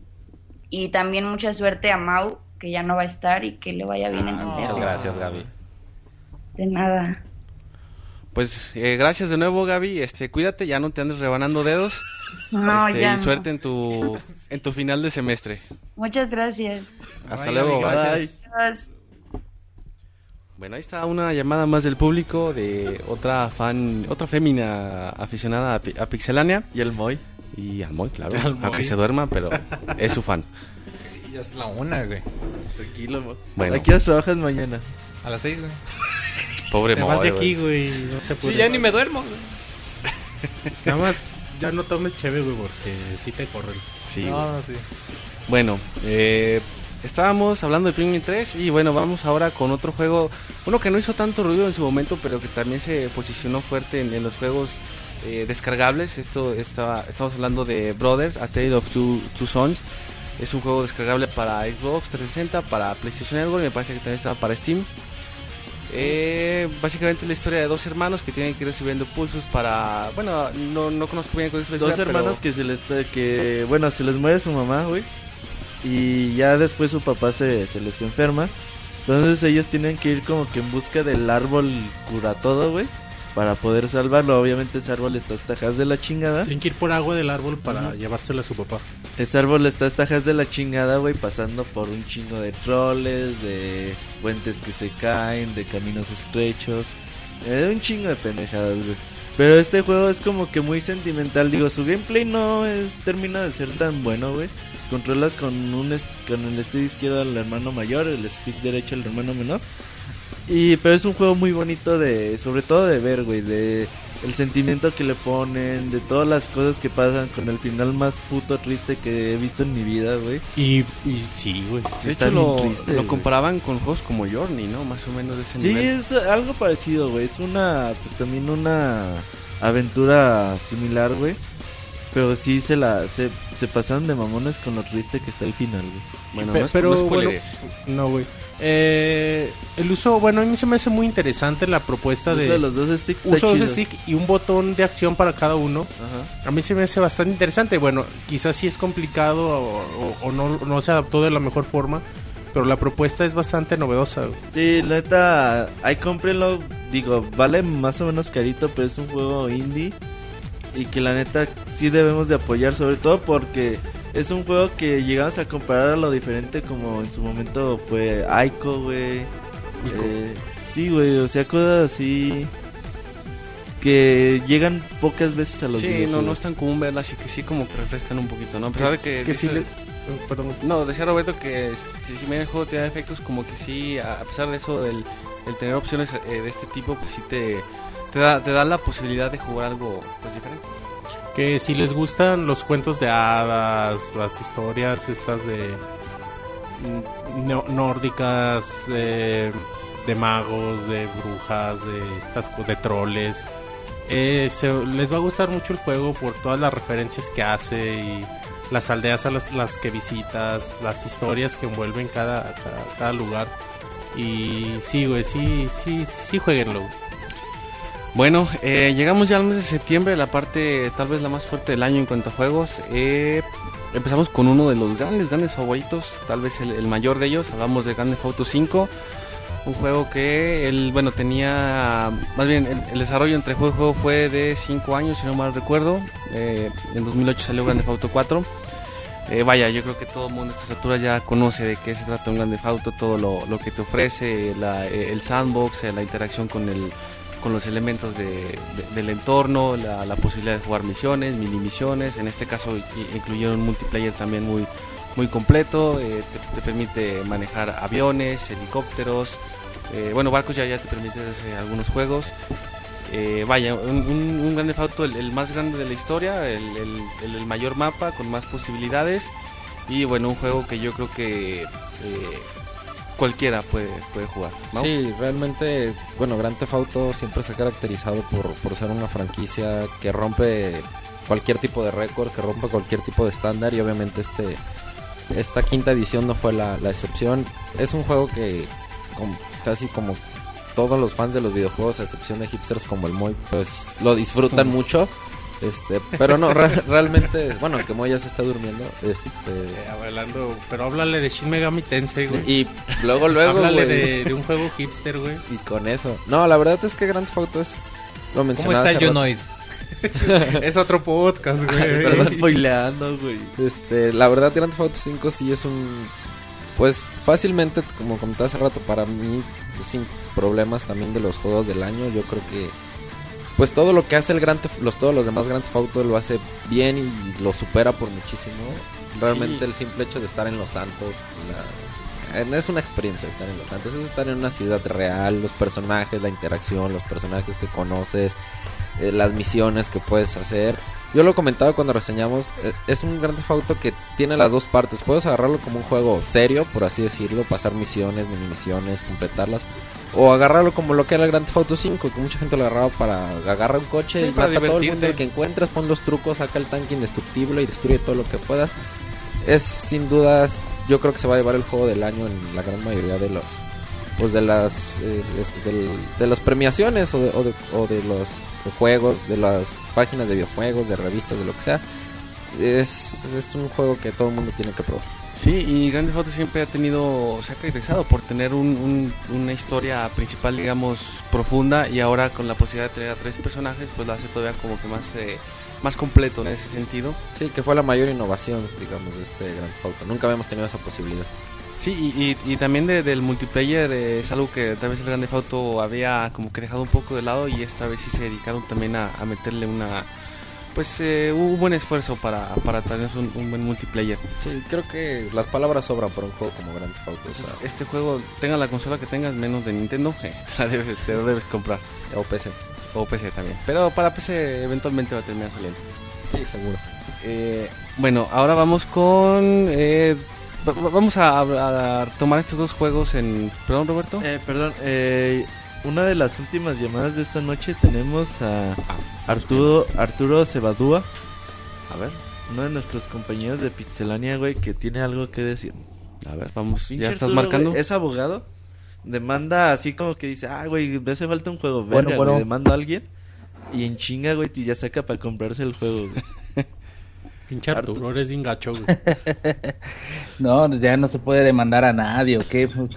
y también mucha suerte a Mau, que ya no va a estar y que le vaya bien en Ah, el Muchas gracias, Gaby. De nada. Pues eh, gracias de nuevo, Gaby. Este, cuídate, ya no te andes rebanando dedos. No, Este, ya y no. suerte en tu en tu final de semestre. Muchas gracias. Hasta Bye, luego. Gracias. Bueno, ahí está una llamada más del público de otra fan, otra fémina aficionada a, Pi- a Pixelania Y el Moy. y al Moy, claro, Al Moy. aunque se duerma, pero es su fan. Sí, ya es la una, güey. Tranquilo, Moy. Bueno. ¿A qué horas trabajas mañana? A las seis, güey. Pobre Te vas de aquí, güey. güey. No te Sí, ya ni me duermo, güey. Nada más, ya no tomes cheve, güey, porque sí te corren. Sí, no. Bueno, eh, estábamos hablando de Pikmin 3 y bueno, vamos ahora con otro juego, uno que no hizo tanto ruido en su momento, pero que también se posicionó fuerte en, en los juegos eh, descargables. Esto está, estamos hablando de Brothers, A Tale of Two, Two Sons. Es un juego descargable para Xbox 360, para PlayStation Network y me parece que también está para Steam. Eh, básicamente la historia de dos hermanos que tienen que ir recibiendo pulsos para... Bueno, no, no conozco bien cuál es la Dos historia, hermanos que se les... que Bueno, se les muere su mamá, güey. Y ya después su papá se, se les enferma. Entonces ellos tienen que ir como que en busca del árbol cura todo, güey. Para poder salvarlo. Obviamente ese árbol está tajas de la chingada. Tienen que ir por agua del árbol para llevársela a su papá. Ese árbol está tajas de la chingada, güey. Pasando por un chingo de troles, de puentes que se caen, de caminos estrechos. Eh, un chingo de pendejadas, güey. Pero este juego es como que muy sentimental. Digo, su gameplay no es, termina de ser tan bueno, güey. Controlas con un con el stick izquierdo al hermano mayor, el stick derecho al hermano menor. Y pero es un juego muy bonito de sobre todo de ver, güey, de el sentimiento que le ponen, de todas las cosas que pasan con el final más puto triste que he visto en mi vida, güey. Y, y sí, güey. Sí de está hecho bien lo, triste, lo comparaban con juegos como Journey, ¿no? Más o menos de ese Sí, nivel. es algo parecido, güey. Es una, pues también una aventura similar, güey. Pero sí se la se, se pasaron de mamones con lo triste que está el final, güey. Bueno, Pe- no es- pero no bueno, spoileres. no, güey. Eh, el uso, bueno, a mí se me hace muy interesante la propuesta El uso de, de los dos sticks uso dos chido. stick y un botón de acción para cada uno. Ajá. A mí se me hace bastante interesante. Bueno, quizás sí es complicado o, o- o no, no se adaptó de la mejor forma, pero la propuesta es bastante novedosa. güey. Sí, la neta, ahí cómprenlo. Digo, vale más o menos carito, pero es un juego indie. Y que la neta sí debemos de apoyar, sobre todo porque es un juego que llegamos a comparar a lo diferente como en su momento fue Aiko, güey. Eh, sí, güey, o sea, cosas así que llegan pocas veces a los Sí, no, no es tan común verlas y que sí como que refrescan un poquito, ¿no? A pesar de que... que sí dice- le- Oh, perdón. No, decía Roberto que si, si bien el juego te da efectos como que sí, a a pesar de eso, el, el tener opciones eh, de este tipo, pues sí te, te, da, te da la posibilidad de jugar algo pues diferente. Que si les gustan los cuentos de hadas, las historias estas de nórdicas, eh, de magos, de brujas, de estas de troles, eh, se- les va a gustar mucho el juego por todas las referencias que hace y las aldeas a las, las que visitas, las historias que envuelven cada, cada, cada lugar. Y sí, güey, sí, sí, sí, jueguenlo. Bueno, eh, llegamos ya al mes de septiembre, la parte tal vez la más fuerte del año en cuanto a juegos. Eh, empezamos con uno de los grandes, grandes favoritos, tal vez el, mayor de ellos. Hablamos de Grand Theft Auto 5, un juego que él, bueno, tenía, más bien el, desarrollo entre juego y juego fue de 5 años, si no mal recuerdo. Eh, en 2008 salió Grand Theft Auto 4. Eh, vaya, yo creo que todo el mundo a estas alturas ya conoce de qué se trata un Grand Theft Auto, todo lo, que te ofrece, el sandbox, la interacción con el con los elementos de- de- del entorno, la, posibilidad de jugar misiones, mini misiones, en este caso incluyeron multiplayer también muy, muy completo, eh, te, te permite manejar aviones, helicópteros, eh, bueno, barcos ya, ya te permite hacer algunos juegos. Eh, vaya, un, un, un Grand Theft Auto, el, más grande de la historia, el, el- mayor mapa con más posibilidades y bueno, un juego que yo creo que cualquiera puede, puede jugar. ¿no? Sí, realmente, bueno, Grand Theft Auto siempre se ha caracterizado por, por ser una franquicia que rompe cualquier tipo de récord, que rompe cualquier tipo de estándar y obviamente este esta quinta edición no fue la, la excepción. Es un juego que com- casi como todos los fans de los videojuegos, a excepción de hipsters como el Moy, pues lo disfrutan mucho. Este, pero no, re- realmente, bueno, que Moy ya se está durmiendo. Este, Eh, hablando, pero háblale de Shin Megami Tensei, güey. y luego, luego, Háblale güey. de, de un juego hipster, güey. Y con eso. No, la verdad es que Grand Theft Auto es. Lo ¿Cómo mencionaba está hace rato. Jonoid? es otro podcast, güey. Pero estás spoileando, güey. Este, la verdad, Grand Theft Auto 5 sí es un. Pues fácilmente, como comenté hace rato, para mí, sin problemas también de los juegos del año. Yo creo que. Pues todo lo que hace el Grand Theft- los todos los demás Grand Theft Auto lo hace bien y lo supera por muchísimo. Realmente Sí. el simple hecho de estar en Los Santos, la- eh, es una experiencia estar en Los Santos, es estar en una ciudad real, los personajes, la interacción, los personajes que conoces, eh, las misiones que puedes hacer. Yo lo comentaba cuando reseñamos, eh, es un Grand Theft Auto que tiene las dos partes. Puedes agarrarlo como un juego serio, por así decirlo, pasar misiones, mini misiones, completarlas. O agarrarlo como lo que era el Grand Theft Auto 5, que mucha gente lo agarraba para agarrar un coche Sí, y mata a todo el mundo el que encuentras, pon los trucos, saca el tanque indestructible y destruye todo lo que puedas. Es sin dudas, yo creo que se va a llevar el juego del año en la gran mayoría de los pues de las eh, de las premiaciones o de, o de, o de los juegos, de las páginas de videojuegos, de revistas, de lo que sea. Es, es un juego que todo el mundo tiene que probar. Sí, y Grand Theft Auto siempre ha tenido, se ha caracterizado por tener un- un- una historia principal, digamos, profunda y ahora con la posibilidad de tener a tres personajes, pues lo hace todavía como que más, eh, más completo en ese sentido. Sí, que fue la mayor innovación, digamos, de este Grand Theft Auto. Nunca habíamos tenido esa posibilidad. Sí, y, y- y también de- del multiplayer eh, es algo que tal vez el Grand Theft Auto había como que dejado un poco de lado y esta vez sí se dedicaron también a, a meterle una... Pues eh, hubo un buen esfuerzo para, para tener un, un buen multiplayer. Sí, creo que las palabras sobran para un juego como Grand Theft Auto. o sea, Entonces, este juego, tenga la consola que tengas, menos de Nintendo, eh, te, la debes, te lo debes comprar. o PC. O PC también. Pero para PC eventualmente va a terminar saliendo. Sí, seguro. Eh, bueno, ahora vamos con... eh, va- va- vamos a, a tomar estos dos juegos en... Perdón, Roberto. Eh, perdón, eh, una de las últimas llamadas de esta noche tenemos a Arturo, Arturo Cebadúa. A ver, uno de nuestros compañeros de Pixelania, güey, que tiene algo que decir. A ver, vamos. ¿Ya estás Arturo, marcando? güey, es abogado. Demanda así como que dice, ah, güey, me hace falta un juego. Bueno, Verga, bueno. güey, demanda a alguien. Y en chinga, güey, y ya saca para comprarse el juego, güey. Pinche Arturo, eres bien gacho, güey. No, ya no se puede demandar a nadie, ¿o qué? Bueno,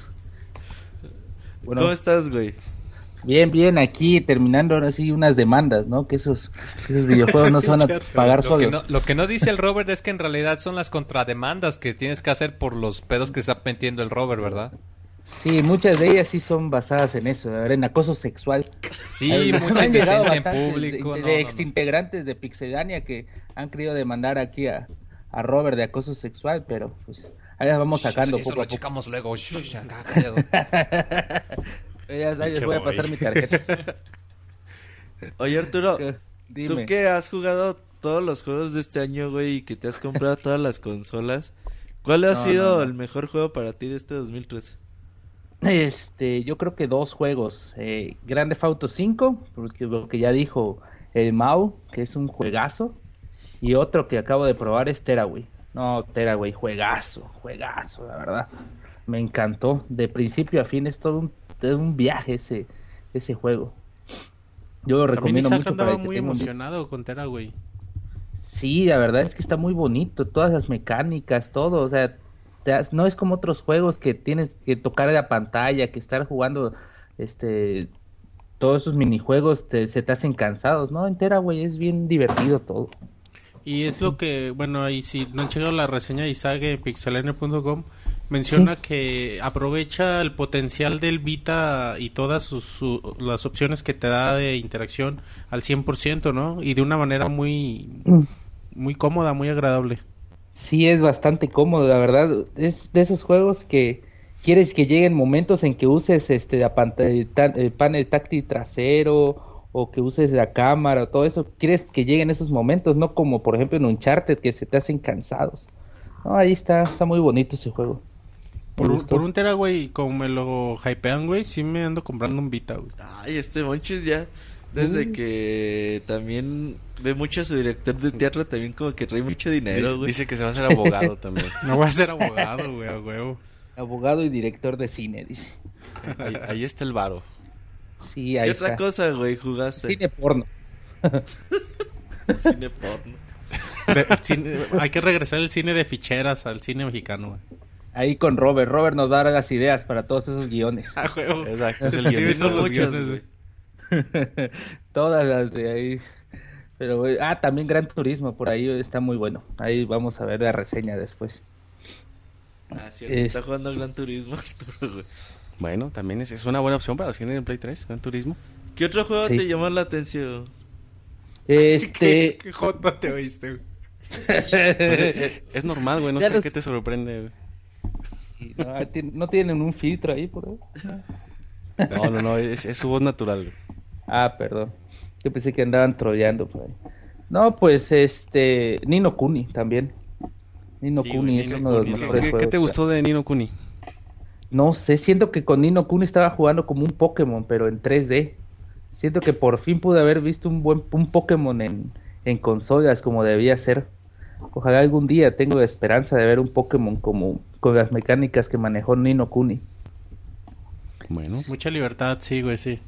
¿Cómo estás, güey? Bien, bien, aquí terminando ahora sí unas demandas, ¿no? Que esos, que esos videojuegos no se van a pagar Lo que, solos. no, lo que no dice el Robert es que en realidad son las contrademandas que tienes que hacer por los pedos que está metiendo el Robert, ¿verdad? Sí, muchas de ellas sí son basadas en eso, en acoso sexual. Sí, Ahí me mucha han llegado indecencia en público, De, de no, no. exintegrantes de Pixelania que han querido demandar aquí a, a Robert de acoso sexual, pero pues ahí las vamos sacando Eso poco lo a poco. checamos luego. Ya, les voy a pasar mi tarjeta. Oye, Arturo, Dime. tú que has jugado todos los juegos de este año, güey, y que te has comprado todas las consolas, ¿cuál ha No, sido no, no. el mejor juego para ti de este 2013? Este, yo creo que dos juegos. Eh, Grande Theft Auto 5, porque lo que ya dijo el Mau, que es un juegazo. Y otro que acabo de probar es Teraway. No, Teraway, juegazo, juegazo, la verdad. Me encantó. De principio a fin es todo un, es un viaje ese, ese juego. Yo lo También recomiendo Isaac mucho para andaba que muy un- emocionado con Tera, güey. Sí, la verdad es que está muy bonito, todas las mecánicas, todo, o sea, te has- no es como otros juegos que tienes que tocar la pantalla, que estar jugando, este, todos esos minijuegos te, se te hacen cansados, ¿no? Entera, güey, es bien divertido todo. Y es lo que, bueno, ahí si no han llegado la reseña de Isaac en pixelania.com, menciona que aprovecha el potencial del Vita y todas sus, su- las opciones que te da de interacción al 100%, ¿no? Y de una manera muy, muy cómoda, muy agradable. Sí, es bastante cómodo, la verdad, es de esos juegos que quieres que lleguen momentos en que uses este la pantalla, ta- el panel táctil trasero o que uses la cámara o todo eso, quieres que lleguen esos momentos, no como por ejemplo en Uncharted que se te hacen cansados. No, ahí está, está muy bonito ese juego. Por un, por un Tera, güey, como me lo hypean, güey, sí me ando comprando un Vita, güey. Ay, este Monchis ya, desde Uh. que también ve mucho a su director de teatro, también como que trae mucho dinero, Di- güey. dice que se va a hacer abogado también. No voy a ser abogado, güey, a huevo. Abogado y director de cine, dice. Ahí, ahí está el varo. Sí, ahí ¿Qué otra cosa, güey, jugaste? Cine porno. Cine porno. De- cine- hay que regresar el cine de ficheras al cine mexicano, güey. Ahí con Robert. Robert nos va a dar las ideas para todos esos guiones. A huevo. Exacto, es Te el guiones, guiones, güey. Todas las de ahí. Pero, güey, ah, también Gran Turismo, por ahí está muy bueno. Ahí vamos a ver la reseña después. Ah, cierto, Es- está jugando Gran Turismo, Arturo, güey. Bueno, también es, es una buena opción para los que tienen Play 3, Gran Turismo. ¿Qué otro juego Sí. te llamó la atención? Este. ¿Qué, qué jota te oíste, güey? Es normal, güey, no Ya sé los- qué te sorprende. güey. No, ti- no tienen un filtro ahí por ahí. No, no, no, es, es su voz natural. Ah, perdón. Yo pensé que andaban troleando por ahí. No, pues este. Nino Kuni también. Nino Sí, Kuni es uno de los mejores ¿Qué, te gustó de Nino Kuni? No sé, siento que con Nino Kuni estaba jugando como un Pokémon, pero en 3D. Siento que por fin pude haber visto un buen un Pokémon en, en consolas como debía ser. Ojalá algún día tengo la esperanza de ver un Pokémon como con las mecánicas que manejó Nino Kuni. Bueno, Mucha libertad, sí, güey, sí.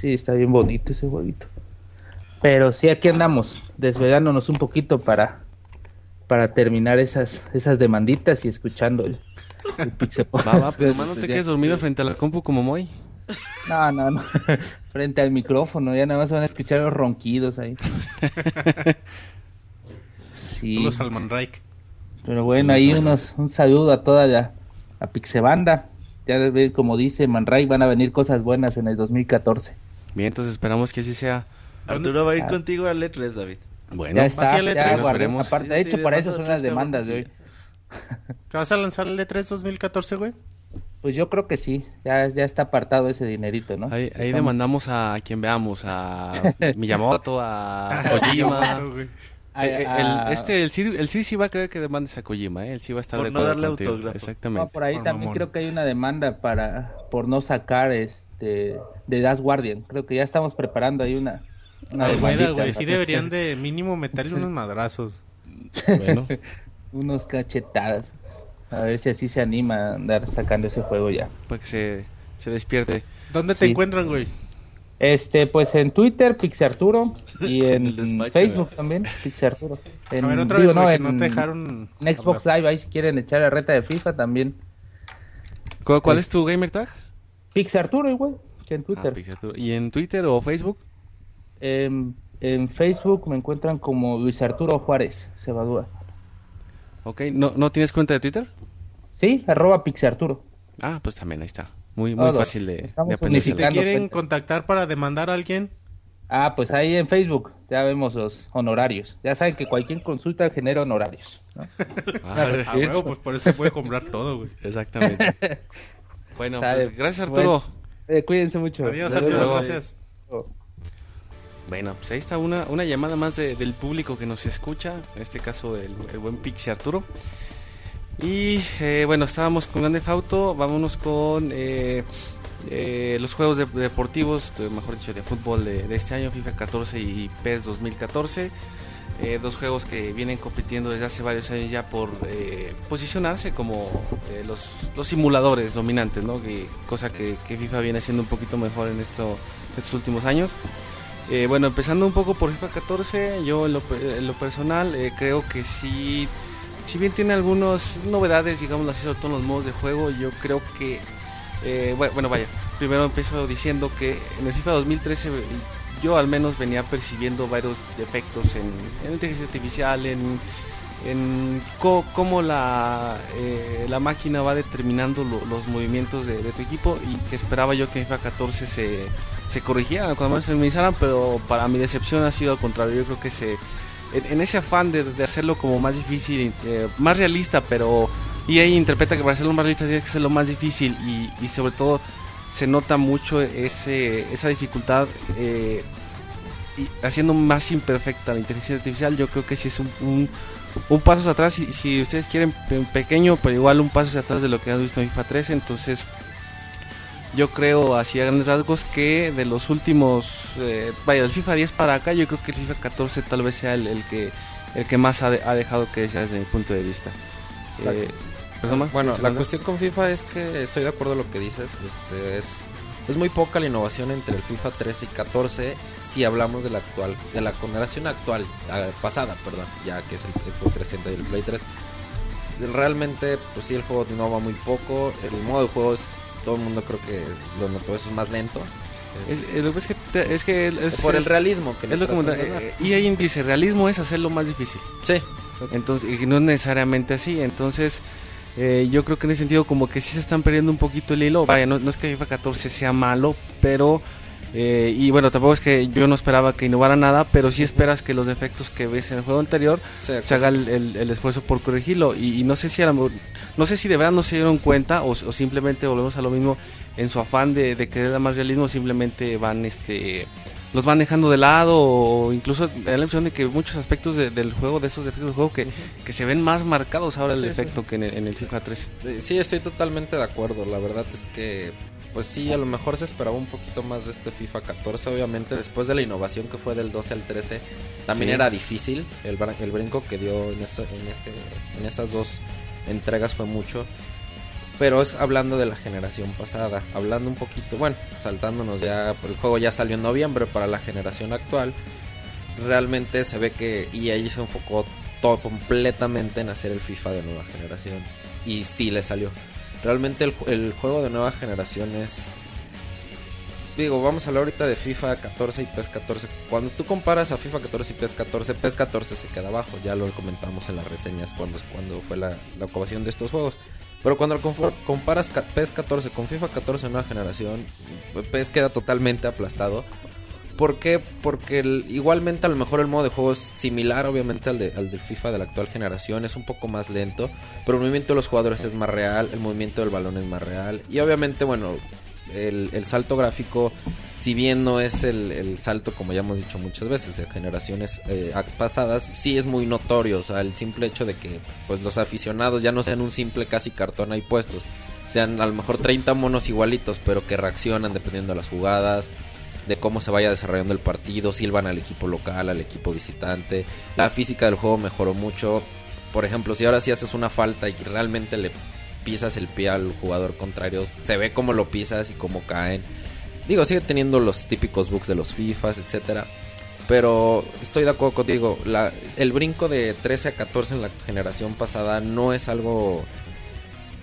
Sí, está bien bonito ese jueguito. Pero sí, aquí andamos, desvelándonos un poquito para, para terminar esas, esas demanditas y escuchando el, el va, va, pero Pues más no te quedes dormido frente a la compu como Moy. No, no, no. Frente al micrófono, ya nada más van a escuchar los ronquidos ahí. Sí, Salman Reich. Pero bueno, ahí unos, un saludo a toda la, la Pixebanda. Ya ve, como dice Manray, van a venir cosas buenas en el 2014. Bien, entonces esperamos que así sea. Arturo va a ir Ah. contigo a Letres, David. Bueno, ya está, el ya E3, guardé- esperemos. aparte, de hecho, sí, para eso son las demandas de hoy. ¿Te vas a lanzar el E3 2014, güey? Pues yo creo que sí, ya, ya está apartado ese dinerito, ¿no? ahí, ahí demandamos a quien veamos, a Miyamoto, a Kojima. A- Eh, eh, a- el, este, el Sir, el Sir sí va a creer que demandes a Kojima, ¿eh? Él sí va a estar Por de no darle contigo. autógrafo. Exactamente. no, por ahí Por también mamón. creo que hay una demanda para por no sacar este de Last Guardian. Creo que ya estamos preparando ahí una, una güey, sí deberían de mínimo meterle unos madrazos. Bueno. Unos cachetadas. A ver si así se anima a andar sacando ese juego ya. Para que se, se despierte. ¿Dónde te encuentran, güey? Este, pues en Twitter, Pixarturo. Y en despacho, Facebook también, Pixarturo. En, A ver, otra digo, vez, que en, no te dejaron en Xbox Live, ahí si quieren echar la reta de FIFA también. ¿Cuál, cuál es tu gamer tag? Pixarturo, güey, que en Ah, Twitter. Pixarturo. ¿Y en Twitter o Facebook? En, en Facebook me encuentran como Luis Arturo Juárez, Cebadúa. Ok, ¿no, ¿no tienes cuenta de Twitter? Sí, arroba Pixarturo. Ah, pues también ahí está. Muy, muy Todos. fácil de, de ¿Y si te quieren contactar para demandar a alguien? Ah, pues ahí en Facebook ya vemos los honorarios. Ya saben que cualquier consulta genera honorarios. ¿no? Ah, A huevo, pues por eso se puede comprar todo, güey. Exactamente. Bueno, Sabe. pues gracias Arturo. Bueno, eh, cuídense mucho. Adiós, Arturo, gracias. Bueno, pues ahí está una, una llamada más de- del público que nos escucha, en este caso el, el buen Pixie Arturo. Y eh, bueno, estábamos con Grande Fauto, vámonos con eh, eh, los juegos de- deportivos, de- mejor dicho, de fútbol de, este año, FIFA 14 y PES 2014. Eh, dos juegos que vienen compitiendo desde hace varios años ya por posicionarse como los, simuladores dominantes, ¿no? Que, cosa que, FIFA viene haciendo un poquito mejor en esto, estos últimos años. Bueno, empezando un poco por FIFA 14, yo en lo, en lo personal creo que sí, si bien tiene algunas novedades, digamos así, sobre todo en los modos de juego, yo creo que, eh, bue- bueno, vaya, primero empiezo diciendo que en el FIFA 2013 eh, yo al menos venía percibiendo varios defectos en, en inteligencia artificial, en, en cómo la, eh, la máquina va determinando lo- los movimientos de, de tu equipo y que esperaba yo que en FIFA 14 se, se corrigieran, cuando menos se minimizaran, pero para mi decepción ha sido al contrario. Yo creo que se en, ese afán de, de hacerlo como más difícil, eh, más realista, pero EA interpreta que para hacerlo más realista tiene que ser lo más difícil y, y sobre todo se nota mucho ese, esa dificultad eh, y haciendo más imperfecta la inteligencia artificial. Yo creo que sí es un, un, un paso atrás, y si ustedes quieren pe- pequeño, pero igual un paso atrás de lo que han visto en FIFA 13. Entonces, yo creo, así a grandes rasgos, que de los últimos, eh, vaya, del FIFA 10 para acá, yo creo que el FIFA 14 tal vez sea el, el que el que más ha, de- ha dejado que desear desde mi punto de vista. Eh, ¿perdón, Ma? Bueno, ¿Quieres la cuestión con FIFA es que estoy de acuerdo con lo que dices. Este, es, es muy poca la innovación entre el FIFA 13 y 14 si hablamos de la actual, de la generación actual, ah, pasada, perdón, ya que es el Xbox 360 y el Play 3. Realmente, pues sí, el juego innova muy poco. El modo de juego es, todo el mundo creo que lo notó, eso es más lento. Es- Es, es lo que es que, te- es que es, por el realismo que es lo eh, y ahí dice realismo es hacerlo más difícil sí. Entonces y no es necesariamente así. Entonces eh, yo creo que en ese sentido como que sí se están perdiendo un poquito el hilo. Vaya no, no es que FIFA 14 sea malo pero eh, y bueno tampoco es que yo no esperaba que innovara nada pero sí esperas que los defectos que ves en el juego anterior Sí, se haga el, el- el esfuerzo por corregirlo. Y, y no sé si a lo mejor- no sé si de verdad no se dieron cuenta o, o simplemente volvemos a lo mismo en su afán de, de querer dar más realismo simplemente van este los van dejando de lado o incluso da la impresión de que muchos aspectos de- del juego de esos defectos del juego que, que se ven más marcados ahora el Sí, defecto que en el, en el FIFA 3 Eh, Sí, estoy totalmente de acuerdo. La verdad es que, pues sí, a lo mejor se esperaba un poquito más de este FIFA 14. Obviamente, después de la innovación que fue del 12 al 13, también Sí. era difícil. El, el brinco que dio en, eso- en, ese, en esas dos entregas fue mucho. Pero es hablando de la generación pasada, hablando un poquito, bueno, saltándonos ya, el juego ya salió en noviembre para la generación actual. Realmente se ve que EA se enfocó todo completamente en hacer el FIFA de nueva generación. Y sí le salió. Realmente el, ju- el juego de nueva generación es... Digo, vamos a hablar ahorita de FIFA 14 y PES 14. Cuando tú comparas a FIFA 14 y PES 14, PES 14 se queda abajo. Ya lo comentamos en las reseñas cuando, cuando fue la, la ocupación de estos juegos. Pero cuando comparas PES 14 con FIFA 14 nueva generación, PES queda totalmente aplastado. ¿Por qué? Porque igualmente a lo mejor el modo de juego es similar obviamente al, de, al del FIFA de la actual generación, es un poco más lento, pero el movimiento de los jugadores es más real, el movimiento del balón es más real. Y obviamente bueno, el, el salto gráfico, si bien no es el, el salto como ya hemos dicho muchas veces de generaciones eh, pasadas, sí es muy notorio, o sea, el simple hecho de que pues los aficionados ya no sean un simple casi cartón ahí puestos, sean a lo mejor 30 monos igualitos, pero que reaccionan dependiendo de las jugadas de cómo se vaya desarrollando el partido, silban al equipo local, al equipo visitante. La física del juego mejoró mucho. Por ejemplo, si ahora sí haces una falta y realmente le pisas el pie al jugador contrario, se ve cómo lo pisas y cómo caen. Digo, sigue teniendo los típicos bugs de los FIFAs, etcétera. Pero estoy de acuerdo contigo. La, el brinco de 13 a 14 en la generación pasada no es algo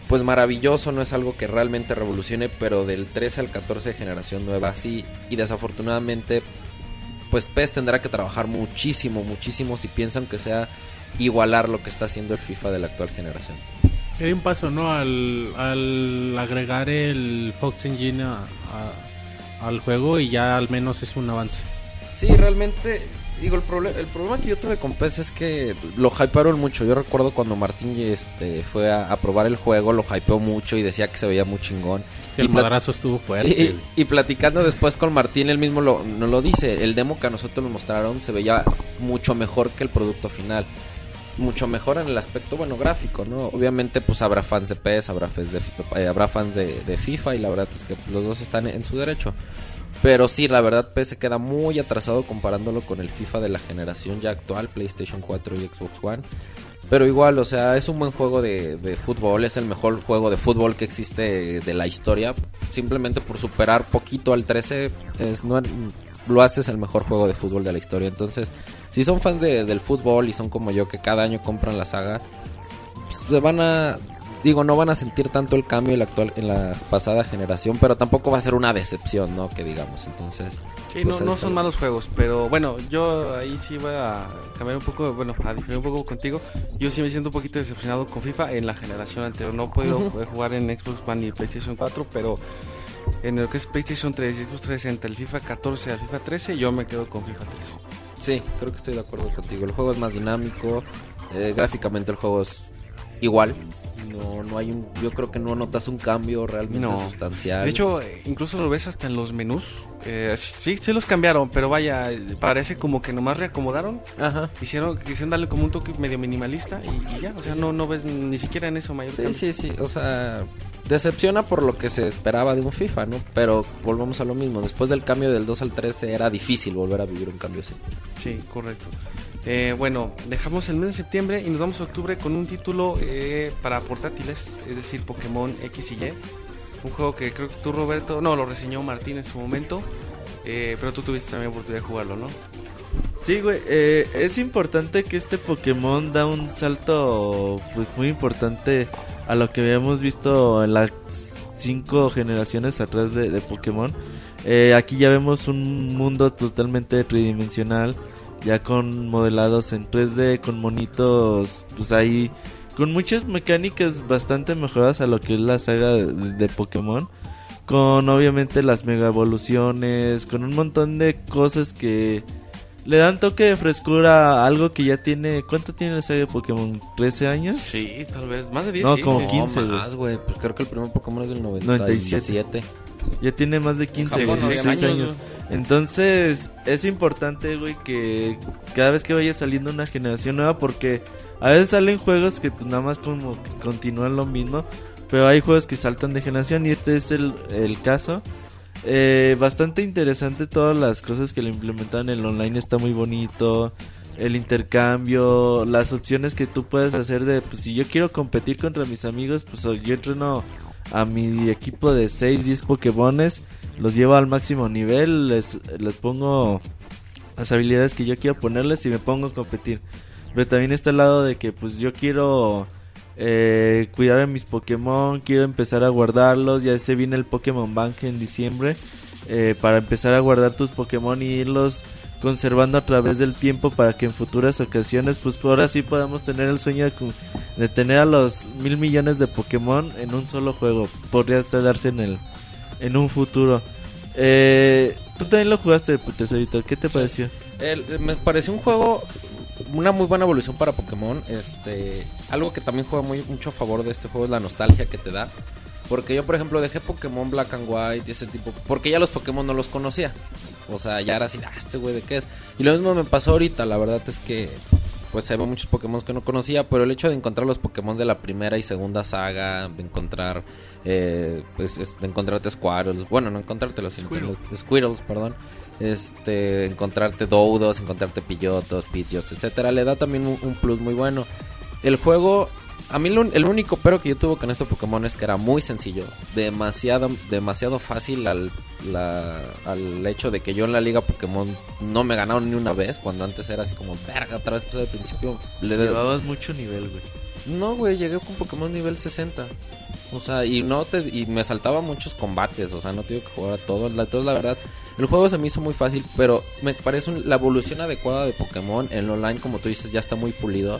pues maravilloso, no es algo que realmente revolucione, pero del 13 al 14 de generación nueva sí. Y desafortunadamente, pues PES tendrá que trabajar muchísimo, muchísimo si piensan que sea igualar lo que está haciendo el FIFA de la actual generación. Hay un paso, ¿no? Al, al agregar el Fox Engine a- a- al juego y ya al menos es un avance. Sí, realmente, digo, el, proble- el problema que yo tuve con PES es que lo hypearon mucho. Yo recuerdo cuando Martín este, fue a, a probar el juego, lo hypeó mucho y decía que se veía muy chingón. que el Y plat- madrazo estuvo fuerte. Y, y platicando después con Martín, él mismo lo, nos lo dice. El demo que a nosotros nos mostraron se veía mucho mejor que el producto final. Mucho mejor en el aspecto, bueno, gráfico, ¿no? Obviamente, pues habrá fans de PES, habrá fans de, eh, habrá fans de, de FIFA y la verdad es que los dos están en su derecho. Pero sí, la verdad, se queda muy atrasado comparándolo con el FIFA de la generación ya actual, PlayStation 4 y Xbox One. Pero igual, o sea, es un buen juego de, de fútbol, es el mejor juego de fútbol que existe de la historia. Simplemente por superar poquito al 13, es, no, lo haces el mejor juego de fútbol de la historia. Entonces, si son fans de- del fútbol y son como yo que cada año compran la saga, pues, se van a digo no van a sentir tanto el cambio en la actual en la pasada generación pero tampoco va a ser una decepción no que digamos entonces Sí, pues, no, no son malos juegos, pero bueno, yo ahí sí voy a cambiar un poco, bueno, a diferir un poco contigo. Yo sí me siento un poquito decepcionado con FIFA en la generación anterior. No he podido jugar en Xbox One ni PlayStation 4, pero en lo que es PlayStation 3 y Xbox 360, el FIFA 14 al FIFA 13, yo me quedo con FIFA 13. Sí, creo que estoy de acuerdo contigo. El juego es más dinámico, eh, gráficamente el juego es igual. No, no hay un, yo creo que no notas un cambio realmente No. sustancial. De hecho, eh, incluso lo ves hasta en los menús. Eh, sí, sí los cambiaron, pero vaya, parece como que nomás reacomodaron. Ajá. Hicieron, quisieron darle como un toque medio minimalista y, y ya, o sea, no, no ves ni siquiera en eso mayor Sí, cambio. sí, sí, o sea, decepciona por lo que se esperaba de un FIFA, ¿no? Pero volvemos a lo mismo, después del cambio del 2 al 13 era difícil volver a vivir un cambio así. Sí, correcto. Eh, bueno, dejamos el mes de septiembre y nos vamos a octubre con un título eh, para portátiles, es decir, Pokémon X y Y. Un juego que creo que tú, Roberto, no, lo reseñó Martín en su momento, eh, pero tú tuviste también oportunidad de jugarlo, ¿no? Sí, güey, eh, es importante que este Pokémon da un salto pues muy importante a lo que habíamos visto en las cinco generaciones atrás de, Pokémon. Eh, aquí ya vemos un mundo totalmente tridimensional, ya con modelados en 3D, con monitos, pues ahí, con muchas mecánicas bastante mejoradas a lo que es la saga de, de Pokémon con obviamente las mega evoluciones, con un montón de cosas que le dan toque de frescura a algo que ya tiene. ¿Cuánto tiene la saga de Pokémon? ¿13 años? Sí, tal vez, más de 10. No, sí, como sí. 15, güey. más, güey, pues creo que el primer Pokémon es del 97. 97. Ya tiene más de 15, Japón, 16 ¿no? años. años, Entonces, es importante, güey, que cada vez que vaya saliendo una generación nueva, porque a veces salen juegos que pues nada más como que continúan lo mismo, pero hay juegos que saltan de generación y este es el, el caso. Eh, bastante interesante todas las cosas que le implementaron el online está muy bonito el intercambio las opciones que tú puedes hacer de pues si yo quiero competir contra mis amigos pues yo entreno a mi equipo de 6 10 Pokémones los llevo al máximo nivel les, les pongo las habilidades que yo quiero ponerles y me pongo a competir. Pero también está el lado de que pues yo quiero eh, cuidar a mis Pokémon, quiero empezar a guardarlos, ya se viene el Pokémon Bank en diciembre, eh, para empezar a guardar tus Pokémon y irlos conservando a través del tiempo para que en futuras ocasiones, pues ahora sí podamos tener el sueño de, tener a los mil millones de Pokémon en un solo juego, podría hasta darse en el en un futuro. Eh, Tú también lo jugaste, Tesorito, ¿qué te pareció? El- me pareció un juego una muy buena evolución para Pokémon. Este, algo que también juega muy mucho a favor de este juego es la nostalgia que te da. Porque yo, por ejemplo, dejé Pokémon Black and White y ese tipo. Porque ya los Pokémon no los conocía. O sea, ya era así, ah, este güey de qué es. Y lo mismo me pasó ahorita. La verdad es que pues hay muchos Pokémon que no conocía, pero el hecho de encontrar los Pokémon de la primera y segunda saga, de encontrar, eh, pues, es- de encontrarte Squirtles, bueno, no encontrártelos, sino Squirtle. Squirtles, perdón, este, encontrarte Doudos, encontrarte Pillotos, Pidgeots, etcétera, le da también un, un plus muy bueno. El juego, a mí lo- el único pero que yo tuve con este Pokémon es que era muy sencillo, demasiado, demasiado fácil al, la- al hecho de que yo en la liga Pokémon no me ganaron ni una vez, cuando antes era así como, verga, otra vez empecé al principio. Le Llevabas mucho nivel, güey. no, güey, llegué con Pokémon nivel 60. O sea, y no te y me saltaba muchos combates, o sea, no tengo que jugar a todo. La, entonces, la verdad, el juego se me hizo muy fácil, pero me parece un- la evolución adecuada de Pokémon. El online, como tú dices, ya está muy pulido.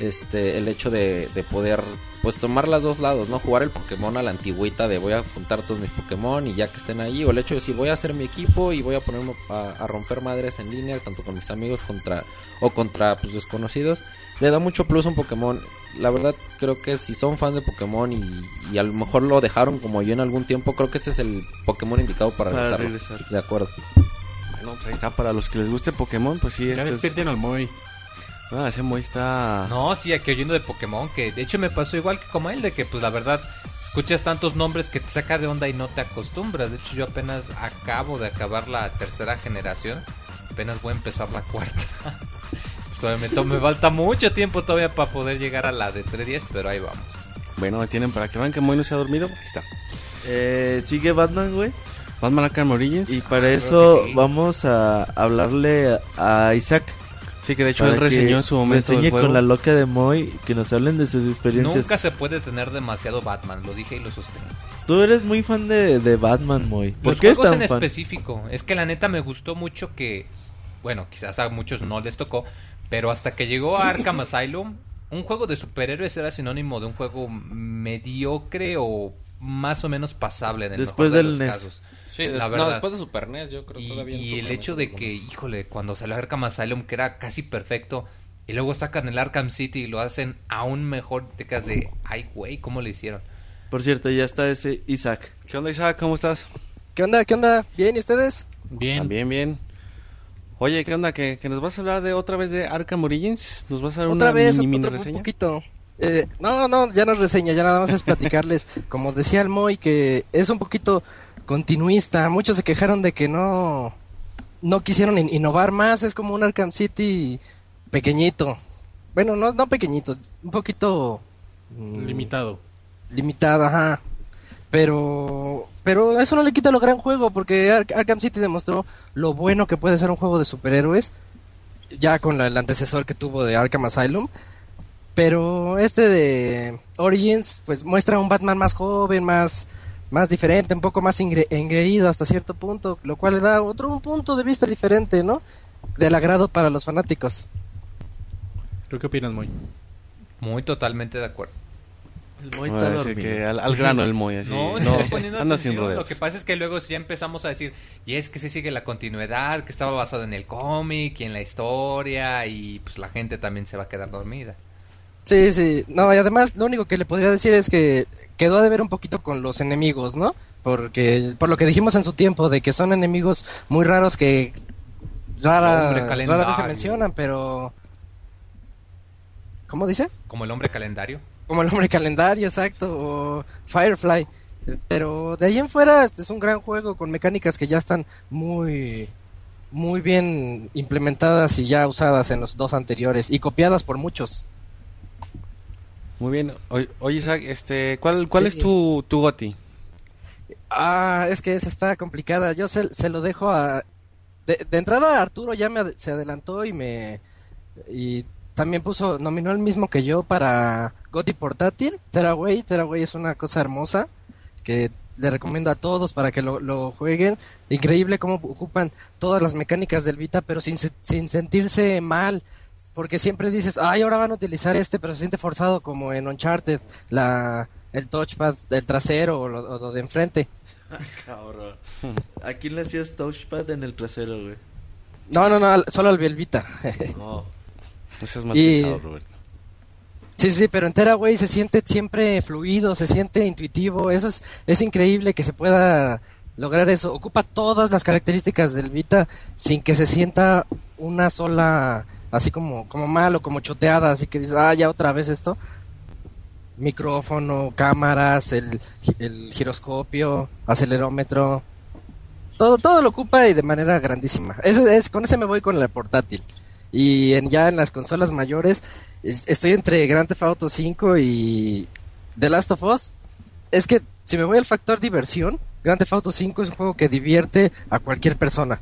Este, el hecho de, de poder, pues, tomar las dos lados, ¿no? Jugar el Pokémon a la antigüita de voy a juntar todos mis Pokémon y ya que estén ahí. O el hecho de decir voy a hacer mi equipo y voy a ponerme a, a romper madres en línea, tanto con mis amigos contra o contra, pues, desconocidos le da mucho plus a un Pokémon. La verdad, creo que si son fans de Pokémon y, y a lo mejor lo dejaron como yo en algún tiempo, creo que este es el Pokémon indicado para, Para regresar. De acuerdo. Bueno, pues ahí está, para los que les guste Pokémon, pues sí, Ya este es- despierten al Moy. Ah, ese Moy está... No, sí, aquí oyendo de Pokémon, que de hecho me pasó igual que como él, de que pues la verdad escuchas tantos nombres que te saca de onda y no te acostumbras. De hecho yo apenas acabo de acabar la tercera generación, apenas voy a empezar la cuarta. Pues, todavía me, to- me falta mucho tiempo todavía para poder llegar a la de 310, pero ahí vamos. Bueno, ahí tienen para que vean que Moy no se ha dormido. Ahí está. Eh, sigue Batman, güey. Batman Arkham Origins. Y para creo eso sí. vamos a hablarle a Isaac. Sí, que de hecho él reseñó en su momento reseñe el juego. con la loca de Moy, que nos hablen de sus experiencias. Nunca se puede tener demasiado Batman, lo dije y lo sostengo. Tú eres muy fan de, de Batman, Moy. ¿Por Los qué es juegos tan en fan? específico. Es que la neta me gustó mucho que, bueno, quizás a muchos no les tocó, pero hasta que llegó a Arkham Asylum, un juego de superhéroes era sinónimo de un juego mediocre o más o menos pasable en el Después mejor de del los NES. casos. Sí, des- la no, verdad. después de Super NES, yo creo Y, todavía en y Super el hecho fue de que, híjole, cuando salió Arkham Asylum, que era casi perfecto, y luego sacan el Arkham City y lo hacen aún mejor, te quedas de, ay, güey, ¿cómo lo hicieron? Por cierto, ya está ese Isaac. ¿Qué onda, Isaac? ¿Cómo estás? ¿Qué onda? ¿Qué onda? ¿Bien? ¿Y ustedes? Bien. También bien. Oye, ¿qué onda? ¿Que, que nos vas a hablar de otra vez de Arkham Origins? ¿Nos vas a dar Otra una vez, mini, mini otro un reseña? poquito. Eh, no, no, ya no es reseña, ya nada más es platicarles. Como decía el Moy, que es un poquito continuista. Muchos se quejaron de que no, no quisieron in- innovar más. Es como un Arkham City pequeñito. Bueno, no, no pequeñito, un poquito mm, Limitado. limitado, ajá. Pero, pero eso no le quita lo gran juego, porque Ar- Arkham City demostró lo bueno que puede ser un juego de superhéroes, ya con la- el antecesor que tuvo de Arkham Asylum. Pero este de Origins, pues muestra un Batman más joven, más, más diferente, un poco más ingre- engreído hasta cierto punto, lo cual le da otro un punto de vista diferente, ¿no? Del agrado para los fanáticos. ¿Tú qué opinas, Moy? Muy totalmente de acuerdo. El Moy está que al, al grano el Moy, así. No, no, poniendo anda sin rodeos. Lo que pasa es que luego ya empezamos a decir, y es que se sigue la continuidad, que estaba basado en el cómic y en la historia, y pues la gente también se va a quedar dormida. Sí, sí. No, y además lo único que le podría decir es que quedó de ver un poquito con los enemigos, ¿no? Porque por lo que dijimos en su tiempo de que son enemigos muy raros que rara, Hombre, rara vez se mencionan, pero ¿Cómo dices? Como el hombre calendario. Como el hombre calendario, exacto, o Firefly. Pero de ahí en fuera este es un gran juego con mecánicas que ya están muy muy bien implementadas y ya usadas en los dos anteriores y copiadas por muchos. Muy bien. Oye, Isaac, este, ¿cuál, cuál Sí. es tu, tu goti? Ah, es que esa está complicada. Yo se, se lo dejo a... De, de entrada Arturo ya me se adelantó y me... Y también puso, nominó el mismo que yo para Goti Portátil. Teraway, Teraway es una cosa hermosa que le recomiendo a todos para que lo, lo jueguen. Increíble cómo ocupan todas las mecánicas del Vita, pero sin, sin sentirse mal. Porque siempre dices, ay, ahora van a utilizar este, pero se siente forzado como en Uncharted, la, el touchpad del trasero o lo, o lo de enfrente. Cabrón. ¿A quién le hacías touchpad en el trasero, güey? No, no, no, solo al Velvita. No. No seas más Y- pesado, Roberto. Sí, sí, pero en Teraway se siente siempre fluido, se siente intuitivo. Eso es, es increíble que se pueda lograr eso. Ocupa todas las características del Vita sin que se sienta una sola así como, como malo, como choteada, así que dices, ah, ya otra vez esto. Micrófono, cámaras, el, el giroscopio, acelerómetro, todo, todo lo ocupa y de manera grandísima. Ese, es, con ese me voy con el portátil. Y en, ya en las consolas mayores es- estoy entre Grand Theft Auto 5 y The Last of Us. Es que si me voy al factor diversión, Grand Theft Auto 5 es un juego que divierte a cualquier persona.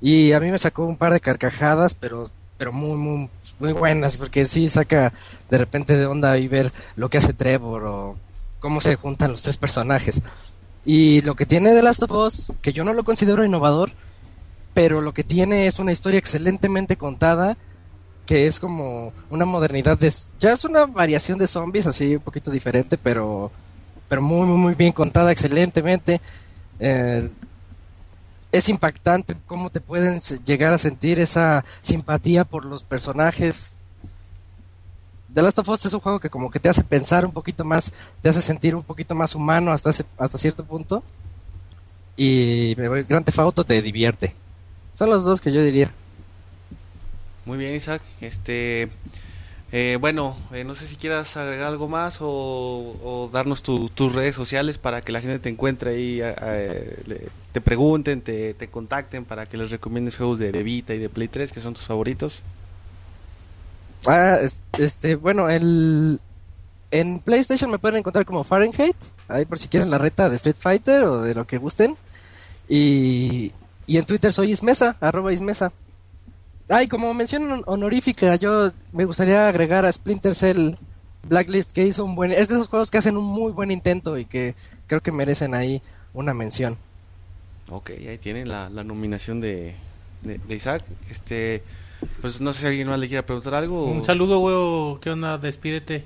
Y a mí me sacó un par de carcajadas, pero pero muy muy muy buenas porque sí saca de repente de onda y ver lo que hace Trevor o cómo se juntan los tres personajes. Y lo que tiene The Last of Us, que yo no lo considero innovador, pero lo que tiene es una historia excelentemente contada, que es como una modernidad de... Ya es una variación de zombies, así un poquito diferente, pero, pero muy, muy, muy bien contada, excelentemente. Eh, es impactante cómo te pueden llegar a sentir esa simpatía por los personajes. The Last of Us es un juego que como que te hace pensar un poquito más, te hace sentir un poquito más humano hasta ese- hasta cierto punto. Y Grand Theft Auto te divierte. Son los dos que yo diría. Muy bien, Isaac. Este, eh, bueno, eh, no sé si quieras agregar algo más o, o darnos tu- tus redes sociales para que la gente te encuentre ahí, le- te pregunten, te, te contacten para que les recomiendes juegos de, de Vita y de Play 3 que son tus favoritos. Ah, es- este, bueno, el en PlayStation me pueden encontrar como Fahrenheit, ahí por si quieren la reta de Street Fighter o de lo que gusten. Y, y en Twitter soy Ismesa, arroba Ismesa. Ay, como mención hon- honorífica, yo me gustaría agregar a Splinter Cell Blacklist que hizo un buen... Es de esos juegos que hacen un muy buen intento y que creo que merecen ahí una mención. Ok, ahí tienen la, la nominación de, de, de Isaac. Este, pues no sé si alguien más le quiera preguntar algo. o- Un saludo, güey. ¿Qué onda? Despídete.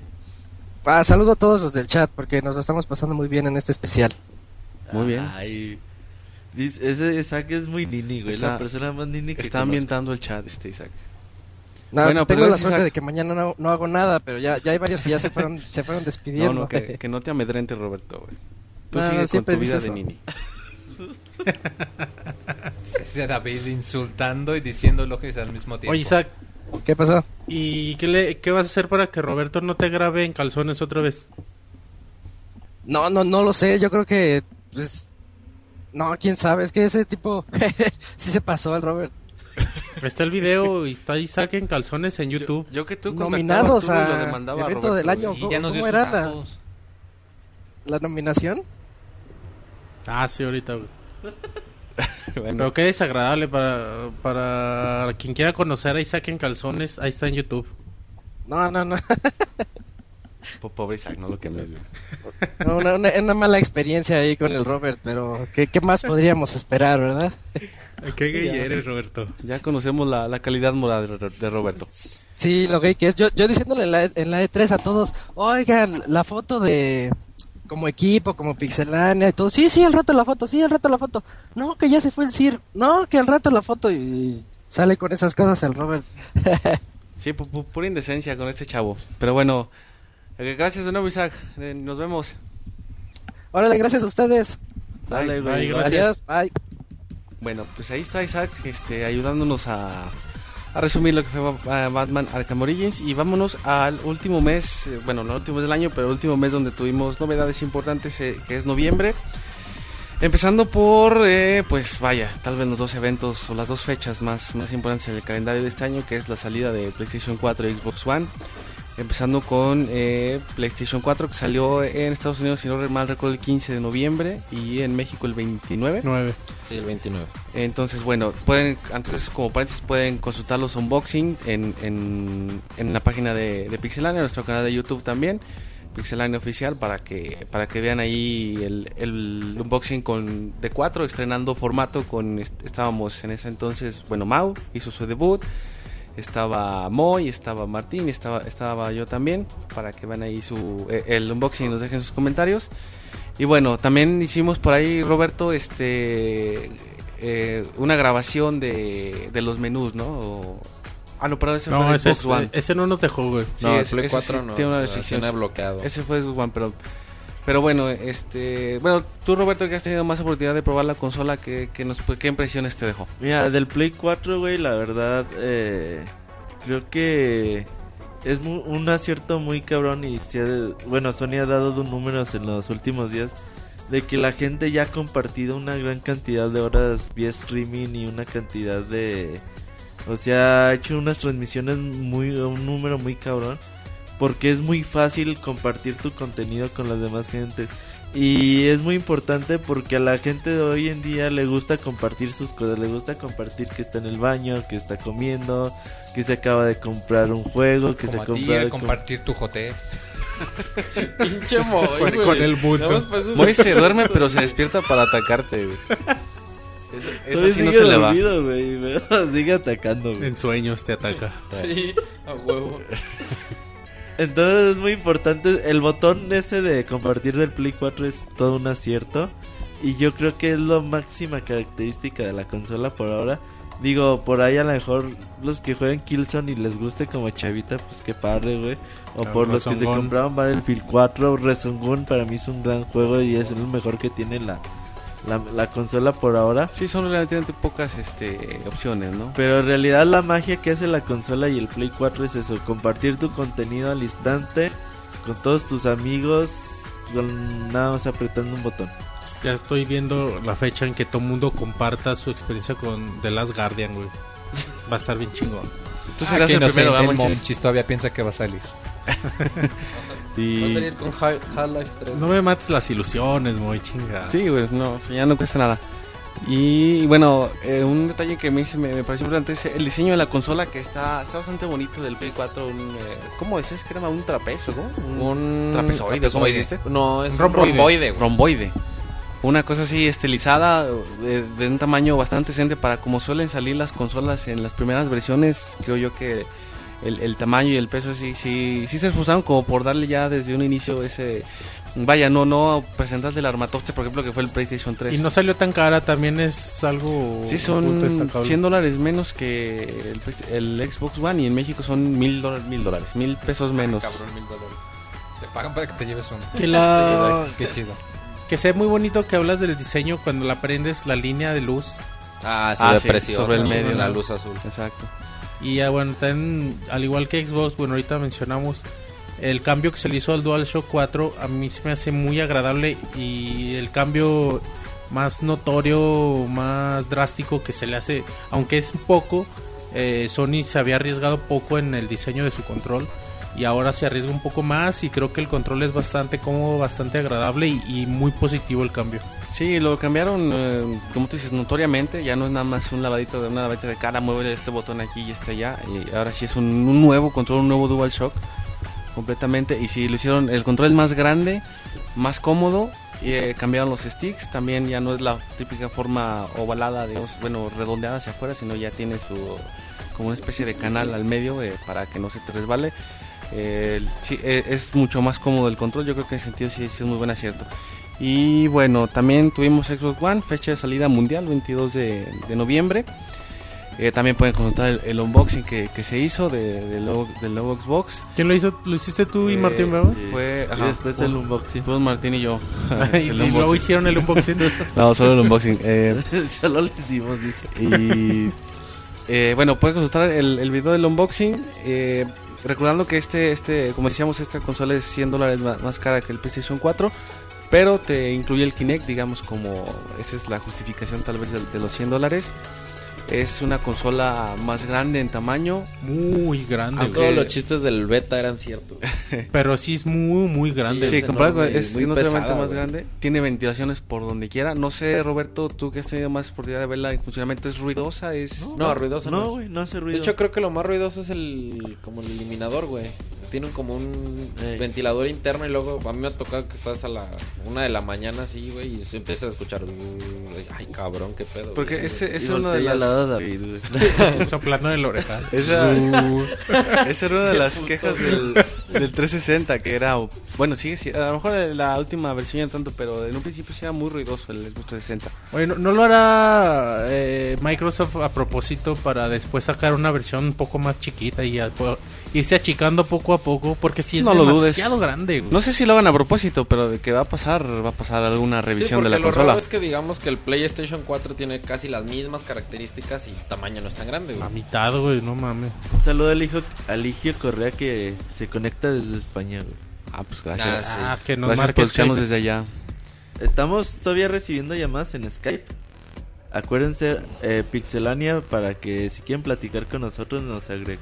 Ah, saludo a todos los del chat porque nos estamos pasando muy bien en este especial. Muy bien. Ay, ese Isaac es muy nini, güey. Está- la persona más nini que Está conozco. ambientando el chat este Isaac. No, Bueno, pues tengo la suerte Isaac. de que mañana no, no hago nada, pero ya, ya hay varios que ya se fueron, se fueron despidiendo. No, no, que, que no te amedrente, Roberto. güey. Tú No, sigue con tu vida de nini. Ese David insultando y diciendo lo que es al mismo tiempo. Oye, Isaac. ¿Qué pasó? ¿Y qué, le, qué vas a hacer para que Roberto no te grabe en calzones otra vez? No, no, no lo sé. Yo creo que, pues, no, quién sabe. Es que ese tipo sí se pasó al Robert. Está el video y está Isaac en calzones en YouTube. Yo, que tú Nominados contactabas tú lo a demandaba a evento Roberto, del año. ¿Cómo, ya nos dio cómo sus era la, nominación? Ah, sí, ahorita. Bueno. Pero qué desagradable para, para quien quiera conocer a Isaac en calzones. Ahí está en YouTube. No, no, no. Po- Pobre Isaac, no lo quemes, güey. No, una, una- una mala experiencia ahí con el Robert, pero ¿qué, qué más podríamos esperar, verdad? Qué gay Ya. eres, Roberto. Ya conocemos la, la calidad moral de, de Roberto. Sí, lo gay que es. Yo, yo diciéndole en la, en la E3 a todos, oigan, la foto de como equipo, como pixelania y todo. Sí, sí, al rato la foto, sí, al rato la foto. No, que ya se fue el CIR. No, que al rato la foto y sale con esas cosas el Robert. Sí, pu- pu- pura indecencia con este chavo. Pero bueno, gracias de nuevo, Isaac. Eh, nos vemos. Órale, gracias a ustedes. Dale, güey. Gracias. Adiós, bye. Bueno, pues ahí está Isaac, este, ayudándonos a, a resumir lo que fue Ba- Batman Arkham Origins y vámonos al último mes, eh, bueno, no el último mes del año, pero el último mes donde tuvimos novedades importantes, eh, que es noviembre. Empezando por, eh, pues vaya, tal vez los dos eventos o las dos fechas más, más importantes en el calendario de este año, que es la salida de PlayStation 4 y Xbox One. Empezando con eh, PlayStation 4 que salió en Estados Unidos, si no re- mal recuerdo, el 15 de noviembre y en México el 29. 9. Sí, el 29. Entonces, bueno, pueden, antes como paréntesis, pueden consultar los unboxing en, en, en la página de, de Pixelania, nuestro canal de YouTube también, Pixelania Oficial, para que, para que vean ahí el, el unboxing con D4, estrenando formato con, est- estábamos en ese entonces, bueno, Mau hizo su debut, estaba Moy, estaba Martín, estaba, estaba yo también, para que vean ahí su, eh, el unboxing y nos dejen sus comentarios. Y bueno, también hicimos por ahí, Roberto, este eh, una grabación de, de los menús, ¿no? O- ah, no, perdón, ese fue No, de ese, Xbox One. ese no nos dejó, güey. Sí, No, el ese- Play ese 4 sí no, tiene una restricción. bloqueado. Ese fue Xbox One, perdón. Pero bueno, este, bueno, tú Roberto que has tenido más oportunidad de probar la consola, ¿qué, qué nos, qué impresiones te dejó? Mira, del Play 4, güey, la verdad, eh, creo que es mu- un acierto muy cabrón y se ha- bueno, Sony ha dado números en los últimos días de que la gente ya ha compartido una gran cantidad de horas vía streaming y una cantidad de o sea, ha hecho unas transmisiones muy un número muy cabrón porque es muy fácil compartir tu contenido con las demás gente y es muy importante porque a la gente de hoy en día le gusta compartir sus cosas, le gusta compartir que está en el baño, que está comiendo, que se acaba de comprar un juego, que Como se compra compartir tu jotés. Pinche Moy, Con- el mundo. Moy se duerme, pero se despierta para atacarte, güey. Eso, eso sí no sigue se le va. sigue atacando, güey. En sueños te ataca. Sí, a huevo. Entonces es muy importante. El botón ese de compartir del Play 4 es todo un acierto. Y yo creo que es la máxima característica de la consola por ahora. Digo, por ahí a lo mejor los que juegan Killzone y les guste como chavita, pues qué padre, güey. O por los que se compraron Battlefield 4, Resogun para mí es un gran juego y es el mejor que tiene la, la, la consola por ahora. Sí, son relativamente pocas este, opciones, ¿no? Pero en realidad la magia que hace la consola y el Play 4 es eso, compartir tu contenido al instante con todos tus amigos con nada más apretando un botón. Ya estoy viendo la fecha en que todo mundo comparta su experiencia con The Last Guardian, güey. Va a estar bien chingón. Tú Ah, serás qué el primero, el Monchis todavía piensa que va a salir. Y... Va a salir con Half-Life 3. No me mates las ilusiones, muy chingada. Sí, güey, no, ya no cuesta nada. Y bueno, eh, un detalle que me, hice- me, me pareció importante es el diseño de la consola que está, está bastante bonito del Play 4. Un, eh, ¿Cómo decías que era un trapezo, no? Un trapezoide, ¿cómo trapezoide. dijiste? No, es un romboide. romboide, güey. Romboide. Una cosa así estilizada, de, de un tamaño bastante decente para como suelen salir las consolas en las primeras versiones. Creo yo que el, el tamaño y el peso sí, sí, sí se esforzaron como por darle ya desde un inicio ese... Vaya, no, no presentarle el armatoste, por ejemplo, que fue el PlayStation 3. Y no salió tan cara, también es algo Sí, son destacable. 100 dólares menos que el, Xbox One y en México son mil dólares, mil dólares, mil pesos menos. Cabrón, mil dólares. Te pagan para que te lleves uno. Que la- Qué chido. Que sea muy bonito que hablas del diseño cuando la prendes la línea de luz. Ah, sí, Ah, ve sí, precioso. sobre el medio, La luz azul. Exacto. Y bueno, también, al igual que Xbox, bueno, ahorita mencionamos el cambio que se le hizo al DualShock 4, a mí se me hace muy agradable y el cambio más notorio, más drástico que se le hace, aunque es poco, eh, Sony se había arriesgado poco en el diseño de su control y ahora se arriesga un poco más y creo que el control es bastante cómodo, bastante agradable y, muy positivo el cambio. Sí, lo cambiaron, eh, como tú dices, notoriamente. Ya no es nada más un lavadito de una lavadita de cara, mueve este botón aquí y este allá. Y ahora sí es un, nuevo control, un nuevo DualShock. Completamente. Y si lo hicieron, el control es más grande, más cómodo. Y eh, cambiaron los sticks. También ya no es la típica forma ovalada, digamos, bueno, redondeada hacia afuera, sino ya tiene su como una especie de canal al medio eh, para que no se te resbale. Eh, sí, eh, es mucho más cómodo el control. Yo creo que en ese sentido sí, sí es muy buen acierto. Y bueno, también tuvimos Xbox One, fecha de salida mundial, 22 de, de noviembre. Eh, también pueden consultar el, el unboxing que, que se hizo de, del nuevo Xbox. ¿Quién lo hizo? ¿Lo hiciste tú y Eh, Martín Bravo? sí. Fue, Y después el unboxing. Fuimos Martín y yo. y, El y luego hicieron el unboxing. No, solo el unboxing. Eh, Solo lo hicimos, dice. y eh, bueno, pueden consultar el, el video del unboxing. Recordando que este, este, como decíamos, esta consola es 100 dólares más, más cara que el PlayStation 4. Pero te incluye el Kinect, digamos, como esa es la justificación tal vez de, de los 100 dólares. Es una consola más grande en tamaño. Muy grande. Aunque- Todos los chistes del beta eran ciertos. Pero sí es muy, muy grande. Sí, es comparado con- enorme, es muy pesada, más güey. grande. Tiene ventilaciones por donde quiera. No sé, Roberto, tú que has tenido más oportunidad de verla en funcionamiento, ¿es ruidosa? ¿Es... No, ruidosa No, no. güey, no hace De ruido. hecho, creo que lo más ruidoso es el como el eliminador, güey. Tiene un- como un Ey. ventilador interno y luego a mí me ha tocado que estás a la una de la mañana así, güey, y se empieza a escuchar. "Uh", Ay, cabrón, qué pedo. Porque güey. ese, es una de las... de David, güey. Soplando en la oreja. Esa, esa era una de las quejas del, del 360, que era, bueno, sigue, si- a lo mejor la última versión ya no tanto, pero en un principio sí era muy ruidoso el Xbox 360. Oye, ¿no, no lo hará eh, Microsoft a propósito para después sacar una versión un poco más chiquita y a- irse achicando poco a poco? Porque si es no lo dudes. demasiado grande, güey. No sé si lo hagan a propósito, pero de que va a pasar, va a pasar alguna Sí, revisión de porque la lo consola. raro es que digamos que el PlayStation 4 tiene casi las mismas características y tamaño no es tan grande, güey. A mitad, güey, no mames. Un saludo al hijo, al Ligio Correa que se conecta desde España, güey. Ah, pues gracias. Ah, sí. Ah, que nos Gracias por escucharnos desde allá. Estamos todavía recibiendo llamadas en Skype. Acuérdense, eh, Pixelania, para que si quieren platicar con nosotros nos agreguen.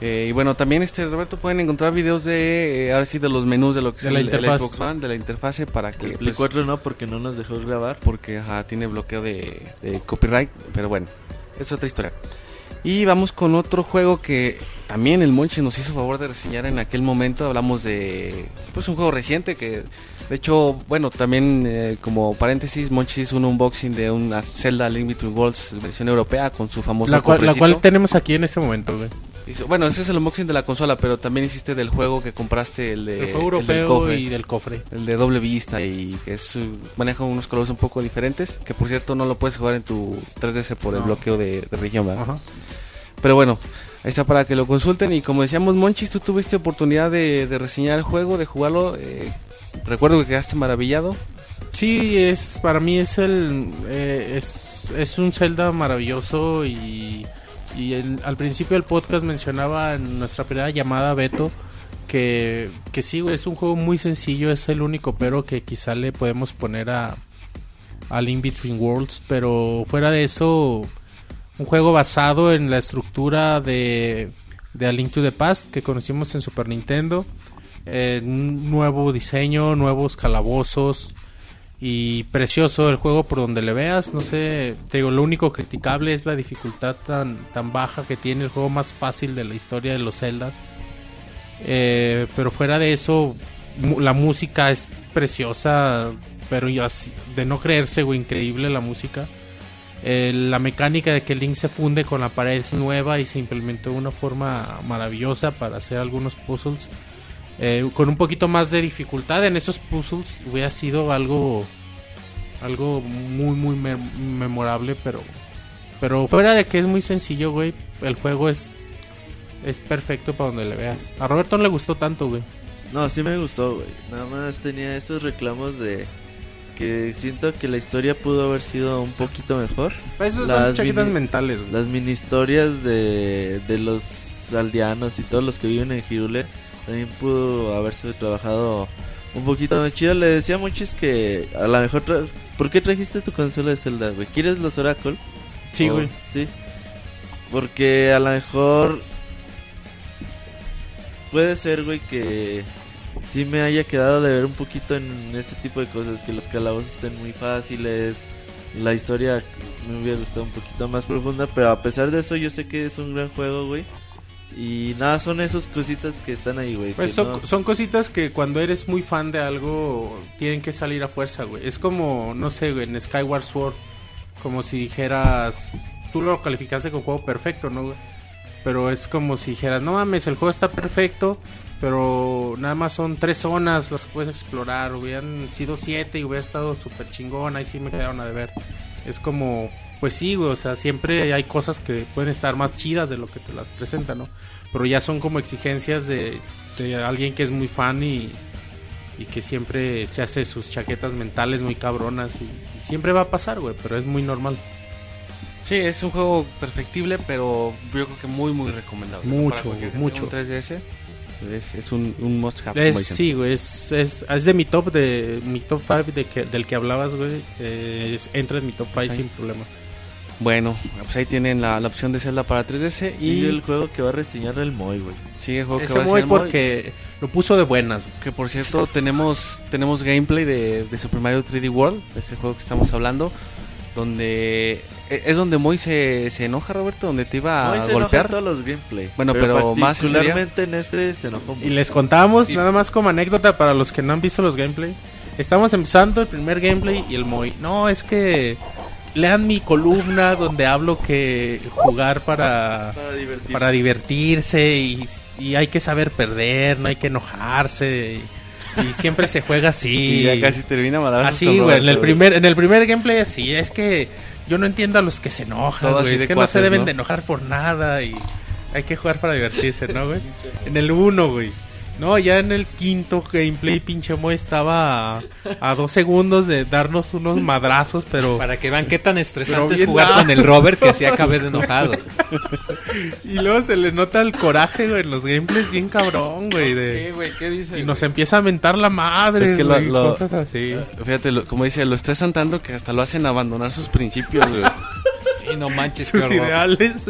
Eh, y bueno, también este Roberto pueden encontrar videos de eh, ahora sí de los menús de lo que es De la el, el interfaz. Xbox One, de la interfase para que El Play pues, 4 no, porque no nos dejó grabar. porque ajá, tiene bloqueo de, de copyright, pero bueno, es otra historia. Y vamos con otro juego que también el Monchi nos hizo favor de reseñar en aquel momento. Hablamos de pues un juego reciente que de hecho, bueno, también eh, como paréntesis, Monchi hizo un unboxing de una Zelda Link Between Worlds versión europea con su famoso La cual, la cual tenemos aquí en este momento, güey. Bueno, ese es el unboxing de la consola, pero también hiciste del juego que compraste, el de El juego el del europeo cofre. y del cofre. El de doble vista y que es uh, maneja unos colores un poco diferentes, que por cierto no lo puedes jugar en tu 3DS por el bloqueo de, de región, ¿verdad? Ajá. Pero bueno, ahí está para que lo consulten y como decíamos Monchis, tú tuviste oportunidad de, de reseñar el juego, de jugarlo, eh, recuerdo que quedaste maravillado. Sí, es para mí es el eh, es, es un Zelda maravilloso y, y el- al principio del podcast mencionaba en nuestra primera llamada Beto que, que sí, es un juego muy sencillo, es el único pero que quizá le podemos poner a, a Link Between Worlds, pero fuera de eso, un juego basado en la estructura de, de A Link to the Past que conocimos en Super Nintendo, eh, nuevo diseño, nuevos calabozos y precioso el juego por donde le veas, no sé, te digo, lo único criticable es la dificultad tan, tan baja que tiene el juego más fácil de la historia de los Zeldas. Eh, pero fuera de eso, la música es preciosa, pero ya así- de no creerse, güey, increíble la música. Eh, la mecánica de que Link se funde con la pared es nueva y se implementó de una forma maravillosa para hacer algunos puzzles. Eh, con un poquito más de dificultad en esos puzzles hubiera sido algo algo muy muy me- memorable pero pero fuera de que es muy sencillo güey el juego es es perfecto para donde le veas a Roberto no le gustó tanto güey No, sí me gustó, güey. Nada más tenía esos reclamos de que siento que la historia pudo haber sido un poquito mejor. Esos son chaquetas mentales, güey. Las mini historias de, de los aldeanos y todos los que viven en Hirule también pudo haberse trabajado un poquito más chido. Le decía a muchos que a lo mejor... tra- ¿Por qué trajiste tu consola de Zelda, güey? ¿Quieres los Oracle? Sí, O- güey. Sí. Porque a lo mejor... Puede ser, güey, que sí me haya quedado de ver un poquito en este tipo de cosas, que los calabozos estén muy fáciles, la historia me hubiera gustado un poquito más profunda, pero a pesar de eso yo sé que es un gran juego, güey. Y nada, son esas cositas que están ahí, güey. Pues son, no- son cositas que cuando eres muy fan de algo tienen que salir a fuerza, güey. Es como, no sé, güey, en Skyward Sword, como si dijeras, tú lo calificaste como juego perfecto, ¿no, güey? Pero es como si dijeras, no mames, el juego está perfecto, pero nada más son tres zonas las que puedes explorar. Hubieran sido siete y hubiera estado súper chingón, ahí sí me quedaron a deber. Es como, pues sí, güey, o sea, siempre hay cosas que pueden estar más chidas de lo que te las presentan, ¿no? Pero ya son como exigencias de, de alguien que es muy fan y, y que siempre se hace sus chaquetas mentales muy cabronas y, y siempre va a pasar, güey, pero es muy normal. Sí, es un juego perfectible, pero yo creo que muy, muy recomendable. Mucho, mucho. tenga Un 3DS es, es un, un must have. Es, sí, güey, es, es, es de mi top de mi top 5 de que, del que hablabas, güey. eh, entra en mi top 5 Sí. sin problema. Bueno, pues ahí tienen la, la opción de Zelda para 3DS y Sigue el juego que va a reseñar el Moy, güey. sigue el juego que Ese va a Moy. porque lo puso de buenas. güey. Que por cierto, tenemos tenemos gameplay de, de Super Mario 3D World, ese juego que estamos hablando, donde e- es donde Moy se, se enoja, Roberto, donde te iba Moy a se enoja golpear. en todos los gameplay. Bueno, pero más particularmente en este se enojó mucho. Y les contamos, Y- nada más como anécdota para los que no han visto los gameplay. Estamos empezando el primer gameplay y el Moy. No, es que lean mi columna donde hablo que jugar para, Para divertirse. para divertirse y, y hay que saber perder, no hay que enojarse. Y, y siempre se juega así. Y ya casi termina Así, güey, en el primer en el primer gameplay así, es que yo no entiendo a los que se enojan, güey, es que no se deben ¿no? de enojar por nada y hay que jugar para divertirse, ¿no, güey? En el 1, güey. No, ya en el quinto gameplay, pinche Moy estaba a, a dos segundos de darnos unos madrazos, pero... Para que vean qué tan estresante es jugar nada. con el Robert que así acabé de enojado. y luego se le nota el coraje, güey, en los gameplays bien cabrón, güey. de- ¿Qué, güey? ¿Qué dice? Y nos empieza a mentar la madre, Es que lo- güey, lo- cosas así. Fíjate, lo- como dice, lo estresan tanto que hasta lo hacen abandonar sus principios, güey. Sí, no manches, Sus ideales.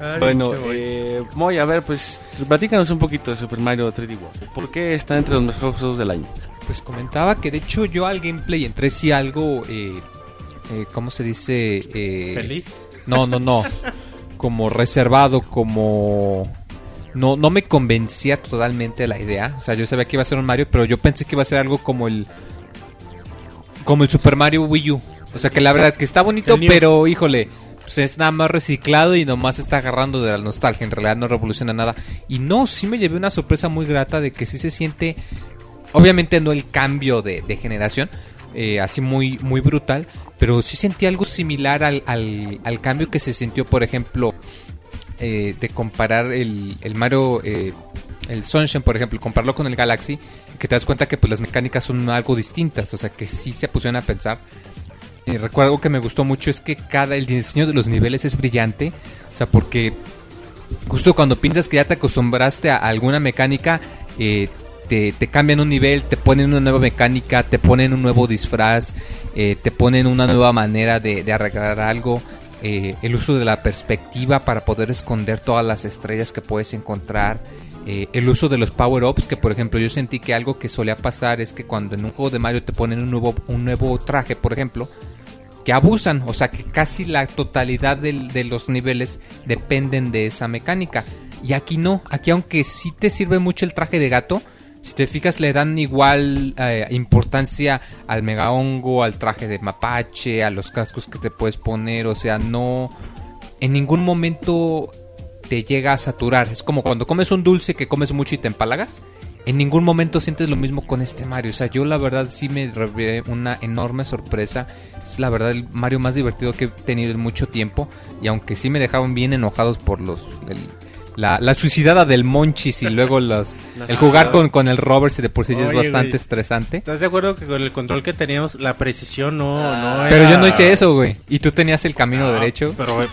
Ay, Bueno, eh, Moy, a ver, pues, platícanos un poquito de Super Mario 3D World. ¿Por qué está entre los mejores juegos del año? Pues comentaba que de hecho yo al gameplay entré sí algo, eh, eh, ¿cómo se dice? Eh, ¿Feliz? No, no, no. Como reservado, como... No, no me convencía totalmente la idea. O sea, yo sabía que iba a ser un Mario, pero yo pensé que iba a ser algo como el... Como el Super Mario Wii U. O sea, que la verdad que está bonito, pero híjole, pues es nada más reciclado y nomás está agarrando de la nostalgia. En realidad no revoluciona nada. Y no, sí me llevé una sorpresa muy grata de que sí se siente Obviamente no el cambio de, de generación, eh, así muy, muy brutal, pero sí sentí algo similar al, al, cambio que se sintió, por ejemplo, eh, de comparar el, el Mario, eh, el Sunshine, por ejemplo, compararlo con el Galaxy, que te das cuenta que pues las mecánicas son algo distintas, o sea que sí se pusieron a pensar. Y recuerdo que me gustó mucho es que cada el diseño de los niveles es brillante, o sea porque justo cuando piensas que ya te acostumbraste a alguna mecánica, eh, te, te cambian un nivel, te ponen una nueva mecánica, te ponen un nuevo disfraz, eh, te ponen una nueva manera de, arreglar algo. eh, el uso de la perspectiva para poder esconder todas las estrellas que puedes encontrar. eh, el uso de los power-ups, que por ejemplo yo sentí que algo que solía pasar es que cuando en un juego de Mario te ponen un nuevo, un nuevo traje, por ejemplo, que abusan, o sea que casi la totalidad de los niveles dependen de esa mecánica. Y aquí no, aquí aunque sí te sirve mucho el traje de gato, si te fijas le dan igual eh, importancia al mega hongo, al traje de mapache, a los cascos que te puedes poner, o sea, no... En ningún momento te llega a saturar. Es como cuando comes un dulce que comes mucho y te empalagas. En ningún momento sientes lo mismo con este Mario. O sea, yo la verdad sí me revelé una enorme sorpresa. Es la verdad el Mario más divertido que he tenido en mucho tiempo. Y aunque sí me dejaban bien enojados por los... la, la suicidada del Monchis y luego los, el jugar con, con el Robert si de por sí ya es Oye, bastante güey, estresante. ¿Estás de acuerdo que con el control que teníamos, la precisión no, no Pero era- yo no hice eso, güey. Y tú tenías el camino No, derecho. Pero,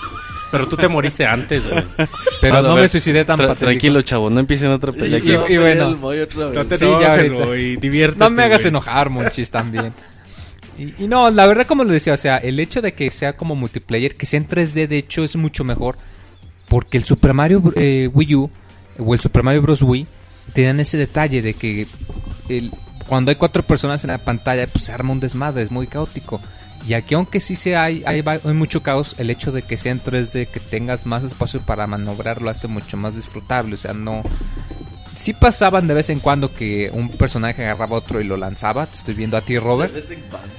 pero tú te moriste antes, güey. Pero Ah, no me suicidé tan tra- patético. Tranquilo, chavo, no empiecen otra pelea. Y- y- y bueno. No te Sí, enojes, ya ahorita. güey, diviértete, No me hagas güey. enojar, Monchis, también. Y, y no, la verdad, como lo decía, o sea, el hecho de que sea como multiplayer, que sea en 3D, de hecho, es mucho mejor. Porque el Super Mario eh, Wii U o el Super Mario Bros. Wii tenían ese detalle de que el- cuando hay cuatro personas en la pantalla, pues se arma un desmadre, es muy caótico. Y aquí, aunque sí sea, hay, hay, hay mucho caos, el hecho de que sea en 3D, que tengas más espacio para manobrar, lo hace mucho más disfrutable. O sea, no. Sí pasaban de vez en cuando que un personaje agarraba a otro y lo lanzaba. Te estoy viendo a ti, Robert. De vez en cuando.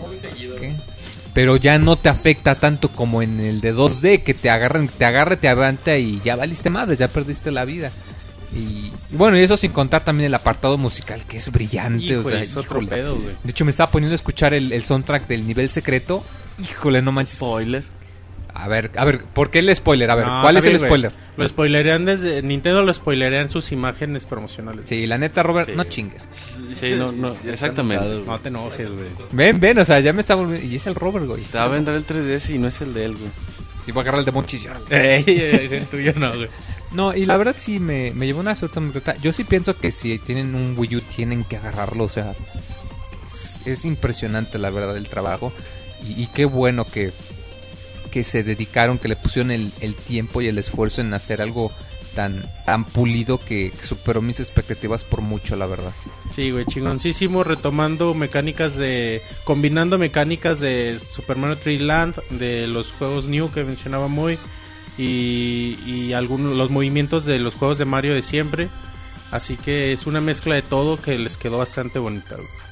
No muy seguido. Ok. Pero ya no te afecta tanto como en el de 2D, que te agarran, te agarra, te avanta y ya valiste madre, ya perdiste la vida. Y bueno, y eso sin contar también el apartado musical, que es brillante. Híjole, o sea, es otro pedo, güey. De hecho, me estaba poniendo a escuchar el, el soundtrack del nivel secreto. Híjole, no manches. Spoiler. A ver, a ver, ¿por qué el spoiler? A ver, No, ¿cuál es el spoiler? Lo spoilerean desde Nintendo lo spoilerean sus imágenes promocionales. Sí, la neta, Robert, Sí. no chingues. Sí, no, no, exactamente. No te enojes, güey. Ven, ven, o sea, ya me está volviendo. Y es el Robert, güey. Te va a vender el 3DS y no es el de él, güey. Sí, voy a agarrar el de Monchis el tuyo no, güey. No, y la verdad sí me, me llevó una grata. Yo sí pienso que si tienen un Wii U tienen que agarrarlo, o sea, es, es impresionante la verdad el trabajo. Y, y qué bueno que, que se dedicaron, que le pusieron el, tiempo y el esfuerzo en hacer algo tan, tan pulido que, superó mis expectativas por mucho, la verdad. Sí, güey, chingoncísimo, retomando mecánicas de... Combinando mecánicas de Super Mario 3D Land, de los juegos New que mencionaba muy, y, y algunos los movimientos de los juegos de Mario de siempre. Así que es una mezcla de todo que les quedó bastante bonita. güey.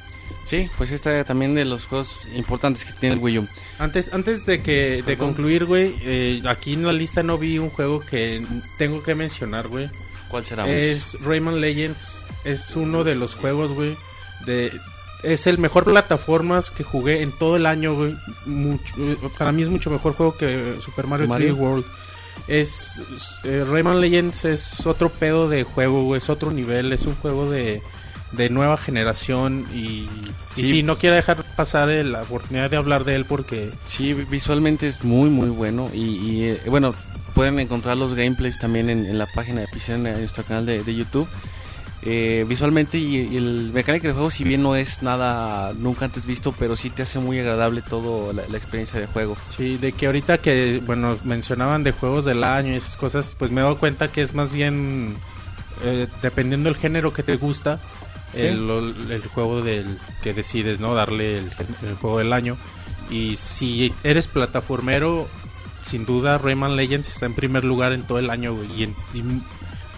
Sí, pues esta también de los juegos importantes que tiene el Wii U. Antes, antes de que de Perdón. concluir, güey, eh, aquí en la lista no vi un juego que tengo que mencionar, güey. ¿Cuál será? Es Rayman Legends. Es uno de los juegos, güey. De, es el mejor plataformas que jugué en todo el año, güey. Mucho- para mí es mucho mejor juego que Super Mario, Mario. 3D World. Es eh, Rayman Legends es otro pedo de juego, güey. Es otro nivel. Es un juego de, de nueva generación y, y Sí. no quiero dejar pasar la oportunidad de hablar de él porque Sí, visualmente es muy muy bueno y, y, eh, bueno, pueden encontrar los gameplays también en, en la página de Pixel en nuestro canal de, de YouTube. Eh, visualmente y, y el mecánica de juego si bien no es nada nunca antes visto, pero sí te hace muy agradable todo la, la experiencia de juego. Sí, de que ahorita que, bueno, mencionaban de juegos del año y esas cosas, pues me he dado cuenta que es más bien, eh, dependiendo del género que te gusta, el, el juego del que decides, ¿no? Darle el, el juego del año. Y si eres plataformero, sin duda Rayman Legends está en primer lugar en todo el año, güey, y en, y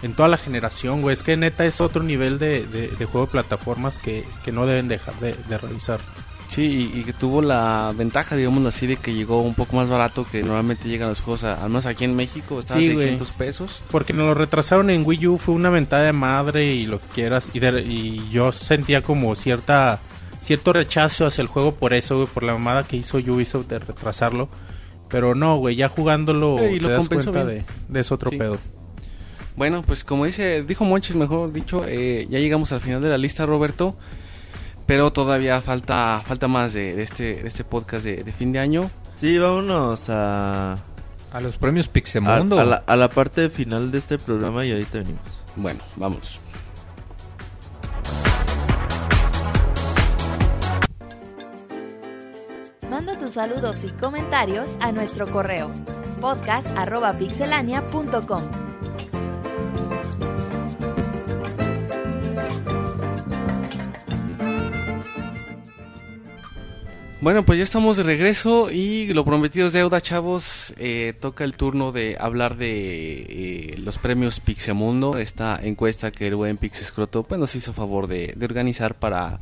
en toda la generación, güey. Es que neta es otro nivel de, de- de juego de plataformas que, que no deben dejar de, de revisar. Sí, y, y que tuvo la ventaja, digámoslo así, de que llegó un poco más barato que normalmente llegan los juegos, a- al menos aquí en México, está a Sí, güey. 600 pesos. Porque nos lo retrasaron en Wii U, fue una ventada de madre y lo que quieras. Y, de- y yo sentía como cierta cierto rechazo hacia el juego por eso, güey, por la mamada que hizo Ubisoft de retrasarlo. Pero no, güey, ya jugándolo Eh, y lo te das cuenta de, de ese otro Sí. pedo. Bueno, pues como dice, dijo Monchis, mejor dicho, eh, ya llegamos al final de la lista, Roberto. Pero todavía falta falta más de, de este de este podcast de, de fin de año. Sí, vámonos a... A los premios A, Pixemundo. a la, a la parte final de este programa y ahorita venimos. Bueno, vamos. Manda tus saludos y comentarios a nuestro correo podcast@pixelania.com. Bueno, pues ya estamos de regreso y lo prometido es deuda, chavos. Eh, toca el turno de hablar de eh, los premios Pixemundo, esta encuesta que el buen Pixescroto pues, nos hizo favor de, organizar para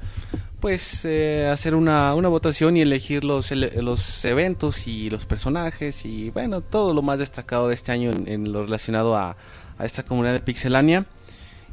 pues eh, hacer una, una votación y elegir los, los eventos y los personajes y bueno, todo lo más destacado de este año en, en lo relacionado a, a esta comunidad de Pixelania.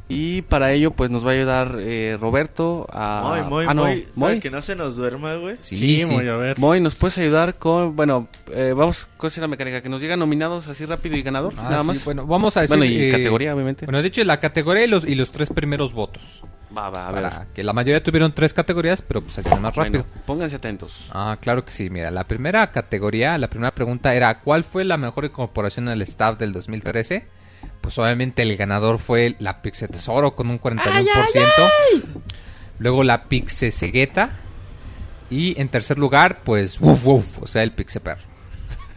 Y para ello pues nos va a ayudar eh, Roberto a... Moy, Moy, ah, no, Moy, Moy. para que no se nos duerma, güey. Sí, Moy, a ver. Moy, ¿nos puedes ayudar con, bueno, eh, vamos, ¿cuál es la mecánica? Que nos digan nominados así rápido y ganador, Ah, nada sí, más. Bueno, vamos a decir. Bueno, y eh, categoría, obviamente. Bueno, de hecho, la categoría y los, y los tres primeros votos. Va, va, a Para ver. que la mayoría tuvieron tres categorías, pero pues así es más Bueno, rápido. pónganse atentos. Ah, claro que sí. Mira, la primera categoría, la primera pregunta era: ¿Cuál fue la mejor incorporación al staff del 2013? Pues obviamente el ganador fue la Pixe Tesoro con un 41%. Luego la Pixe Cegueta. Y en tercer lugar, pues, Woof Woof, o sea, el Pixe Perro.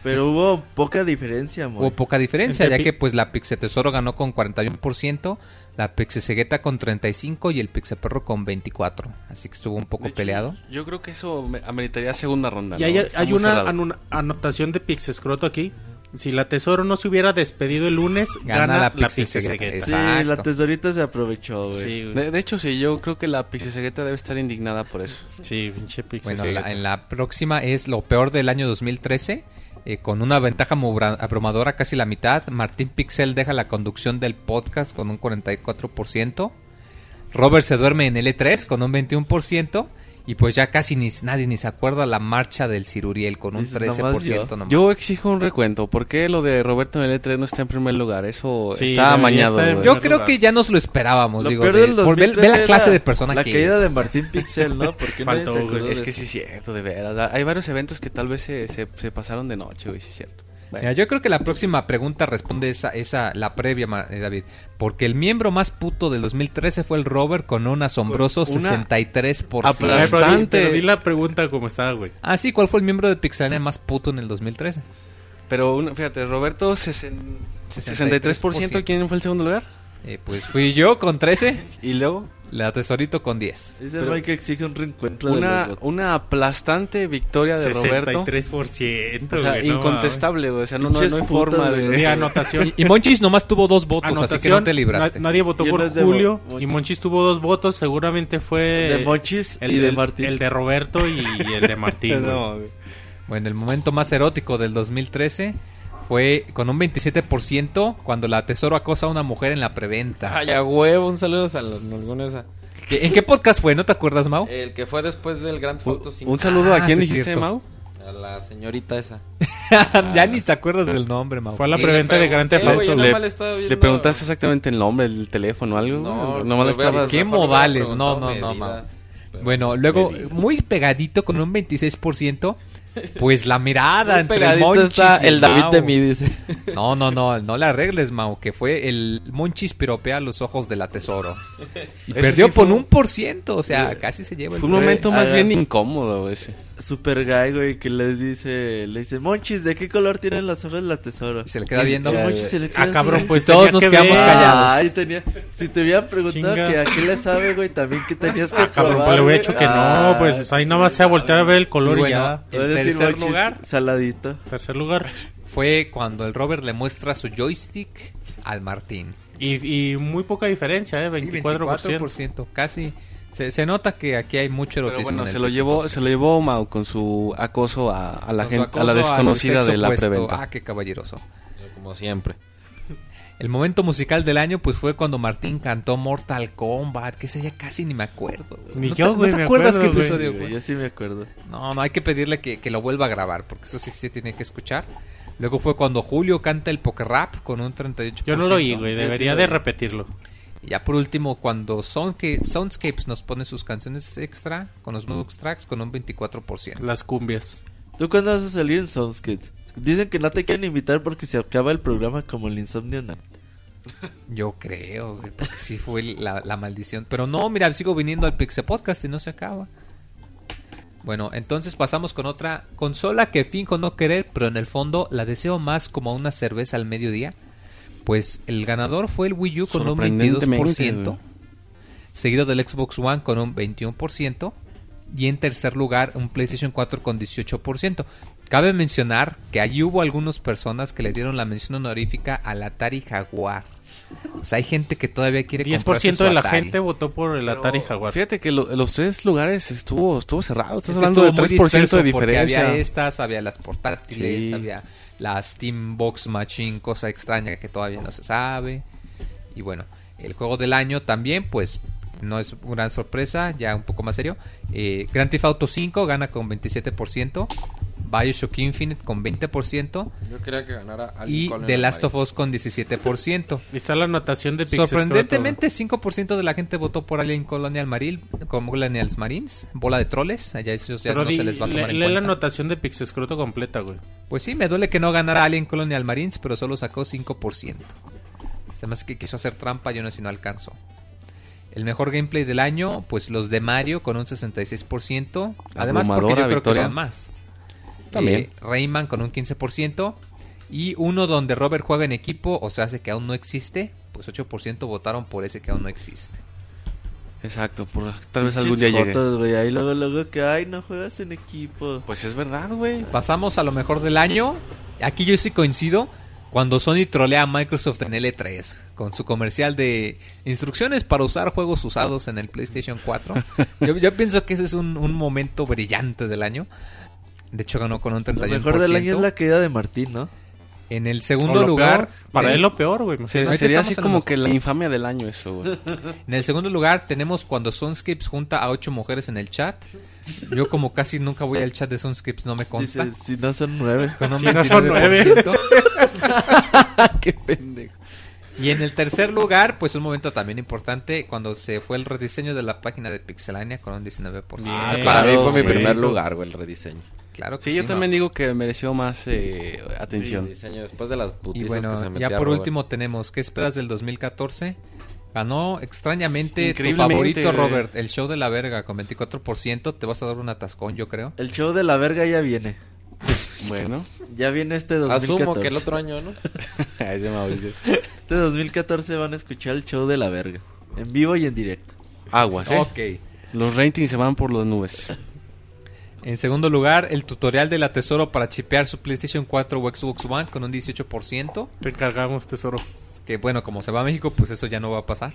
Pero hubo poca diferencia, Moy. Hubo poca diferencia, ya que pues la Pixe Tesoro ganó con 41%, la Pixe Cegueta con 35% y el Pixe Perro con 24%. Así que estuvo un poco peleado. Yo creo que eso me- ameritaría segunda ronda. Y ¿no? hay, una anotación de Pixescroto aquí. Si la Tesoro no se hubiera despedido el lunes, Gana gana, la la, Pixie Pixie. Cegueta. Sí, la tesorita se aprovechó, güey. Sí, güey. De, de hecho, sí, yo creo que la Pixesegueta debe estar indignada por eso. Sí, pinche Pixie Bueno, la- en la próxima es lo peor del año 2013. eh, con una ventaja abrumadora, casi la mitad. Martín Pixel deja la conducción del podcast con un 44%. Robert se duerme en el E3 con un 21%. Y pues ya casi ni, nadie ni se acuerda la marcha del Ciruriel con un Dice, 13% nomás. Yo exijo un recuento. ¿Por qué lo de Roberto en el E3 no está en primer lugar? Eso Sí, está amañado. Yo creo que ya nos lo esperábamos. Lo digo, de- por- ve, ve 2013 la clase de persona La que caída es. de Martín Pixel, ¿no? Porque Faltó, acordó Es que sí es cierto, de veras. Hay varios eventos que tal vez se, se, se pasaron de noche, güey, sí es cierto. Bueno. Mira, yo creo que la próxima pregunta responde esa, esa la previa, eh, David. Porque el miembro más puto del 2013 fue el Robert con un asombroso Una 63%. A ver, pero di- la pregunta como estaba, güey. Ah, sí, ¿cuál fue el miembro de Pixelania más puto en el 2013? Pero una- fíjate, Roberto, sesen- 63%. ¿Quién fue el segundo lugar? Eh, pues fui yo con 13. ¿Y luego? La Tesorito con 10. Dice Pero- Mike que exige un reencuentro de Una, bots. una aplastante victoria de Roberto. 63%, O sea, no incontestable, güey. O sea, no, no, no hay forma de... Y anotación. Y, y Monchis nomás tuvo dos votos, así que no Anotación, te libraste. na- nadie votó Y por es de Julio y Monchis tuvo dos votos. Seguramente fue De Monchis el y de Martín. El de Roberto y el de Martín. No. Bueno, el momento más erótico del 2013 fue con un 27% cuando la Tesoro acosa a una mujer en la preventa. Ay, a huevo, un saludo a los a- ¿Qué- ¿En qué podcast fue? ¿No te acuerdas, Mau? El que fue después del Grand Auto 5. Un saludo a Ah, quién sí, dijiste, cierto. Mau. A la señorita esa. ya ni te acuerdas del nombre, Mau. Fue a la preventa de Grand Theft Auto. Le, le le preguntaste exactamente el nombre, el teléfono, algo. No, No, nomás le pero estabas... ¿Qué modales? No, no, no, Mau. Bueno, luego, medidas. muy pegadito con un 26%, pues la mirada Muy entre pegadito Monchis está y el David Mau. de mí, dice. No, no, no, no le arregles, Mau, que fue el Monchis piropea los ojos de la Tesoro. Y perdió sí por un- un por ciento, o sea, casi se lleva el Fue un momento más bien incómodo, ese. Super guy, güey, que les dice, le dice, Monchis, ¿de qué color tienen los ojos de la tesoro? Y se le queda viendo. Y Ya, Monchis ya. se le queda Ah, cabrón, pues Todos nos que quedamos ver. callados. Ay, tenía, si te hubieran preguntado Chinga. que a qué le sabe, güey, también que tenías que Ah, cabrón, probar, pues le hubiera dicho que Ah, no, pues ahí nada más se va a voltear a ver el color Y ya. el decir tercer Monchis, lugar Saladito. Tercer lugar. fue cuando el Robert le muestra su joystick al Martín. Y, y muy poca diferencia, ¿eh? Sí, 24%. 24%, casi. Se, se nota que aquí hay mucho Pero erotismo. bueno, en el se lo llevó, Podcast. se lo llevó Mau con su acoso a, a la gente, a la desconocida de la opuesto. preventa. Ah, qué caballeroso. Como siempre. El momento musical del año pues fue cuando Martín cantó Mortal Kombat, que ese ya casi ni me acuerdo. güey. Ni ¿No yo, te, güey, ¿no te me acuerdas acuerdo, qué episodio Güey, fue? Yo sí me acuerdo. No, no, hay que pedirle que, que lo vuelva a grabar, porque eso sí se tiene que escuchar. Luego fue cuando Julio canta el poker rap con un 38%. Yo no lo oí, güey. Yo Debería sí de repetirlo. Y ya por último, cuando Soundca- Soundscapes nos pone sus canciones extra con los Mux Tracks con un 24%. Las cumbias. ¿Tú cuándo vas a salir en Soundscape? Dicen que no te quieren invitar porque se acaba el programa como el Insomnio Night. Yo creo, porque sí fue la, la maldición. Pero no, mira, sigo viniendo al Pixel Podcast y no se acaba. Bueno, entonces pasamos con otra consola que finjo no querer, pero en el fondo la deseo más como una cerveza al mediodía. Pues el ganador fue el Wii U con un Sorprendentemente, 22%, güey. seguido del Xbox One con un 21%, y en tercer lugar un PlayStation 4 con 18%. Cabe mencionar que allí hubo algunas personas que le dieron la mención honorífica al Atari Jaguar. O sea, hay gente que todavía quiere comprarse 10% su de la Atari. gente votó por el Atari Jaguar. Fíjate que lo- los tres lugares estuvo estuvo cerrado. Estás Es que hablando de estuvo muy 3% de diferencia. Había estas, había las portátiles, Sí. había la Steam Box Machine, cosa extraña que todavía no se sabe. Y bueno, el juego del año también, pues no es gran sorpresa, ya un poco más serio. Eh, Grand Theft Auto 5 gana con 27%, Bioshock Infinite con 20% Yo quería que ganara Alien y The Last of Us con 17%. Y está la anotación de Pixel Sorprendentemente, 5% de la gente votó por Alien Colonial Marine, como Colonials Marines, bola de troles, allá esos ya Pero no di- se les va a tomar lee, en lee la anotación de Pixescroto completa, güey. Pues sí, me duele que no ganara Alien Colonial Marines, pero solo sacó 5%. Se me hace que quiso hacer trampa y aún así no alcanzó. El mejor gameplay del año, pues los de Mario con un 66%. Además, porque yo creo que victoria. sean más. También. Eh, Rayman con un 15%. Y uno donde Robert juega en equipo, o sea, hace que aún no existe. Pues 8% votaron por ese que aún no existe. Exacto, por, tal vez algún día llegue. güey. Ahí luego, luego que, ay, no juegas en equipo. Pues es verdad, güey. Pasamos a lo mejor del año. Aquí yo sí coincido. Cuando Sony trolea a Microsoft en L3 con su comercial de instrucciones para usar juegos usados en el PlayStation 4. Yo, yo pienso que ese es un, un momento brillante del año. De hecho ganó con un 31%. Lo mejor del año es la caída de Martín, ¿no? En el segundo lugar... peor, para en- él lo peor, güey. Sería así como que la infamia del año eso, güey. En el segundo lugar tenemos cuando Sunscapes junta a ocho mujeres en el chat. Yo como casi nunca voy al chat de Sunscapes no me consta. Dice, si no son nueve. Con un Si no son 29%. Qué pendejo. Y en el tercer lugar, pues un momento también importante, cuando se fue el rediseño de la página de Pixelania con un 19%. Ah, para mí fue mi primer lugar, güey, el rediseño. Claro que Sí, sí. yo ¿no? también digo que mereció más eh, atención. diseño después de las Y putizas bueno, que se ya metía por Robert. último tenemos, ¿qué esperas del 2014? Ganó extrañamente tu favorito. Robert, el show de la verga con 24%. Te vas a dar un atascón, yo creo. El show de la verga ya viene. Bueno. Ya viene este 2014. Asumo que el otro año, ¿no? Ese Mauricio. Este 2014 van a escuchar el show de la verga. En vivo y en directo. Aguas, ¿eh? Ok. Los ratings se van por las nubes. En segundo lugar, el tutorial del tesoro para chipear su PlayStation 4 o Xbox One con un 18%. Te encargamos, tesoro. Que bueno, como se va a México, pues eso ya no va a pasar.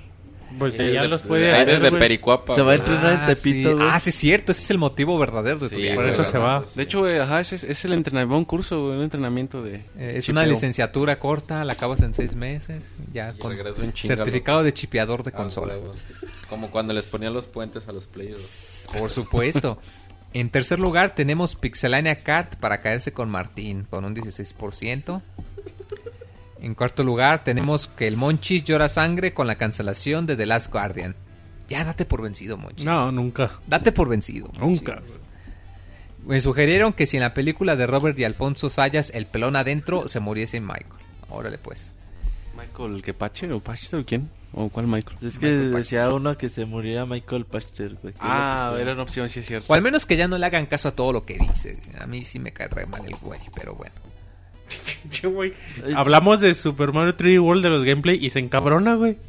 Pues ya, Desde- los puede desde hacer, güey. Pericuapa. Se va a entrenar en Ah, Tepito, sí. Ah, sí, es cierto. Ese es el motivo verdadero de tu Sí, viaje. Por eso se va. De hecho, eh, ajá, ese es, es el entrenamiento, un curso, un entrenamiento de... Eh, es chipeo. una licenciatura corta, la acabas en seis meses, ya Y con certificado de chipeador de Ah, consola. Como cuando les ponían los puentes a los players. Por supuesto. En tercer lugar tenemos Pixelania Kart para caerse con Martín, con un 16%. En cuarto lugar tenemos que el Monchis llora sangre con la cancelación de The Last Guardian. Ya date por vencido, Monchis. No, nunca. Date por vencido. Nunca. Monchis. Me sugirieron que si en la película de Robert y Alfonso Sayas el pelón adentro se muriese Michael. Órale pues. ¿Michael que Pache o Pache o quién? ¿O cuál Michael? Es que decía uno que se muriera Michael Pachter, güey. Ah, que era una opción, sí es cierto. O al menos que ya no le hagan caso a todo lo que dice. A mí sí me cae re mal el güey, pero bueno. Che, güey. Hablamos de Super Mario 3D World de los gameplay y se encabrona, güey.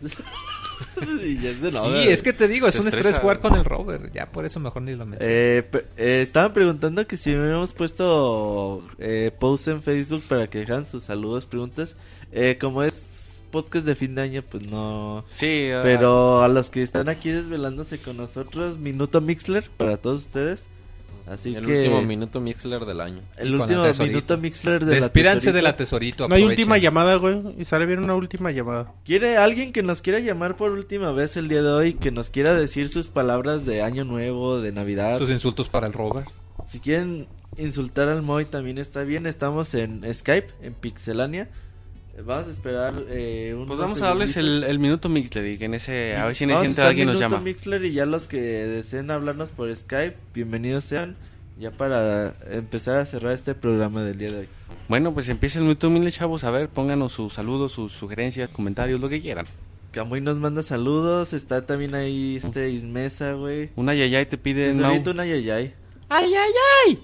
Y ya es de Sí, hora, es que te digo, es un estrés jugar con el Robert. Ya por eso mejor ni lo menciono. Eh, pe- eh, estaban preguntando que si me habíamos puesto eh, post en Facebook para que dejan sus saludos, preguntas. Eh, como es podcast de fin de año, pues no. Sí, ah, Pero a los que están aquí desvelándose con nosotros, Minuto Mixler para todos ustedes. Así el que. último minuto Mixler del año. el último. Minuto Mixler de la Despídanse tesorita. de la tesorito. No hay última llamada, güey. Y sale bien una última llamada. ¿Quiere alguien que nos quiera llamar por última vez el día de hoy? Que nos quiera decir sus palabras de Año Nuevo, de Navidad. Sus insultos para el Robert. Si quieren insultar al Moy también está bien. Estamos en Skype, en Pixelania. Vamos a esperar eh, unos Pues vamos a darles el, el minuto Mixler y que en ese... A ver si en ese entra alguien nos Minuto llama. Mixler y ya los que deseen hablarnos por Skype, bienvenidos sean. Ya para empezar a cerrar este programa del día de hoy. Bueno, pues empieza el minuto Mixler, chavos. A ver, pónganos sus saludos, sus sugerencias, comentarios, lo que quieran. Camuy nos manda saludos. Está también ahí este Ismesa, güey. Una yayay te pide... Mau. ahorita una yayay. ¡Ay, ay, ay!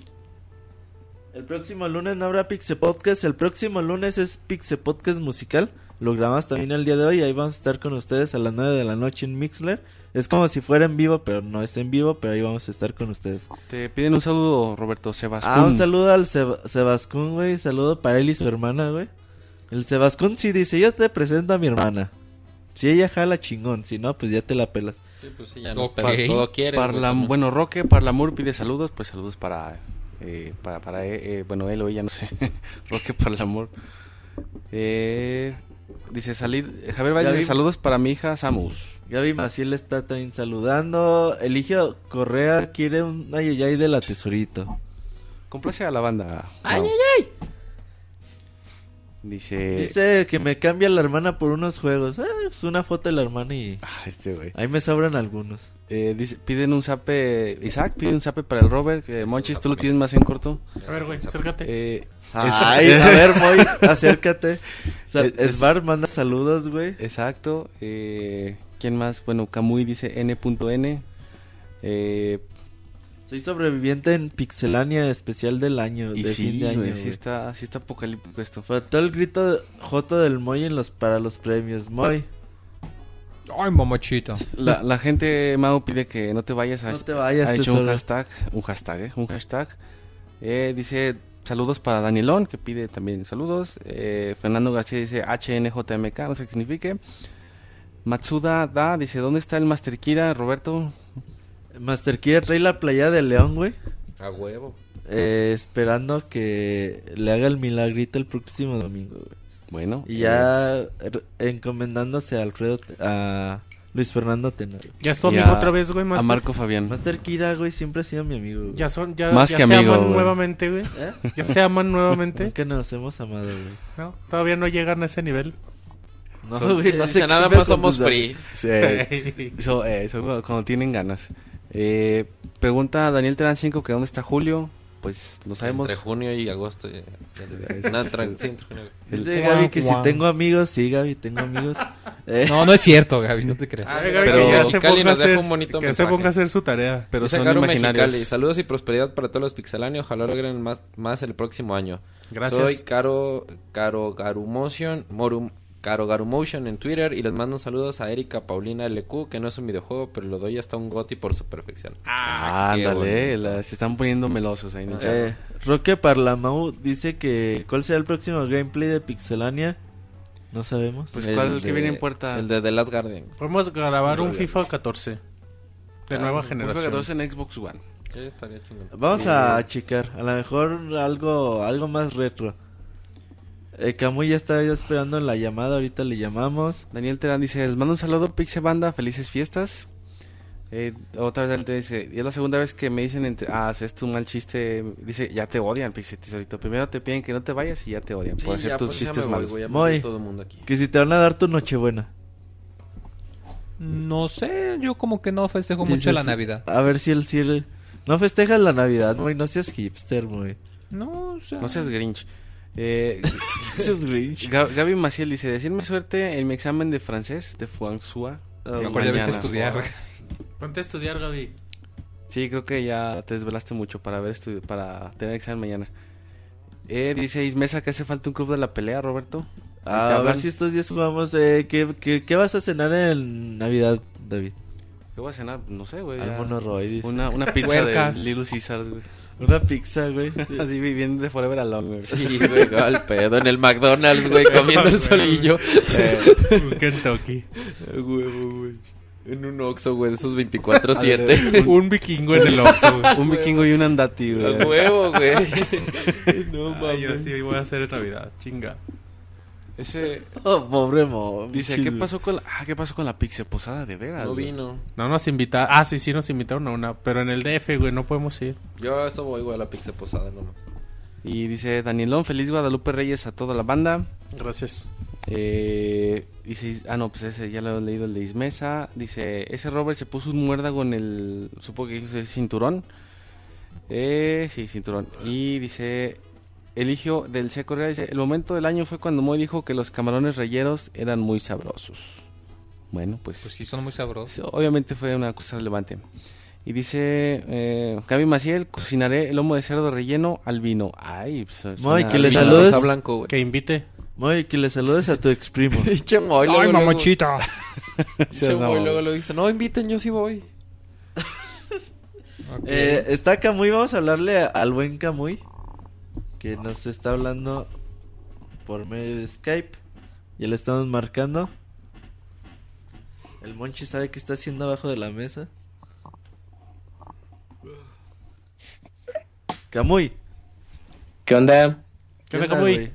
El próximo lunes no habrá Pixe Podcast. El próximo lunes es Pixe Podcast musical. Lo grabamos también el día de hoy. Ahí vamos a estar con ustedes a las 9 de la noche en Mixler. Es como si fuera en vivo, pero no es en vivo. Pero ahí vamos a estar con ustedes. Te piden un saludo, Roberto Sebastián. Ah, un saludo al Seb- Sebascún, güey. Saludo para él y su hermana, güey. El Sebascún sí dice: Yo te presento a mi hermana. Si ella jala chingón, si no, pues ya te la pelas. Sí, pues sí, ya nos Ok. pa- todo quiere. Parla- güey. bueno, Roque Parlamur pide saludos, pues saludos para, eh, para, para eh, eh, bueno, él o ella, no sé. Roque Parlamur. Eh, dice salir, Javier Valle, dice, saludos para mi hija Samus. Gaby Maciel está también saludando. Eligio Correa quiere un ayayay de la tesorito. Complace a la banda. ¡Ay, Mau. Ay, ay! Dice, Dice que me cambia la hermana por unos juegos. Ah, pues una foto de la hermana y Ah, este güey. ahí me sobran algunos. Eh, dice, piden un zape, Isaac pide un zape para el Robert. Eh, Monchis, tú lo tienes más en corto. A ver, güey, acércate. Eh, Ay, es- a ver, Moy, acércate. Es- manda saludos, güey. Exacto. Eh, ¿Quién más? Bueno, Kamui dice N.N. Eh, Soy sobreviviente en Pixelania especial del año, y de sí, fin de año. sí está, sí está apocalíptico esto. Faltó el grito de- Joto del Moy en los, para los premios. Moy, Ay, mamachita. La, la gente, Mau, pide que no te vayas. A, No te vayas, Ha hecho un hashtag, un hashtag, ¿eh? Un hashtag. Eh, dice saludos para Danielón, que pide también saludos. Eh, Fernando García dice HNJMK, no sé qué signifique. Matsuda Da dice, ¿dónde está el Master Kira, Roberto? Master Kira trae la playa de León, güey. A huevo. Eh, esperando que le haga el milagrito el próximo domingo, güey. Bueno. Y eh, ya er- encomendándose a Alfredo, a Luis Fernando Tenar. Ya es tu amigo a- otra vez, güey. A Master. Marco Fabián. Master Kira, güey, siempre ha sido mi amigo, güey. Ya son, ya, Más ya que se amigo, aman güey. nuevamente, güey. ¿Eh? Ya se aman nuevamente. Es que nos hemos amado, güey. No, todavía no llegan a ese nivel. No, Son- güey, no sé nada más somos free. Sí, eso, eh, eso cuando- cuando tienen ganas. Eh, pregunta Daniel Terán 5 que dónde está Julio. Pues lo sabemos. Entre junio y agosto. ya- ya- no, entre- sí, entre junio y agosto. Dice Guau, Gaby que si tengo amigos, sí, Gaby, tengo amigos. Eh, No, no es cierto, Gaby, no te creas. Ah, Gaby, pero que ya se Cali ponga a nos deja hacer, un bonito que se mensaje. ponga a hacer su tarea. Pero Dice son Garu imaginarios. Mexicali, saludos y prosperidad para todos los pixelanios. Ojalá logren más, más el próximo año. Gracias. Soy Caro, Caro Garumotion, Morum, Caro Garumotion en Twitter y les mando saludos a Erika Paulina LQ, que no es un videojuego, pero lo doy hasta un goti por su perfección. Ah, qué ándale, la- se están poniendo melosos ahí. Eh, Roque Parlamau dice que ¿cuál será el próximo gameplay de Pixelania? No sabemos. Pues, El ¿cuál el que de- viene en puerta? El de The Last Guardian. Podemos grabar un FIFA 14 de Ah, nueva FIFA generación. 14 en Xbox One. Sí. Vamos a checar, a lo mejor algo algo más retro. Eh, Camuy ya está ya esperando en la llamada, ahorita le llamamos. Daniel Terán dice, les mando un saludo, Pixe Banda, felices fiestas. Eh, otra vez Daniel Terán dice, y es la segunda vez que me dicen, entre, ah, es un mal chiste, dice, ya te odian, Pixe Tesorito. Primero te piden que no te vayas y ya te odian Sí, por hacer ya, tus pues, chistes voy, malos. voy todo el mundo aquí. que si te van a dar tu nochebuena. No sé, yo como que no festejo Dices, mucho la Navidad. A ver si el cierre... No festejas la Navidad, muy no seas hipster, muy. No, o sea... No seas Grinch. Eh. Ga- Gaby Maciel dice, decirme suerte en mi examen de francés de Fuansua. Mejor ya vete a estudiar. Ponte a estudiar, Gaby. Sí, creo que ya te desvelaste mucho para ver para tener examen mañana. Eh, dice Ismesa que hace falta un club de la pelea, Roberto. ¿Te A ver hablan? si estos días jugamos. Eh, ¿qué, qué, qué vas a cenar en Navidad, David? ¿Qué voy a cenar? No sé, güey. Dice. Una, una pizza de Little Caesars, güey. Una pizza, güey. Así viviendo de Forever Alone, güey. Sí, güey, al pedo en el McDonald's, güey, comiendo el solillo. Eh, Un Kentucky. Huevo, güey. En un Oxxo, güey, de esos 24-7. Un vikingo en el Oxxo. güey. un vikingo y un andati, A güey. huevo, güey. No yo mames. sí voy a hacer en Navidad. Chinga. Ese Oh, pobre mo. dice, ¿qué pasó con la, ah, qué pasó con la pizza posada de veras? No güey? vino. No nos invitaron. Ah, sí, sí, nos invitaron a una. Pero en el DF, güey, no podemos ir. Yo a eso voy, güey, a la pizza posada nomás. Y dice Danielón, feliz Guadalupe Reyes a toda la banda. Gracias. Eh, dice, ah, no, pues ese ya lo he leído el de Ismesa. Dice, ese Robert se puso un muérdago en el, supongo que es el cinturón. Eh, sí, cinturón. Y dice, Eligio del C. Correa dice, el momento del año fue cuando Moy dijo que los camarones rellenos eran muy sabrosos. Bueno, pues, Pues sí, son muy sabrosos. obviamente fue una cosa relevante. Y dice, eh, Gaby Maciel, cocinaré el lomo de cerdo relleno al vino. Ay, pues, Moy, que le saludes. rosa blanco, güey. Que invite. Moy, que le saludes a tu ex primo. Moy, luego, Ay, luego- mamochita. Moy, lo dice, no, inviten, yo sí voy. Eh, está Camuy, vamos a hablarle a- al buen Camuy. Que nos está hablando por medio de Skype. Ya le estamos marcando. El Monchi sabe qué está haciendo abajo de la mesa. Camuy. ¿Qué onda? ¿Qué onda, onda, Camuy?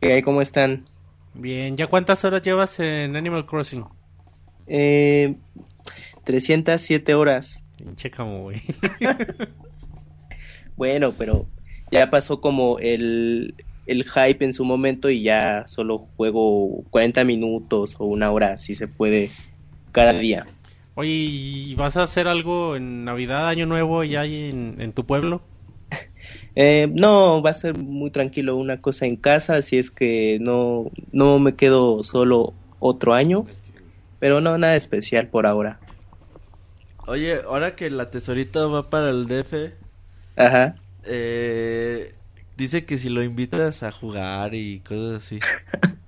¿Qué hay? ¿Cómo están? Bien, ¿ya cuántas horas llevas en Animal Crossing? Eh, 307 horas. Pinche Camuy. Bueno, pero ya pasó como el, el hype en su momento y ya solo juego 40 minutos o una hora, si se puede, cada día. Oye, ¿y vas a hacer algo en Navidad, Año Nuevo, ya ahí en, en tu pueblo? Eh, no, va a ser muy tranquilo una cosa en casa, así es que no, no me quedo solo otro año, pero no, nada especial por ahora. Oye, ahora que la tesorita va para el DF, Ajá. Eh, dice que si lo invitas a jugar y cosas así.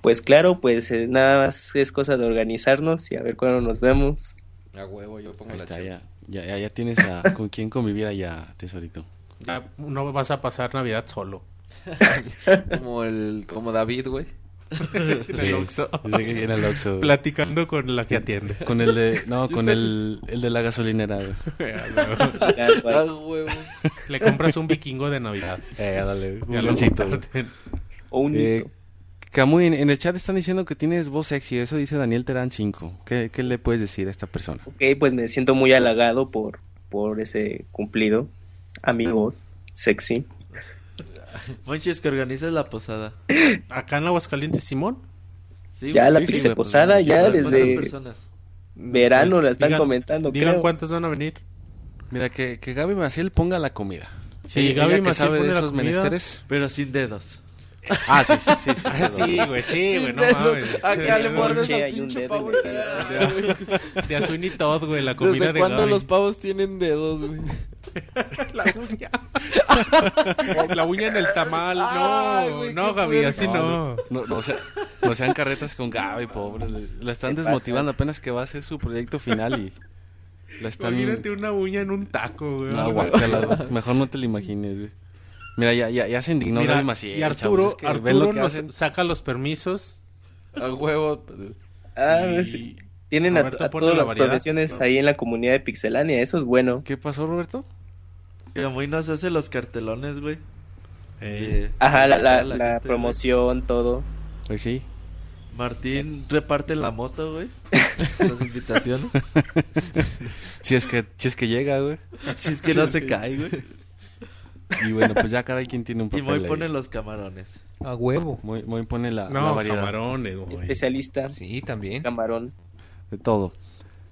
Pues claro, pues eh, nada más es cosa de organizarnos y a ver cuándo nos vemos. A huevo, yo pongo Ahí la está, ya, ya, ya, ya tienes a, con quién convivir allá, tesorito. Ya no vas a pasar Navidad solo. Como el, como David, güey. En el Oxxo. Dice que viene al Oxxo. Platicando con la que atiende. Con el de, no, con el, el de la gasolinera, güey. A huevo. Le compras un vikingo de Navidad. Eh, dale, un comparten. O un Eh. Camuy, en, en el chat están diciendo que tienes voz sexy, eso dice Daniel Terán 5. ¿Qué, ¿Qué le puedes decir a esta persona? Ok, pues me siento muy halagado por, por ese cumplido. Amigos, sexy. Monchi, es que organizas la posada. Acá en Aguascalientes, Simón. Sí, Ya la sí, pues, posada, ya ¿cuántas desde personas? verano Pues, la están digan- comentando, Digan creo. cuántos van a venir. Mira, que, que Gaby Maciel ponga la comida. Sí, Ella Gaby que Maciel sabe de pone la esos comida. menesteres. Pero sin dedos. Ah, sí, sí, sí. sí, Sí, güey, sí, güey, no mames. Acá le muerdes al pinche dedo pavo. De, de Azul y Todd, güey, la comida ¿Desde de cuándo Gaby. los pavos tienen dedos, güey? La uña. la uña en el tamal. Ay, No, güey, no, Gaby, así no. No, sea, no sean carretas con Gaby, pobre. La están ¿Qué desmotivando pasa? apenas que va a hacer su proyecto final y la están... Imagínate una uña en un taco, güey. No, guácala, güey. Mejor no te lo imagines, güey. Mira, ya, ya, ya se indignó Mira, Maciel, y Arturo, chavos, es que ven lo Arturo que nos hacen. saca los permisos. A huevo. Ah, Y- pues, tienen a, Roberto a todas la las variedad. profesiones ahí en la comunidad de Pixelania, eso es bueno. ¿Qué pasó, Roberto? Que muy nos hace los cartelones, güey. Eh, Ajá, la, la, la la gente, promoción, todo. Pues sí. Martín reparte la moto, güey. Las invitaciones. Si es que, si es que llega, güey. Si es que no se cae, güey. Y bueno, pues ya cada quien tiene un Y papel. muy ahí. pone los camarones. A huevo. Muy pone la, la No, variedad. camarones, güey. Especialista, Sí, también. camarón. De todo.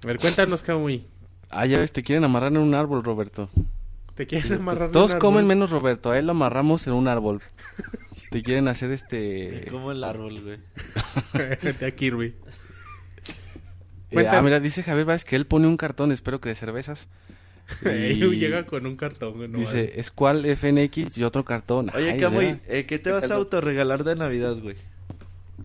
A ver, cuéntanos, Camuy. Ah, ya ves, te quieren amarrar en un árbol, Roberto. ¿Te quieren amarrar en Todos un comen árbol? menos Roberto. A él lo amarramos en un árbol. Te quieren hacer este... Como el árbol, güey. de aquí, Kirby. Eh, ah, mira, dice Javier Vázquez que él pone un cartón, espero que de cervezas. Y... Llega con un cartón, güey. no dice, mames. es cuál FNX y otro cartón. Oye, Ay, Camuy, eh, ¿qué te ¿Qué vas a autorregalar de Navidad, güey?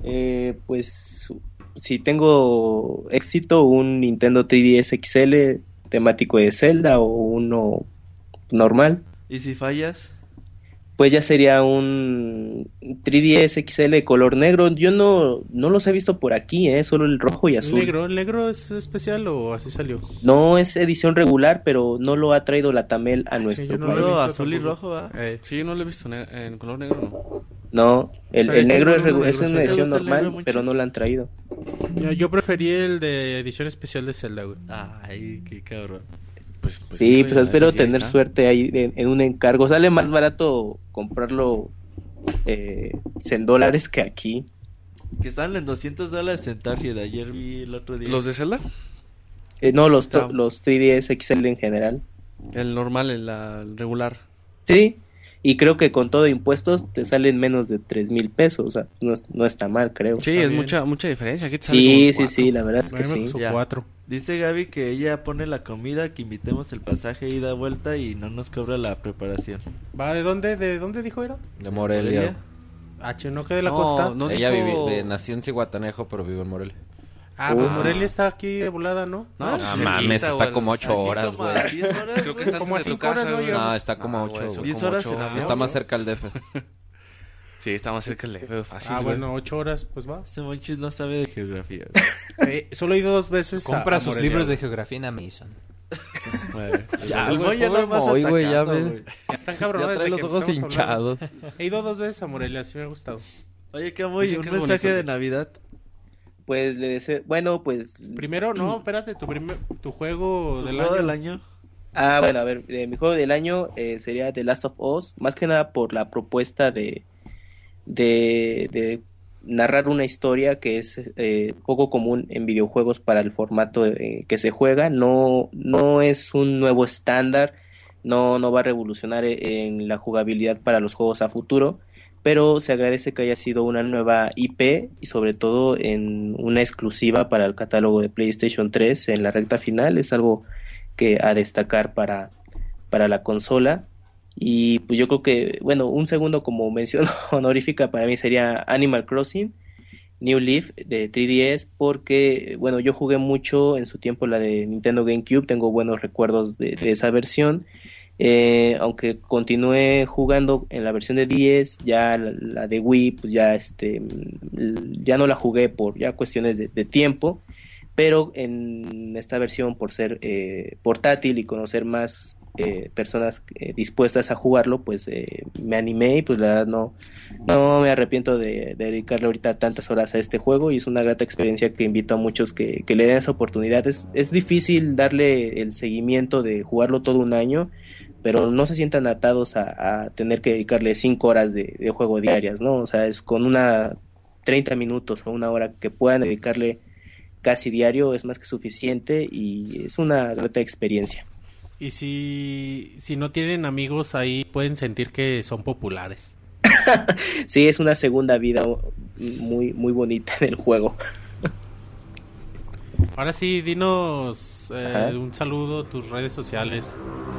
Eh, pues si tengo éxito, un Nintendo 3DS XL temático de Zelda o uno normal, ¿Y si fallas? pues ya sería un 3DS XL de color negro. Yo no, no los he visto por aquí, ¿eh? solo el rojo y ¿El azul. negro? ¿El negro es especial o así salió? No es edición regular, pero no lo ha traído la Tamel a nuestro yo no lo he país. Puro visto azul y rojo, ¿va? Eh, Sí, yo no lo he visto en color negro, no. No, el, el negro es, negro, es ¿sí? una ¿Te edición el normal, pero no la han traído. yo, yo preferí el de edición especial de Zelda, güey. Ay, qué cabrón. Pues, pues sí, pues espero tener está. suerte ahí en, en un encargo. Sale más barato comprarlo eh, en dólares que aquí. Que están en 200 dólares en Target. Ayer vi el otro día. ¿Los de Zelda? Eh, no, los, los 3DS XL en general. El normal, el, el regular. Sí, y creo que con todo impuestos te salen menos de tres mil pesos. O sea, no, no está mal, creo. Sí, Está es bien. mucha mucha diferencia. Aquí te sale Sí, sí, sí, la verdad es que sí. cuatro. Dice Gaby que ella pone la comida, que invitemos el pasaje ida vuelta y no nos cobra la preparación. ¿Va de dónde? ¿De dónde dijo era? De Morelia. H, ¿no que de la No, costa? no Ella dijo- vive, de- nació en Cihuatanejo, pero vive en Morelia. Ah, pues. Morelia está aquí de volada, ¿no? No, Ah, pues cerquita, mames, está güey. como ocho Aquí horas, como a güey. 10 horas, Creo que estás Como a de tu cinco horas, casa, ¿no? güey. No, está como Ah, güey. son 10 como horas ocho en avión. Está más ¿no? cerca el DF. Sí, está más cerca el DF, fácil. Ah, güey. bueno, ocho horas, pues va. Ese Monchis no sabe de geografía. Eh, solo he ido dos veces a- Compra a sus Morelia, libros de güey. geografía en Amazon. Ya, El güey, ya pobre nomás Moy, güey, ya ve. Están trae desde los ojos a hinchados. He ido dos veces a Morelia, sí me ha gustado. Oye, Camuy, Dicen un mensaje de. Navidad. Pues le deseo, bueno, pues Primero, no, espérate, tu, primer, tu juego ¿Tu del juego año. del año? Ah, bueno, a ver, eh, mi juego del año eh, sería The Last of Us, más que nada por la propuesta de, de, de narrar una historia que es eh, poco común en videojuegos para el formato eh, que se juega, no, no es un nuevo estándar, no, no va a revolucionar eh, en la jugabilidad para los juegos a futuro, pero se agradece que haya sido una nueva IP y sobre todo en una exclusiva para el catálogo de PlayStation 3 en la recta final, es algo que a destacar para, para la consola. Y pues yo creo que, bueno, un segundo como mención honorífica para mí sería Animal Crossing, New Leaf de 3DS, porque, bueno, yo jugué mucho en su tiempo la de Nintendo GameCube, tengo buenos recuerdos de, de esa versión. Eh, aunque continué jugando en la versión de 10, ya la, de Wii, pues ya este, mm, ya no la jugué por ya cuestiones de, tiempo pero en esta versión por ser eh, portátil y conocer más eh, personas eh, dispuestas a jugarlo pues eh, me animé y pues la verdad no no me arrepiento de, de dedicarle ahorita tantas horas a este juego y es una grata experiencia que invito a muchos que, le den esa oportunidad. Es difícil darle el seguimiento de jugarlo todo un año pero no se sientan atados a, a tener que dedicarle cinco horas de, de juego diarias no o sea es con una 30 minutos o una hora que puedan dedicarle casi diario es más que suficiente y es una grata experiencia. Y si, si no tienen amigos ahí, pueden sentir que son populares. sí, es una segunda vida muy, muy bonita en el juego. Ahora sí, dinos eh, un saludo, tus redes sociales,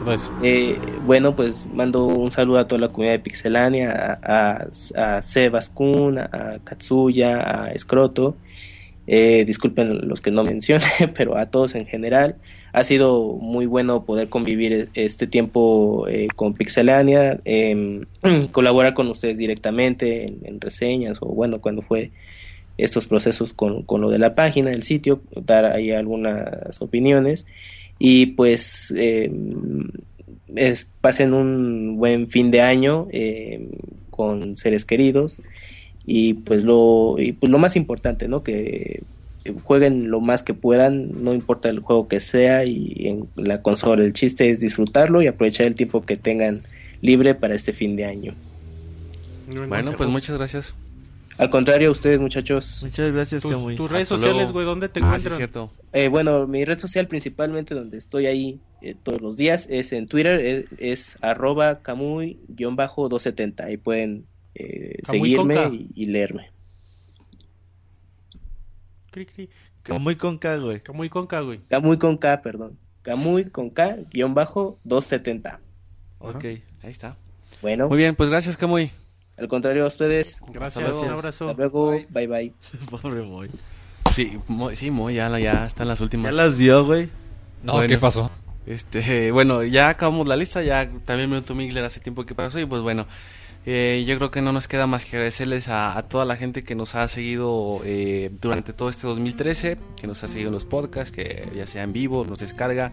todo eso. Eh, bueno, pues mando un saludo a toda la comunidad de Pixelania, a, a, a Sebas Kun, a Katsuya, a Escroto. Eh, disculpen los que no mencioné, pero a todos en general. Ha sido muy bueno poder convivir este tiempo eh, con Pixelania, em, colaborar con ustedes directamente en, en reseñas o bueno, cuando fue estos procesos con, con lo de la página, el sitio, dar ahí algunas opiniones. Y pues eh, es- pasen un buen fin de año eh, con seres queridos. Y pues lo y pues lo más importante no que jueguen lo más que puedan no importa el juego que sea y en la consola. El chiste es disfrutarlo y aprovechar el tiempo que tengan libre para este fin de año. Bueno, pues muchas gracias. Al contrario a ustedes muchachos muchas gracias Tus- Camuy. tus redes Hasta sociales, luego. güey, ¿dónde te Ah, sí, encuentran? cierto. Eh, bueno, mi red social principalmente donde estoy ahí eh, todos los días es en Twitter, es, es arroba camuy-270. Ahí pueden eh, seguirme y, y leerme. Cri, cri. Camuy con K, güey. Camuy con K, güey. Camuy con K, perdón. Camuy con K, guion bajo 270. Ok. Ahí está. Bueno. Muy bien, pues gracias, Camuy. Al contrario a ustedes. Gracias, Hasta luego. un abrazo. Hasta luego, bye bye. Pobre Moy. Sí, Moy, sí, Moy ya, ya están las últimas. Ya las dio, güey. No, ¿qué pasó? Este, bueno, ya acabamos la lista, ya también Minuto Migler hace tiempo que pasó y pues bueno, eh, yo creo que no nos queda más que agradecerles a, toda la gente que nos ha seguido eh, durante todo este 2013, que nos ha seguido en los podcasts, que ya sea en vivo, nos descarga,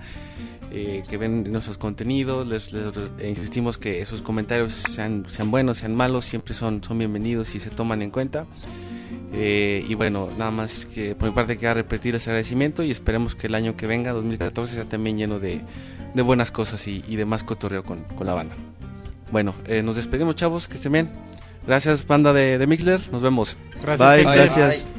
eh, que ven nuestros contenidos, les, eh, insistimos que esos comentarios sean, buenos, sean malos, siempre son, son bienvenidos y se toman en cuenta. Eh, y bueno, nada más que por mi parte queda repetir ese agradecimiento y esperemos que el año que venga, 2014, sea también lleno de, de buenas cosas y, y de más cotorreo con, con la banda. Bueno, eh, nos despedimos chavos, que estén bien. Gracias banda de, de Mixler, nos vemos. Gracias, Bye, gente. gracias.